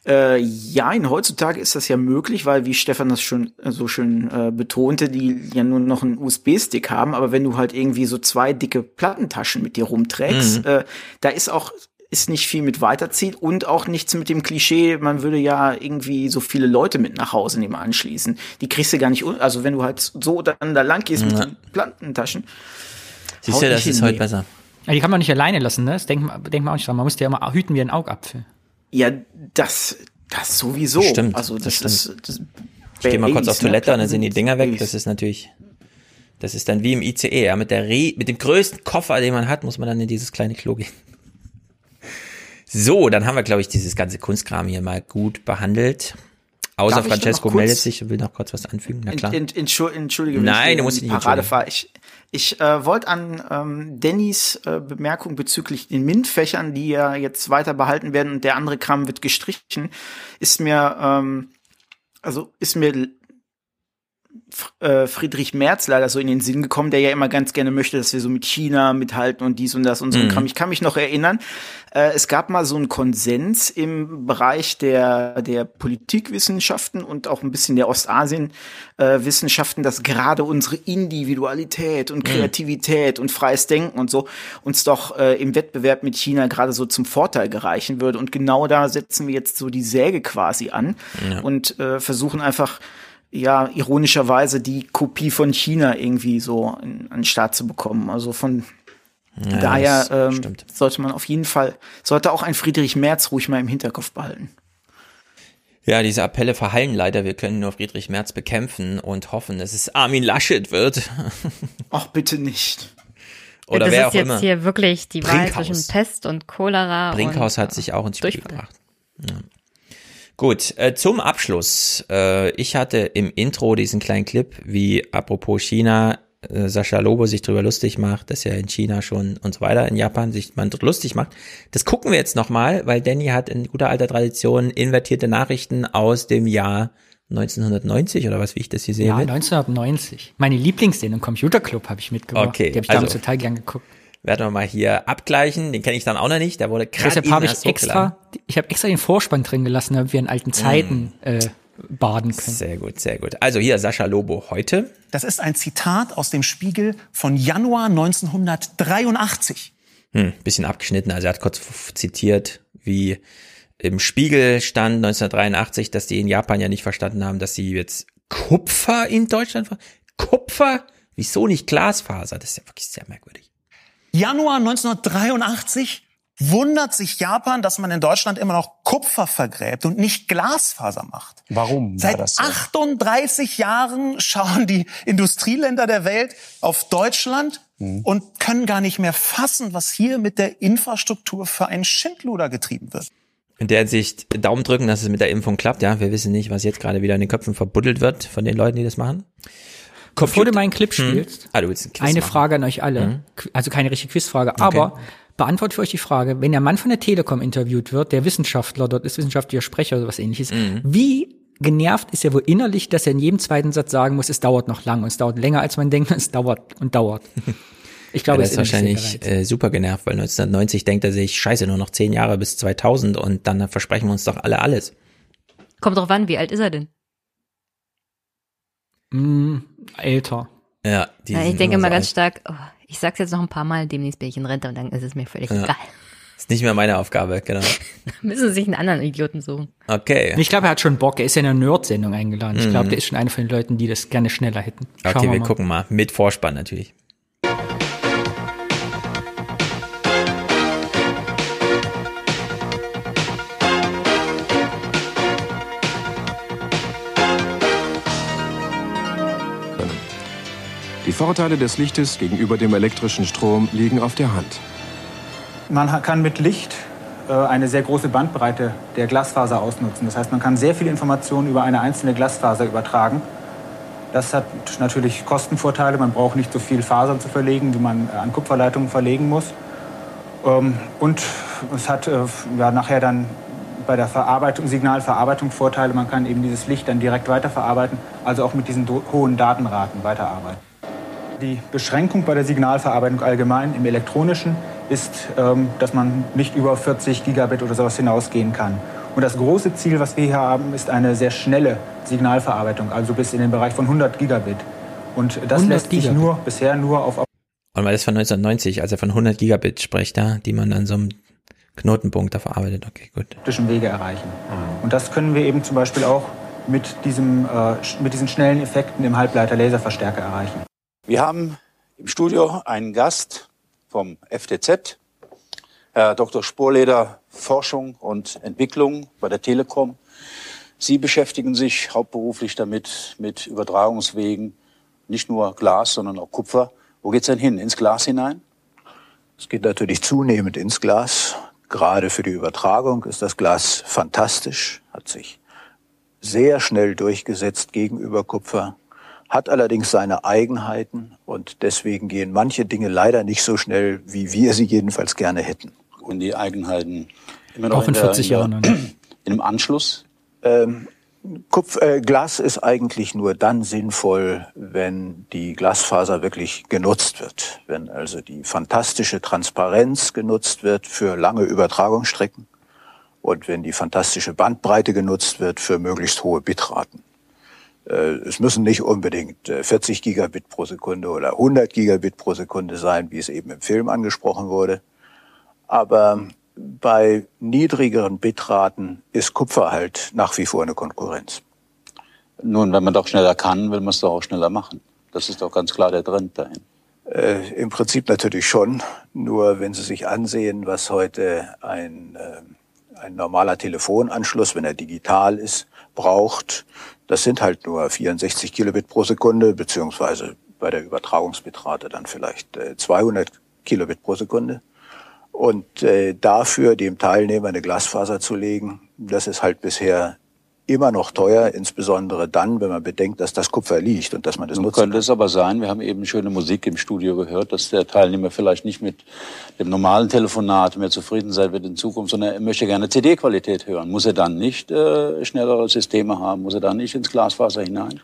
Äh, ja, in heutzutage ist das ja möglich, weil wie Stefan das schon äh, so schön äh, betonte, die ja nur noch einen USB-Stick haben, aber wenn du halt irgendwie so zwei dicke Plattentaschen mit dir rumträgst, mhm. äh, da ist auch ist nicht viel mit weiterzieht und auch nichts mit dem Klischee, man würde ja irgendwie so viele Leute mit nach Hause nehmen anschließen. Die kriegst du gar nicht, also wenn du halt so dann da lang gehst ja. mit den Plantentaschen. Siehst du, das ist heute besser. Ja, die kann man nicht alleine lassen, ne? Das denkt man, denkt man auch nicht dran. Man muss die ja immer hüten wie ein Augapfel. Ja, das, das sowieso. Stimmt, also das, das stimmt. Ist, das ich gehe mal kurz auf ne? Toilette und dann sind die Dinger weg. Das ist natürlich, das ist dann wie im ICE, ja, mit der Re mit dem größten Koffer, den man hat, muss man dann in dieses kleine Klo gehen. So, dann haben wir, glaube ich, dieses ganze Kunstkram hier mal gut behandelt. Außer Francesco meldet sich und will noch kurz was anfügen. Na klar. In, in, Entschuldige, Nein, du musst nicht Parade fahre. Ich, ich äh, wollte an ähm, Dannys äh, Bemerkung bezüglich den MINT-Fächern, die ja jetzt weiter behalten werden und der andere Kram wird gestrichen, ist mir ähm, also ist mir Friedrich Merz leider so in den Sinn gekommen, der ja immer ganz gerne möchte, dass wir so mit China mithalten und dies und das und so mhm. Kram. Ich kann mich noch erinnern, äh, es gab mal so einen Konsens im Bereich der, der Politikwissenschaften und auch ein bisschen der Ostasienwissenschaften, äh, dass gerade unsere Individualität und mhm. Kreativität mhm. und freies Denken und so uns doch äh, im Wettbewerb mit China gerade so zum Vorteil gereichen würde. Und genau da setzen wir jetzt so die Säge quasi an ja. und äh, versuchen einfach ja, ironischerweise die Kopie von China irgendwie so an den Start zu bekommen. Also von ja, daher ähm, sollte man auf jeden Fall, sollte auch ein Friedrich Merz ruhig mal im Hinterkopf behalten. Ja, diese Appelle verhallen leider. Wir können nur Friedrich Merz bekämpfen und hoffen, dass es Armin Laschet wird. Ach, bitte nicht. Oder ja, wer auch immer. Das ist jetzt hier wirklich die Wahl zwischen Pest und Cholera. Brinkhaus und, hat sich auch ins Spiel gebracht. Ja. Gut, äh, zum Abschluss. Äh, ich hatte im Intro diesen kleinen Clip, wie apropos China, äh, Sascha Lobo sich drüber lustig macht, dass er in China schon und so weiter, in Japan sich man lustig macht. Das gucken wir jetzt nochmal, weil Danny hat in guter alter Tradition invertierte Nachrichten aus dem Jahr 1990 oder was, wie ich das hier sehe. Ja, 1990. Meine Lieblingssendung Computerclub habe ich mitgebracht. Okay, Die habe ich also, damals total gern geguckt werden wir mal hier abgleichen. Den kenne ich dann auch noch nicht. Der wurde gerade Deshalb habe ich extra, ich habe extra den Vorspann drin gelassen, damit wir in alten Zeiten mm. äh, baden können. Sehr gut, sehr gut. Also hier Sascha Lobo heute. Das ist ein Zitat aus dem Spiegel von Januar 1983. Hm, bisschen abgeschnitten. Also er hat kurz zitiert, wie im Spiegel stand 1983, dass die in Japan ja nicht verstanden haben, dass sie jetzt Kupfer in Deutschland Kupfer? Wieso nicht Glasfaser? Das ist ja wirklich sehr merkwürdig. Januar 1983 wundert sich Japan, dass man in Deutschland immer noch Kupfer vergräbt und nicht Glasfaser macht. Warum? Seit so? 38 Jahren schauen die Industrieländer der Welt auf Deutschland mhm. und können gar nicht mehr fassen, was hier mit der Infrastruktur für ein Schindluder getrieben wird. In der Sicht Daumen drücken, dass es mit der Impfung klappt. Ja, wir wissen nicht, was jetzt gerade wieder in den Köpfen verbuddelt wird von den Leuten, die das machen. Computer. Bevor du meinen Clip hm. spielst, hm. ah, du willst ein eine machen. Frage an euch alle. Hm. Also keine richtige Quizfrage, okay. aber beantwortet für euch die Frage, wenn der Mann von der Telekom interviewt wird, der Wissenschaftler, dort ist wissenschaftlicher Sprecher oder was ähnliches, mhm. wie genervt ist er wohl innerlich, dass er in jedem zweiten Satz sagen muss, es dauert noch lang und es dauert länger, als man denkt, es dauert und dauert. Ich glaube, ja, er ist wahrscheinlich äh, super genervt, weil 1990 denkt er sich, scheiße, nur noch zehn Jahre bis 2000 und dann versprechen wir uns doch alle alles. Kommt drauf an, wie alt ist er denn? Mm, älter. Ja, die ja ich denke immer so ganz stark, oh, ich sag's jetzt noch ein paar Mal, demnächst bin ich in Rente und dann ist es mir völlig ja. egal. Ist nicht mehr meine Aufgabe, genau. müssen Sie sich einen anderen Idioten suchen. Okay. Ich glaube, er hat schon Bock. Er ist ja in einer Nerd-Sendung eingeladen. Ich glaube, mhm. der ist schon einer von den Leuten, die das gerne schneller hätten. Schauen okay, wir, wir gucken mal. Mit Vorspann natürlich. Die Vorteile des Lichtes gegenüber dem elektrischen Strom liegen auf der Hand. Man kann mit Licht äh, eine sehr große Bandbreite der Glasfaser ausnutzen. Das heißt, man kann sehr viele Informationen über eine einzelne Glasfaser übertragen. Das hat natürlich Kostenvorteile. Man braucht nicht so viel Fasern zu verlegen, wie man äh, an Kupferleitungen verlegen muss. Ähm, und es hat äh, ja, nachher dann bei der Verarbeitung, Signalverarbeitung Vorteile. Man kann eben dieses Licht dann direkt weiterverarbeiten, also auch mit diesen hohen Datenraten weiterarbeiten. Die Beschränkung bei der Signalverarbeitung allgemein im elektronischen ist, ähm, dass man nicht über 40 Gigabit oder sowas hinausgehen kann. Und das große Ziel, was wir hier haben, ist eine sehr schnelle Signalverarbeitung, also bis in den Bereich von 100 Gigabit. Und das lässt sich nur bisher nur auf und weil das von 1990, als er von 100 Gigabit spricht, da, die man an so einem Knotenpunkt da verarbeitet. Okay, gut. Wege erreichen. Mhm. Und das können wir eben zum Beispiel auch mit, diesem, äh, mit diesen schnellen Effekten im Halbleiter-Laserverstärker erreichen. Wir haben im Studio einen Gast, vom FTZ, Herr Dr. Sporleder, Forschung und Entwicklung bei der Telekom. Sie beschäftigen sich hauptberuflich damit, mit Übertragungswegen, nicht nur Glas, sondern auch Kupfer. Wo geht's denn hin? Ins Glas hinein? Es geht natürlich zunehmend ins Glas. Gerade für die Übertragung ist das Glas fantastisch, hat sich sehr schnell durchgesetzt gegenüber Kupfer hat allerdings seine Eigenheiten und deswegen gehen manche Dinge leider nicht so schnell, wie wir sie jedenfalls gerne hätten. Und die Eigenheiten immer noch Auch in, in 40 der, in der, Jahren. In einem Anschluss? Ähm, Kupf, äh, Glas ist eigentlich nur dann sinnvoll, wenn die Glasfaser wirklich genutzt wird. Wenn also die fantastische Transparenz genutzt wird für lange Übertragungsstrecken und wenn die fantastische Bandbreite genutzt wird für möglichst hohe Bitraten. Äh, es müssen nicht unbedingt 40 äh, Gigabit pro Sekunde oder 100 Gigabit pro Sekunde sein, wie es eben im Film angesprochen wurde. Aber bei niedrigeren Bitraten ist Kupfer halt nach wie vor eine Konkurrenz. Nun, wenn man doch schneller kann, will man es doch auch schneller machen. Das ist doch ganz klar der Trend dahin. Äh, Im Prinzip natürlich schon. Nur wenn Sie sich ansehen, was heute ein, äh, ein normaler Telefonanschluss, wenn er digital ist, braucht, das sind halt nur 64 Kilobit pro Sekunde, beziehungsweise bei der Übertragungsbitrate dann vielleicht 200 äh, Kilobit pro Sekunde. Und äh, dafür dem Teilnehmer eine Glasfaser zu legen, das ist halt bisher immer noch teuer, insbesondere dann, wenn man bedenkt, dass das Kupfer liegt und dass man das Nun nutzen könnte kann. es aber sein, wir haben eben schöne Musik im Studio gehört, dass der Teilnehmer vielleicht nicht mit dem normalen Telefonat mehr zufrieden sein wird in Zukunft, sondern er möchte gerne CD-Qualität hören. Muss er dann nicht äh, schnellere Systeme haben? Muss er dann nicht ins Glasfaser hinein?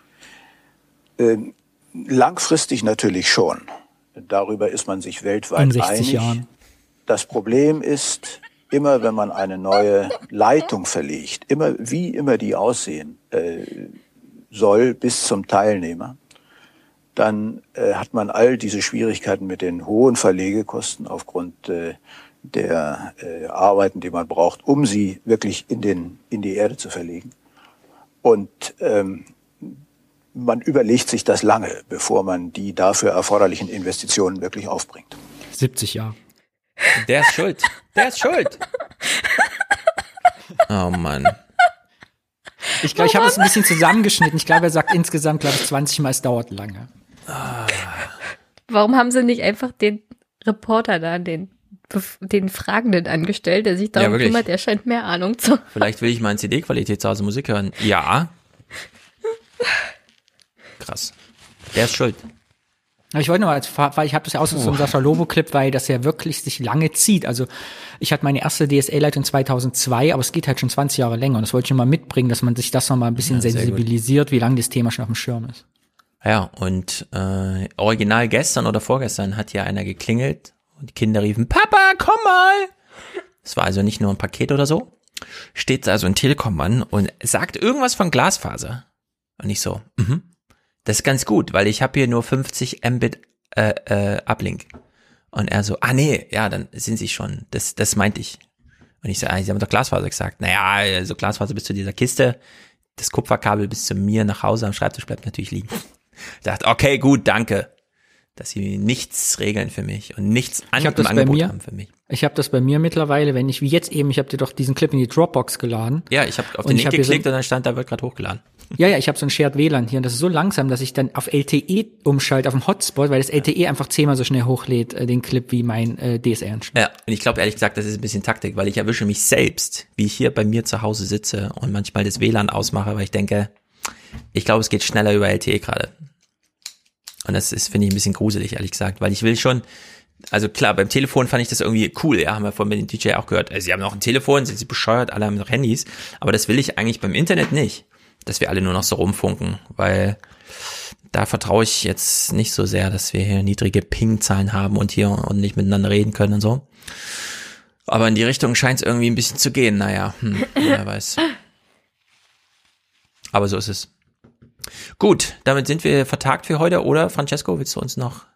Ähm, langfristig natürlich schon. Darüber ist man sich weltweit in 60 einig. Jahren. Das Problem ist, immer wenn man eine neue Leitung verlegt, immer wie immer die aussehen äh, soll bis zum Teilnehmer, dann äh, hat man all diese Schwierigkeiten mit den hohen Verlegekosten aufgrund äh, der äh, Arbeiten, die man braucht, um sie wirklich in, den, in die Erde zu verlegen. Und ähm, man überlegt sich das lange, bevor man die dafür erforderlichen Investitionen wirklich aufbringt. 70 Jahre. Der ist schuld. Der ist schuld. Oh Mann. Ich glaube, ich habe es ein bisschen zusammengeschnitten. Ich glaube, er sagt insgesamt, glaube ich, 20 Mal, es dauert lange. Warum haben sie nicht einfach den Reporter da, den, den Fragenden angestellt, der sich darum ja, kümmert, der scheint mehr Ahnung zu haben. Vielleicht will ich mal in CD-Qualität zu Hause Musik hören. Ja. Krass. Der ist schuld. Ich wollte nur, als, weil ich habe das ja aus oh. so einem Sascha Lobo-Clip, weil das ja wirklich sich lange zieht. Also ich hatte meine erste DSL-Leitung 2002, aber es geht halt schon 20 Jahre länger. Und das wollte ich mal mitbringen, dass man sich das noch mal ein bisschen ja, sensibilisiert, wie lange das Thema schon auf dem Schirm ist. Ja, und äh, original gestern oder vorgestern hat ja einer geklingelt und die Kinder riefen, Papa, komm mal! Es war also nicht nur ein Paket oder so. Steht also ein Telekom-Mann und sagt irgendwas von Glasfaser. Und ich so, mhm. Das ist ganz gut, weil ich habe hier nur 50 Mbit äh, äh, Uplink. Und er so, ah nee, ja, dann sind sie schon. Das, das meinte ich. Und ich so, ah, sie haben doch Glasfaser gesagt. Naja, also Glasfaser bis zu dieser Kiste. Das Kupferkabel bis zu mir nach Hause am Schreibtisch bleibt natürlich liegen. Ich dachte, okay, gut, danke dass sie nichts regeln für mich und nichts an im Angebot mir, haben für mich. Ich habe das bei mir mittlerweile, wenn ich wie jetzt eben, ich habe dir doch diesen Clip in die Dropbox geladen. Ja, ich habe auf den Link geklickt so, und dann stand da wird gerade hochgeladen. Ja, ja, ich habe so ein Shared WLAN hier und das ist so langsam, dass ich dann auf LTE umschalte, auf dem Hotspot, weil das LTE einfach zehnmal so schnell hochlädt, äh, den Clip wie mein äh, DSL. Ja, und ich glaube ehrlich gesagt, das ist ein bisschen Taktik, weil ich erwische mich selbst, wie ich hier bei mir zu Hause sitze und manchmal das WLAN ausmache, weil ich denke, ich glaube, es geht schneller über LTE gerade. Und das ist, finde ich, ein bisschen gruselig, ehrlich gesagt, weil ich will schon, also klar, beim Telefon fand ich das irgendwie cool, ja, haben wir vorhin mit dem DJ auch gehört. Also, sie haben noch ein Telefon, sind sie bescheuert, alle haben noch Handys, aber das will ich eigentlich beim Internet nicht, dass wir alle nur noch so rumfunken, weil da vertraue ich jetzt nicht so sehr, dass wir hier niedrige Ping-Zahlen haben und hier und nicht miteinander reden können und so. Aber in die Richtung scheint es irgendwie ein bisschen zu gehen, naja, hm, wer weiß. Aber so ist es. Gut, damit sind wir vertagt für heute, oder Francesco, willst du uns noch?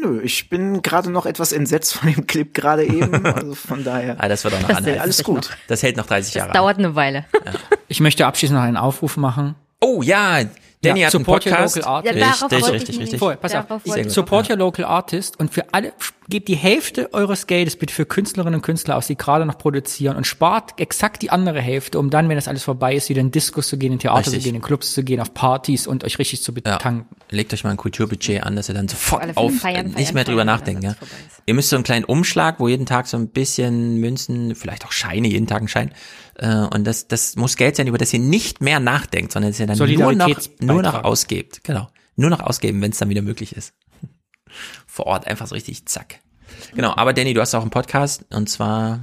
Nö, ich bin gerade noch etwas entsetzt von dem Clip gerade eben, also von daher. ah, das wird auch noch das Alles gut. Noch. Das hält noch 30 Jahre. Das dauert eine Weile. Ja. Ich möchte abschließend noch einen Aufruf machen. Oh ja, Danny ja, hat einen Podcast. Your local artist. Ja, richtig, richtig, richtig. Vorher, pass auf. Support your local artist und für alle, gebt die Hälfte eures Geldes bitte für Künstlerinnen und Künstler aus, die gerade noch produzieren und spart exakt die andere Hälfte, um dann, wenn das alles vorbei ist, wieder in Discos zu gehen, in Theater richtig. zu gehen, in Clubs zu gehen, auf Partys und euch richtig zu betanken. Ja. Legt euch mal ein Kulturbudget an, dass ihr dann sofort auf, feiern, nicht mehr drüber nachdenken. Ja. Ihr müsst so einen kleinen Umschlag, wo jeden Tag so ein bisschen Münzen, vielleicht auch Scheine, jeden Tag ein Schein, äh, und das, das muss Geld sein, über das ihr nicht mehr nachdenkt, sondern dass ihr dann nur noch, nur noch ausgebt. Genau. Nur noch ausgeben, wenn es dann wieder möglich ist. Vor Ort einfach so richtig zack. Genau, aber Danny, du hast auch einen Podcast und zwar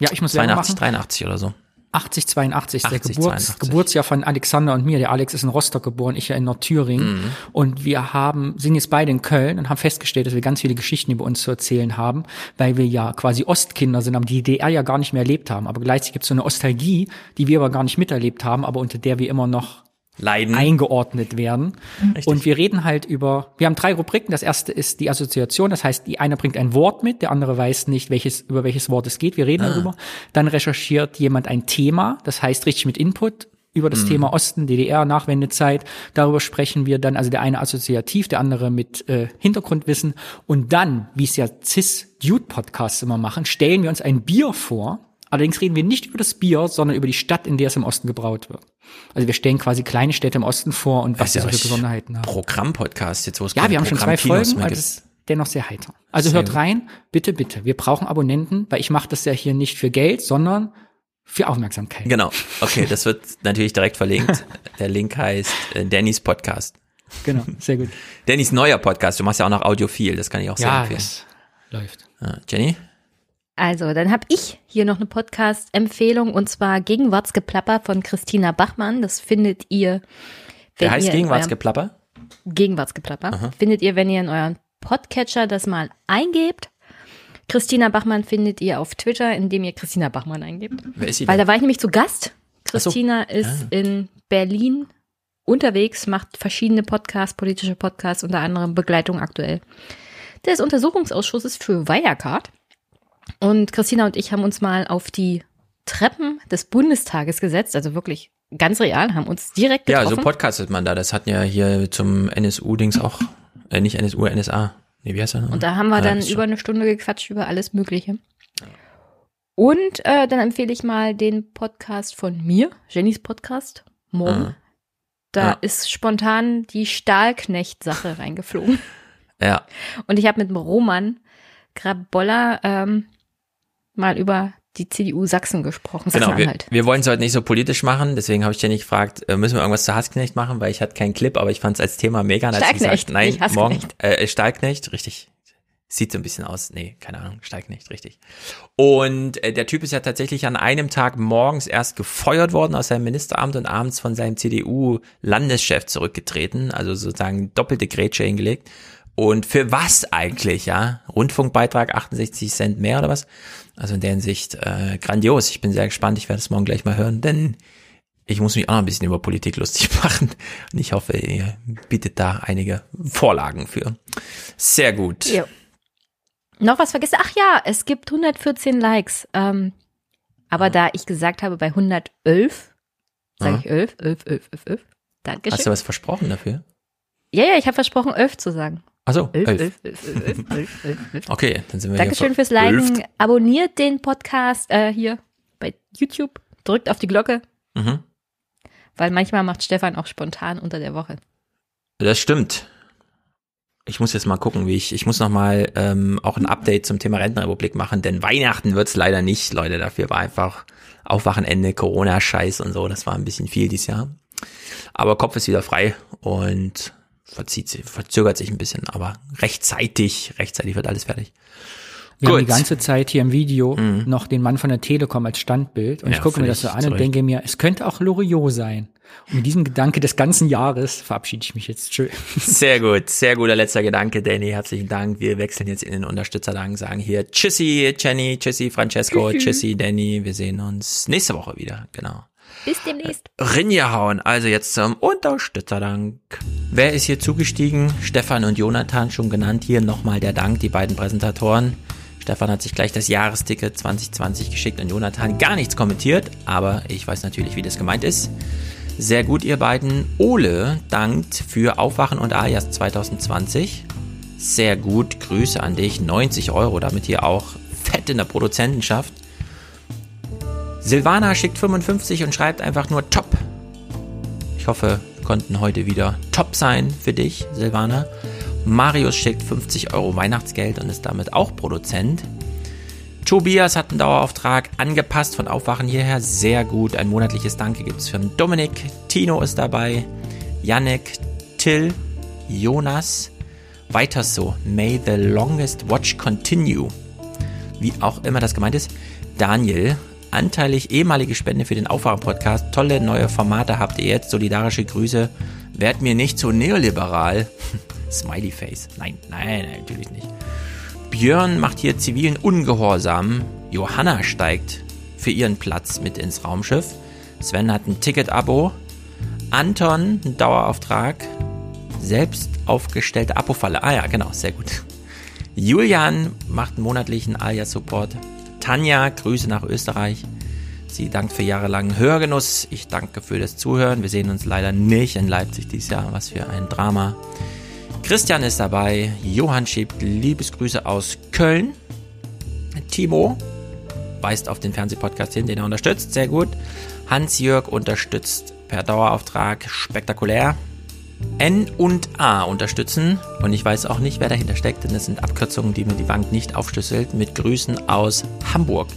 ja, ich muss 82, 83 oder so. 80, 82 ist der Geburts, 82. Geburtsjahr von Alexander und mir. Der Alex ist in Rostock geboren, ich ja in Nordthüringen. Mhm. Und wir haben, sind jetzt beide in Köln und haben festgestellt, dass wir ganz viele Geschichten über uns zu erzählen haben, weil wir ja quasi Ostkinder sind, aber die DDR ja gar nicht mehr erlebt haben. Aber gleichzeitig gibt es so eine Nostalgie, die wir aber gar nicht miterlebt haben, aber unter der wir immer noch Leiden. eingeordnet werden. Richtig. Und wir reden halt über, wir haben drei Rubriken. Das erste ist die Assoziation. Das heißt, die eine bringt ein Wort mit, der andere weiß nicht, welches, über welches Wort es geht. Wir reden ah. darüber. Dann recherchiert jemand ein Thema. Das heißt, richtig mit Input über das mhm. Thema Osten, DDR, Nachwendezeit. Darüber sprechen wir dann, also der eine assoziativ, der andere mit äh, Hintergrundwissen. Und dann, wie es ja CIS-Dude-Podcasts immer machen, stellen wir uns ein Bier vor. Allerdings reden wir nicht über das Bier, sondern über die Stadt, in der es im Osten gebraut wird. Also wir stellen quasi kleine Städte im Osten vor und was sie so für Besonderheiten haben. Programm-Podcast jetzt, wo es Ja, wir haben schon zwei Folgen, also ist dennoch sehr heiter. Also sehr hört rein, bitte, bitte. Wir brauchen Abonnenten, weil ich mache das ja hier nicht für Geld, sondern für Aufmerksamkeit. Genau. Okay, das wird natürlich direkt verlinkt. Der Link heißt äh, Dannys Podcast. Genau, sehr gut. Dannys neuer Podcast. Du machst ja auch noch Audiophil, das kann ich auch sehr ja, empfehlen. Ja, läuft. Jenny? Also, dann habe ich hier noch eine Podcast-Empfehlung und zwar Gegenwartsgeplapper von Christina Bachmann. Das findet ihr. Wer heißt Gegenwartsgeplapper? Gegenwartsgeplapper. Aha. Findet ihr, wenn ihr in euren Podcatcher das mal eingebt. Christina Bachmann findet ihr auf Twitter, indem ihr Christina Bachmann eingebt. Wer ist sie denn? Weil da war ich nämlich zu Gast. Christina so. ist ah. in Berlin unterwegs, macht verschiedene Podcasts, politische Podcasts, unter anderem Begleitung aktuell des Untersuchungsausschusses für Wirecard. Und Christina und ich haben uns mal auf die Treppen des Bundestages gesetzt, also wirklich ganz real, haben uns direkt getroffen. Ja, so podcastet man da. Das hatten ja hier zum NSU-Dings auch, äh, nicht NSU, NSA. Nee, wie heißt er? Und da haben wir ah, dann über eine Stunde gequatscht über alles Mögliche. Und äh, dann empfehle ich mal den Podcast von mir, Jennys Podcast, morgen. Ah. Da ah. ist spontan die Stahlknecht-Sache reingeflogen. Ja. Und ich habe mit dem Roman Grabolla ähm, mal über die CDU Sachsen gesprochen. Sachsen genau, wir, wir wollen es heute nicht so politisch machen, deswegen habe ich dir nicht gefragt, äh, müssen wir irgendwas zu Hassknecht machen, weil ich hatte keinen Clip, aber ich fand es als Thema mega. Stahlknecht, nein, morgen, äh, Stahlknecht, richtig. Sieht so ein bisschen aus. Nee, keine Ahnung, Stahlknecht, richtig. Und äh, der Typ ist ja tatsächlich an einem Tag morgens erst gefeuert worden aus seinem Ministeramt und abends von seinem CDU-Landeschef zurückgetreten, also sozusagen doppelte Grätsche hingelegt. Und für was eigentlich, ja? Rundfunkbeitrag 68 Cent mehr oder was? Also in der Hinsicht äh, grandios. Ich bin sehr gespannt. Ich werde es morgen gleich mal hören, denn ich muss mich auch noch ein bisschen über Politik lustig machen. Und ich hoffe, ihr bietet da einige Vorlagen für. Sehr gut. Jo. Noch was vergessen? Ach ja, es gibt 114 Likes. Ähm, aber ja. da ich gesagt habe, bei 111, sage ja. ich 11, 11, 11, 11, 11. Dankeschön. Hast du was versprochen dafür? Ja, ja, ich habe versprochen, 11 zu sagen. Ach so, 11. 11, 11, 11, 11, 11, 11, 11. Okay, dann sind wir Dankeschön fürs Liken. 11. Abonniert den Podcast äh, hier bei YouTube. Drückt auf die Glocke. Mhm. Weil manchmal macht Stefan auch spontan unter der Woche. Das stimmt. Ich muss jetzt mal gucken, wie ich, ich muss noch mal ähm, auch ein Update zum Thema Rentenrepublik machen, denn Weihnachten wird's leider nicht, Leute. Dafür war einfach Aufwachenende, Corona-Scheiß und so. Das war ein bisschen viel dieses Jahr. Aber Kopf ist wieder frei und verzieht sich, verzögert sich ein bisschen, aber rechtzeitig, rechtzeitig wird alles fertig. Wir Gut. haben die ganze Zeit hier im Video mhm. noch den Mann von der Telekom als Standbild und ja, ich gucke mir das so an und denke mir, es könnte auch Loriot sein. Und mit diesem Gedanke des ganzen Jahres verabschiede ich mich jetzt. Schön. Sehr gut, sehr guter letzter Gedanke, Danny. Herzlichen Dank. Wir wechseln jetzt in den Unterstützerdank, sagen hier Tschüssi, Jenny, Tschüssi, Francesco, Tschüssi, Danny. Wir sehen uns nächste Woche wieder. Genau. Bis demnächst. Rinja hauen. Also jetzt zum Unterstützerdank. Wer ist hier zugestiegen? Stefan und Jonathan schon genannt. Hier nochmal der Dank, die beiden Präsentatoren. Stefan hat sich gleich das Jahresticket 2020 geschickt und Jonathan gar nichts kommentiert, aber ich weiß natürlich, wie das gemeint ist. Sehr gut, ihr beiden. Ole dankt für Aufwachen und Alias 2020. Sehr gut, Grüße an dich. 90 Euro, damit hier auch fett in der Produzentenschaft. Silvana schickt 55 und schreibt einfach nur top. Ich hoffe, wir konnten heute wieder top sein für dich, Silvana. Marius schickt 50 Euro Weihnachtsgeld und ist damit auch Produzent. Tobias hat einen Dauerauftrag angepasst von Aufwachen hierher. Sehr gut. Ein monatliches Danke gibt es für Dominik. Tino ist dabei. Yannick, Till, Jonas. Weiter so. May the longest watch continue. Wie auch immer das gemeint ist. Daniel, anteilig ehemalige Spende für den Aufwachen-Podcast. Tolle neue Formate habt ihr jetzt. Solidarische Grüße. Werd mir nicht so neoliberal. Smiley Face. Nein, nein, natürlich nicht. Björn macht hier zivilen Ungehorsam. Johanna steigt für ihren Platz mit ins Raumschiff. Sven hat ein Ticket-Abo. Anton, ein Dauerauftrag. Selbst aufgestellte Abo-Falle. Ah ja, genau, sehr gut. Julian macht monatlichen Alias-Support. Tanja, Grüße nach Österreich. Sie dankt für jahrelangen Hörgenuss. Ich danke für das Zuhören. Wir sehen uns leider nicht in Leipzig dieses Jahr. Was für ein Drama. Christian ist dabei. Johann schiebt Liebesgrüße aus Köln. Timo weist auf den Fernsehpodcast hin, den er unterstützt. Sehr gut. Hans-Jörg unterstützt per Dauerauftrag. Spektakulär. N und A unterstützen. Und ich weiß auch nicht, wer dahinter steckt, denn es sind Abkürzungen, die mir die Bank nicht aufschlüsselt. Mit Grüßen aus Hamburg.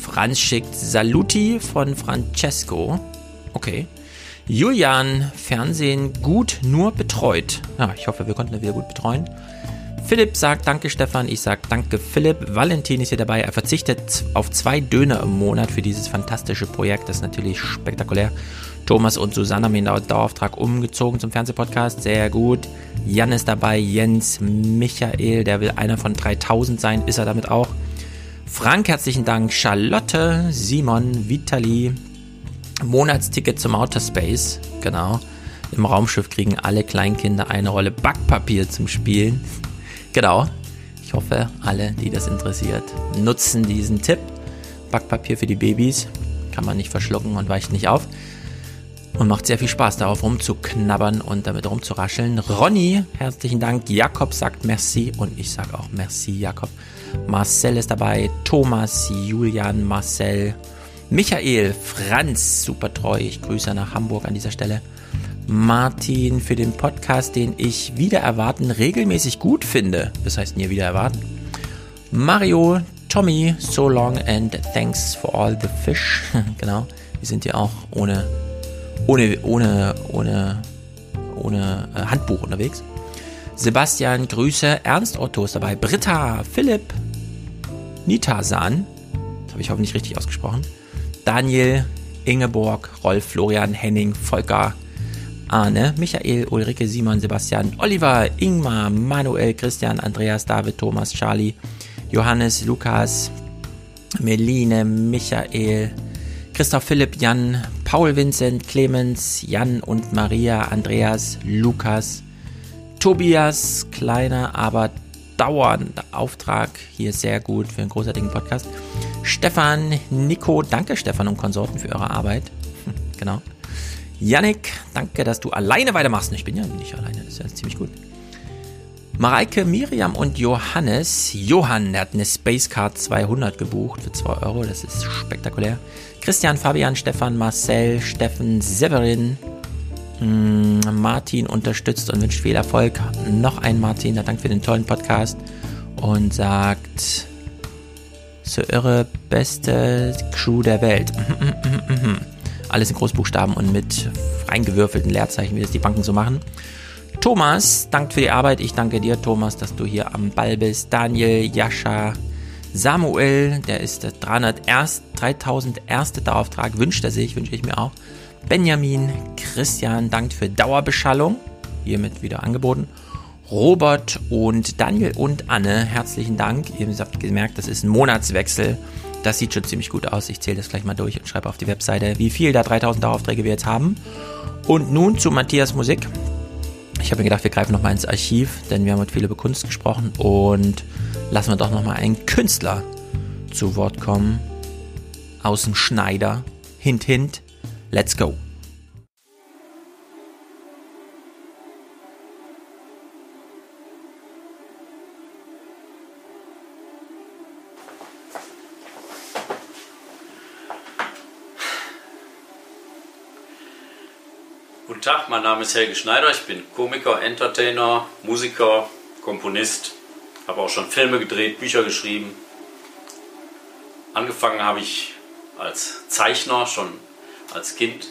Franz schickt Saluti von Francesco. Okay. Julian, Fernsehen gut nur betreut. Ja, ich hoffe, wir konnten ihn wieder gut betreuen. Philipp sagt Danke Stefan, ich sage Danke Philipp. Valentin ist hier dabei. Er verzichtet auf zwei Döner im Monat für dieses fantastische Projekt. Das ist natürlich spektakulär. Thomas und Susanna haben ihn Dauerauftrag umgezogen zum Fernsehpodcast. Sehr gut. Jan ist dabei. Jens, Michael, der will einer von 3000 sein. Ist er damit auch. Frank, herzlichen Dank. Charlotte, Simon, Vitali, Monatsticket zum Outer Space, genau. Im Raumschiff kriegen alle Kleinkinder eine Rolle Backpapier zum Spielen. Genau. Ich hoffe, alle, die das interessiert, nutzen diesen Tipp. Backpapier für die Babys. Kann man nicht verschlucken und weicht nicht auf. Und macht sehr viel Spaß, darauf rumzuknabbern und damit rumzurascheln. Ronny, herzlichen Dank. Jakob sagt Merci und ich sage auch Merci, Jakob. Marcel ist dabei. Thomas, Julian, Marcel, Michael, Franz, super treu. Ich grüße nach Hamburg an dieser Stelle. Martin für den Podcast, den ich wieder erwarten regelmäßig gut finde. Das heißt, nie wieder erwarten. Mario, Tommy, so long and thanks for all the fish. genau. Wir sind ja auch ohne, ohne, ohne, ohne, ohne äh, Handbuch unterwegs. Sebastian, Grüße. Ernst Otto ist dabei. Britta, Philipp, Nitasan. Das habe ich hoffentlich richtig ausgesprochen. Daniel, Ingeborg, Rolf, Florian, Henning, Volker, Arne, Michael, Ulrike, Simon, Sebastian, Oliver, Ingmar, Manuel, Christian, Andreas, David, Thomas, Charlie, Johannes, Lukas, Meline, Michael, Christoph, Philipp, Jan, Paul, Vincent, Clemens, Jan und Maria, Andreas, Lukas, Tobias, kleiner, aber dauernder Auftrag. Hier sehr gut für einen großartigen Podcast. Stefan, Nico, danke Stefan und Konsorten für eure Arbeit. genau. Yannick, danke, dass du alleine weitermachst. Ich bin ja nicht alleine, das ist ja ziemlich gut. Mareike, Miriam und Johannes. Johann, der hat eine Spacecard 200 gebucht für 2 Euro. Das ist spektakulär. Christian, Fabian, Stefan, Marcel, Steffen, Severin. Mm, Martin unterstützt und wünscht viel Erfolg. Noch ein Martin, der dankt für den tollen Podcast und sagt, so irre beste Crew der Welt. Alles in Großbuchstaben und mit reingewürfelten Leerzeichen, wie das die Banken so machen. Thomas dankt für die Arbeit. Ich danke dir, Thomas, dass du hier am Ball bist. Daniel, Jascha, Samuel, der ist der 301, 3001. Dauerauftrag, wünscht er sich, wünsche ich mir auch. Benjamin, Christian dankt für Dauerbeschallung, hiermit wieder angeboten. Robert und Daniel und Anne, herzlichen Dank. Ihr habt gemerkt, das ist ein Monatswechsel. Das sieht schon ziemlich gut aus. Ich zähle das gleich mal durch und schreibe auf die Webseite, wie viel da 3000 Daueraufträge wir jetzt haben. Und nun zu Matthias Musik. Ich habe mir gedacht, wir greifen nochmal ins Archiv, denn wir haben mit viel über Kunst gesprochen und lassen wir doch nochmal einen Künstler zu Wort kommen. Aus dem Schneider. Hint, hint. Let's go. Guten Tag, mein Name ist Helge Schneider. Ich bin Komiker, Entertainer, Musiker, Komponist. Habe auch schon Filme gedreht, Bücher geschrieben. Angefangen habe ich als Zeichner, schon als Kind.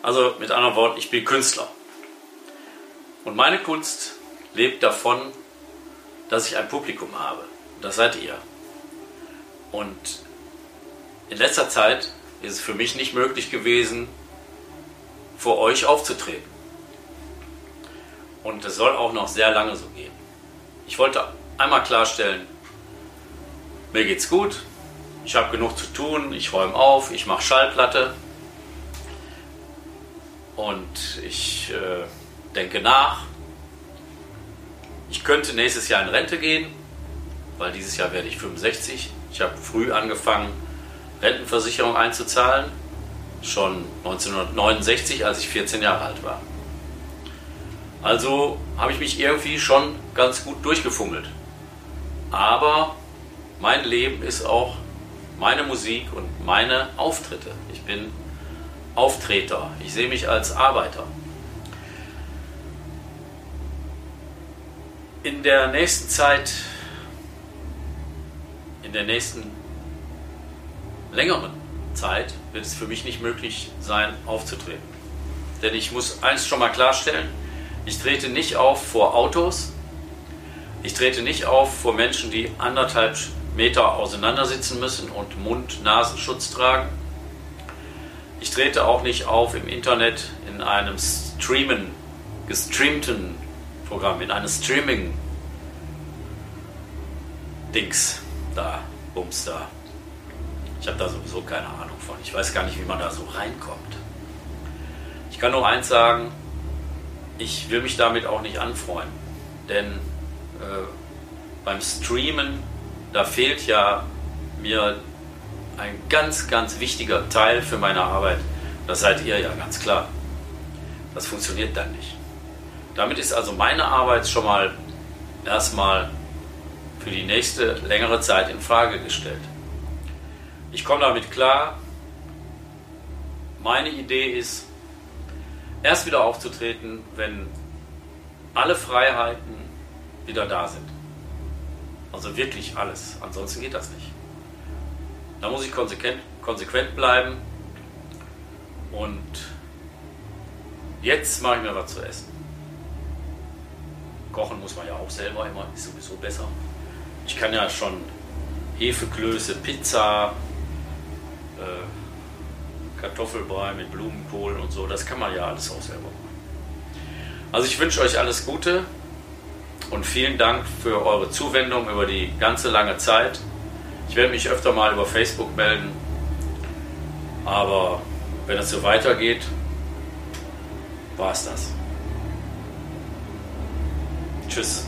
Also mit anderen Worten, ich bin Künstler. Und meine Kunst lebt davon, dass ich ein Publikum habe. Das seid ihr. Und in letzter Zeit ist es für mich nicht möglich gewesen, vor euch aufzutreten. Und es soll auch noch sehr lange so gehen. Ich wollte einmal klarstellen, mir geht's gut, ich habe genug zu tun, ich räume auf, ich mache Schallplatte und ich äh, denke nach. Ich könnte nächstes Jahr in Rente gehen, weil dieses Jahr werde ich 65. Ich habe früh angefangen, Rentenversicherung einzuzahlen schon 1969, als ich 14 Jahre alt war. Also habe ich mich irgendwie schon ganz gut durchgefummelt. Aber mein Leben ist auch meine Musik und meine Auftritte. Ich bin Auftreter. Ich sehe mich als Arbeiter. In der nächsten Zeit, in der nächsten längeren Zeit wird es für mich nicht möglich sein, aufzutreten. Denn ich muss eins schon mal klarstellen, ich trete nicht auf vor Autos, ich trete nicht auf vor Menschen, die anderthalb Meter auseinandersitzen müssen und Mund-Nasenschutz tragen. Ich trete auch nicht auf im Internet in einem Streamen, gestreamten Programm, in einem Streaming-Dings da, Bums da. Ich habe da sowieso keine Ahnung von. Ich weiß gar nicht, wie man da so reinkommt. Ich kann nur eins sagen, ich will mich damit auch nicht anfreuen. Denn äh, beim Streamen, da fehlt ja mir ein ganz, ganz wichtiger Teil für meine Arbeit. Das seid ihr ja ganz klar. Das funktioniert dann nicht. Damit ist also meine Arbeit schon mal erstmal für die nächste längere Zeit in Frage gestellt. Ich komme damit klar. Meine Idee ist, erst wieder aufzutreten, wenn alle Freiheiten wieder da sind. Also wirklich alles. Ansonsten geht das nicht. Da muss ich konsequent, konsequent bleiben. Und jetzt mache ich mir was zu essen. Kochen muss man ja auch selber immer, ist sowieso besser. Ich kann ja schon Hefeklöße, Pizza, äh, Kartoffelbrei mit Blumenkohl und so, das kann man ja alles auch selber machen. Also ich wünsche euch alles Gute und vielen Dank für eure Zuwendung über die ganze lange Zeit. Ich werde mich öfter mal über Facebook melden, aber Wenn das so weitergeht, war es das. Tschüss.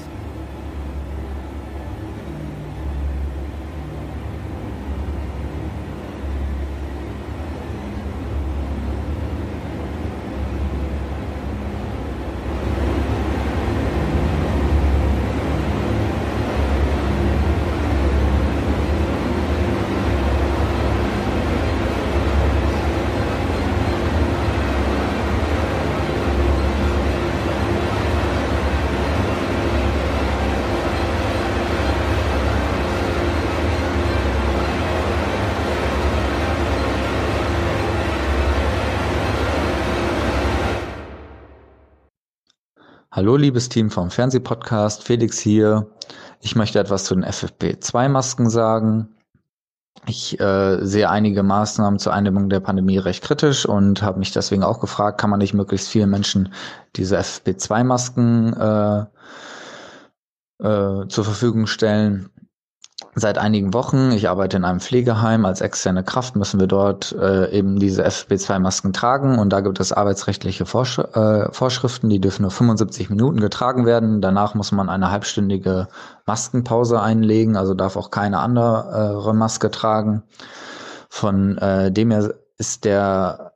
Hallo, liebes Team vom Fernsehpodcast. Felix hier. Ich möchte etwas zu den FFP2-Masken sagen. Ich äh, sehe einige Maßnahmen zur Eindämmung der Pandemie recht kritisch und habe mich deswegen auch gefragt, kann man nicht möglichst vielen Menschen diese FFP2-Masken äh, äh, zur Verfügung stellen? Seit einigen Wochen. Ich arbeite in einem Pflegeheim. Als externe Kraft müssen wir dort äh, eben diese FFP2-Masken tragen. Und da gibt es arbeitsrechtliche Vorsch äh, Vorschriften, die dürfen nur 75 Minuten getragen werden. Danach muss man eine halbstündige Maskenpause einlegen, also darf auch keine andere Maske tragen. Von äh, dem her ist der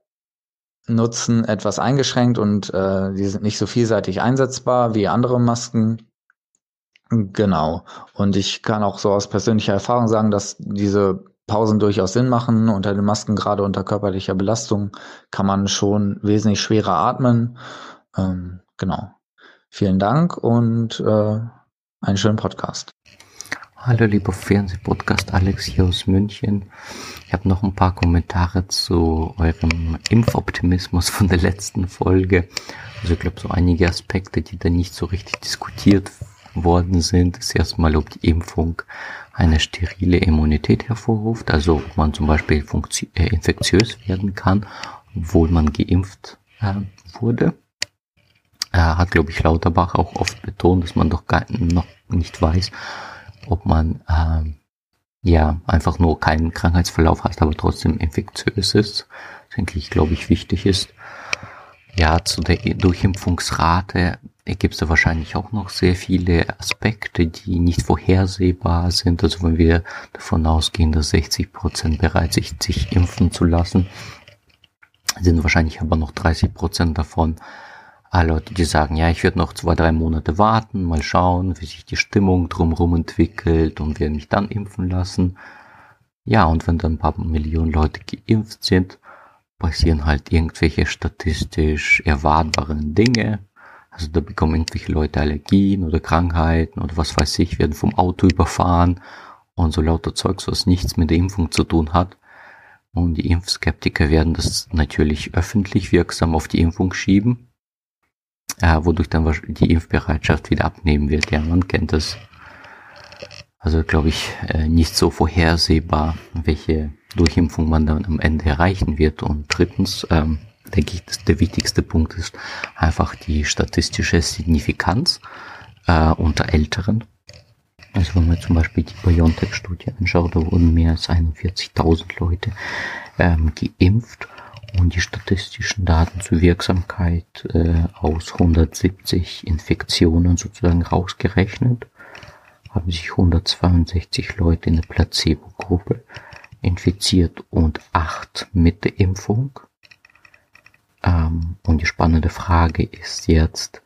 Nutzen etwas eingeschränkt und äh, die sind nicht so vielseitig einsetzbar wie andere Masken. Genau. Und ich kann auch so aus persönlicher Erfahrung sagen, dass diese Pausen durchaus Sinn machen. Unter den Masken, gerade unter körperlicher Belastung, kann man schon wesentlich schwerer atmen. Ähm, genau. Vielen Dank und äh, einen schönen Podcast. Hallo lieber Fernsehpodcast Alex hier aus München. Ich habe noch ein paar Kommentare zu eurem Impfoptimismus von der letzten Folge. Also ich glaube so einige Aspekte, die da nicht so richtig diskutiert worden sind, ist erstmal, ob die Impfung eine sterile Immunität hervorruft, also ob man zum Beispiel äh, infektiös werden kann, obwohl man geimpft äh, wurde. Er hat, glaube ich, Lauterbach auch oft betont, dass man doch gar noch nicht weiß, ob man äh, ja einfach nur keinen Krankheitsverlauf hat, aber trotzdem infektiös ist. Das eigentlich, glaube ich, wichtig ist. Ja, zu der Durchimpfungsrate gibt es da wahrscheinlich auch noch sehr viele Aspekte, die nicht vorhersehbar sind. Also wenn wir davon ausgehen, dass 60 Prozent bereit sind, sich impfen zu lassen, sind wahrscheinlich aber noch 30 Prozent davon äh, Leute, die sagen, ja, ich werde noch zwei, drei Monate warten, mal schauen, wie sich die Stimmung drumherum entwickelt und werde mich dann impfen lassen. Ja, und wenn dann ein paar Millionen Leute geimpft sind, passieren halt irgendwelche statistisch erwartbaren Dinge, also da bekommen irgendwelche Leute Allergien oder Krankheiten oder was weiß ich, werden vom Auto überfahren und so lauter Zeugs, was nichts mit der Impfung zu tun hat. Und die Impfskeptiker werden das natürlich öffentlich wirksam auf die Impfung schieben, äh, wodurch dann die Impfbereitschaft wieder abnehmen wird. Ja, man kennt das. Also glaube ich äh, nicht so vorhersehbar, welche Durchimpfung man dann am Ende erreichen wird. Und drittens, ähm, denke ich, der wichtigste Punkt ist einfach die statistische Signifikanz äh, unter Älteren. Also wenn man zum Beispiel die BioNTech-Studie anschaut, da wurden mehr als 41.000 Leute ähm, geimpft und die statistischen Daten zur Wirksamkeit äh, aus 170 Infektionen sozusagen rausgerechnet, haben sich 162 Leute in der Placebo-Gruppe infiziert und acht mit der Impfung. Ähm, und die spannende Frage ist jetzt,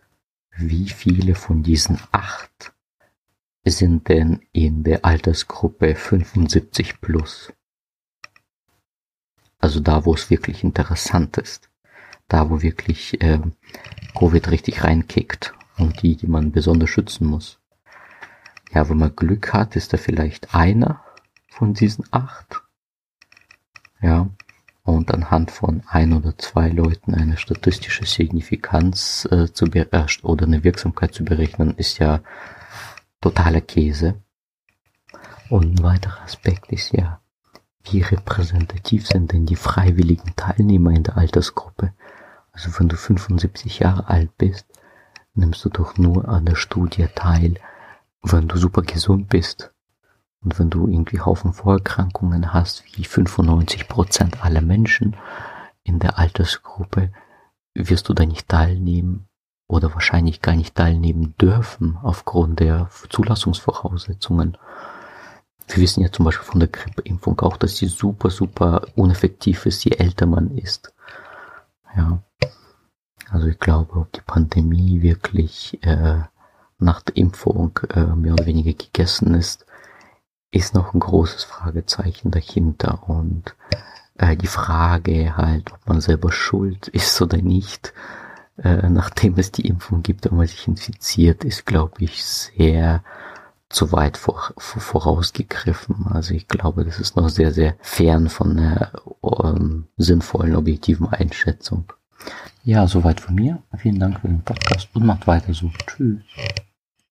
wie viele von diesen acht sind denn in der Altersgruppe 75 plus? Also da, wo es wirklich interessant ist. Da, wo wirklich äh, Covid richtig reinkickt und die, die man besonders schützen muss. Ja, wenn man Glück hat, ist da vielleicht einer von diesen acht. Ja, und anhand von ein oder zwei Leuten eine statistische Signifikanz äh, zu äh, oder eine Wirksamkeit zu berechnen, ist ja totaler Käse. Und ein weiterer Aspekt ist ja, wie repräsentativ sind denn die freiwilligen Teilnehmer in der Altersgruppe? Also wenn du 75 Jahre alt bist, nimmst du doch nur an der Studie teil, wenn du super gesund bist und wenn du irgendwie Haufen Vorerkrankungen hast, wie 95% aller Menschen, in der Altersgruppe wirst du da nicht teilnehmen oder wahrscheinlich gar nicht teilnehmen dürfen aufgrund der Zulassungsvoraussetzungen. Wir wissen ja zum Beispiel von der Grippeimpfung auch, dass sie super, super uneffektiv ist, je älter man ist. Ja. Also ich glaube, ob die Pandemie wirklich äh, nach der Impfung äh, mehr oder weniger gegessen ist, ist noch ein großes Fragezeichen dahinter. Und äh, die Frage halt, ob man selber schuld ist oder nicht, äh, nachdem es die Impfung gibt, wenn man sich infiziert, ist, glaube ich, sehr zu weit vor, vorausgegriffen. Also ich glaube, das ist noch sehr, sehr fern von einer ähm, sinnvollen, objektiven Einschätzung. Ja, soweit von mir. Vielen Dank für den Podcast und macht weiter so. Tschüss.